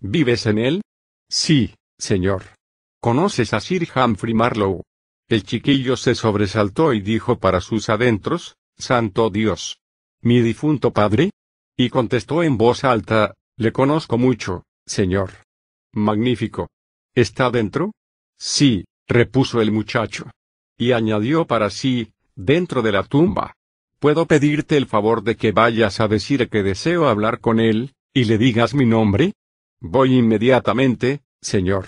¿Vives en él? Sí, señor. ¿Conoces a Sir Humphrey Marlowe? El chiquillo se sobresaltó y dijo para sus adentros, Santo Dios. ¿Mi difunto padre? Y contestó en voz alta, Le conozco mucho, señor. Magnífico. ¿Está dentro? Sí, repuso el muchacho. Y añadió para sí, dentro de la tumba. ¿Puedo pedirte el favor de que vayas a decir que deseo hablar con él, y le digas mi nombre? Voy inmediatamente, señor.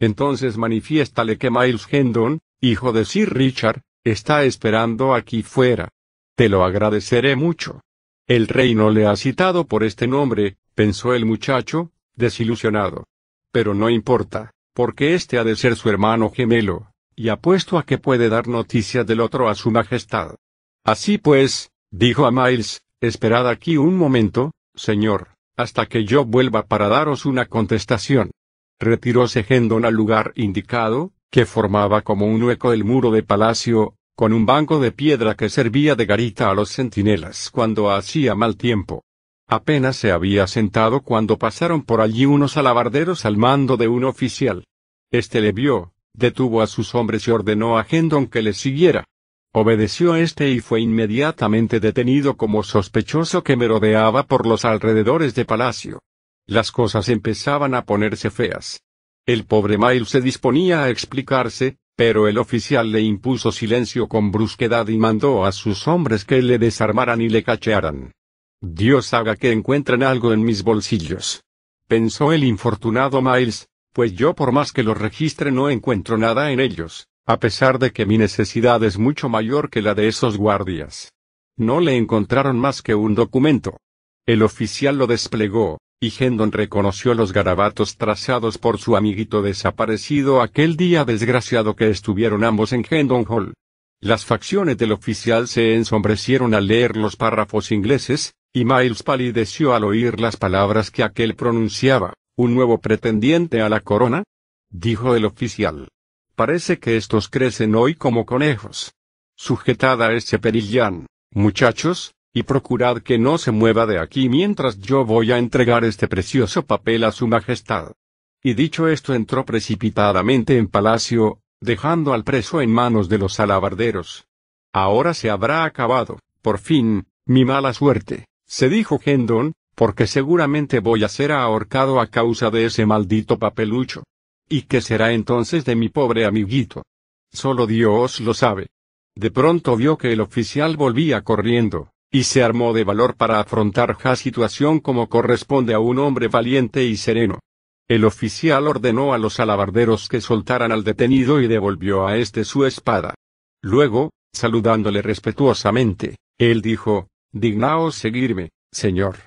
Entonces manifiéstale que Miles Hendon, hijo de Sir Richard, está esperando aquí fuera. Te lo agradeceré mucho. El rey no le ha citado por este nombre, pensó el muchacho, desilusionado. Pero no importa, porque este ha de ser su hermano gemelo, y apuesto a que puede dar noticia del otro a su majestad. Así pues, dijo a Miles, esperad aquí un momento, señor, hasta que yo vuelva para daros una contestación. Retiróse Hendon al lugar indicado, que formaba como un hueco el muro de palacio, con un banco de piedra que servía de garita a los centinelas cuando hacía mal tiempo. Apenas se había sentado cuando pasaron por allí unos alabarderos al mando de un oficial. Este le vio, detuvo a sus hombres y ordenó a Hendon que le siguiera. Obedeció este y fue inmediatamente detenido como sospechoso que merodeaba por los alrededores de palacio. Las cosas empezaban a ponerse feas. El pobre Miles se disponía a explicarse, pero el oficial le impuso silencio con brusquedad y mandó a sus hombres que le desarmaran y le cachearan. Dios haga que encuentren algo en mis bolsillos. Pensó el infortunado Miles, pues yo por más que los registre no encuentro nada en ellos a pesar de que mi necesidad es mucho mayor que la de esos guardias. No le encontraron más que un documento. El oficial lo desplegó, y Hendon reconoció los garabatos trazados por su amiguito desaparecido aquel día desgraciado que estuvieron ambos en Hendon Hall. Las facciones del oficial se ensombrecieron al leer los párrafos ingleses, y Miles palideció al oír las palabras que aquel pronunciaba. ¿Un nuevo pretendiente a la corona? dijo el oficial. Parece que estos crecen hoy como conejos. Sujetad a ese perillán, muchachos, y procurad que no se mueva de aquí mientras yo voy a entregar este precioso papel a su majestad. Y dicho esto entró precipitadamente en palacio, dejando al preso en manos de los alabarderos. Ahora se habrá acabado, por fin, mi mala suerte, se dijo Hendon, porque seguramente voy a ser ahorcado a causa de ese maldito papelucho. ¿Y qué será entonces de mi pobre amiguito? Solo Dios lo sabe. De pronto vio que el oficial volvía corriendo, y se armó de valor para afrontar la situación como corresponde a un hombre valiente y sereno. El oficial ordenó a los alabarderos que soltaran al detenido y devolvió a éste su espada. Luego, saludándole respetuosamente, él dijo, Dignaos seguirme, señor.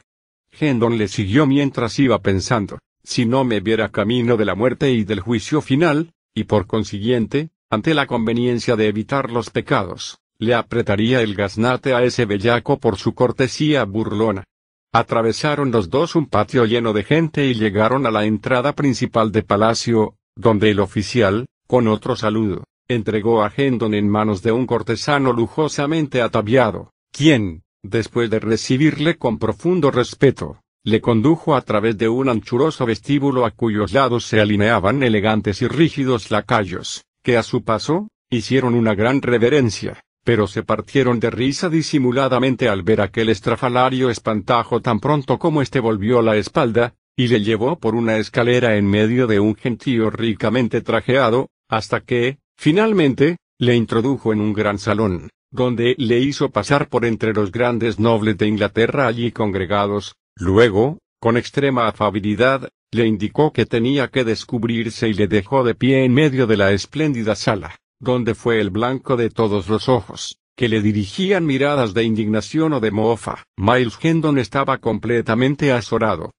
Hendon le siguió mientras iba pensando, si no me viera camino de la muerte y del juicio final, y por consiguiente, ante la conveniencia de evitar los pecados, le apretaría el gaznate a ese bellaco por su cortesía burlona. Atravesaron los dos un patio lleno de gente y llegaron a la entrada principal de palacio, donde el oficial, con otro saludo, entregó a Hendon en manos de un cortesano lujosamente ataviado, quien, después de recibirle con profundo respeto, le condujo a través de un anchuroso vestíbulo a cuyos lados se alineaban elegantes y rígidos lacayos, que a su paso, hicieron una gran reverencia pero se partieron de risa disimuladamente al ver aquel estrafalario espantajo tan pronto como éste volvió la espalda, y le llevó por una escalera en medio de un gentío ricamente trajeado, hasta que, finalmente, le introdujo en un gran salón, donde le hizo pasar por entre los grandes nobles de Inglaterra allí congregados, luego, con extrema afabilidad, le indicó que tenía que descubrirse y le dejó de pie en medio de la espléndida sala donde fue el blanco de todos los ojos, que le dirigían miradas de indignación o de mofa. Miles Hendon estaba completamente azorado.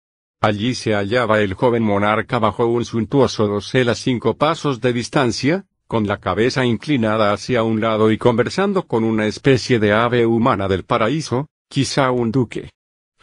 Allí se hallaba el joven monarca bajo un suntuoso dosel a cinco pasos de distancia, con la cabeza inclinada hacia un lado y conversando con una especie de ave humana del paraíso, quizá un duque.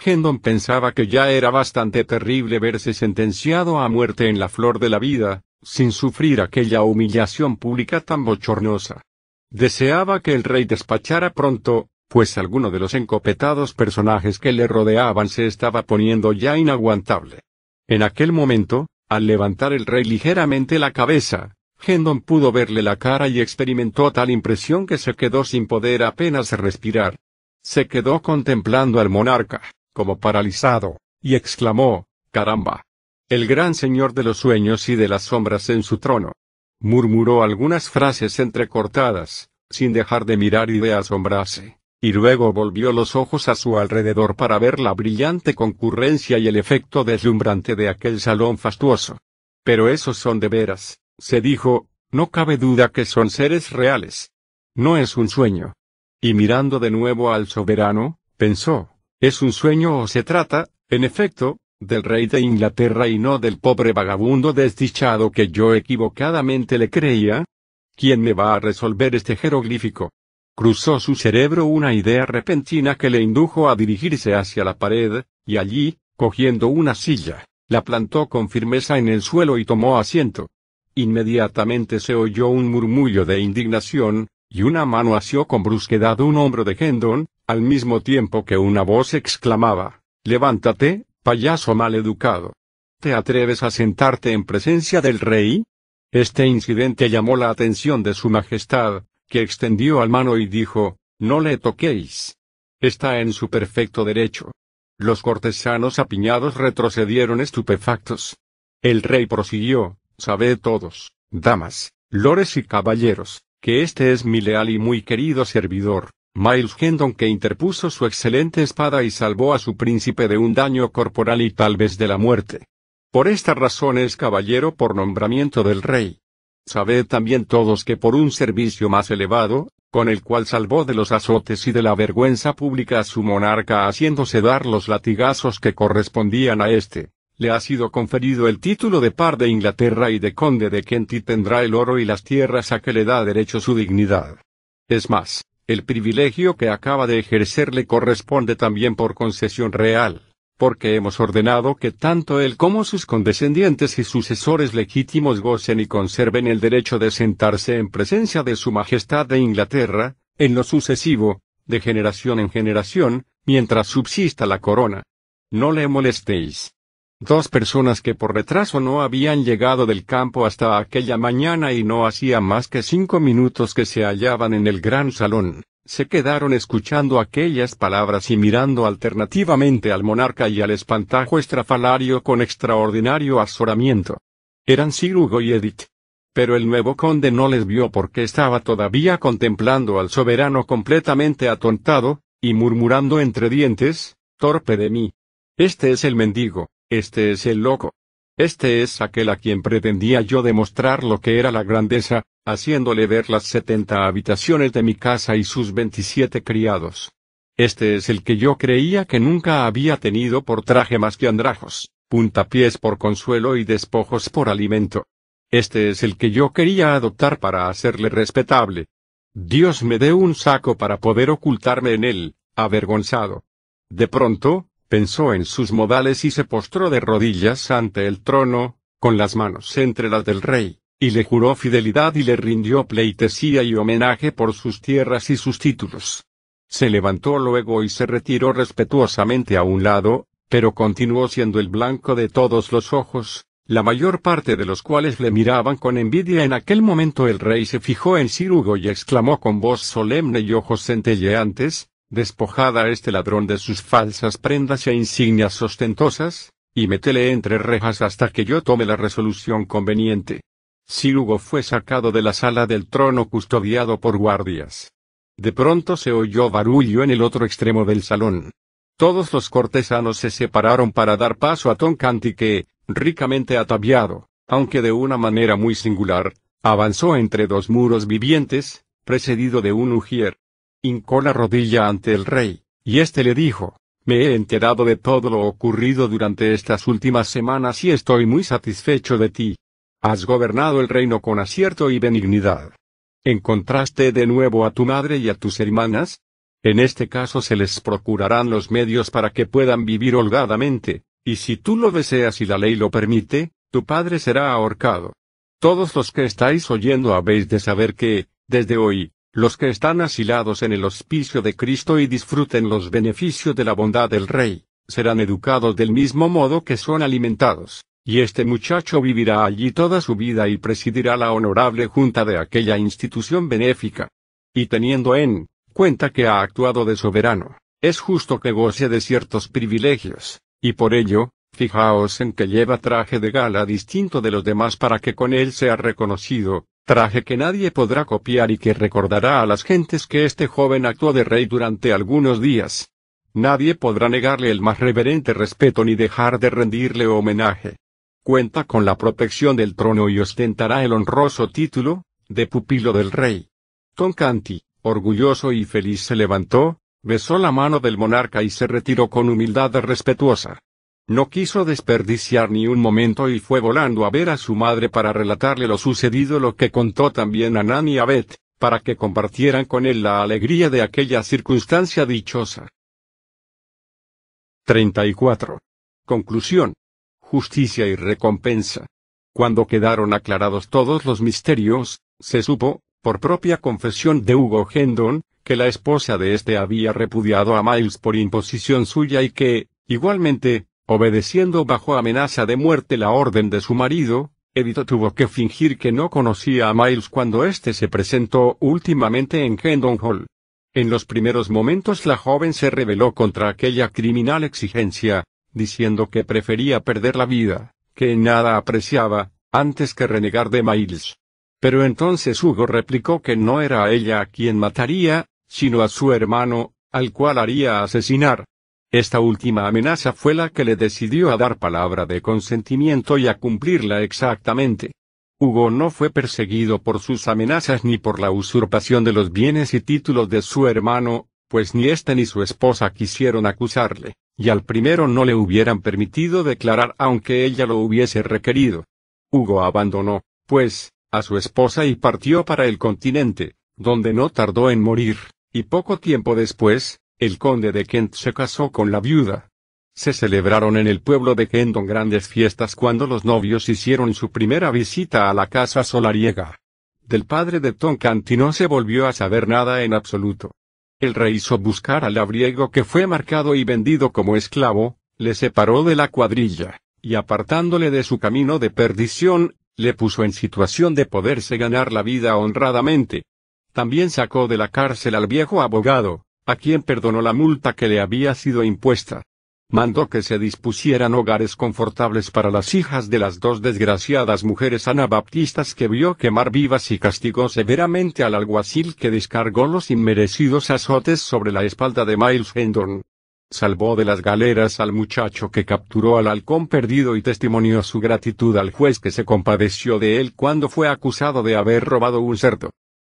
Hendon pensaba que ya era bastante terrible verse sentenciado a muerte en la flor de la vida, sin sufrir aquella humillación pública tan bochornosa. Deseaba que el rey despachara pronto, pues alguno de los encopetados personajes que le rodeaban se estaba poniendo ya inaguantable. En aquel momento, al levantar el rey ligeramente la cabeza, Hendon pudo verle la cara y experimentó tal impresión que se quedó sin poder apenas respirar. Se quedó contemplando al monarca, como paralizado, y exclamó, caramba, el gran señor de los sueños y de las sombras en su trono. Murmuró algunas frases entrecortadas, sin dejar de mirar y de asombrarse, y luego volvió los ojos a su alrededor para ver la brillante concurrencia y el efecto deslumbrante de aquel salón fastuoso. Pero esos son de veras, se dijo, no cabe duda que son seres reales. No es un sueño. Y mirando de nuevo al soberano, pensó, ¿es un sueño o se trata, en efecto, del rey de Inglaterra y no del pobre vagabundo desdichado que yo equivocadamente le creía? ¿Quién me va a resolver este jeroglífico? Cruzó su cerebro una idea repentina que le indujo a dirigirse hacia la pared, y allí, cogiendo una silla, la plantó con firmeza en el suelo y tomó asiento. Inmediatamente se oyó un murmullo de indignación, y una mano asió con brusquedad un hombro de Hendon, al mismo tiempo que una voz exclamaba, Levántate, Payaso mal educado. ¿Te atreves a sentarte en presencia del rey? Este incidente llamó la atención de su majestad, que extendió al mano y dijo, No le toquéis. Está en su perfecto derecho. Los cortesanos apiñados retrocedieron estupefactos. El rey prosiguió, Sabed todos, damas, lores y caballeros, que este es mi leal y muy querido servidor, Miles Hendon que interpuso su excelente espada y salvó a su príncipe de un daño corporal y tal vez de la muerte. Por esta razón es caballero por nombramiento del rey. Sabed también todos que por un servicio más elevado, con el cual salvó de los azotes y de la vergüenza pública a su monarca haciéndose dar los latigazos que correspondían a éste, le ha sido conferido el título de par de Inglaterra y de conde de Kent y tendrá el oro y las tierras a que le da derecho su dignidad. Es más, el privilegio que acaba de ejercer le corresponde también por concesión real porque hemos ordenado que tanto él como sus condescendientes y sucesores legítimos gocen y conserven el derecho de sentarse en presencia de su Majestad de Inglaterra, en lo sucesivo, de generación en generación, mientras subsista la corona. No le molestéis. Dos personas que por retraso no habían llegado del campo hasta aquella mañana y no hacía más que cinco minutos que se hallaban en el gran salón, se quedaron escuchando aquellas palabras y mirando alternativamente al monarca y al espantajo estrafalario con extraordinario azoramiento. Eran Sir Hugo y Edith. Pero el nuevo conde no les vio porque estaba todavía contemplando al soberano completamente atontado, y murmurando entre dientes, torpe de mí. Este es el mendigo, este es el loco. Este es aquel a quien pretendía yo demostrar lo que era la grandeza, haciéndole ver las setenta habitaciones de mi casa y sus veintisiete criados. Este es el que yo creía que nunca había tenido por traje más que andrajos, puntapiés por consuelo y despojos por alimento. Este es el que yo quería adoptar para hacerle respetable. Dios me dé un saco para poder ocultarme en él, avergonzado. De pronto, pensó en sus modales y se postró de rodillas ante el trono, con las manos entre las del rey y le juró fidelidad y le rindió pleitesía y homenaje por sus tierras y sus títulos. Se levantó luego y se retiró respetuosamente a un lado, pero continuó siendo el blanco de todos los ojos, la mayor parte de los cuales le miraban con envidia. En aquel momento el rey se fijó en Cirugo y exclamó con voz solemne y ojos centelleantes, despojada a este ladrón de sus falsas prendas e insignias ostentosas, y métele entre rejas hasta que yo tome la resolución conveniente. Sir Hugo fue sacado de la sala del trono custodiado por guardias. De pronto se oyó barullo en el otro extremo del salón. Todos los cortesanos se separaron para dar paso a Tom Canty que, ricamente ataviado, aunque de una manera muy singular, avanzó entre dos muros vivientes, precedido de un ujier. Hincó la rodilla ante el rey, y éste le dijo, me he enterado de todo lo ocurrido durante estas últimas semanas y estoy muy satisfecho de ti. Has gobernado el reino con acierto y benignidad. ¿Encontraste de nuevo a tu madre y a tus hermanas? En este caso se les procurarán los medios para que puedan vivir holgadamente, y si tú lo deseas y la ley lo permite, tu padre será ahorcado. Todos los que estáis oyendo habéis de saber que, desde hoy, los que están asilados en el hospicio de Cristo y disfruten los beneficios de la bondad del Rey, serán educados del mismo modo que son alimentados. Y este muchacho vivirá allí toda su vida y presidirá la honorable junta de aquella institución benéfica. Y teniendo en cuenta que ha actuado de soberano, es justo que goce de ciertos privilegios, y por ello, fijaos en que lleva traje de gala distinto de los demás para que con él sea reconocido, traje que nadie podrá copiar y que recordará a las gentes que este joven actuó de rey durante algunos días. Nadie podrá negarle el más reverente respeto ni dejar de rendirle homenaje. Cuenta con la protección del trono y ostentará el honroso título, de pupilo del rey. Toncanti, orgulloso y feliz se levantó, besó la mano del monarca y se retiró con humildad respetuosa. No quiso desperdiciar ni un momento y fue volando a ver a su madre para relatarle lo sucedido lo que contó también a Nani y a para que compartieran con él la alegría de aquella circunstancia dichosa. 34. Conclusión justicia y recompensa. Cuando quedaron aclarados todos los misterios, se supo, por propia confesión de Hugo Hendon, que la esposa de éste había repudiado a Miles por imposición suya y que, igualmente, obedeciendo bajo amenaza de muerte la orden de su marido, Edith tuvo que fingir que no conocía a Miles cuando éste se presentó últimamente en Hendon Hall. En los primeros momentos la joven se rebeló contra aquella criminal exigencia, diciendo que prefería perder la vida, que nada apreciaba, antes que renegar de Miles. Pero entonces Hugo replicó que no era a ella a quien mataría, sino a su hermano, al cual haría asesinar. Esta última amenaza fue la que le decidió a dar palabra de consentimiento y a cumplirla exactamente. Hugo no fue perseguido por sus amenazas ni por la usurpación de los bienes y títulos de su hermano, pues ni éste ni su esposa quisieron acusarle, y al primero no le hubieran permitido declarar aunque ella lo hubiese requerido. Hugo abandonó, pues, a su esposa y partió para el continente, donde no tardó en morir, y poco tiempo después, el conde de Kent se casó con la viuda. Se celebraron en el pueblo de Kenton grandes fiestas cuando los novios hicieron su primera visita a la casa solariega. Del padre de Tonkanti no se volvió a saber nada en absoluto. El rey hizo buscar al labriego que fue marcado y vendido como esclavo, le separó de la cuadrilla, y apartándole de su camino de perdición, le puso en situación de poderse ganar la vida honradamente. También sacó de la cárcel al viejo abogado, a quien perdonó la multa que le había sido impuesta mandó que se dispusieran hogares confortables para las hijas de las dos desgraciadas mujeres anabaptistas que vio quemar vivas y castigó severamente al alguacil que descargó los inmerecidos azotes sobre la espalda de Miles Hendon. Salvó de las galeras al muchacho que capturó al halcón perdido y testimonió su gratitud al juez que se compadeció de él cuando fue acusado de haber robado un cerdo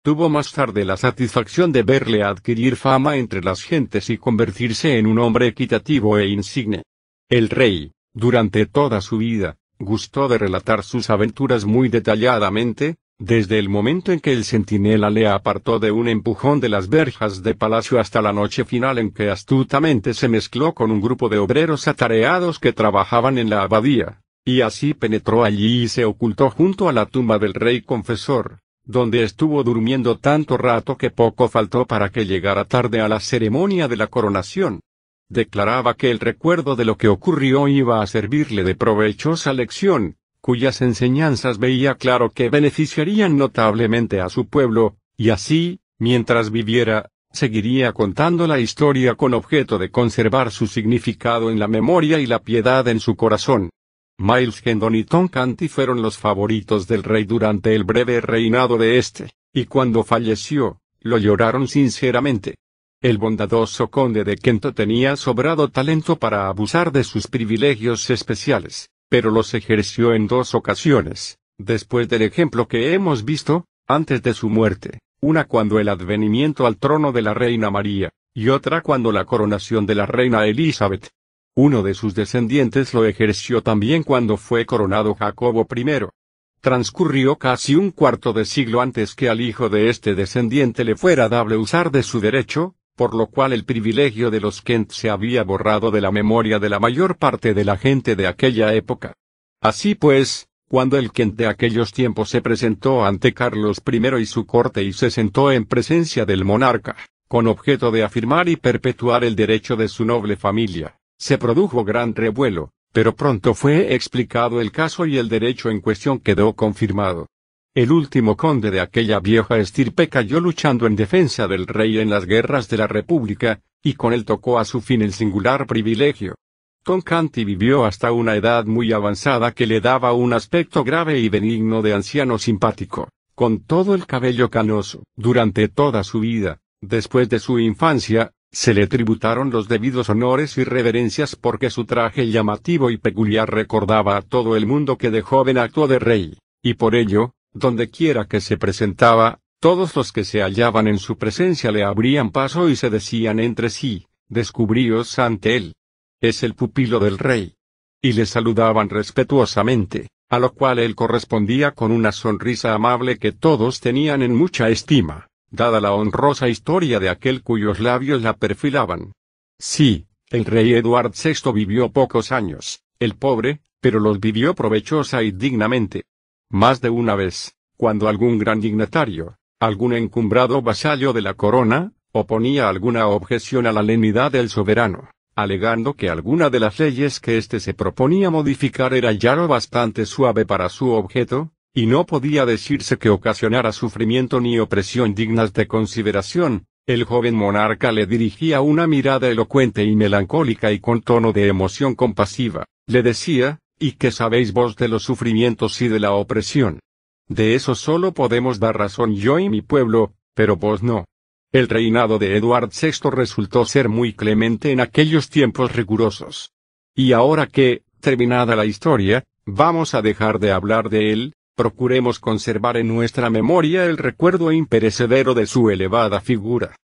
tuvo más tarde la satisfacción de verle adquirir fama entre las gentes y convertirse en un hombre equitativo e insigne. El rey, durante toda su vida, gustó de relatar sus aventuras muy detalladamente, desde el momento en que el centinela le apartó de un empujón de las verjas de palacio hasta la noche final en que astutamente se mezcló con un grupo de obreros atareados que trabajaban en la abadía, y así penetró allí y se ocultó junto a la tumba del rey confesor, donde estuvo durmiendo tanto rato que poco faltó para que llegara tarde a la ceremonia de la coronación. Declaraba que el recuerdo de lo que ocurrió iba a servirle de provechosa lección, cuyas enseñanzas veía claro que beneficiarían notablemente a su pueblo, y así, mientras viviera, seguiría contando la historia con objeto de conservar su significado en la memoria y la piedad en su corazón. Miles Hendon y Tom Canty fueron los favoritos del rey durante el breve reinado de este, y cuando falleció, lo lloraron sinceramente. El bondadoso conde de Kento tenía sobrado talento para abusar de sus privilegios especiales, pero los ejerció en dos ocasiones, después del ejemplo que hemos visto, antes de su muerte, una cuando el advenimiento al trono de la reina María, y otra cuando la coronación de la reina Elizabeth. Uno de sus descendientes lo ejerció también cuando fue coronado Jacobo I. Transcurrió casi un cuarto de siglo antes que al hijo de este descendiente le fuera dable usar de su derecho, por lo cual el privilegio de los Kent se había borrado de la memoria de la mayor parte de la gente de aquella época. Así pues, cuando el Kent de aquellos tiempos se presentó ante Carlos I y su corte y se sentó en presencia del monarca, con objeto de afirmar y perpetuar el derecho de su noble familia, se produjo gran revuelo, pero pronto fue explicado el caso y el derecho en cuestión quedó confirmado. El último conde de aquella vieja estirpe cayó luchando en defensa del rey en las guerras de la República, y con él tocó a su fin el singular privilegio. Canti vivió hasta una edad muy avanzada que le daba un aspecto grave y benigno de anciano simpático, con todo el cabello canoso. Durante toda su vida, después de su infancia, se le tributaron los debidos honores y reverencias porque su traje llamativo y peculiar recordaba a todo el mundo que de joven actuó de rey, y por ello, donde quiera que se presentaba, todos los que se hallaban en su presencia le abrían paso y se decían entre sí, descubríos ante él. Es el pupilo del rey. Y le saludaban respetuosamente, a lo cual él correspondía con una sonrisa amable que todos tenían en mucha estima dada la honrosa historia de aquel cuyos labios la perfilaban. Sí, el rey Eduard VI vivió pocos años, el pobre, pero los vivió provechosa y dignamente. Más de una vez, cuando algún gran dignatario, algún encumbrado vasallo de la corona, oponía alguna objeción a la lenidad del soberano, alegando que alguna de las leyes que éste se proponía modificar era ya lo bastante suave para su objeto, y no podía decirse que ocasionara sufrimiento ni opresión dignas de consideración, el joven monarca le dirigía una mirada elocuente y melancólica y con tono de emoción compasiva, le decía, ¿y qué sabéis vos de los sufrimientos y de la opresión? De eso solo podemos dar razón yo y mi pueblo, pero vos no. El reinado de Eduard VI resultó ser muy clemente en aquellos tiempos rigurosos. Y ahora que, terminada la historia, vamos a dejar de hablar de él, procuremos conservar en nuestra memoria el recuerdo imperecedero de su elevada figura.